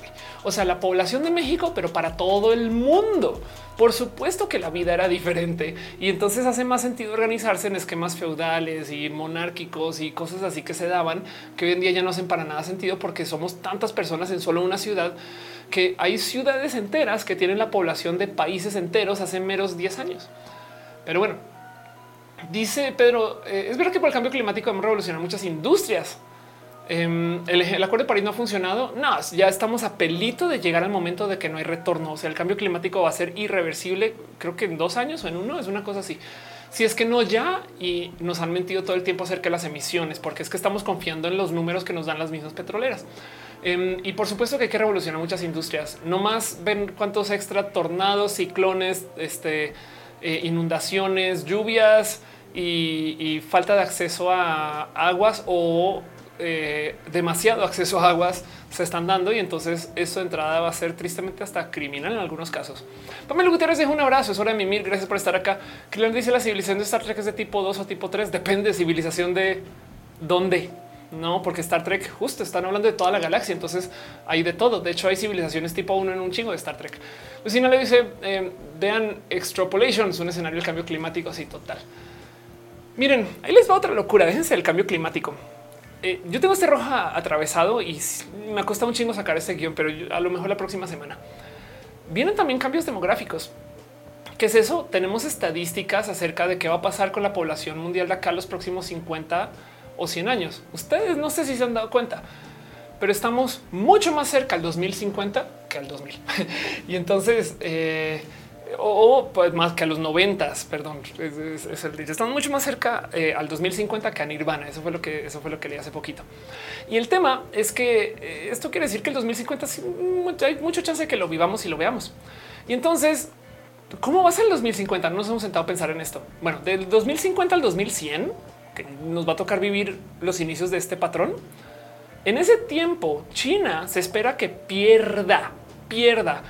[SPEAKER 1] O sea, la población de México, pero para todo el mundo. Por supuesto que la vida era diferente y entonces hace más sentido organizarse en esquemas feudales y monárquicos y cosas así que se daban que hoy en día ya no hacen para nada sentido porque somos tantas personas en solo una ciudad que hay ciudades enteras que tienen la población de países enteros hace meros 10 años. Pero bueno, dice Pedro, eh, es verdad que por el cambio climático hemos revolucionado muchas industrias. Em, el, acuerdo de París no ha funcionado. No, ya estamos a pelito de llegar al momento de que no hay retorno. O sea, el cambio climático va a ser irreversible. Creo que en dos años o en uno es una cosa así. Si es que no ya y nos han mentido todo el tiempo acerca de las emisiones, porque es que estamos confiando en los números que nos dan las mismas petroleras. Em, y por supuesto que hay que revolucionar muchas industrias. No más ven cuántos extra tornados, ciclones, este, eh, inundaciones, lluvias y falta de acceso a aguas o eh, demasiado acceso a aguas se están dando y entonces eso de entrada va a ser tristemente hasta criminal en algunos casos. Pamela Gutiérrez deja un abrazo, es hora de mimir, gracias por estar acá. le dice la civilización de Star Trek es de tipo 2 o tipo 3, depende de civilización de dónde. No, porque Star Trek justo están hablando de toda la galaxia, entonces hay de todo. De hecho, hay civilizaciones tipo 1 en un chingo de Star Trek. Lucina le dice, eh, vean Extrapolations, un escenario del cambio climático así total. Miren, ahí les va otra locura, déjense el cambio climático. Eh, yo tengo este roja atravesado y me cuesta un chingo sacar este guion, pero a lo mejor la próxima semana vienen también cambios demográficos. ¿Qué es eso? Tenemos estadísticas acerca de qué va a pasar con la población mundial de acá los próximos 50 o 100 años. Ustedes no sé si se han dado cuenta, pero estamos mucho más cerca al 2050 que al 2000. y entonces eh, o pues más que a los noventas, perdón, es, el Están mucho más cerca eh, al 2050 que a Nirvana. Eso fue lo que eso fue lo que leí hace poquito. Y el tema es que eh, esto quiere decir que el 2050 hay mucho chance de que lo vivamos y lo veamos. Y entonces, ¿cómo va a ser el 2050? No nos hemos sentado a pensar en esto. Bueno, del 2050 al 2100, que nos va a tocar vivir los inicios de este patrón. En ese tiempo, China se espera que pierda, pierda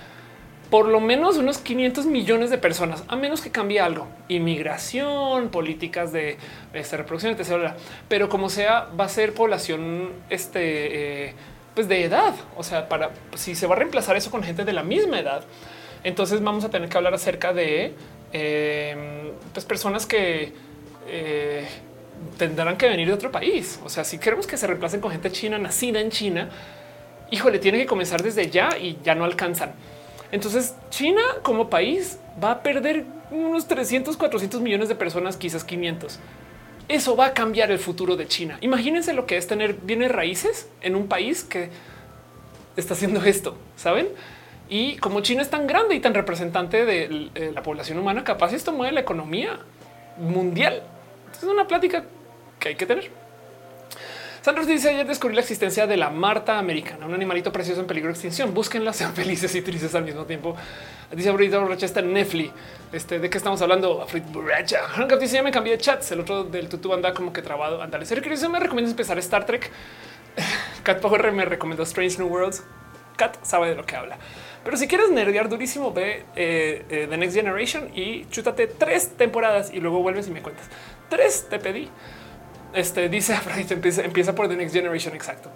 [SPEAKER 1] por lo menos unos 500 millones de personas, a menos que cambie algo, inmigración, políticas de, reproducción, etcétera. Pero como sea, va a ser población este, eh, pues de edad. O sea, para si se va a reemplazar eso con gente de la misma edad, entonces vamos a tener que hablar acerca de em, pues personas que eh, tendrán que venir de otro país. O sea, si queremos que se reemplacen con gente china nacida en China, híjole, tiene que comenzar desde ya y ya no alcanzan. Entonces China como país va a perder unos 300, 400 millones de personas, quizás 500. Eso va a cambiar el futuro de China. Imagínense lo que es tener bienes raíces en un país que está haciendo esto, ¿saben? Y como China es tan grande y tan representante de la población humana, capaz esto mueve la economía mundial Es una plática que hay que tener. Sandros dice ayer descubrí la existencia de la Marta americana, un animalito precioso en peligro de extinción. Búsquenla, sean felices y tristes al mismo tiempo. Dice ahorita borracha está Netflix. Este de qué estamos hablando? Afrit borracha. dice ya me cambié de chats. El otro del tutu anda como que trabado. Andale. Serio que me recomiendo empezar Star Trek. Cat Power me recomendó Strange New Worlds. Cat sabe de lo que habla. Pero si quieres nerdear durísimo, ve eh, eh, The Next Generation y chútate tres temporadas y luego vuelves y me cuentas. Tres te pedí. Este dice empieza, empieza por The Next Generation. Exacto.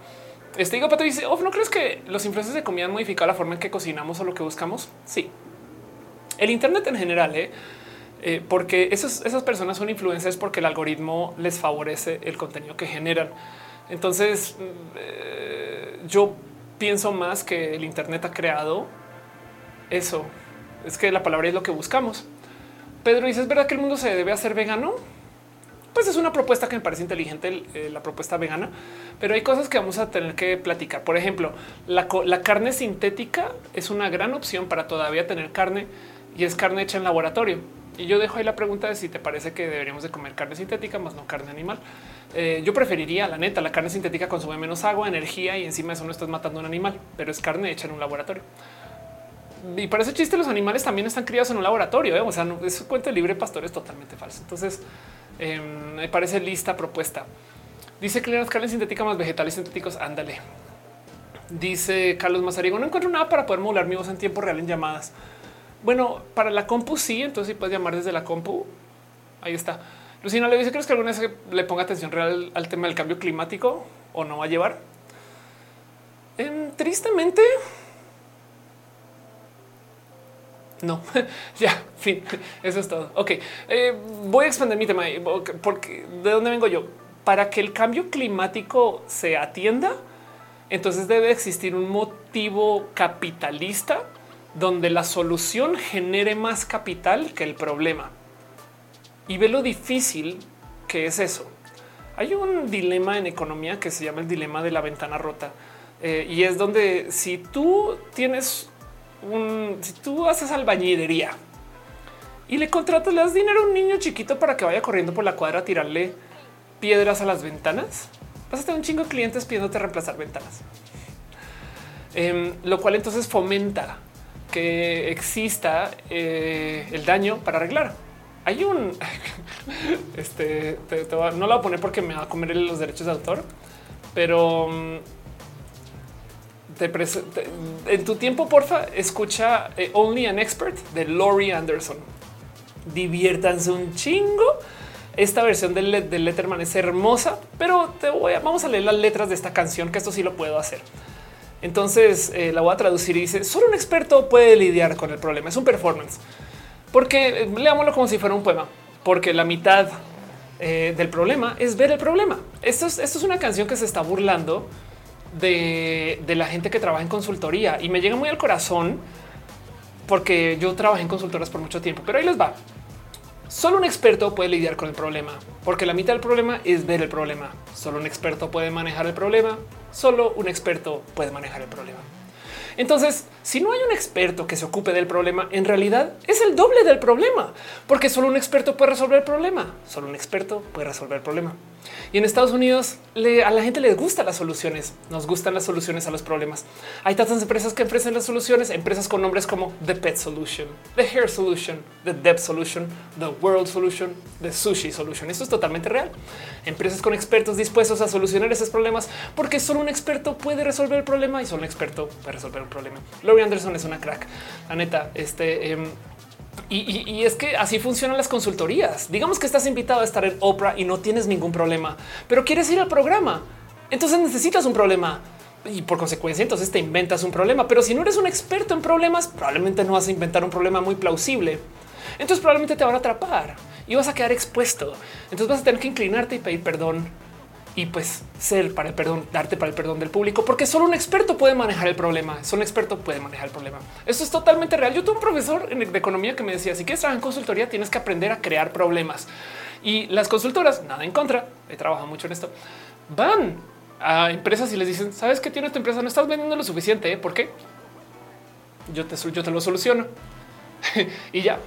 [SPEAKER 1] Este digo, Pato dice, ¿no crees que los influencers de comida han modificado la forma en que cocinamos o lo que buscamos? Sí. El Internet en general, ¿eh? eh porque esas, esas personas son influencers porque el algoritmo les favorece el contenido que generan. Entonces, mm, eh, yo pienso más que el Internet ha creado eso. Es que la palabra es lo que buscamos. Pedro dice, ¿es verdad que el mundo se debe hacer vegano? Pues es una propuesta que me parece inteligente, eh, la propuesta vegana, pero hay cosas que vamos a tener que platicar. Por ejemplo, la, carne sintética es una gran opción para todavía tener carne y es carne hecha en laboratorio. Y yo dejo ahí la pregunta de si te parece que deberíamos de comer carne sintética más no carne animal. Eh, yo preferiría, la neta, la carne sintética consume menos agua, energía y encima eso no estás matando a un animal, pero es carne hecha en un laboratorio. Y para ese chiste, los animales también están criados en un laboratorio. ¿eh? O sea, no, es cuento de libre pastor es totalmente falso. Entonces, Em, me parece lista propuesta. Dice que las carnes sintéticas más vegetales sintéticos. Ándale. Dice Carlos Mazarigo. No encuentro nada para poder modular mi voz en tiempo real en llamadas. Bueno, para la compu sí, entonces sí puedes llamar desde la compu. Ahí está. Lucina le dice: ¿Crees que alguna vez le ponga atención real al tema del cambio climático o no va a llevar? Em, tristemente, no, ya, fin, eso es todo. Ok, eh, voy a expandir mi tema porque de dónde vengo yo. Para que el cambio climático se atienda, entonces debe existir un motivo capitalista donde la solución genere más capital que el problema. Y ve lo difícil que es eso. Hay un dilema en economía que se llama el dilema de la ventana rota. Eh, y es donde si tú tienes si tú haces albañilería y le contratas, le das dinero a un niño chiquito para que vaya corriendo por la cuadra a tirarle piedras a las ventanas, vas a tener un chingo de clientes pidiéndote reemplazar ventanas. Em, lo cual entonces fomenta que exista eh, el daño para arreglar. Hay un este no lo voy a poner porque me va a comer los derechos de autor, pero en tu tiempo, porfa, escucha eh, Only an Expert de Laurie Anderson. Diviértanse un chingo. Esta versión del, del Letterman es hermosa, pero te voy a, vamos a leer las letras de esta canción, que esto sí lo puedo hacer. Entonces eh, la voy a traducir y dice: Solo un experto puede lidiar con el problema. Es un performance, porque eh, leámoslo como si fuera un poema, porque la mitad del problema es ver el problema. Esto es, esto es una canción que se está burlando de, la gente que trabaja en consultoría y me llega muy al corazón porque yo trabajé en consultoras por mucho tiempo, pero ahí les va. Solo un experto puede lidiar con el problema, porque la mitad del problema es ver el problema. Solo un experto puede manejar el problema. Solo un experto puede manejar el problema. Entonces, si no hay un experto que se ocupe del problema, en realidad es el doble del problema, porque solo un experto puede resolver el problema. Solo un experto puede resolver el problema. Y en Estados Unidos a la gente les gustan las soluciones, nos gustan las soluciones a los problemas. Hay tantas empresas que ofrecen las soluciones, empresas con nombres como The Pet Solution, The Hair Solution, The Debt Solution, The World Solution, The Sushi Solution. Esto es totalmente real. Empresas con expertos dispuestos a solucionar esos problemas porque solo un experto puede resolver el problema y solo un experto puede resolver un problema. Laurie Anderson es una crack. La neta, este... Em, y, es que así funcionan las consultorías. Digamos que estás invitado a estar en Oprah y no tienes ningún problema, pero quieres ir al programa. Entonces necesitas un problema y por consecuencia entonces te inventas un problema. Pero si no eres un experto en problemas, probablemente no vas a inventar un problema muy plausible. Entonces probablemente te van a atrapar y vas a quedar expuesto. Entonces vas a tener que inclinarte y pedir perdón y pues ser para el perdón, darte para el perdón del público, porque solo un experto puede manejar el problema. Solo un experto puede manejar el problema. Esto es totalmente real. Yo tuve un profesor de economía que me decía: si quieres trabajar en consultoría, tienes que aprender a crear problemas. Y las consultoras, nada en contra, he trabajado mucho en esto, van a empresas y les dicen: Sabes que tiene tu empresa, no estás vendiendo lo suficiente. ¿eh? ¿Por qué? Yo te, yo te lo soluciono y ya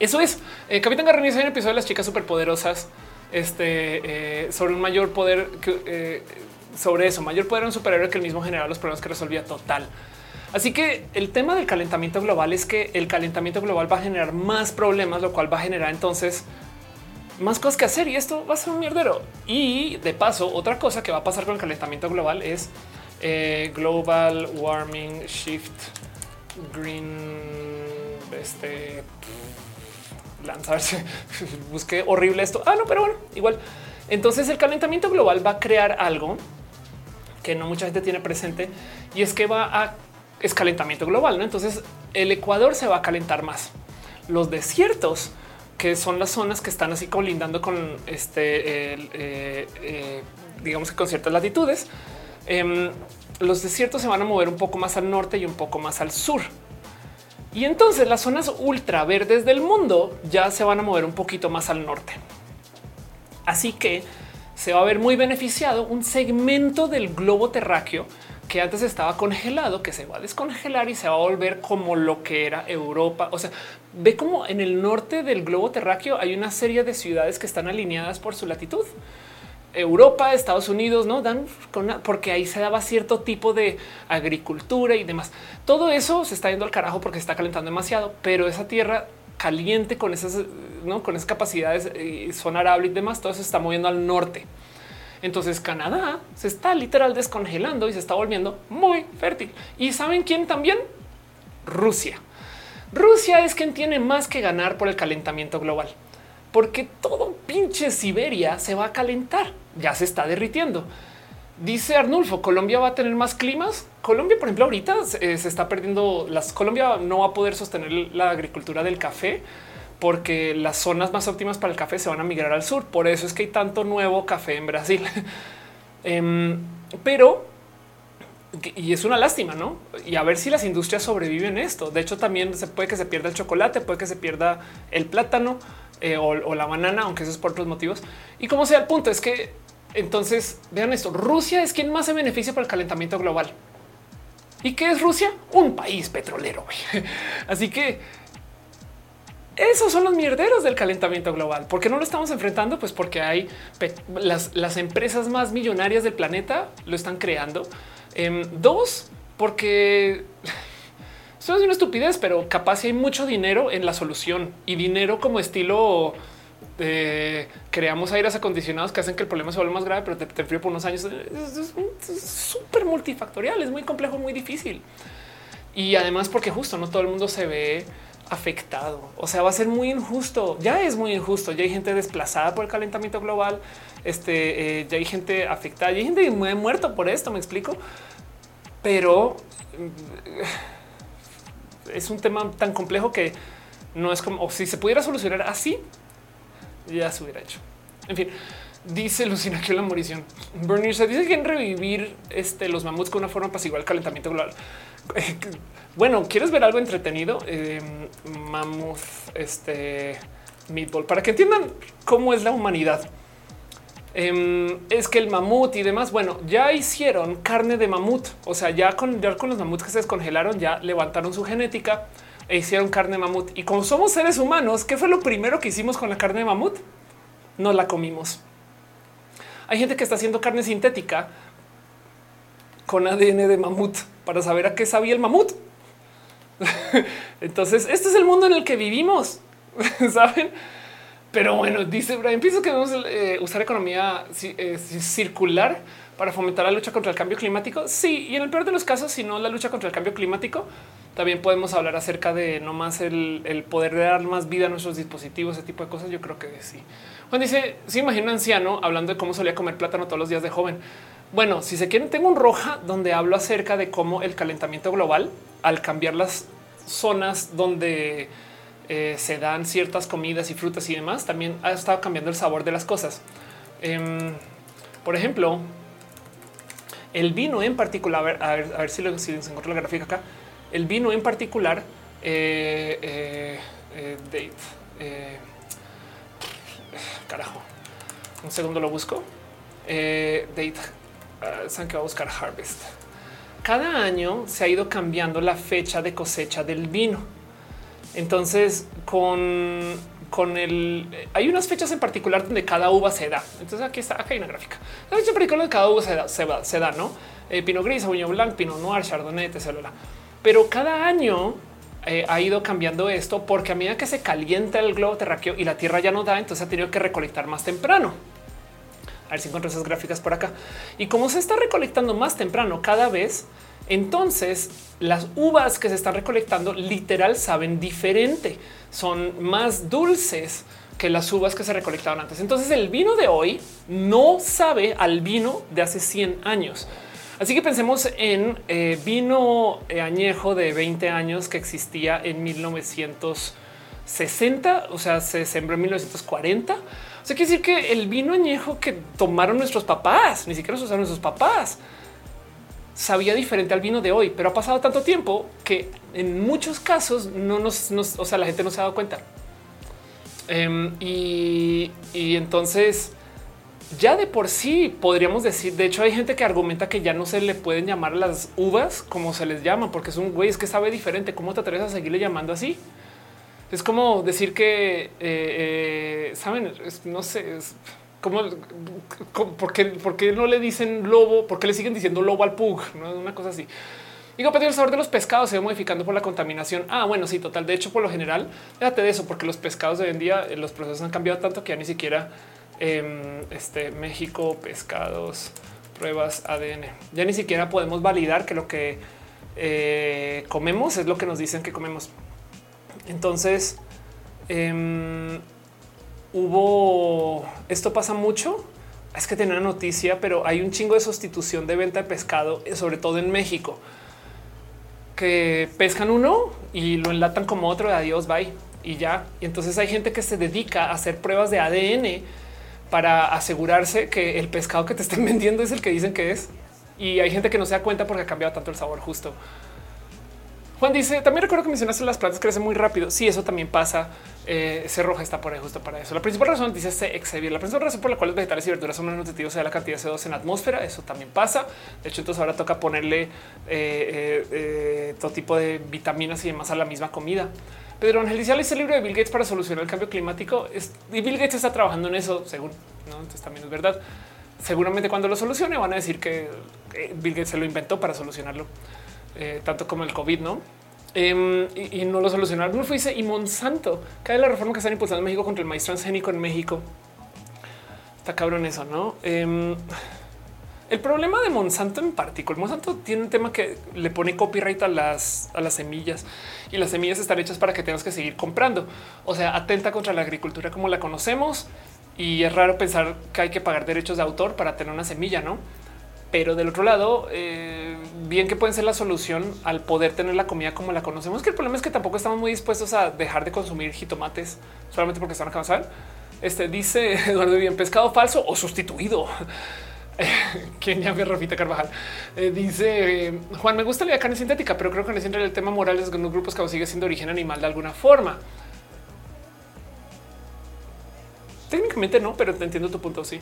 [SPEAKER 1] Eso es. Eh, Capitán Garrini hay un episodio de las chicas superpoderosas este, eh, sobre un mayor poder que, eh, sobre eso, mayor poder un superhéroe que el mismo generaba los problemas que resolvía total. Así que el tema del calentamiento global es que el calentamiento global va a generar más problemas, lo cual va a generar entonces más cosas que hacer y esto va a ser un mierdero. Y de paso, otra cosa que va a pasar con el calentamiento global es eh, global warming shift green este lanzarse busqué horrible esto ah no pero bueno igual entonces el calentamiento global va a crear algo que no mucha gente tiene presente y es que va a es calentamiento global. ¿no? Entonces el Ecuador se va a calentar más. Los desiertos, que son las zonas que están así colindando con este, eh, eh, digamos que con ciertas latitudes, em, los desiertos se van a mover un poco más al norte y un poco más al sur. Y entonces las zonas ultra verdes del mundo ya se van a mover un poquito más al norte. Así que se va a ver muy beneficiado un segmento del globo terráqueo que antes estaba congelado, que se va a descongelar y se va a volver como lo que era Europa. O sea, ve como en el norte del globo terráqueo hay una serie de ciudades que están alineadas por su latitud. Europa, Estados Unidos, no dan porque ahí se daba cierto tipo de agricultura y demás. Todo eso se está yendo al carajo porque se está calentando demasiado, pero esa tierra caliente con esas, ¿no? con esas capacidades eh, son arable y demás, todo eso se está moviendo al norte. Entonces Canadá se está literal descongelando y se está volviendo muy fértil. ¿Y saben quién también? Rusia. Rusia es quien tiene más que ganar por el calentamiento global, porque todo pinche Siberia se va a calentar, ya se está derritiendo. Dice Arnulfo, Colombia va a tener más climas. Colombia, por ejemplo, ahorita se, eh, se está perdiendo las Colombia no va a poder sostener la agricultura del café porque las zonas más óptimas para el café se van a migrar al sur. Por eso es que hay tanto nuevo café en Brasil. Em, pero y es una lástima, ¿no? Y a ver si las industrias sobreviven esto. De hecho, también se puede que se pierda el chocolate, puede que se pierda el plátano eh, o, la banana, aunque eso es por otros motivos. Y como sea, el punto es que entonces vean esto. Rusia es quien más se beneficia por el calentamiento global. ¿Y qué es Rusia? Un país petrolero. Así que esos son los mierderos del calentamiento global. ¿Por qué no lo estamos enfrentando? Pues porque hay las, empresas más millonarias del planeta lo están creando. Em, dos, porque eso es una estupidez, pero capaz hay mucho dinero en la solución y dinero como estilo eh, creamos aires acondicionados que hacen que el problema se vuelva más grave, pero te, te por unos años. Es súper multifactorial, es muy complejo, muy difícil. Y además porque justo no todo el mundo se ve afectado. O sea, va a ser muy injusto. Ya es muy injusto. Ya hay gente desplazada por el calentamiento global. Este eh, ya hay gente afectada. Ya hay gente muy muerto por esto. Me explico, pero mm, es un tema tan complejo que no es como si se pudiera solucionar así, ya se hubiera hecho. En fin, dice Lucina que la morición. Bernie se dice que en revivir este, los mamuts con una forma pasiva al calentamiento global. Bueno, ¿quieres ver algo entretenido? Eh, mammoth, este meatball, para que entiendan cómo es la humanidad. Em, es que el mamut y demás, bueno, ya hicieron carne de mamut. O sea, ya con, ya con los mamuts que se descongelaron, ya levantaron su genética e hicieron carne mamut. Y como somos seres humanos, ¿qué fue lo primero que hicimos con la carne de mamut? No la comimos. Hay gente que está haciendo carne sintética con ADN de mamut para saber a qué sabía el mamut. Entonces, este es el mundo en el que vivimos, saben? Pero bueno, dice Brian, pienso que debemos eh, usar economía eh, circular para fomentar la lucha contra el cambio climático. Sí, y en el peor de los casos, si no la lucha contra el cambio climático, también podemos hablar acerca de no más el, poder de dar más vida a nuestros dispositivos, ese tipo de cosas. Yo creo que sí. Juan dice: Si imagino un anciano hablando de cómo solía comer plátano todos los días de joven. Bueno, si se quieren, tengo un roja donde hablo acerca de cómo el calentamiento global, al cambiar las zonas donde eh, se dan ciertas comidas y frutas y demás, también ha estado cambiando el sabor de las cosas. Em, por ejemplo, el vino en particular, a ver, si, lo, si encuentro la gráfica acá, el vino en particular, eh, eh, date, carajo, un segundo lo busco. date Ah, saben que va a buscar harvest. Cada año se ha ido cambiando la fecha de cosecha del vino. Entonces, con, con el hay unas fechas en particular donde cada uva se da. Entonces aquí está, acá hay una gráfica. La fecha en particular de cada uva se da, se, se da, ¿no? Eh, Pino Gris, Sauvignon Blanc, Pinot Noir, Chardonnay, etc. Pero cada año eh, ha ido cambiando esto porque a medida que se calienta el globo terráqueo y la Tierra ya no da, entonces ha tenido que recolectar más temprano. A ver si encuentro esas gráficas por acá. Y como se está recolectando más temprano cada vez, entonces las uvas que se están recolectando literal saben diferente, son más dulces que las uvas que se recolectaban antes. Entonces el vino de hoy no sabe al vino de hace 100 años. Así que pensemos en eh, vino eh, añejo de 20 años que existía en 1960, o sea, se sembró en 1940. O sea, quiere decir que el vino añejo que tomaron nuestros papás, ni siquiera usaron nuestros papás, sabía diferente al vino de hoy, pero ha pasado tanto tiempo que en muchos casos no nos, o sea, la gente no se ha dado cuenta. Em, y, y entonces ya de por sí podríamos decir, de hecho hay gente que argumenta que ya no se le pueden llamar las uvas como se les llama, porque es un güey es que sabe diferente. ¿Cómo te atreves a seguirle llamando así? Es como decir que, eh, eh, saben, no sé, es como, ¿por qué, no le dicen lobo? ¿Por qué le siguen diciendo lobo al pug? No una cosa así. Digo, pero el sabor de los pescados se va modificando por la contaminación. Ah, bueno, sí, total. De hecho, por lo general, déjate de eso, porque los pescados de hoy en día, eh, los procesos han cambiado tanto que ya ni siquiera este México, pescados, pruebas ADN. Ya ni siquiera podemos validar que lo que eh, comemos es lo que nos dicen que comemos. Entonces, em, hubo esto pasa mucho. Es que tenía una noticia, pero hay un chingo de sustitución de venta de pescado, eh, sobre todo en México, que pescan uno y lo enlatan como otro adiós, bye y ya. Y entonces hay gente que se dedica a hacer pruebas de ADN para asegurarse que el pescado que te estén vendiendo es el que dicen que es. Y hay gente que no se da cuenta porque ha cambiado tanto el sabor justo. Juan dice, también recuerdo que mencionaste las plantas crecen muy rápido. Sí, eso también pasa. Eh, ese roja está por ahí justo para eso. La principal razón dice C Xavier. La principal razón por la cual los vegetales y verduras son menos nutritivos sea la cantidad de CO2 en la atmósfera. Eso también pasa. De hecho, entonces ahora toca ponerle eh, eh, todo tipo de vitaminas y demás a la misma comida. Pedro Ángel dice, el libro de Bill Gates para solucionar el cambio climático. y Bill Gates está trabajando en eso, según. ¿no? Entonces también es verdad. Seguramente cuando lo solucione van a decir que Bill Gates se lo inventó para solucionarlo, eh, tanto como el COVID, ¿no? Em, y, no lo solucionaron. fue dice, y Monsanto, cae la reforma que están impulsando en México contra el maíz transgénico en México. Está cabrón eso, ¿no? Em, el problema de Monsanto en particular, Monsanto tiene un tema que le pone copyright a las, a las semillas y las semillas están hechas para que tengas que seguir comprando. O sea, atenta contra la agricultura como la conocemos y es raro pensar que hay que pagar derechos de autor para tener una semilla, no? Pero del otro lado, eh, bien que pueden ser la solución al poder tener la comida como la conocemos, que el problema es que tampoco estamos muy dispuestos a dejar de consumir jitomates solamente porque están acá. Este dice Eduardo bien pescado falso o sustituido. Quien llame Rafita Carvajal eh, dice eh, Juan, me gusta la carne sintética, pero creo que en el tema moral es que los grupos que sigue siendo origen animal de alguna forma. Técnicamente no, pero te entiendo tu punto. Sí,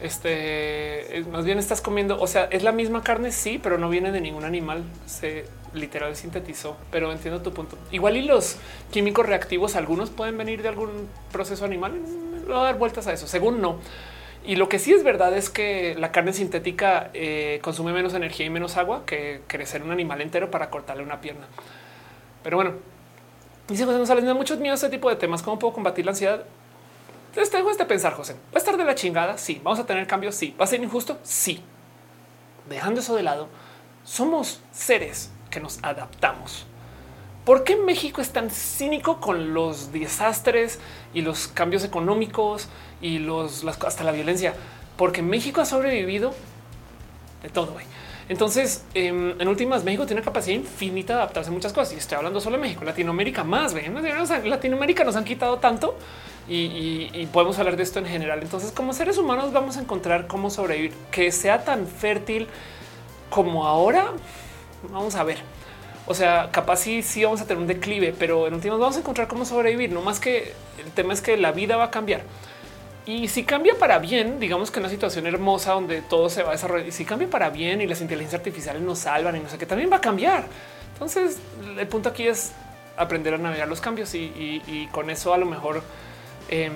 [SPEAKER 1] este más bien estás comiendo. O sea, es la misma carne, sí, pero no viene de ningún animal. Se literal sintetizó, pero entiendo tu punto. Igual y los químicos reactivos, algunos pueden venir de algún proceso animal. Voy a dar vueltas a eso. Según no, y lo que sí es verdad es que la carne sintética eh, consume menos energía y menos agua que crecer un animal entero para cortarle una pierna. Pero bueno, dice José González, me da mucho miedo este tipo de temas. ¿Cómo puedo combatir la ansiedad? Entonces tengo este pensar, José. ¿Va a estar de la chingada? Sí. ¿Vamos a tener cambios? Sí. ¿Va a ser injusto? Sí. Dejando eso de lado, somos seres que nos adaptamos. ¿Por qué México es tan cínico con los desastres y los cambios económicos y los hasta la violencia? Porque México ha sobrevivido de todo. Entonces, em, en últimas, México tiene una capacidad infinita de adaptarse a muchas cosas. Y estoy hablando solo de México, Latinoamérica más. ¿ven? Latinoamérica nos han quitado tanto y, y, podemos hablar de esto en general. Entonces, como seres humanos, vamos a encontrar cómo sobrevivir que sea tan fértil como ahora. Vamos a ver. O sea, capaz sí, sí vamos a tener un declive, pero en últimas vamos a encontrar cómo sobrevivir. No más que el tema es que la vida va a cambiar. Y si cambia para bien, digamos que una situación hermosa donde todo se va a desarrollar, y si cambia para bien y las inteligencias artificiales nos salvan y no sé qué, también va a cambiar. Entonces, el punto aquí es aprender a navegar los cambios y, con eso a lo mejor em,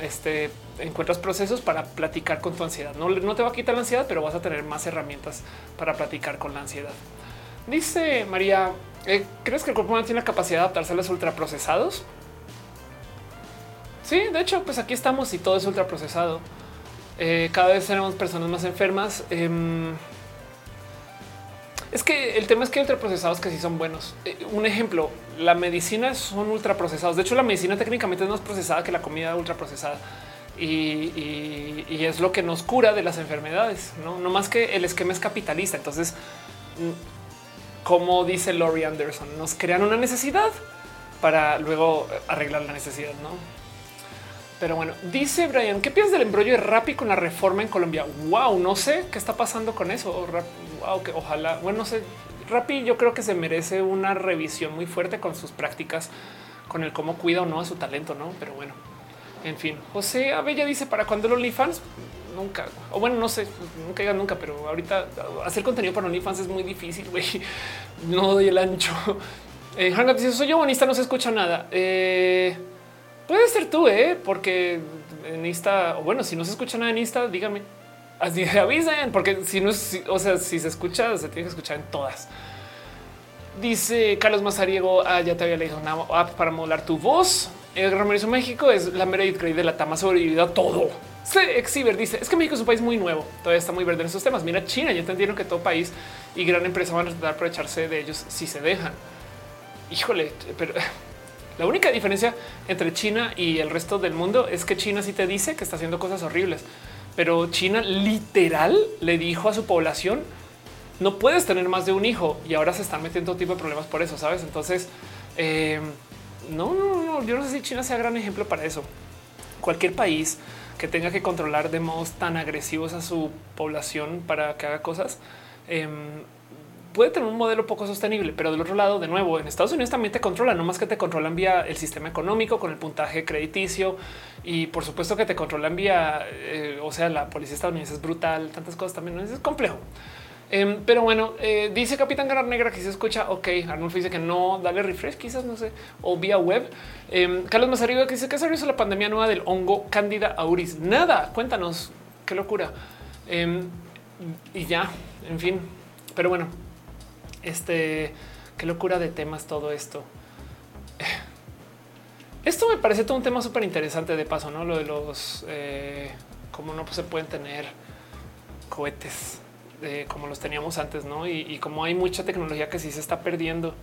[SPEAKER 1] este, encuentras procesos para platicar con tu ansiedad. No, te va a quitar la ansiedad, pero vas a tener más herramientas para platicar con la ansiedad. Dice María, eh, ¿crees que el cuerpo humano tiene la capacidad de adaptarse a los ultraprocesados? Sí, de hecho, pues aquí estamos y todo es ultraprocesado. Eh, cada vez tenemos personas más enfermas. Em, es que el tema es que hay ultraprocesados que sí son buenos. Eh, un ejemplo, la medicina son ultraprocesados. De hecho, la medicina técnicamente es más procesada que la comida ultraprocesada. Y, y, es lo que nos cura de las enfermedades, no, no más que el esquema es capitalista. Entonces, mm, como dice Laurie Anderson, nos crean una necesidad para luego arreglar la necesidad, no? Pero bueno, dice Brian, ¿qué piensas del embrollo de Rappi con la reforma en Colombia? Wow, no sé qué está pasando con eso. Wow, que ojalá, bueno, no sé. Rappi yo creo que se merece una revisión muy fuerte con sus prácticas, con el cómo cuida o no a su talento, no? Pero bueno, en fin, José Abella dice para cuando el OnlyFans nunca, o bueno, no sé, nunca diga nunca, pero ahorita hacer contenido para OnlyFans es muy difícil. güey. No doy el ancho. Eh, dice: Soy yo bonista, no se escucha nada. Eh, Puede ser tú, ¿eh? porque en Insta, bueno, si no se escucha nada en Insta, dígame. Así avisen, porque si no es, o sea, si se escucha, se tiene que escuchar en todas. Dice Carlos Mazariego, ah, ya te había leído una app para modular tu voz. El Ramírez México es la Meredith Grey de la Tama sobrevivido a todo. Exiber dice es que México es un país muy nuevo, todavía está muy verde en esos temas. Mira China, ya entendieron que todo país y gran empresa van a tratar de aprovecharse de ellos si se dejan. Híjole, pero la única diferencia entre China y el resto del mundo es que China sí te dice que está haciendo cosas horribles, pero China literal le dijo a su población no puedes tener más de un hijo y ahora se están metiendo todo tipo de problemas por eso, sabes? Entonces, eh, no, no, no, yo no sé si China sea gran ejemplo para eso. Cualquier país que tenga que controlar de modos tan agresivos a su población para que haga cosas, em, puede tener un modelo poco sostenible, pero del otro lado, de nuevo, en Estados Unidos también te controlan, no más que te controlan vía el sistema económico con el puntaje crediticio y por supuesto que te controlan vía, eh, o sea, la policía estadounidense es brutal, tantas cosas también, es complejo. Em, pero bueno, eh, dice Capitán Ganar Negra que se escucha. Ok, Arnulfo dice que no, dale refresh, quizás no sé, o vía web. Eh, Carlos Mazarigo que dice que se hizo la pandemia nueva del hongo Cándida auris. Nada, cuéntanos qué locura. Em, y ya, en fin, pero bueno, este, qué locura de temas todo esto. Esto me parece todo un tema súper interesante de paso, ¿no? Lo de los, eh, cómo no se pueden tener cohetes eh, como los teníamos antes, ¿no? Y, y como hay mucha tecnología que sí se está perdiendo.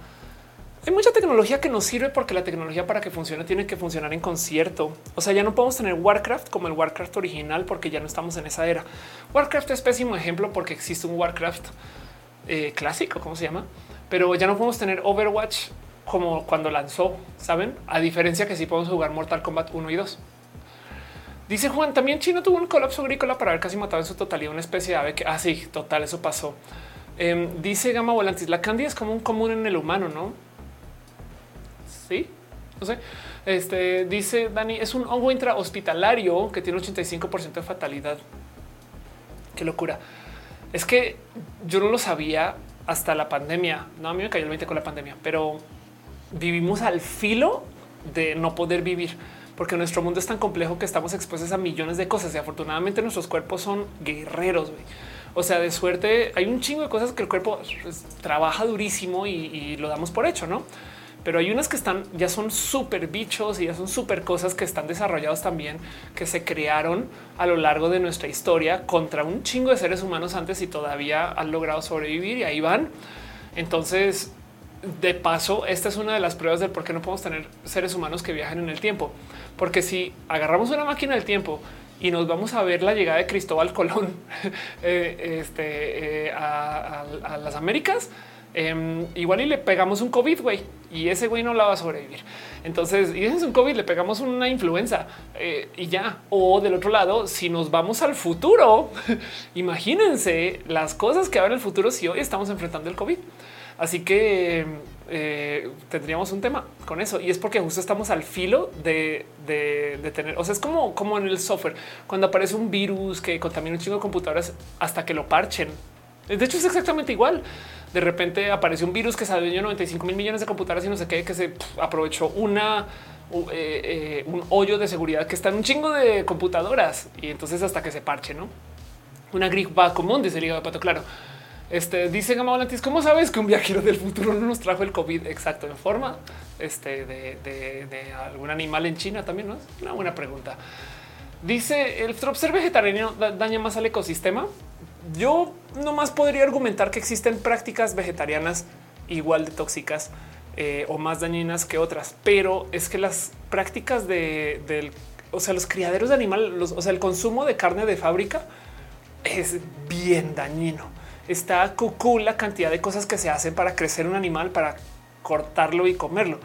[SPEAKER 1] Hay mucha tecnología que nos sirve porque la tecnología para que funcione tiene que funcionar en concierto. O sea, ya no podemos tener Warcraft como el Warcraft original porque ya no estamos en esa era. Warcraft es pésimo ejemplo porque existe un Warcraft eh, clásico, ¿cómo se llama? Pero ya no podemos tener Overwatch como cuando lanzó, ¿saben? A diferencia que sí podemos jugar Mortal Kombat 1 y 2. Dice Juan, también China tuvo un colapso agrícola para haber casi matado en su totalidad una especie de ave que, ah, sí, total, eso pasó. Em, dice Gama Volantis, la candia es como un común en el humano, ¿no? Sí, no sé. Este dice Dani, es un hongo intrahospitalario que tiene 85% de fatalidad. Qué locura. Es que yo no lo sabía hasta la pandemia. No, a mí me cayó el 20 con la pandemia, pero vivimos al filo de no poder vivir porque nuestro mundo es tan complejo que estamos expuestos a millones de cosas y afortunadamente nuestros cuerpos son guerreros. O sea, de suerte hay un chingo de cosas que el cuerpo pues, trabaja durísimo y, y, lo damos por hecho, no? Pero hay unas que están ya son súper bichos y ya son súper cosas que están desarrollados también, que se crearon a lo largo de nuestra historia contra un chingo de seres humanos antes y todavía han logrado sobrevivir y ahí van. Entonces, de paso, esta es una de las pruebas del por qué no podemos tener seres humanos que viajen en el tiempo, porque si agarramos una máquina del tiempo y nos vamos a ver la llegada de Cristóbal Colón eh, este, eh, a las Américas, Em, igual y le pegamos un COVID, güey, y ese güey no la va a sobrevivir. Entonces, y es un COVID, le pegamos una influenza eh, y ya. O del otro lado, si nos vamos al futuro, imagínense las cosas que habrá en el futuro si hoy estamos enfrentando el COVID. Así que eh, tendríamos un tema con eso y es porque justo estamos al filo de, de, tener, o sea, es como, como en el software, cuando aparece un virus que contamina un chingo de computadoras hasta que lo parchen De hecho, es exactamente igual. De repente apareció un virus que se adueñó 95 mil millones de computadoras y no sé qué, que se aprovechó una eh, eh, un hoyo de seguridad que está en un chingo de computadoras y entonces hasta que se parche, no una gripa común, dice el de pato. Claro, este dice Gama Volantis, ¿cómo sabes que un viajero del futuro no nos trajo el COVID exacto en forma este, de, algún animal en China? También no es una buena pregunta. Dice el ser vegetariano daña más al ecosistema. Yo nomás podría argumentar que existen prácticas vegetarianas igual de tóxicas eh, o más dañinas que otras, pero es que las prácticas de, o sea, los criaderos de animales, o sea, el consumo de carne de fábrica es bien dañino. Está cucú la cantidad de cosas que se hacen para crecer un animal, para cortarlo y comerlo.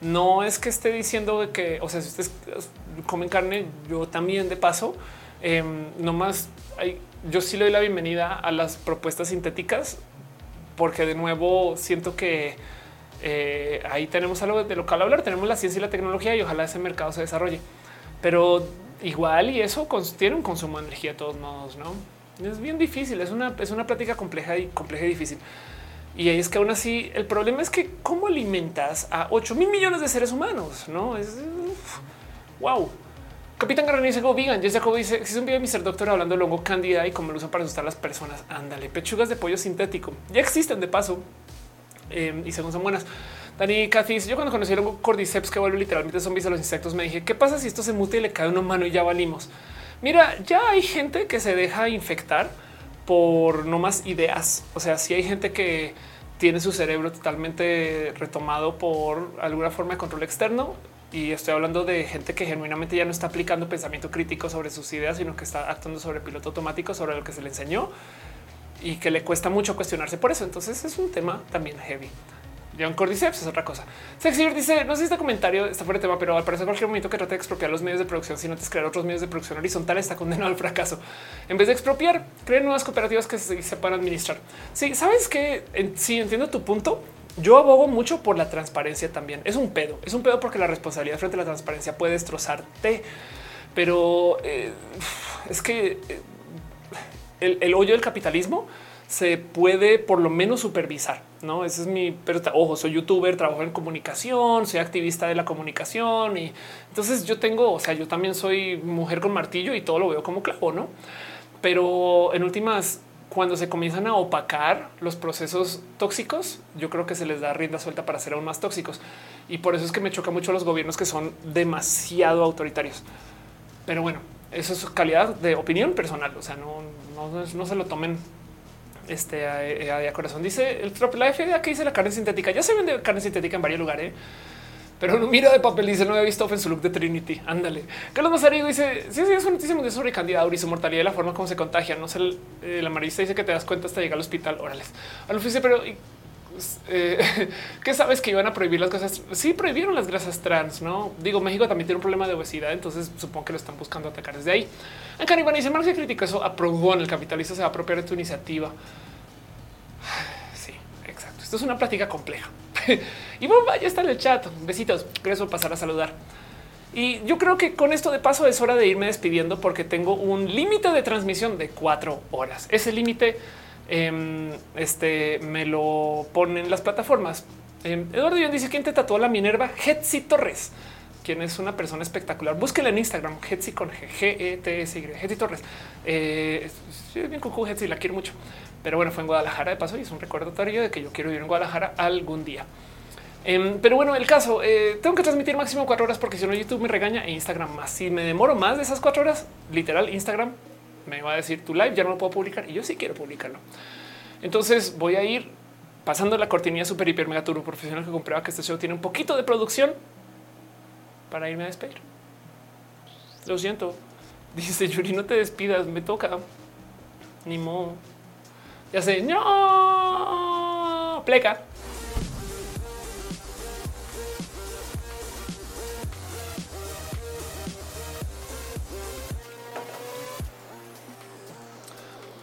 [SPEAKER 1] No es que esté diciendo que, o sea, si ustedes comen carne, yo también de paso, eh, nomás yo sí le doy la bienvenida a las propuestas sintéticas, porque de nuevo siento que eh, ahí tenemos algo de lo que hablar, tenemos la ciencia y la tecnología y ojalá ese mercado se desarrolle. Pero igual y eso tiene un consumo de energía de todos modos, ¿no? Es bien difícil, es una, es una plática compleja y compleja y difícil. Y es que aún así el problema es que cómo alimentas a 8 mil millones de seres humanos, no es wow. Capitán Garrani dice como vegan. Jess Jacobo dice si es un video de Mr. Doctor hablando de hongo cándida y cómo lo usan para asustar a las personas. Ándale, pechugas de pollo sintético ya existen de paso em, y según son buenas. Dani Cathy yo cuando conocí el hongo cordyceps que vuelve literalmente zombies a los insectos, me dije qué pasa si esto se muta y le cae una mano y ya valimos. Mira, ya hay gente que se deja infectar por no más ideas. O sea, si hay gente que tiene su cerebro totalmente retomado por alguna forma de control externo. Y estoy hablando de gente que genuinamente ya no está aplicando pensamiento crítico sobre sus ideas, sino que está actuando sobre piloto automático, sobre lo que se le enseñó y que le cuesta mucho cuestionarse por eso. Entonces es un tema también heavy. John Cordyceps es otra cosa. Sexy dice: No sé si este comentario está fuera de tema, pero al parecer cualquier momento que trate de expropiar los medios de producción, si no te crear otros medios de producción horizontal, está condenado al fracaso. En vez de expropiar, creen nuevas cooperativas que se sepan administrar. Sí, sabes que sí entiendo tu punto. Yo abogo mucho por la transparencia también. Es un pedo, es un pedo porque la responsabilidad frente a la transparencia puede destrozarte, pero eh, es que eh, el, el hoyo del capitalismo se puede por lo menos supervisar. No, ese es mi, pero ojo, soy youtuber, trabajo en comunicación, soy activista de la comunicación y entonces yo tengo, o sea, yo también soy mujer con martillo y todo lo veo como clavo, no? Pero en últimas, cuando se comienzan a opacar los procesos tóxicos, yo creo que se les da rienda suelta para ser aún más tóxicos. Y por eso es que me choca mucho los gobiernos que son demasiado autoritarios. Pero bueno, eso es calidad de opinión personal. O sea, no, no, no se lo tomen este a, corazón dice el la FDA que dice la carne sintética. Ya se vende carne sintética en varios lugares, pero no mira de papel. Dice no había visto en su look de Trinity. Ándale. Carlos Mazarigo dice sí, sí, es una noticia mundial sobre candidado y su mortalidad y la forma como se contagia. No sé, el, el dice que te das cuenta hasta llegar al hospital. Órales. dice, pero eh, ¿qué sabes que iban a prohibir las cosas? Sí, prohibieron las grasas trans, no digo, México también tiene un problema de obesidad, entonces supongo que lo están buscando atacar desde ahí. En Canibal dice Marx critica eso, aprobó en el capitalista se va a apropiar de tu iniciativa. Sí, exacto. Esto es una plática compleja. y bueno, ya está en el chat. Besitos. Gracias por pasar a saludar. Y yo creo que con esto de paso es hora de irme despidiendo porque tengo un límite de transmisión de cuatro horas. Ese límite Em, este me lo ponen las plataformas. Em, Eduardo Iván dice quién te tatuó la Minerva Hetzi Torres, quien es una persona espectacular. Búsquela en Instagram, Hetzi con G, G E T S Y, Hetzi Torres. Eh, bien cucú Hetzi, la quiero mucho. Pero bueno, fue en Guadalajara de paso y es un recordatorio de que yo quiero ir en Guadalajara algún día. Em, pero bueno, el caso, eh, tengo que transmitir máximo cuatro horas porque si no YouTube me regaña e Instagram más. Si me demoro más de esas cuatro horas, literal, Instagram me va a decir tu live ya no lo puedo publicar y yo sí quiero publicarlo. Entonces voy a ir pasando la cortinilla super hiper mega turbo profesional que comprueba que este show tiene un poquito de producción para irme a despedir. Lo siento. Dice Yuri, no te despidas, me toca. Ni modo. Ya sé, no, pleca.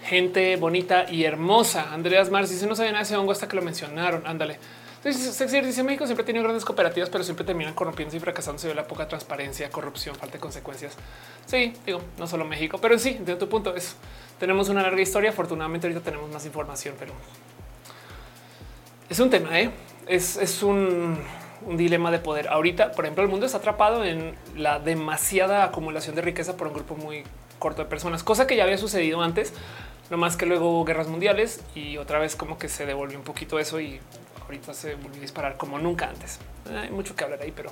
[SPEAKER 1] gente bonita y hermosa. Andreas Mars dice no sabía nada de ese hongo hasta que lo mencionaron. Ándale. Sexy dice México siempre ha grandes cooperativas, pero siempre terminan corrompiéndose y fracasándose de la poca transparencia, corrupción, falta de consecuencias. Sí, digo, no solo México, pero sí, de tu punto es tenemos una larga historia. Afortunadamente, ahorita tenemos más información, pero es un tema. ¿eh? Es, un, un, dilema de poder. Ahorita, por ejemplo, el mundo está atrapado en la demasiada acumulación de riqueza por un grupo muy corto de personas, cosa que ya había sucedido antes, no más que luego hubo guerras mundiales y otra vez como que se devolvió un poquito eso y ahorita se volvió a disparar como nunca antes. Hay mucho que hablar ahí, pero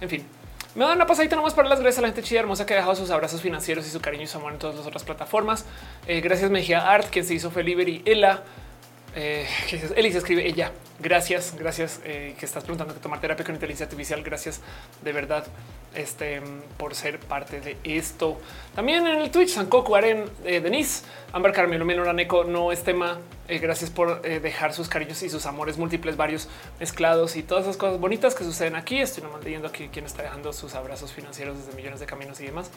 [SPEAKER 1] en fin. Me dan una pasadita nomás para las gracias a la gente chida hermosa que ha dejado sus abrazos financieros y su cariño y su amor en todas las otras plataformas. Eh, gracias Mejía Art, quien se hizo Feliber y Ella. Eh, Eli se escribe ella. Gracias, gracias eh, que estás preguntando que tomar terapia con inteligencia artificial. Gracias de verdad este, por ser parte de esto. También en el Twitch, Sankoku, Aren, eh, Denise, Amber Carmelo, Menoraneco, no es tema. Eh, gracias por dejar sus cariños y sus amores múltiples, varios mezclados y todas esas cosas bonitas que suceden aquí. Estoy nomás leyendo aquí quién está dejando sus abrazos financieros desde millones de caminos y demás.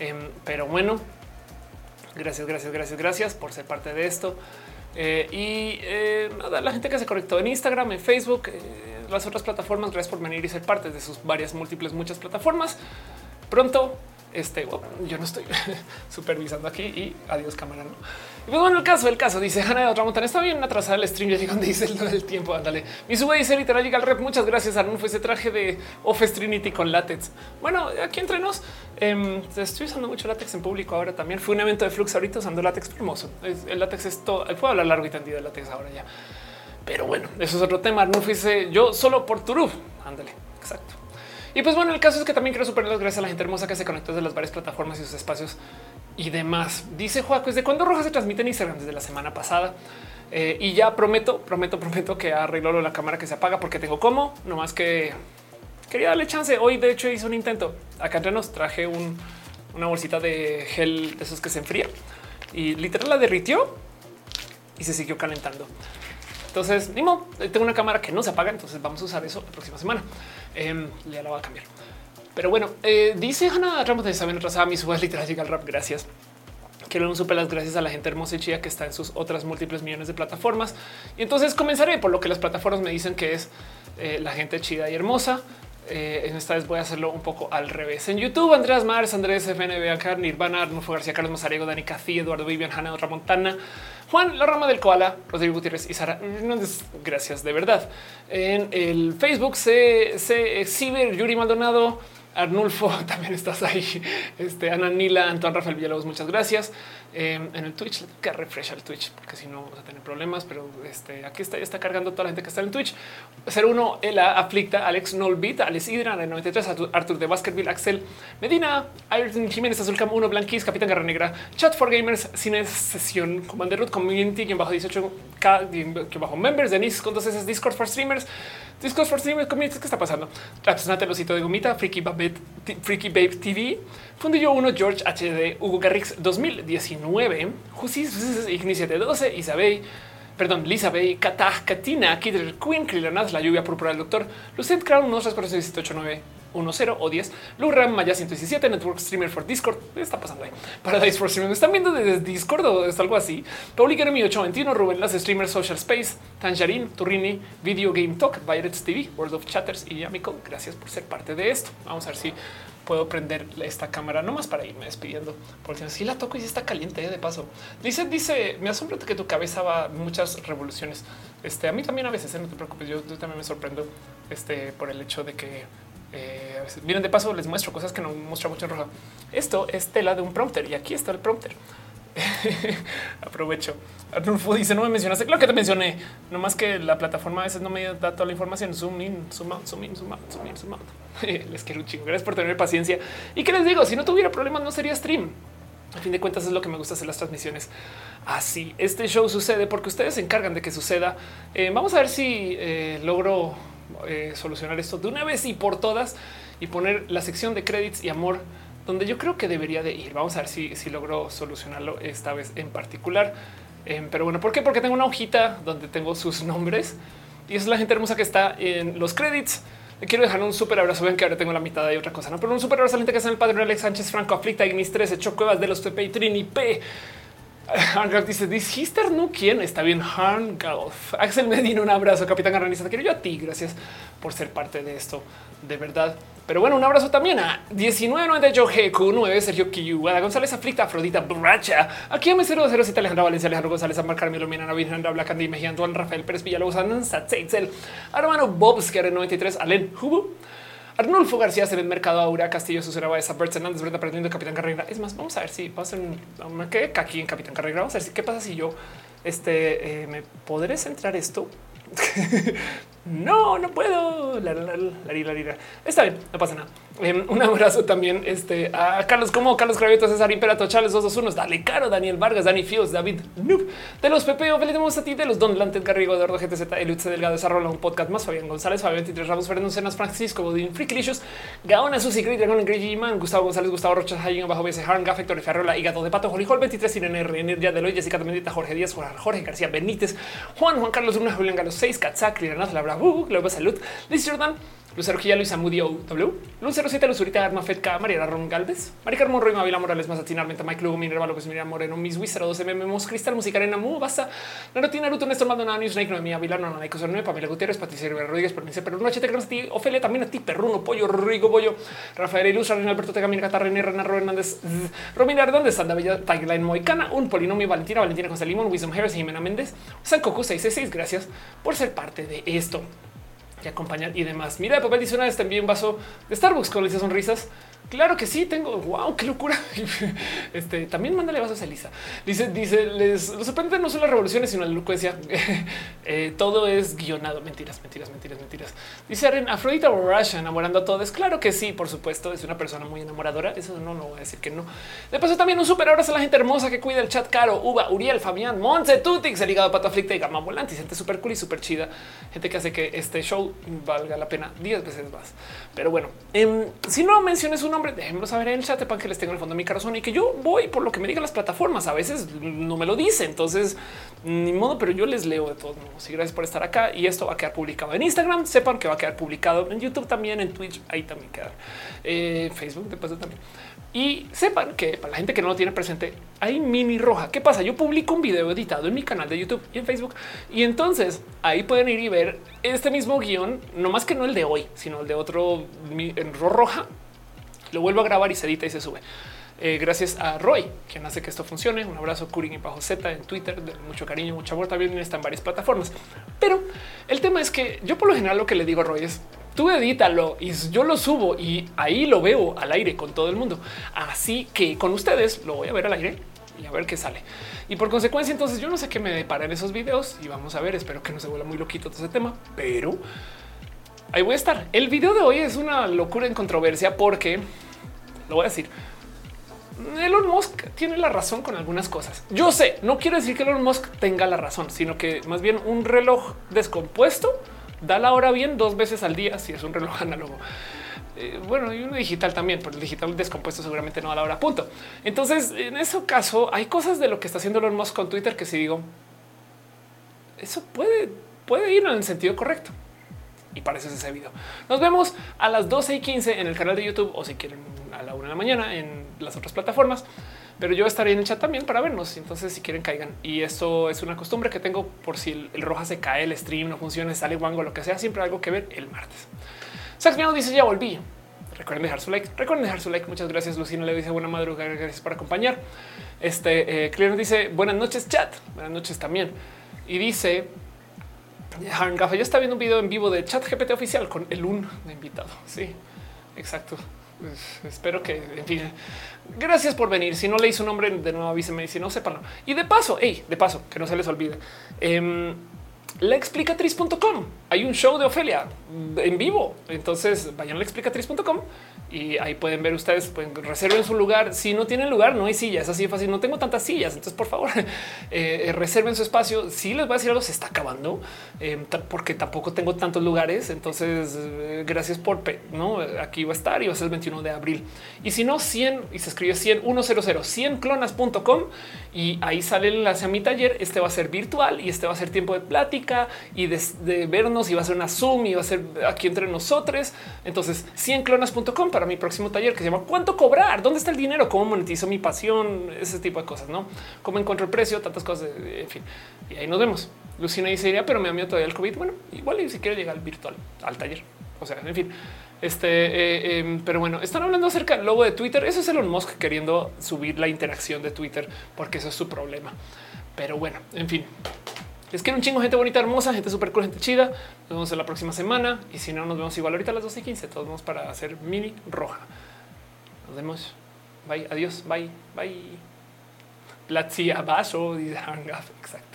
[SPEAKER 1] Em, pero bueno, gracias, gracias, gracias, gracias por ser parte de esto. Eh, y eh, nada, la gente que se conectó en Instagram, en Facebook, eh, las otras plataformas, gracias por venir y ser parte de sus varias múltiples, muchas plataformas. Pronto este yo no estoy supervisando aquí y adiós cámara. Y pues bueno, el caso, el caso dice Hanna de otra montaña. Está bien atrasada el stream. Ya donde dice el, el tiempo. Ándale. Mi sube dice literal llega al rep. Muchas gracias. Arnulfo ese traje de Office Trinity con látex. Bueno, aquí entre nos em, estoy usando mucho látex en público ahora también. Fue un evento de flux ahorita usando látex hermoso. El látex es todo. Puedo hablar largo y tendido de látex ahora ya. Pero bueno, eso es otro tema. Arnulfo dice yo solo por Turub. Ándale. Exacto. Y pues bueno, el caso es que también quiero superar las gracias a la gente hermosa que se conectó desde las varias plataformas y sus espacios y demás. Dice Juaco, ¿desde cuándo Roja se transmite en Instagram? Desde la semana pasada. Eh, y ya prometo, prometo, prometo que arreglo la cámara que se apaga porque tengo como, no más que quería darle chance. Hoy de hecho hice un intento. Acá entre nos traje una bolsita de gel de esos que se enfría y literal la derritió y se siguió calentando. Entonces, Nimo, tengo una cámara que no se apaga, entonces vamos a usar eso la próxima semana. Eh, ya la voy a cambiar. Pero bueno, eh, dice Ana Ramos de Saben atrasada mi suba literal llega al rap. Gracias. Quiero un super las gracias a la gente hermosa y chida que está en sus otras múltiples millones de plataformas. Y entonces comenzaré por lo que las plataformas me dicen que es eh, la gente chida y hermosa. Eh, en esta vez voy a hacerlo un poco al revés. En YouTube, Andreas Mars, Andrés FNB, acá, Nirvana, Arnulfo García, Carlos Mazariego, Dani Cací, Eduardo Vivian, Hanna, otra Montana, Juan, La Rama del Koala, Rodrigo Gutiérrez y Sara Gracias de verdad. En el Facebook se, se exhibe Yuri Maldonado, Arnulfo, también estás ahí. Este Ana Nila, Antoine Rafael Villalobos, muchas gracias. Em, en el Twitch, que refresha el Twitch porque si no vas a tener problemas, pero este aquí está, ya está cargando toda la gente que está en Twitch. 01 Ela Aflicta, Alex Nolbit, Alex Hidra de 93, Artur de Baskerville, Axel Medina, Ayrton Jiménez Azulcam 1, Blanquis, Capitán Garra Negra, Chat for Gamers, Cine Sesión, Commander Root, Community, quien bajo 18K, que bajo Members, Denise con dos Discord for Streamers, Discord for Streamers, Community, ¿qué está pasando? La persona telosito de Gomita, Freaky Babette, Freaky Babe TV, Fundillo 1, George HD, Hugo Garrix 2019, Justice Ignicia de 12, Isabel, perdón, Lisa Bay, Kata, Katina, Kidder, Queen, Krillanas, La Lluvia Púrpura del Doctor, Lucent Crown, 1, 3, 4, 6, 7, 8, 9, 1, 0 o 10, Luram, Maya 117, Network Streamer for Discord. ¿Qué está pasando ahí? Paradise for Streaming. ¿Están viendo desde Discord o es algo así? Pauli Mi 821, Rubén Las Streamers Social Space, Tanjarin, Turrini, Video Game Talk, Pirates TV, World of Chatters y Yamiko. Gracias por ser parte de esto. Vamos a ver si puedo prender esta cámara nomás para irme despidiendo. Porque si la toco y está caliente ¿eh? de paso. Dice, dice, me asombra que tu cabeza va muchas revoluciones. Este, a mí también a veces, ¿eh? no te preocupes, yo, también me sorprendo este, por el hecho de que eh, de paso les muestro cosas que no muestra mucho en roja. Esto es tela de un prompter y aquí está el prompter. Aprovecho. Arnulfo dice: No me mencionaste. Claro que te mencioné, no más que la plataforma a veces no me da toda la información. Zoom in, zoom out, zoom in, zoom out, zoom in, zoom out. les quiero un chingo. Gracias por tener paciencia. Y que les digo: si no tuviera problemas, no sería stream. A fin de cuentas, es lo que me gusta hacer las transmisiones así. Este show sucede porque ustedes se encargan de que suceda. Eh, vamos a ver si eh, logro eh, solucionar esto de una vez y por todas y poner la sección de créditos y amor donde yo creo que debería de ir. Vamos a ver si, si logro solucionarlo esta vez en particular. Em, pero bueno, ¿por qué? Porque tengo una hojita donde tengo sus nombres y es la gente hermosa que está en los créditos. Le quiero dejar un súper abrazo. Ven que ahora tengo la mitad de otra cosa, no, pero un súper abrazo a que está el padre Alex Sánchez, Franco Aflicta, Ignis 13, Chocuevas de los TP y Trini P. Harngalf dice, Hister no quién está bien. Harngalf. Axel Medina, un abrazo. Capitán Garranista, te quiero yo a ti. Gracias por ser parte de esto. De verdad. Pero bueno, un abrazo también a 1998 GQ9, Sergio Ada González Aflicta, Afrodita Bracha, aquí a 007 Alejandro Valencia, Alejandro González, Amar Carmelo Mina, Virgen, Black Andy Mejía, Antoine Rafael Pérez Villalobos, Satzeitzel, Hermano Bobs, que 93, Alen Hubo, Arnulfo García, se ve Mercado Aura, Castillo, Susana Baeza, Bert Hernández, Brenda Perdiendo, Capitán Carrera. Es más, vamos a ver si pasa a hacer aquí en Capitán Carrera. Vamos a ver si qué pasa si yo este, eh, me podré centrar esto no, no puedo. La, la, Está bien, no pasa nada. Em, un abrazo también este, a Carlos como Carlos Cravioto, César Imperato, Charles 221, Dale Caro, Daniel Vargas, Dani Fios, David Noob, de los Pepeo, feliz a ti, de los Don Lantes, Garrigo, Eduardo GTZ, Elutz Delgado, Desarrolla un podcast más, Fabián González, Fabián 23 Ramos, Fernando Cenas, Francisco, Godín, Frikilicious, Gaona, Susi Grid, Dragon, Grey Man, Gustavo González, Gustavo Rocha, Hayin, Bajo BS, Harn, Gafector, Ferrola, Gato de Pato, Jolijol 23, Irene R, Energía de Loy, Jessica Mendita, Jorge Díaz, Jorge García Benítez, Juan, Juan Carlos Luna, Julián Galo 6, Katzak, Liranaz, Labra, Globo Salud, Liz Jordan, Lucero Gilla, Luisa Mudio W, Lucero 7, Luzurita, Arma Fedka, María Ron Galvez, Mari Carmón Roy, Mavila Morales, Mazatina, Armenta, Mike Lugo, Minerva López, Miriam Moreno, Miss Wizard, 12 MM, Cristal, Música Arena, Mu, Basta, Naruto, Naruto, Néstor Maldonado, News, Snake, Noemí, Avila, Nona, Nico Sorne, Pamela Gutiérrez, Patricia Rodríguez, Pernice, Perú, Noche, te a ti, Ofelia, también a ti, Perruno, Pollo, Rico, Pollo, Rafael Ilus, René Alberto, Tegamina, Catarrene, Rena, Hernández, Romina Ardones, Sanda Bella, Tagline Moicana, un polinomio, Valentina, Valentina José Limón, Wisdom Harris, Jimena Méndez, San Coco 666, gracias por ser parte de esto y acompañar y demás. Mira, papel dice una vez envié un vaso de Starbucks con esas sonrisas. Claro que sí, tengo. Wow, qué locura. Este también mándale vasos a Elisa. Dice, dice, les lo sorprendente no son las revoluciones, sino la elocuencia. eh, todo es guionado. Mentiras, mentiras, mentiras, mentiras. Dice Aren Afrodita Rush enamorando a todos. Claro que sí, por supuesto. Es una persona muy enamoradora. Eso no, no voy a decir que no. De paso, también un super abrazo a la gente hermosa que cuida el chat caro. Uva, Uriel, Fabián, Monse, Tutix, el hígado pato aflicta y gama volante. Gente súper cool y súper chida. Gente que hace que este show valga la pena 10 veces más. Pero bueno, em, si no menciones un nombre, déjenmelo saber en el chat para que les tenga en el fondo de mi corazón y que yo voy por lo que me digan las plataformas. A veces no me lo dice, entonces ni modo, pero yo les leo de todos modos. Y gracias por estar acá. Y esto va a quedar publicado en Instagram. Sepan que va a quedar publicado en YouTube también, en Twitch. Ahí también queda eh, Facebook. Después también. Y sepan que para la gente que no lo tiene presente, hay mini roja. ¿Qué pasa? Yo publico un video editado en mi canal de YouTube y en Facebook. Y entonces ahí pueden ir y ver este mismo guion, no más que no el de hoy, sino el de otro en roja. Lo vuelvo a grabar y se edita y se sube. Eh, gracias a Roy, quien hace que esto funcione. Un abrazo, Curing y Bajo Z en Twitter. De mucho cariño, mucho amor. También está en varias plataformas. Pero el tema es que yo, por lo general, lo que le digo a Roy es tú edítalo y yo lo subo y ahí lo veo al aire con todo el mundo. Así que con ustedes lo voy a ver al aire y a ver qué sale. Y por consecuencia, entonces yo no sé qué me depara en esos videos y vamos a ver. Espero que no se vuelva muy loquito todo ese tema, pero ahí voy a estar. El video de hoy es una locura en controversia porque lo voy a decir. Elon Musk tiene la razón con algunas cosas. Yo sé, no quiero decir que Elon Musk tenga la razón, sino que más bien un reloj descompuesto da la hora bien dos veces al día si es un reloj análogo. Eh, bueno, y uno digital también, pero el digital descompuesto seguramente no da la hora. Punto. Entonces, en ese caso, hay cosas de lo que está haciendo Elon Musk con Twitter que si digo, eso puede, puede ir en el sentido correcto. Y parece ese video. Nos vemos a las 12 y 15 en el canal de YouTube o si quieren a la una de la mañana en las otras plataformas pero yo estaré en el chat también para vernos. Entonces, si quieren, caigan. Y esto es una costumbre que tengo por si el, roja se cae, el stream no funciona, sale wango, lo que sea, siempre algo que ver el martes. Sax dice ya volví. Recuerden dejar su like. Recuerden dejar su like. Muchas gracias. Lucina le dice buena madrugada. Gracias por acompañar. Este eh, dice buenas noches, chat. Buenas noches también. Y dice Harn ya está viendo un video en vivo de chat GPT oficial con el un de invitado. Sí, exacto. Espero que, en fin, gracias por venir. Si no leí su nombre, de nuevo avíseme. Si no, sépanlo. Y de paso, hey, de paso, que no se les olvide. Eh, la explicatriz.com. Hay un show de Ofelia en vivo. Entonces vayan a la explicatriz.com y ahí pueden ver ustedes, pueden reserven su lugar. Si no tienen lugar, no hay sillas, así de fácil. No tengo tantas sillas. Entonces, por favor, eh, reserven su espacio. Si les voy a decir algo, se está acabando eh, porque tampoco tengo tantos lugares. Entonces, eh, gracias por no aquí va a estar y va a ser el 21 de abril. Y si no, 100 y se escribe 100 100 100 clonas.com y ahí sale el enlace a mi taller. Este va a ser virtual y este va a ser tiempo de plática y de, vernos y va a ser una Zoom y va a ser aquí entre nosotros. Entonces, 100clonas.com para mi próximo taller que se llama ¿Cuánto cobrar? ¿Dónde está el dinero? ¿Cómo monetizo mi pasión? Ese tipo de cosas, ¿no? ¿Cómo encuentro el precio? Tantas cosas, en fin. Y ahí nos vemos. Lucina dice, pero me da miedo todavía el COVID. Bueno, igual y si quiero llegar al virtual, al taller. O sea, en fin. Este, eh, em, pero bueno, están hablando acerca del logo de Twitter. Eso es Elon Musk queriendo subir la interacción de Twitter porque eso es su problema. Pero bueno, en fin, es que un chingo gente bonita, hermosa, gente súper cool, gente chida. Nos vemos en la próxima semana y si no, nos vemos igual ahorita a las 12 y 15. Todos vamos para hacer mini roja. Nos vemos. Bye, adiós, bye, bye. Platzia vaso, exacto.